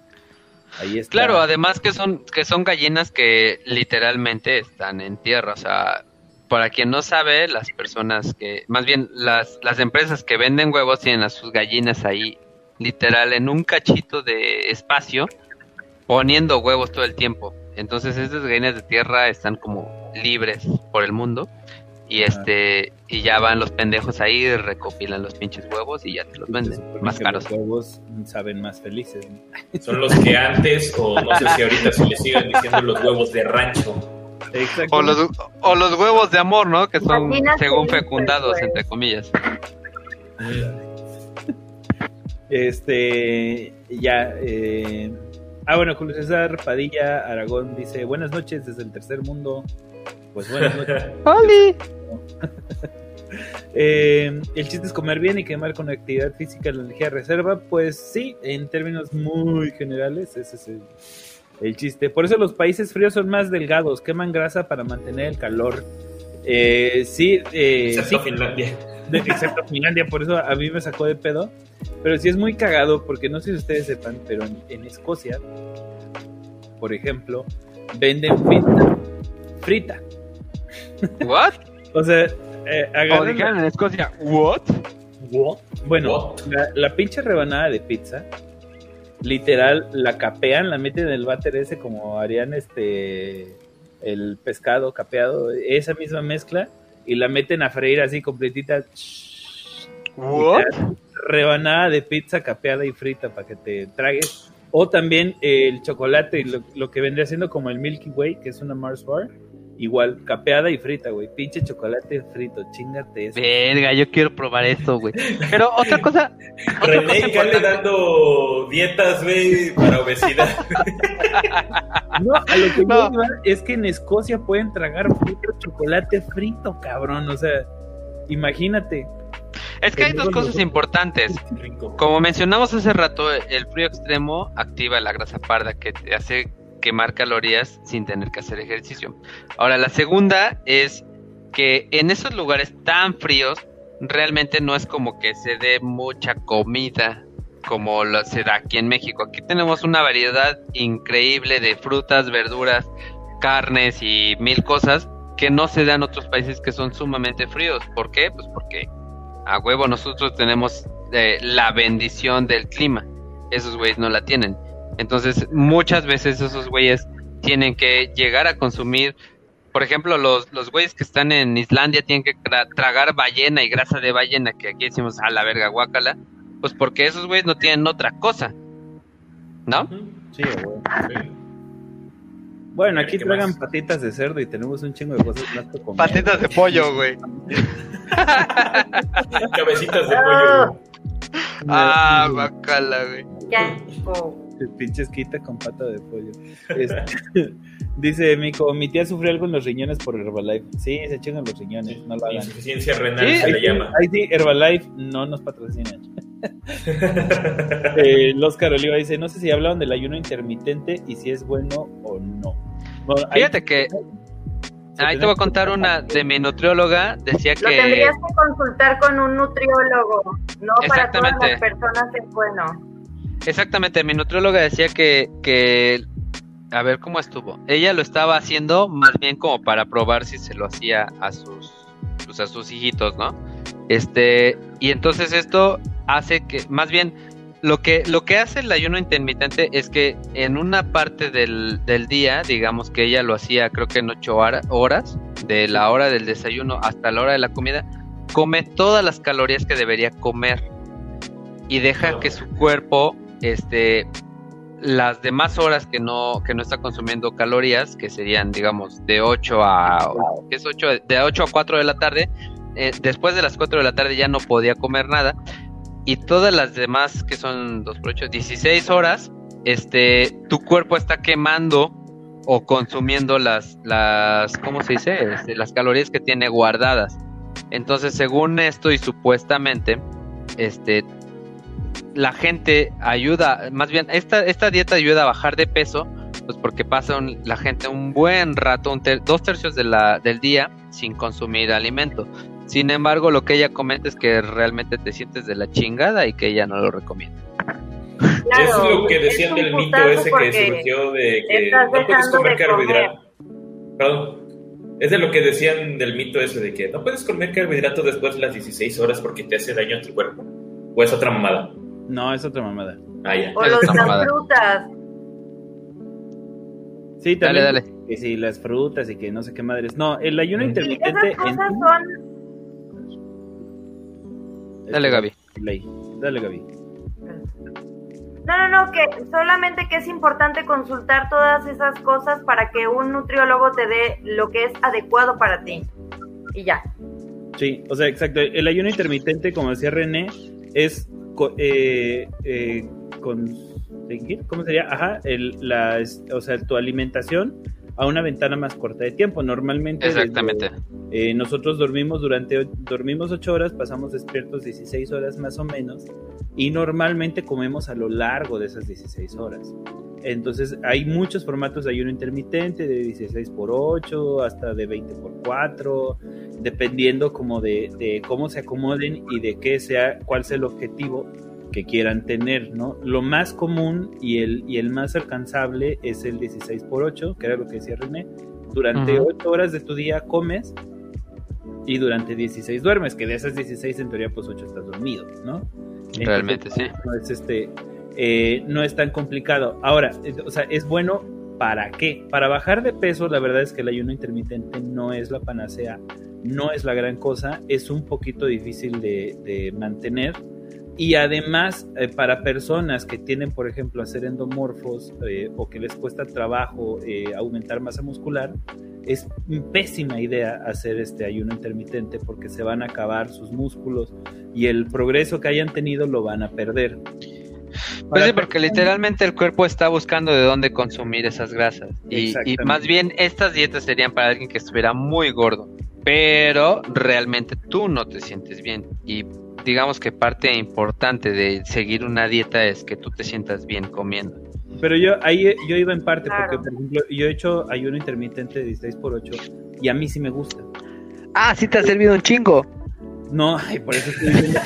Ahí está. Claro, además que son que son gallinas que literalmente están en tierra, o sea, para quien no sabe, las personas que, más bien las, las empresas que venden huevos tienen a sus gallinas ahí, literal, en un cachito de espacio, poniendo huevos todo el tiempo. Entonces estas gallinas de tierra están como libres por el mundo y este y ya van los pendejos ahí, recopilan los pinches huevos y ya te los venden más caros. Los huevos saben más felices. ¿no? Son los que antes, o no sé si ahorita se les siguen diciendo los huevos de rancho. Exacto. O los, o los huevos de amor, ¿no? Que son según felices, fecundados, entre comillas. Este, ya, eh, ah, bueno, Julio César Padilla Aragón dice, buenas noches desde el tercer mundo. Pues buenas noches. Eh, el chiste es comer bien y quemar con actividad física la energía reserva. Pues sí, en términos muy generales, ese es el, el chiste. Por eso los países fríos son más delgados, queman grasa para mantener el calor. Eh, sí, eh, Excepto sí, Finlandia. de- excepto Finlandia, por eso a mí me sacó de pedo. Pero sí es muy cagado, porque no sé si ustedes sepan, pero en, en Escocia, por ejemplo, venden pizza frita. ¿What? O sea, eh, O agarran en Escocia, ¿what? Bueno, What? la, la pinche rebanada de pizza, literal, la capean, la meten en el váter ese como harían este el pescado capeado, esa misma mezcla, y la meten a freír así completita. ¿What? Rebanada de pizza capeada y frita para que te tragues. O también eh, el chocolate, lo, lo que vendría siendo como el Milky Way, que es una Mars Bar. Igual, capeada y frita, güey. Pinche chocolate frito, chingate eso. Verga, yo quiero probar esto, güey. Pero otra cosa, otra René cosa importante. dando dietas, güey, para obesidad. No, a lo que No. yo iba es que en Escocia pueden tragar frito chocolate frito, cabrón. O sea, imagínate. Es que hay dos cosas importantes. Como mencionamos hace rato, el frío extremo activa la grasa parda que te hace quemar calorías sin tener que hacer ejercicio. Ahora, la segunda es que en esos lugares tan fríos, realmente no es como que se dé mucha comida como lo se da aquí en México. Aquí tenemos una variedad increíble de frutas, verduras, carnes y mil cosas que no se dan en otros países que son sumamente fríos. ¿Por qué? Pues porque a huevo nosotros tenemos eh, la bendición del clima. Esos güeyes no la tienen. Entonces, muchas veces esos güeyes tienen que llegar a consumir, por ejemplo, los, los güeyes que están en Islandia tienen que tra- tragar ballena y grasa de ballena, que aquí decimos a la verga guácala, pues porque esos güeyes no tienen otra cosa. ¿No? Sí, güey. Sí. Bueno, aquí tragan patitas de cerdo y tenemos un chingo de cosas más que comer. Patitas de pollo, güey. Cabecitas de pollo. Ah, bacala, güey. Pinches quita con pata de pollo. Este, dice Mico, mi tía sufrió algo en los riñones por Herbalife. Sí, se chingan los riñones, no lo hagan. Insuficiencia renal se le llama. Ahí sí, Herbalife no nos patrocinan. eh, Oscar Oliva dice, no sé si hablaron del ayuno intermitente y si es bueno o no. Fíjate que... Ahí te voy a contar una de mi nutrióloga, decía que... Lo tendrías que consultar con un nutriólogo, no para todas las personas es bueno. Exactamente, mi nutrióloga decía que, que, a ver cómo estuvo. Ella lo estaba haciendo más bien como para probar si se lo hacía a sus, pues a sus hijitos, ¿no? Este, y entonces esto hace que, más bien, lo que, lo que hace el ayuno intermitente es que en una parte del, día, digamos que ella lo hacía creo que en ocho horas, de la hora del desayuno hasta la hora de la comida, come todas las calorías que debería comer y deja que su cuerpo, este, las demás horas que no, que no está consumiendo calorías, que serían, digamos, de 8 a, ¿qué es 8? De 8 a 4 de la tarde, eh, después de las 4 de la tarde ya no podía comer nada y todas las demás que son 2 por 8, 16 horas, este, tu cuerpo está quemando o consumiendo las, las, ¿cómo se dice? Este, las calorías que tiene guardadas. Entonces, según esto y supuestamente, este, la gente ayuda, más bien, esta, esta dieta ayuda a bajar de peso, pues porque pasa la gente un buen rato, dos tercios de la, del día sin consumir alimento. Sin embargo, lo que ella comenta es que realmente te sientes de la chingada y que ella no lo recomienda. es lo que decían del mito ese que surgió de que no puedes comer carbohidratos. Perdón. Es de lo que decían del mito ese de que no puedes comer carbohidratos después de las 16 horas porque te hace daño a tu cuerpo. ¿O es otra mamada? No, es otra mamada. Ah, ya. O los, las frutas. Sí, también. Dale, dale. Que sí, las frutas y que no sé qué madres. No, el ayuno intermitente. esas cosas son Dale, Gaby. Dale, Gaby. No, no, no, que solamente que es importante consultar todas esas cosas para que un nutriólogo te dé lo que es adecuado para ti. Y ya. Sí, o sea, exacto. El ayuno intermitente, como decía René, es eh, eh, conseguir, ¿cómo sería? Ajá, el, la, o sea, tu alimentación a una ventana más corta de tiempo. Normalmente Exactamente. Eh, nosotros dormimos durante dormimos 8 horas, pasamos despiertos 16 horas más o menos y normalmente comemos a lo largo de esas 16 horas. Entonces hay muchos formatos de ayuno intermitente, de 16 por 8 hasta de 20 por 4, dependiendo como de, de cómo se acomoden y de qué sea, cuál sea el objetivo que quieran tener, ¿no? Lo más común y el, y el más alcanzable es el 16 por 8, que era lo que decía René. Durante 8 horas de tu día comes y durante 16 duermes, que de esas 16 en teoría pues 8 estás dormido, ¿no? Realmente sí. No es, este, eh, no es tan complicado. Ahora, o sea, es bueno para qué? Para bajar de peso, la verdad es que el ayuno intermitente no es la panacea, no es la gran cosa, es un poquito difícil de, mantener y además, eh, para personas que tienen, por ejemplo, hacer endomorfos eh, o que les cuesta trabajo eh, aumentar masa muscular, es pésima idea hacer este ayuno intermitente porque se van a acabar sus músculos y el progreso que hayan tenido lo van a perder. Pues sí, porque literalmente el cuerpo está buscando de dónde consumir esas grasas. Y, y, más bien estas dietas serían para alguien que estuviera muy gordo. Pero realmente tú no te sientes bien. Y digamos que parte importante de seguir una dieta es que tú te sientas bien comiendo. Pero yo ahí yo iba en parte, porque por ejemplo, yo he hecho ayuno intermitente de 16 por 8 y a mí sí me gusta. Ah, sí te ha servido un chingo. No, por eso estoy diciendo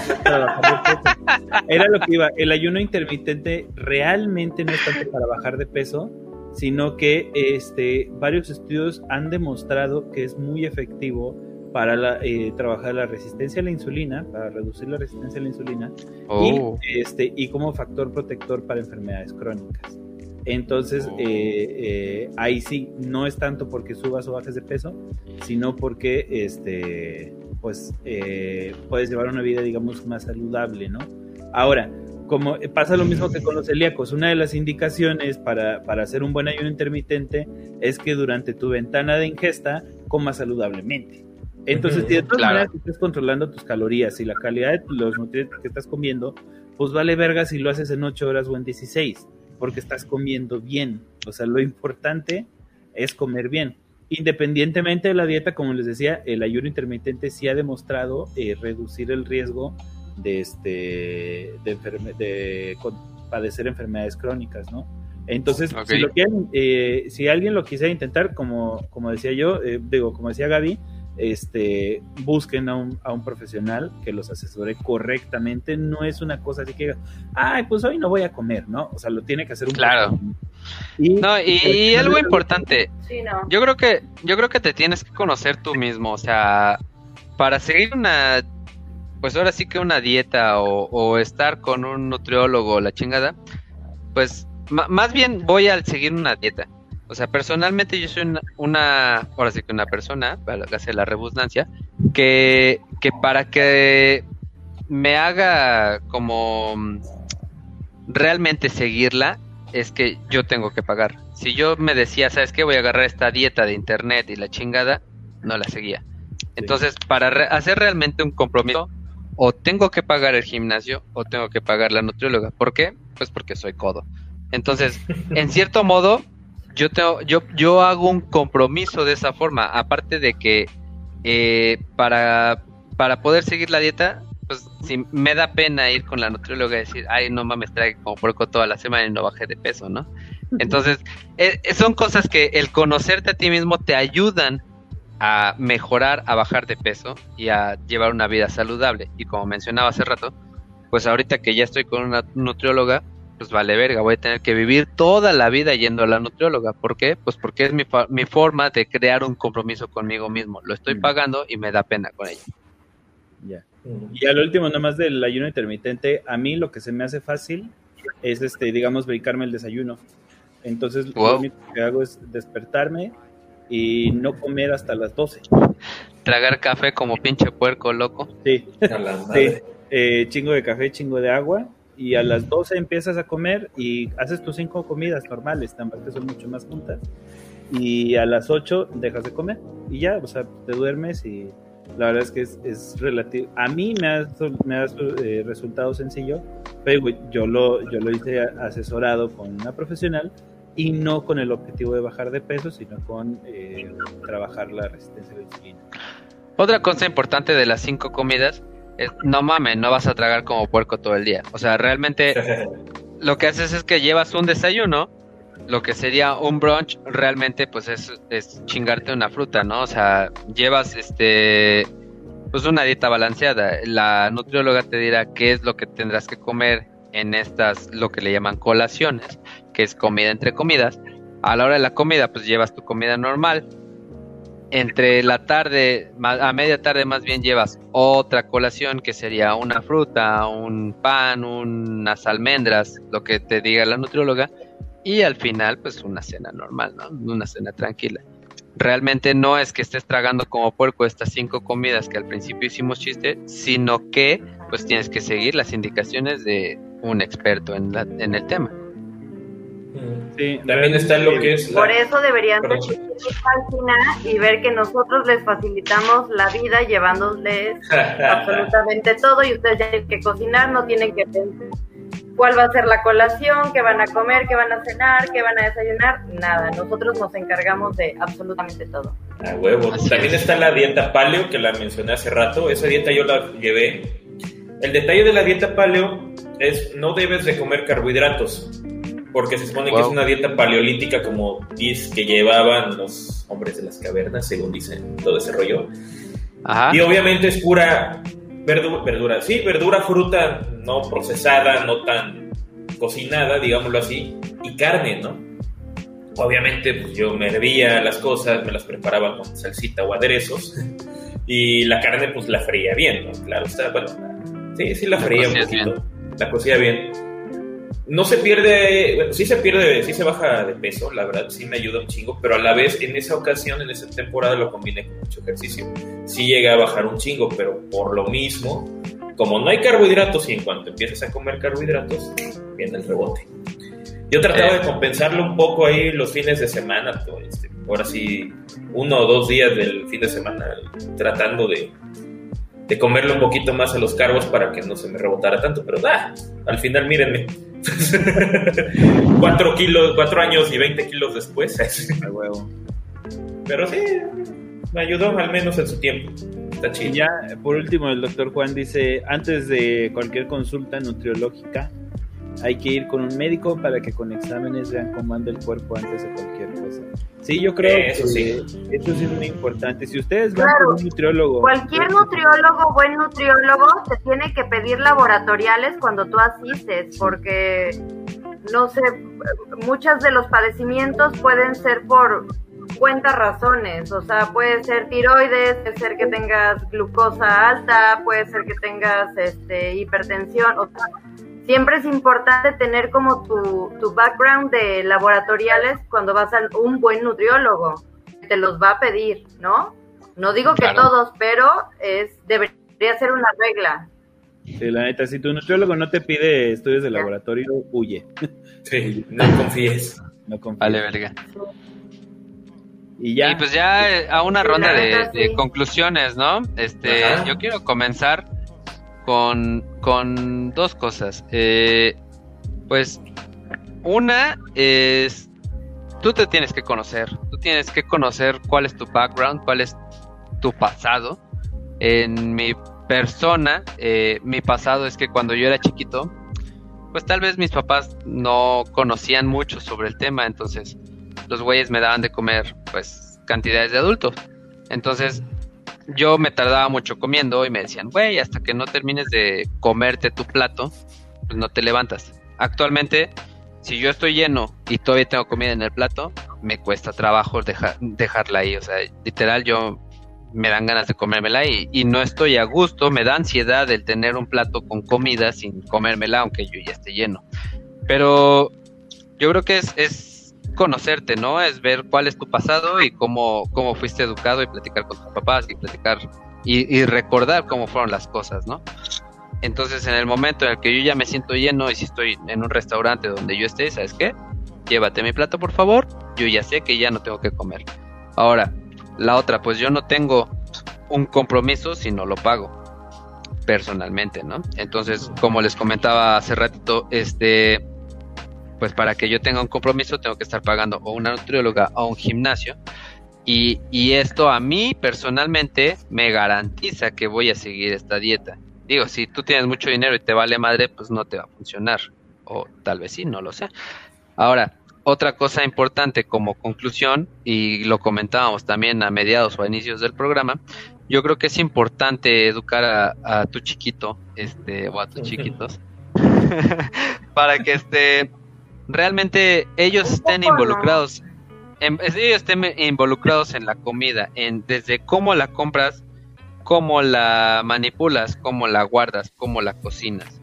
Era lo que iba. El ayuno intermitente realmente no es tanto para bajar de peso, sino que este, varios estudios han demostrado que es muy efectivo para eh, trabajar la resistencia a la insulina, para reducir la resistencia a la insulina, y, oh. este, y como factor protector para enfermedades crónicas. Entonces, oh. eh, eh, ahí sí, no es tanto porque subas o bajes de peso, sino porque este, pues, puedes llevar una vida, digamos, más saludable, ¿no? Ahora, como pasa lo mismo que con los celíacos, una de las indicaciones para, para hacer un buen ayuno intermitente es que durante tu ventana de ingesta comas saludablemente. Entonces, si de todas maneras estás controlando tus calorías y la calidad de los nutrientes que estás comiendo, pues vale verga si lo haces en 8 horas o en 16, porque estás comiendo bien. O sea, lo importante es comer bien. Independientemente de la dieta, como les decía, el ayuno intermitente sí ha demostrado eh, reducir el riesgo de, este, de, padecer enfermedades crónicas, ¿no? Entonces, si, lo quieren, eh, si alguien lo quisiera intentar, como, como decía yo, eh, digo, como decía Gaby, este, busquen a un, a un, profesional que los asesore correctamente. No es una cosa así que, ay, pues hoy no voy a comer, ¿no? O sea, lo tiene que hacer un Claro. Y, no, y, algo importante. Yo creo que yo creo que te tienes que conocer tú mismo, o sea, para seguir una pues ahora sí que una dieta o, estar con un nutriólogo, la chingada, pues más bien voy a seguir una dieta. O sea, personalmente yo soy una, ahora sí que una persona, para hacer la redundancia, que, que para que me haga como realmente seguirla, es que yo tengo que pagar. Si yo me decía, ¿sabes qué? Voy a agarrar esta dieta de internet y la chingada, no la seguía. Entonces, para hacer realmente un compromiso, o tengo que pagar el gimnasio o tengo que pagar la nutrióloga. ¿Por qué? Pues porque soy codo. Entonces, en cierto modo, yo, tengo, yo, yo hago un compromiso de esa forma. Aparte de que eh, para, para poder seguir la dieta, pues si me da pena ir con la nutrióloga y decir, ay, no mames, trae como porco toda la semana y no bajé de peso, ¿no? Entonces, eh, son cosas que el conocerte a ti mismo te ayudan a mejorar, a bajar de peso y a llevar una vida saludable. Y como mencionaba hace rato, pues ahorita que ya estoy con una nutrióloga, pues vale verga, voy a tener que vivir toda la vida yendo a la nutrióloga. ¿Por qué? Pues porque es mi, mi forma de crear un compromiso conmigo mismo. Lo estoy mm. pagando y me da pena con ella. Ya. Y al último, nomás del ayuno intermitente, a mí lo que se me hace fácil es, este, digamos, brincarme el desayuno. Entonces, lo único que hago es despertarme, y no comer hasta las 12. Tragar café como pinche puerco loco. Sí, sí. Eh, chingo de café, chingo de agua y a las 12 empiezas a comer y haces tus cinco comidas normales, también que son mucho más juntas. Y a las 8 dejas de comer y ya, o sea, te duermes y la verdad es que es, es relativo. A mí me ha, me ha eh, resultado sencillo, pero yo lo, yo lo hice asesorado con una profesional y no con el objetivo de bajar de peso, sino con eh, trabajar la resistencia a la insulina. Otra cosa importante de las cinco comidas es, no mames, no vas a tragar como puerco todo el día. O sea, realmente lo que haces es que llevas un desayuno, lo que sería un brunch, realmente pues es, chingarte una fruta, ¿no? O sea, llevas este pues una dieta balanceada. La nutrióloga te dirá qué es lo que tendrás que comer en estas, lo que le llaman colaciones que es comida entre comidas. A la hora de la comida, pues llevas tu comida normal. Entre la tarde, a media tarde más bien llevas otra colación que sería una fruta, un pan, unas almendras, lo que te diga la nutrióloga. Y al final, pues una cena normal, ¿no? Una cena tranquila. Realmente no es que estés tragando como puerco estas cinco comidas que al principio hicimos chiste, sino que pues tienes que seguir las indicaciones de un experto en, en el tema. También está lo que es. Por eso deberían de página y ver que nosotros les facilitamos la vida llevándoles absolutamente todo y ustedes tienen que cocinar, no tienen que pensar cuál va a ser la colación, qué van a comer, qué van a cenar, qué van a desayunar, nada. Nosotros nos encargamos de absolutamente todo. A huevo. También está la dieta paleo que la mencioné hace rato. Esa dieta yo la llevé. El detalle de la dieta paleo es no debes de comer carbohidratos porque se supone que es una dieta paleolítica como dice que llevaban los hombres de las cavernas, según dicen todo ese rollo. Y obviamente es pura verdura, verdura, sí, verdura, fruta no procesada, no tan cocinada, digámoslo así, y carne, ¿no? Obviamente pues, yo me hervía las cosas, me las preparaba con salsita o aderezos, y la carne pues la freía bien, ¿no? Claro, está, bueno, sí, sí la freía un poquito, la cocía bien no se pierde, bueno, sí se pierde, sí se baja de peso, la verdad, sí me ayuda un chingo, pero a la vez en esa ocasión, en esa temporada lo combiné con mucho ejercicio. Sí llegué a bajar un chingo, pero por lo mismo, como no hay carbohidratos y en cuanto empiezas a comer carbohidratos, viene el rebote. Yo trataba de compensarlo un poco ahí los fines de semana, este, ahora sí, uno o dos días del fin de semana, tratando de, de comerle un poquito más a los carbos para que no se me rebotara tanto, pero da, al final mírenme. cuatro kilos, cuatro años y 20 kilos después. Pero sí, me ayudó al menos en su tiempo. Está chido. Y ya, por último, el doctor Juan dice, antes de cualquier consulta nutriológica, hay que ir con un médico para que con exámenes vean cómo anda el cuerpo antes de cualquier cosa. Sí, yo creo que eso sí es muy importante. Si ustedes van con un nutriólogo... Cualquier nutriólogo, buen nutriólogo, te tiene que pedir laboratoriales cuando tú asistes, porque, no sé, muchos de los padecimientos pueden ser por cuentas razones, o sea, puede ser tiroides, puede ser que tengas glucosa alta, puede ser que tengas este, hipertensión, o sea, siempre es importante tener como tu, tu background de laboratoriales cuando vas a un buen nutriólogo. Te los va a pedir, ¿no? No digo que todos, pero es debería ser una regla. Sí, la neta, si tu nutriólogo no te pide estudios de laboratorio, huye. Sí, no confíes. No confíes. Vale, verga. Y ya. Y pues ya eh, a una ronda de, conclusiones, ¿no? Este, yo quiero comenzar con, con dos cosas. Eh, pues una es, tú te tienes que conocer, tú tienes que conocer cuál es tu background, cuál es tu pasado. En mi persona, eh, mi pasado es que cuando yo era chiquito, pues tal vez mis papás no conocían mucho sobre el tema, entonces los güeyes me daban de comer pues cantidades de adultos. Entonces yo me tardaba mucho comiendo y me decían, güey, hasta que no termines de comerte tu plato, pues no te levantas. Actualmente, si yo estoy lleno y todavía tengo comida en el plato, me cuesta trabajo dejarla ahí. O sea, literal, yo me dan ganas de comérmela y, y, no estoy a gusto, me da ansiedad el tener un plato con comida sin comérmela, aunque yo ya esté lleno. Pero yo creo que es, es conocerte, ¿no? Es ver cuál es tu pasado y cómo, cómo fuiste educado y platicar con tus papás y platicar y, recordar cómo fueron las cosas, ¿no? Entonces, en el momento en el que yo ya me siento lleno y si estoy en un restaurante donde yo esté, ¿sabes qué? Llévate mi plato, por favor. Yo ya sé que ya no tengo que comer. Ahora, la otra, pues yo no tengo un compromiso si no lo pago personalmente, ¿no? Entonces, como les comentaba hace ratito, este pues para que yo tenga un compromiso tengo que estar pagando o una nutrióloga o un gimnasio. Y, y, esto a mí personalmente me garantiza que voy a seguir esta dieta. Digo, si tú tienes mucho dinero y te vale madre, pues no te va a funcionar. O tal vez sí, no lo sé. Ahora, otra cosa importante como conclusión, y lo comentábamos también a mediados o a inicios del programa, yo creo que es importante educar a, a tu chiquito, este, o a tus chiquitos, para que este realmente ellos estén involucrados, en, ellos estén involucrados en la comida, en desde cómo la compras, cómo la manipulas, cómo la guardas, cómo la cocinas.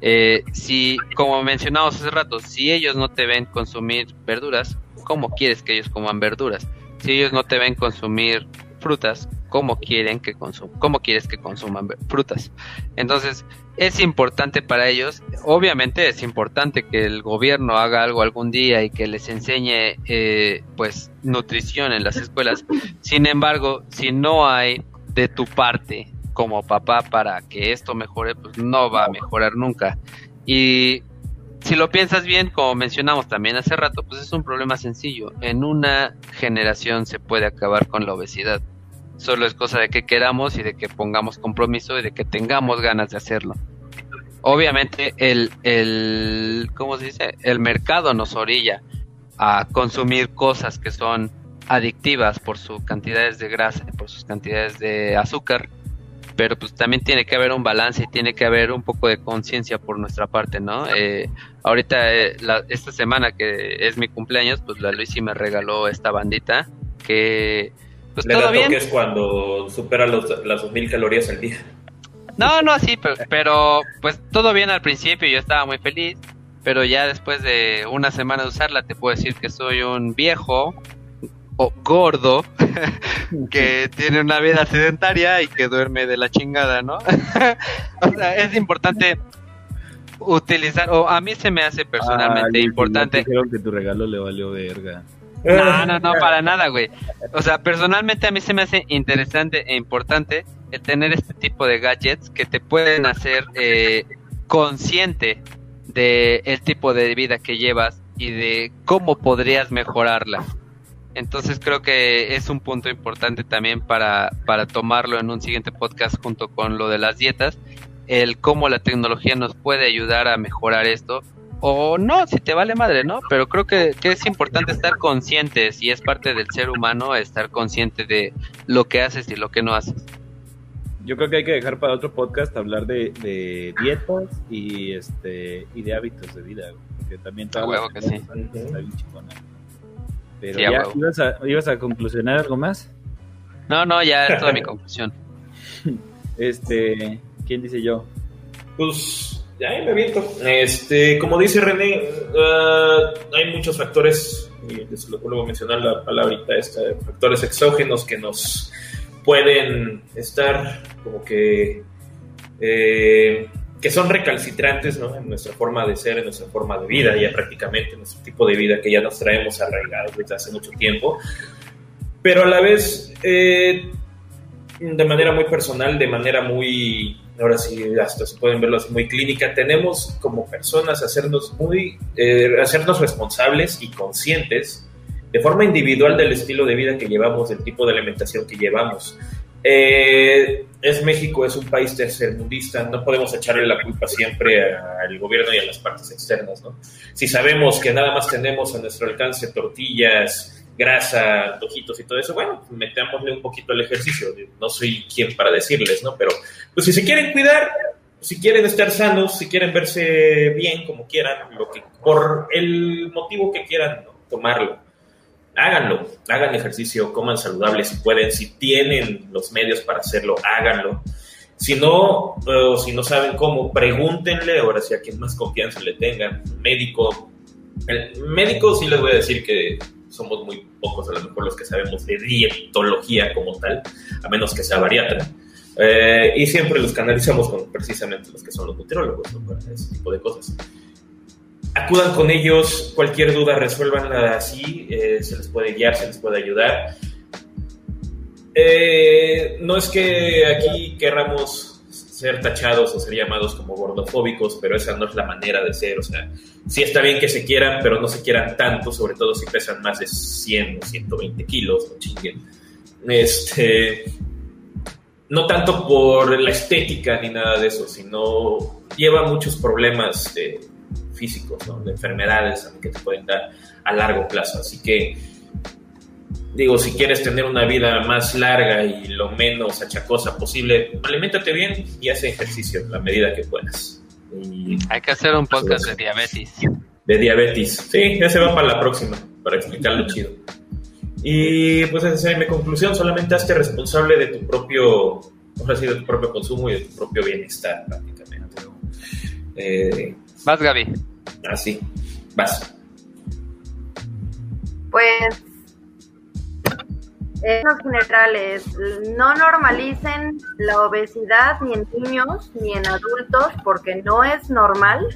Eh, si, como mencionamos hace rato, si ellos no te ven consumir verduras, ¿cómo quieres que ellos coman verduras? Si ellos no te ven consumir frutas, ¿cómo quieren que consum cómo quieres que consuman frutas? Entonces, es importante para ellos. Obviamente es importante que el gobierno haga algo algún día y que les enseñe eh, pues nutrición en las escuelas. Sin embargo, si no hay de tu parte como papá para que esto mejore, pues no va a mejorar nunca. Y si lo piensas bien, como mencionamos también hace rato, pues es un problema sencillo. En una generación se puede acabar con la obesidad. Solo es cosa de que queramos y de que pongamos compromiso y de que tengamos ganas de hacerlo. Obviamente el, el ¿cómo se dice? El mercado nos orilla a consumir cosas que son adictivas por sus cantidades de grasa, por sus cantidades de azúcar, pero pues también tiene que haber un balance y tiene que haber un poco de conciencia por nuestra parte, ¿no? Eh, ahorita, eh, esta semana que es mi cumpleaños, pues la Luisi me regaló esta bandita que pues Le todo bien. que es cuando supera los, las 2000 calorías al día. No, no, sí, pero, pues todo bien al principio, yo estaba muy feliz, pero ya después de una semana de usarla te puedo decir que soy un viejo o gordo que tiene una vida sedentaria y que duerme de la chingada, ¿no? o sea, es importante utilizar, o a mí se me hace personalmente importante. Creo que tu regalo le valió verga. No, no, no, para nada, güey. O sea, personalmente a mí se me hace interesante e importante el tener este tipo de gadgets que te pueden hacer eh, consciente de el tipo de vida que llevas y de cómo podrías mejorarla. Entonces creo que es un punto importante también para, para tomarlo en un siguiente podcast junto con lo de las dietas, el cómo la tecnología nos puede ayudar a mejorar esto. O no, si te vale madre, ¿no? Pero creo que, que es importante estar conscientes y es parte del ser humano estar consciente de lo que haces y lo que no haces. Yo creo que hay que dejar para otro podcast hablar de, de dietas y este y de hábitos de vida, porque también A huevo que sí. está bien chingona. Pero Sí, a ya. ¿ibas a, ¿ibas a conclusionar algo más? No, no, ya es toda mi conclusión. Este, ¿quién dice yo? Pues ahí me aviento. Este, como dice René, ah, hay muchos factores, y les lo vuelvo a mencionar la palabrita esta, factores exógenos que nos pueden estar como que eh, que son recalcitrantes ¿no? en nuestra forma de ser, en nuestra forma de vida, ya prácticamente en nuestro tipo de vida que ya nos traemos arraigados desde hace mucho tiempo. Pero a la vez, eh, de manera muy personal, de manera muy, ahora sí, hasta se pueden verlo así, muy clínica, tenemos como personas hacernos muy, eh, hacernos responsables y conscientes de forma individual del estilo de vida que llevamos, del tipo de alimentación que llevamos. Eh, es México, es un país tercermundista, no podemos echarle la culpa siempre al gobierno y a las partes externas, ¿no? Si sabemos que nada más tenemos a nuestro alcance tortillas, grasa, antojitos y todo eso, bueno, pues metámosle un poquito al ejercicio. No soy quien para decirles, ¿no? Pero pues si se quieren cuidar, si quieren estar sanos, si quieren verse bien, como quieran, lo que, por el motivo que quieran tomarlo háganlo, hagan ejercicio, coman saludable si pueden, si tienen los medios para hacerlo, háganlo. Si no, o si no saben cómo, pregúntenle, ahora sí a quien más confianza le tengan, médico. El médico sí les voy a decir que somos muy pocos a lo mejor los que sabemos de dietología como tal, a menos que sea bariatra. Eh, y siempre los canalizamos con precisamente los que son los nutriólogos, ¿no? para ese tipo de cosas acudan con ellos, cualquier duda resuélvanla así, eh, se les puede guiar, se les puede ayudar. Eh, no es que aquí querramos ser tachados o ser llamados como gordofóbicos, pero esa no es la manera de ser, o sea, sí está bien que se quieran, pero no se quieran tanto, sobre todo si pesan más de 100 o 120 kilos, no chinguen. Este, no tanto por la estética ni nada de eso, sino lleva muchos problemas físicos, ¿no? de enfermedades que te pueden dar a largo plazo. Así que, digo, si quieres tener una vida más larga y lo menos achacosa posible, aliméntate bien y haz ejercicio en la medida que puedas. Y Hay que hacer un podcast de diabetes. de diabetes. Sí, ese va para la próxima, para explicarlo chido. Y pues esa es mi conclusión, solamente hazte responsable de tu propio, ahora sí, de tu propio consumo y de tu propio bienestar prácticamente. Eh, Vas, Gaby. así, vas. Pues, en los generales, no normalicen la obesidad ni en niños ni en adultos porque no es normal.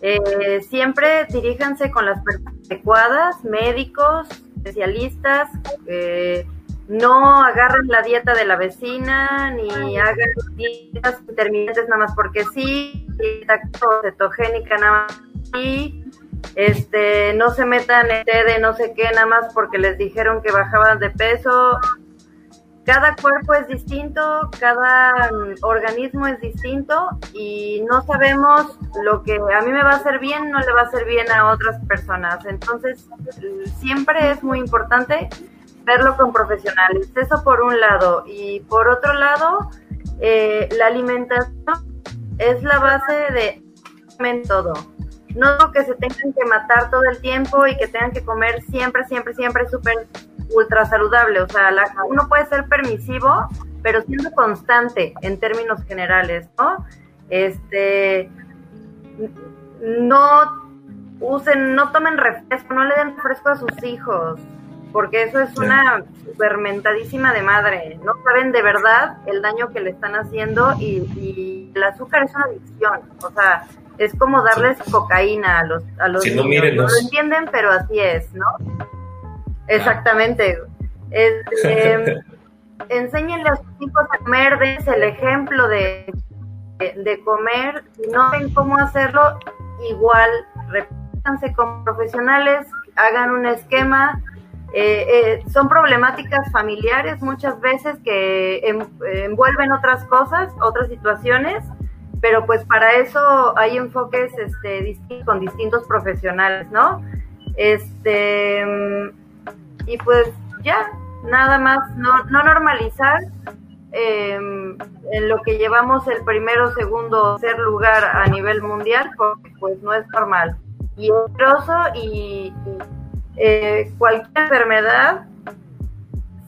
Eh, siempre diríjanse con las personas adecuadas, médicos, especialistas. eh, no agarren la dieta de la vecina ni hagan dietas intermitentes nada más porque sí, dieta cetogénica nada más y este no se metan en té de no sé qué nada más porque les dijeron que bajaban de peso. Cada cuerpo es distinto, cada mm, organismo es distinto y no sabemos lo que a mí me va a hacer bien, no le va a hacer bien a otras personas. Entonces, siempre es muy importante verlo con profesionales. Eso por un lado. Y por otro lado, eh, la alimentación es la base de todo. No que se tengan que matar todo el tiempo y que tengan que comer siempre, siempre, siempre súper ultra saludable. O sea, la- uno puede ser permisivo, pero siendo constante en términos generales, ¿no? Este, no usen, no tomen refresco, no le den refresco a sus hijos. porque eso es una supermentadísima de madre. No saben de verdad el daño que le están haciendo y, el azúcar es una adicción. O sea, es como darles cocaína a los, a los niños. No, lo entienden, pero así es, ¿no? Exactamente. Este, enséñenle a sus hijos a comer, dense el ejemplo de, de, comer. Si no ven cómo hacerlo, igual, repítanse como profesionales, hagan un esquema eh, eh, son problemáticas familiares muchas veces que envuelven otras cosas, otras situaciones, pero pues para eso hay enfoques este, con distintos profesionales, ¿no? Este, y pues ya, nada más, no, no normalizar em, en lo que llevamos el primero, segundo, tercer lugar a nivel mundial, porque pues no es normal. Y es y eh, cualquier enfermedad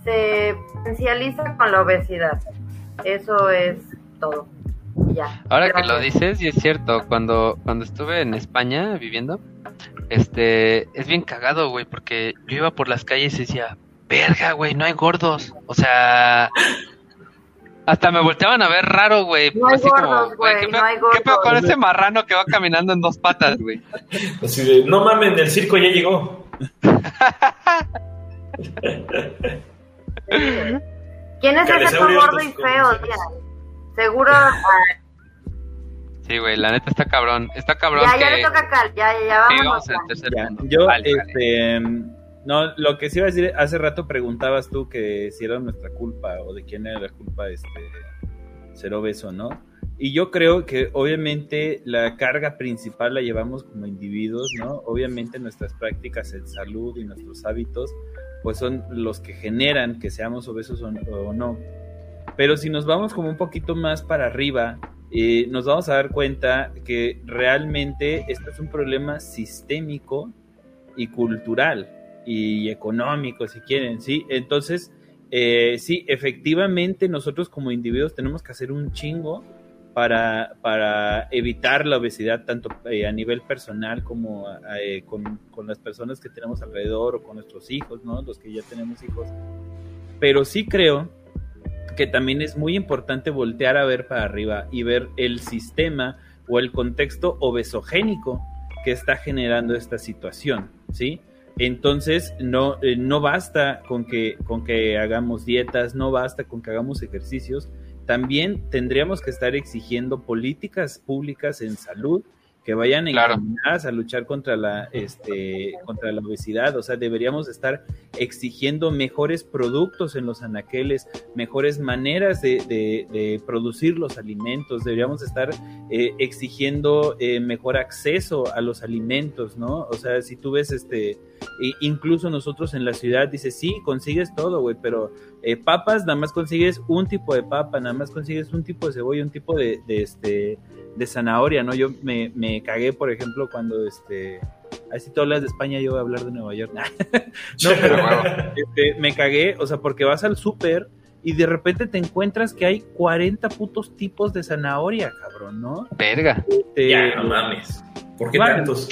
se potencializa con la obesidad. Eso es todo. Ya. Ahora que lo dices, y es cierto, cuando, cuando estuve en España viviendo, este, es bien cagado, güey, porque yo iba por las calles y decía, verga, güey, no hay gordos. O sea, hasta me volteaban a ver raro, güey. No hay gordos, güey, ¿qué, no hay gordos. ¿Qué pedo con ese marrano que va caminando en dos patas, güey? Así de, no mames, el circo ya llegó. ¿Quién es ese gordo y feo, Seguro. Sí, güey, la neta está cabrón. Está cabrón. Ya, ya le toca Cal, ya, ya, ya vamos. Yo, este. No, lo que sí iba a decir, hace rato preguntabas tú que si era nuestra culpa o de quién era la culpa este ser obeso, ¿no? Y yo creo que obviamente la carga principal la llevamos como individuos, ¿no? Obviamente nuestras prácticas en salud y nuestros hábitos, pues son los que generan que seamos obesos o, no. Pero si nos vamos como un poquito más para arriba, eh, nos vamos a dar cuenta que realmente este es un problema sistémico y cultural y económico, si quieren, ¿sí? Entonces, eh, sí, efectivamente nosotros como individuos tenemos que hacer un chingo para, para evitar la obesidad tanto eh, a nivel personal como eh, con, con, las personas que tenemos alrededor o con nuestros hijos, ¿no? Los que ya tenemos hijos. Pero sí creo que también es muy importante voltear a ver para arriba y ver el sistema o el contexto obesogénico que está generando esta situación, ¿sí? Entonces, no, eh, no basta con que, con que hagamos dietas, no basta con que hagamos ejercicios, también tendríamos que estar exigiendo políticas públicas en salud que vayan encaminadas a luchar contra la este contra la obesidad, o sea, deberíamos estar exigiendo mejores productos en los anaqueles, mejores maneras de, producir los alimentos, deberíamos estar eh, exigiendo eh, mejor acceso a los alimentos, ¿no? O sea, si tú ves este incluso nosotros en la ciudad dices, sí, consigues todo, güey, pero eh, papas, nada más consigues un tipo de papa, nada más consigues un tipo de cebolla, un tipo de, este, de zanahoria, ¿no? Yo me, me cagué, por ejemplo, cuando este... Así tú hablas de España, yo voy a hablar de Nueva York. no, pero este, me cagué, o sea, porque vas al súper y de repente te encuentras que hay 40 putos tipos de zanahoria, cabrón, ¿no? Verga. Este, ya, no mames. ¿Por qué tantos?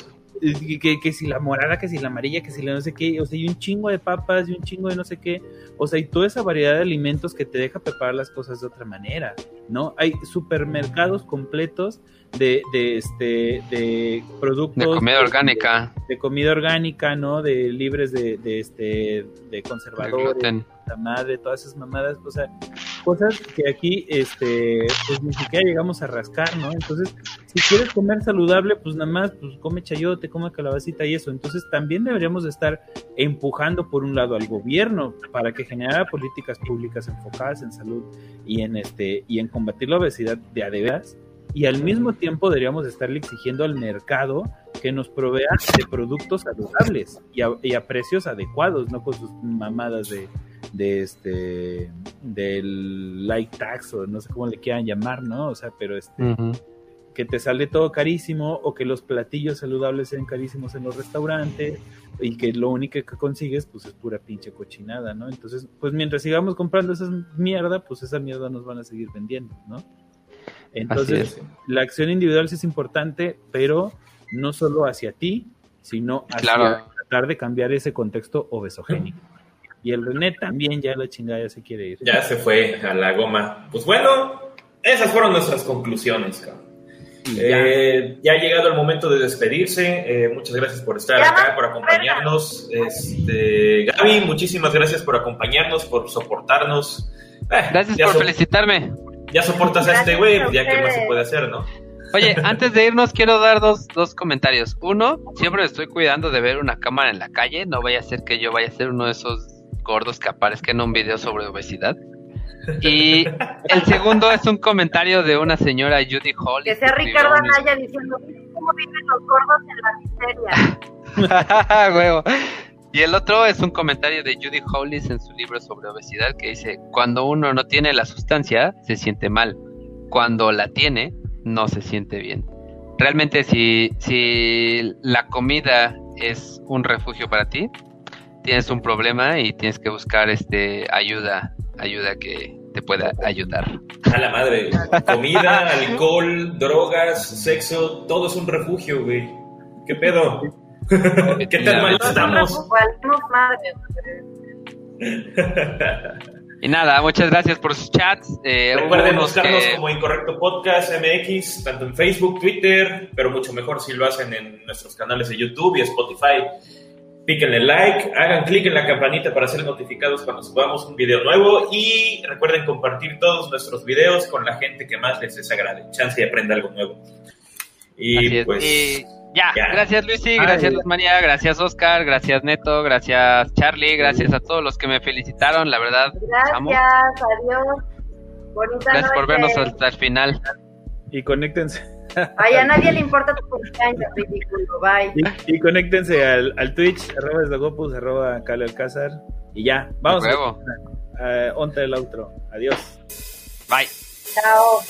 Que, que, si la morada, que si la amarilla, que si la no sé qué, o sea, y un chingo de papas y un chingo de no sé qué, o sea, y toda esa variedad de alimentos que te deja preparar las cosas de otra manera, ¿no? Hay supermercados completos de, de este, de productos. De comida orgánica. De, comida orgánica, ¿no? De libres de, de este, de conservadores, la madre, todas esas mamadas, o sea, cosas que aquí, este, pues ni siquiera llegamos a rascar, ¿no? Entonces, si quieres comer saludable, pues nada más, pues come chayote, come calabacita y eso. Entonces también deberíamos de estar empujando por un lado al gobierno para que generara políticas públicas enfocadas en salud y en este y en combatir la obesidad de adeveras. Y al mismo tiempo deberíamos estarle exigiendo al mercado que nos provea de productos saludables y a, y a precios adecuados, no con sus mamadas de, de este del light tax o no sé cómo le quieran llamar, ¿no? O sea, pero este que te sale todo carísimo o que los platillos saludables sean carísimos en los restaurantes y que lo único que consigues pues es pura pinche cochinada, ¿no? Entonces, pues mientras sigamos comprando esa mierda, pues esa mierda nos van a seguir vendiendo, ¿no? Entonces, la acción individual sí es importante, pero no solo hacia ti, sino hacia tratar de cambiar ese contexto obesogénico. Y el René también ya la chingada ya se quiere ir. Ya se fue a la goma. Pues bueno, esas fueron nuestras conclusiones, cabrón. Eh, ya ha llegado el momento de despedirse. Eh, muchas gracias por estar acá, por acompañarnos. Este, Gaby, muchísimas gracias por acompañarnos, por soportarnos. Eh, gracias por felicitarme. Ya soportas a este güey, ya que más se puede hacer, ¿no? Oye, antes de irnos quiero dar dos, dos comentarios. Uno, siempre estoy cuidando de ver una cámara en la calle. No vaya a ser que yo vaya a ser uno de esos gordos que aparezca en un video sobre obesidad. Y el segundo es un comentario de una señora Judy Holly. Que sea Ricardo Anaya diciendo cómo viven los gordos en la miseria. Y el otro es un comentario de Judy Hollis en su libro sobre obesidad que dice, cuando uno no tiene la sustancia, se siente mal. Cuando la tiene, no se siente bien. Realmente si, si la comida es un refugio para ti, tienes un problema y tienes que buscar este ayuda, ayuda que te pueda ayudar. A la madre, comida, alcohol, drogas, sexo, todo es un refugio, güey. ¿Qué pedo? ¿Qué tan mal estamos? Y nada, muchas gracias por sus chats. Eh, Recuerden buscarnos como Incorrecto Podcast MX, tanto en Facebook, Twitter, pero mucho mejor si lo hacen en nuestros canales de YouTube y Spotify. Píquenle like, hagan clic en la campanita para ser notificados cuando subamos un video nuevo y recuerden compartir todos nuestros videos con la gente que más les desagrade. Chance y aprenda algo nuevo. Y pues. Ya, gracias Luisi, gracias Luz María, gracias Oscar, gracias Neto, gracias Charlie, gracias a todos los que me felicitaron, la verdad. Gracias, adiós. gracias por vernos hasta el final. Y conéctense. Ay, a nadie le importa tu cumpleaños, ridículo, bye. Y, conéctense al, al Twitch, arroba esdogopus, arroba Calo Alcázar. Y ya, vamos. A, a, onta el outro. Adiós. Bye. Chao.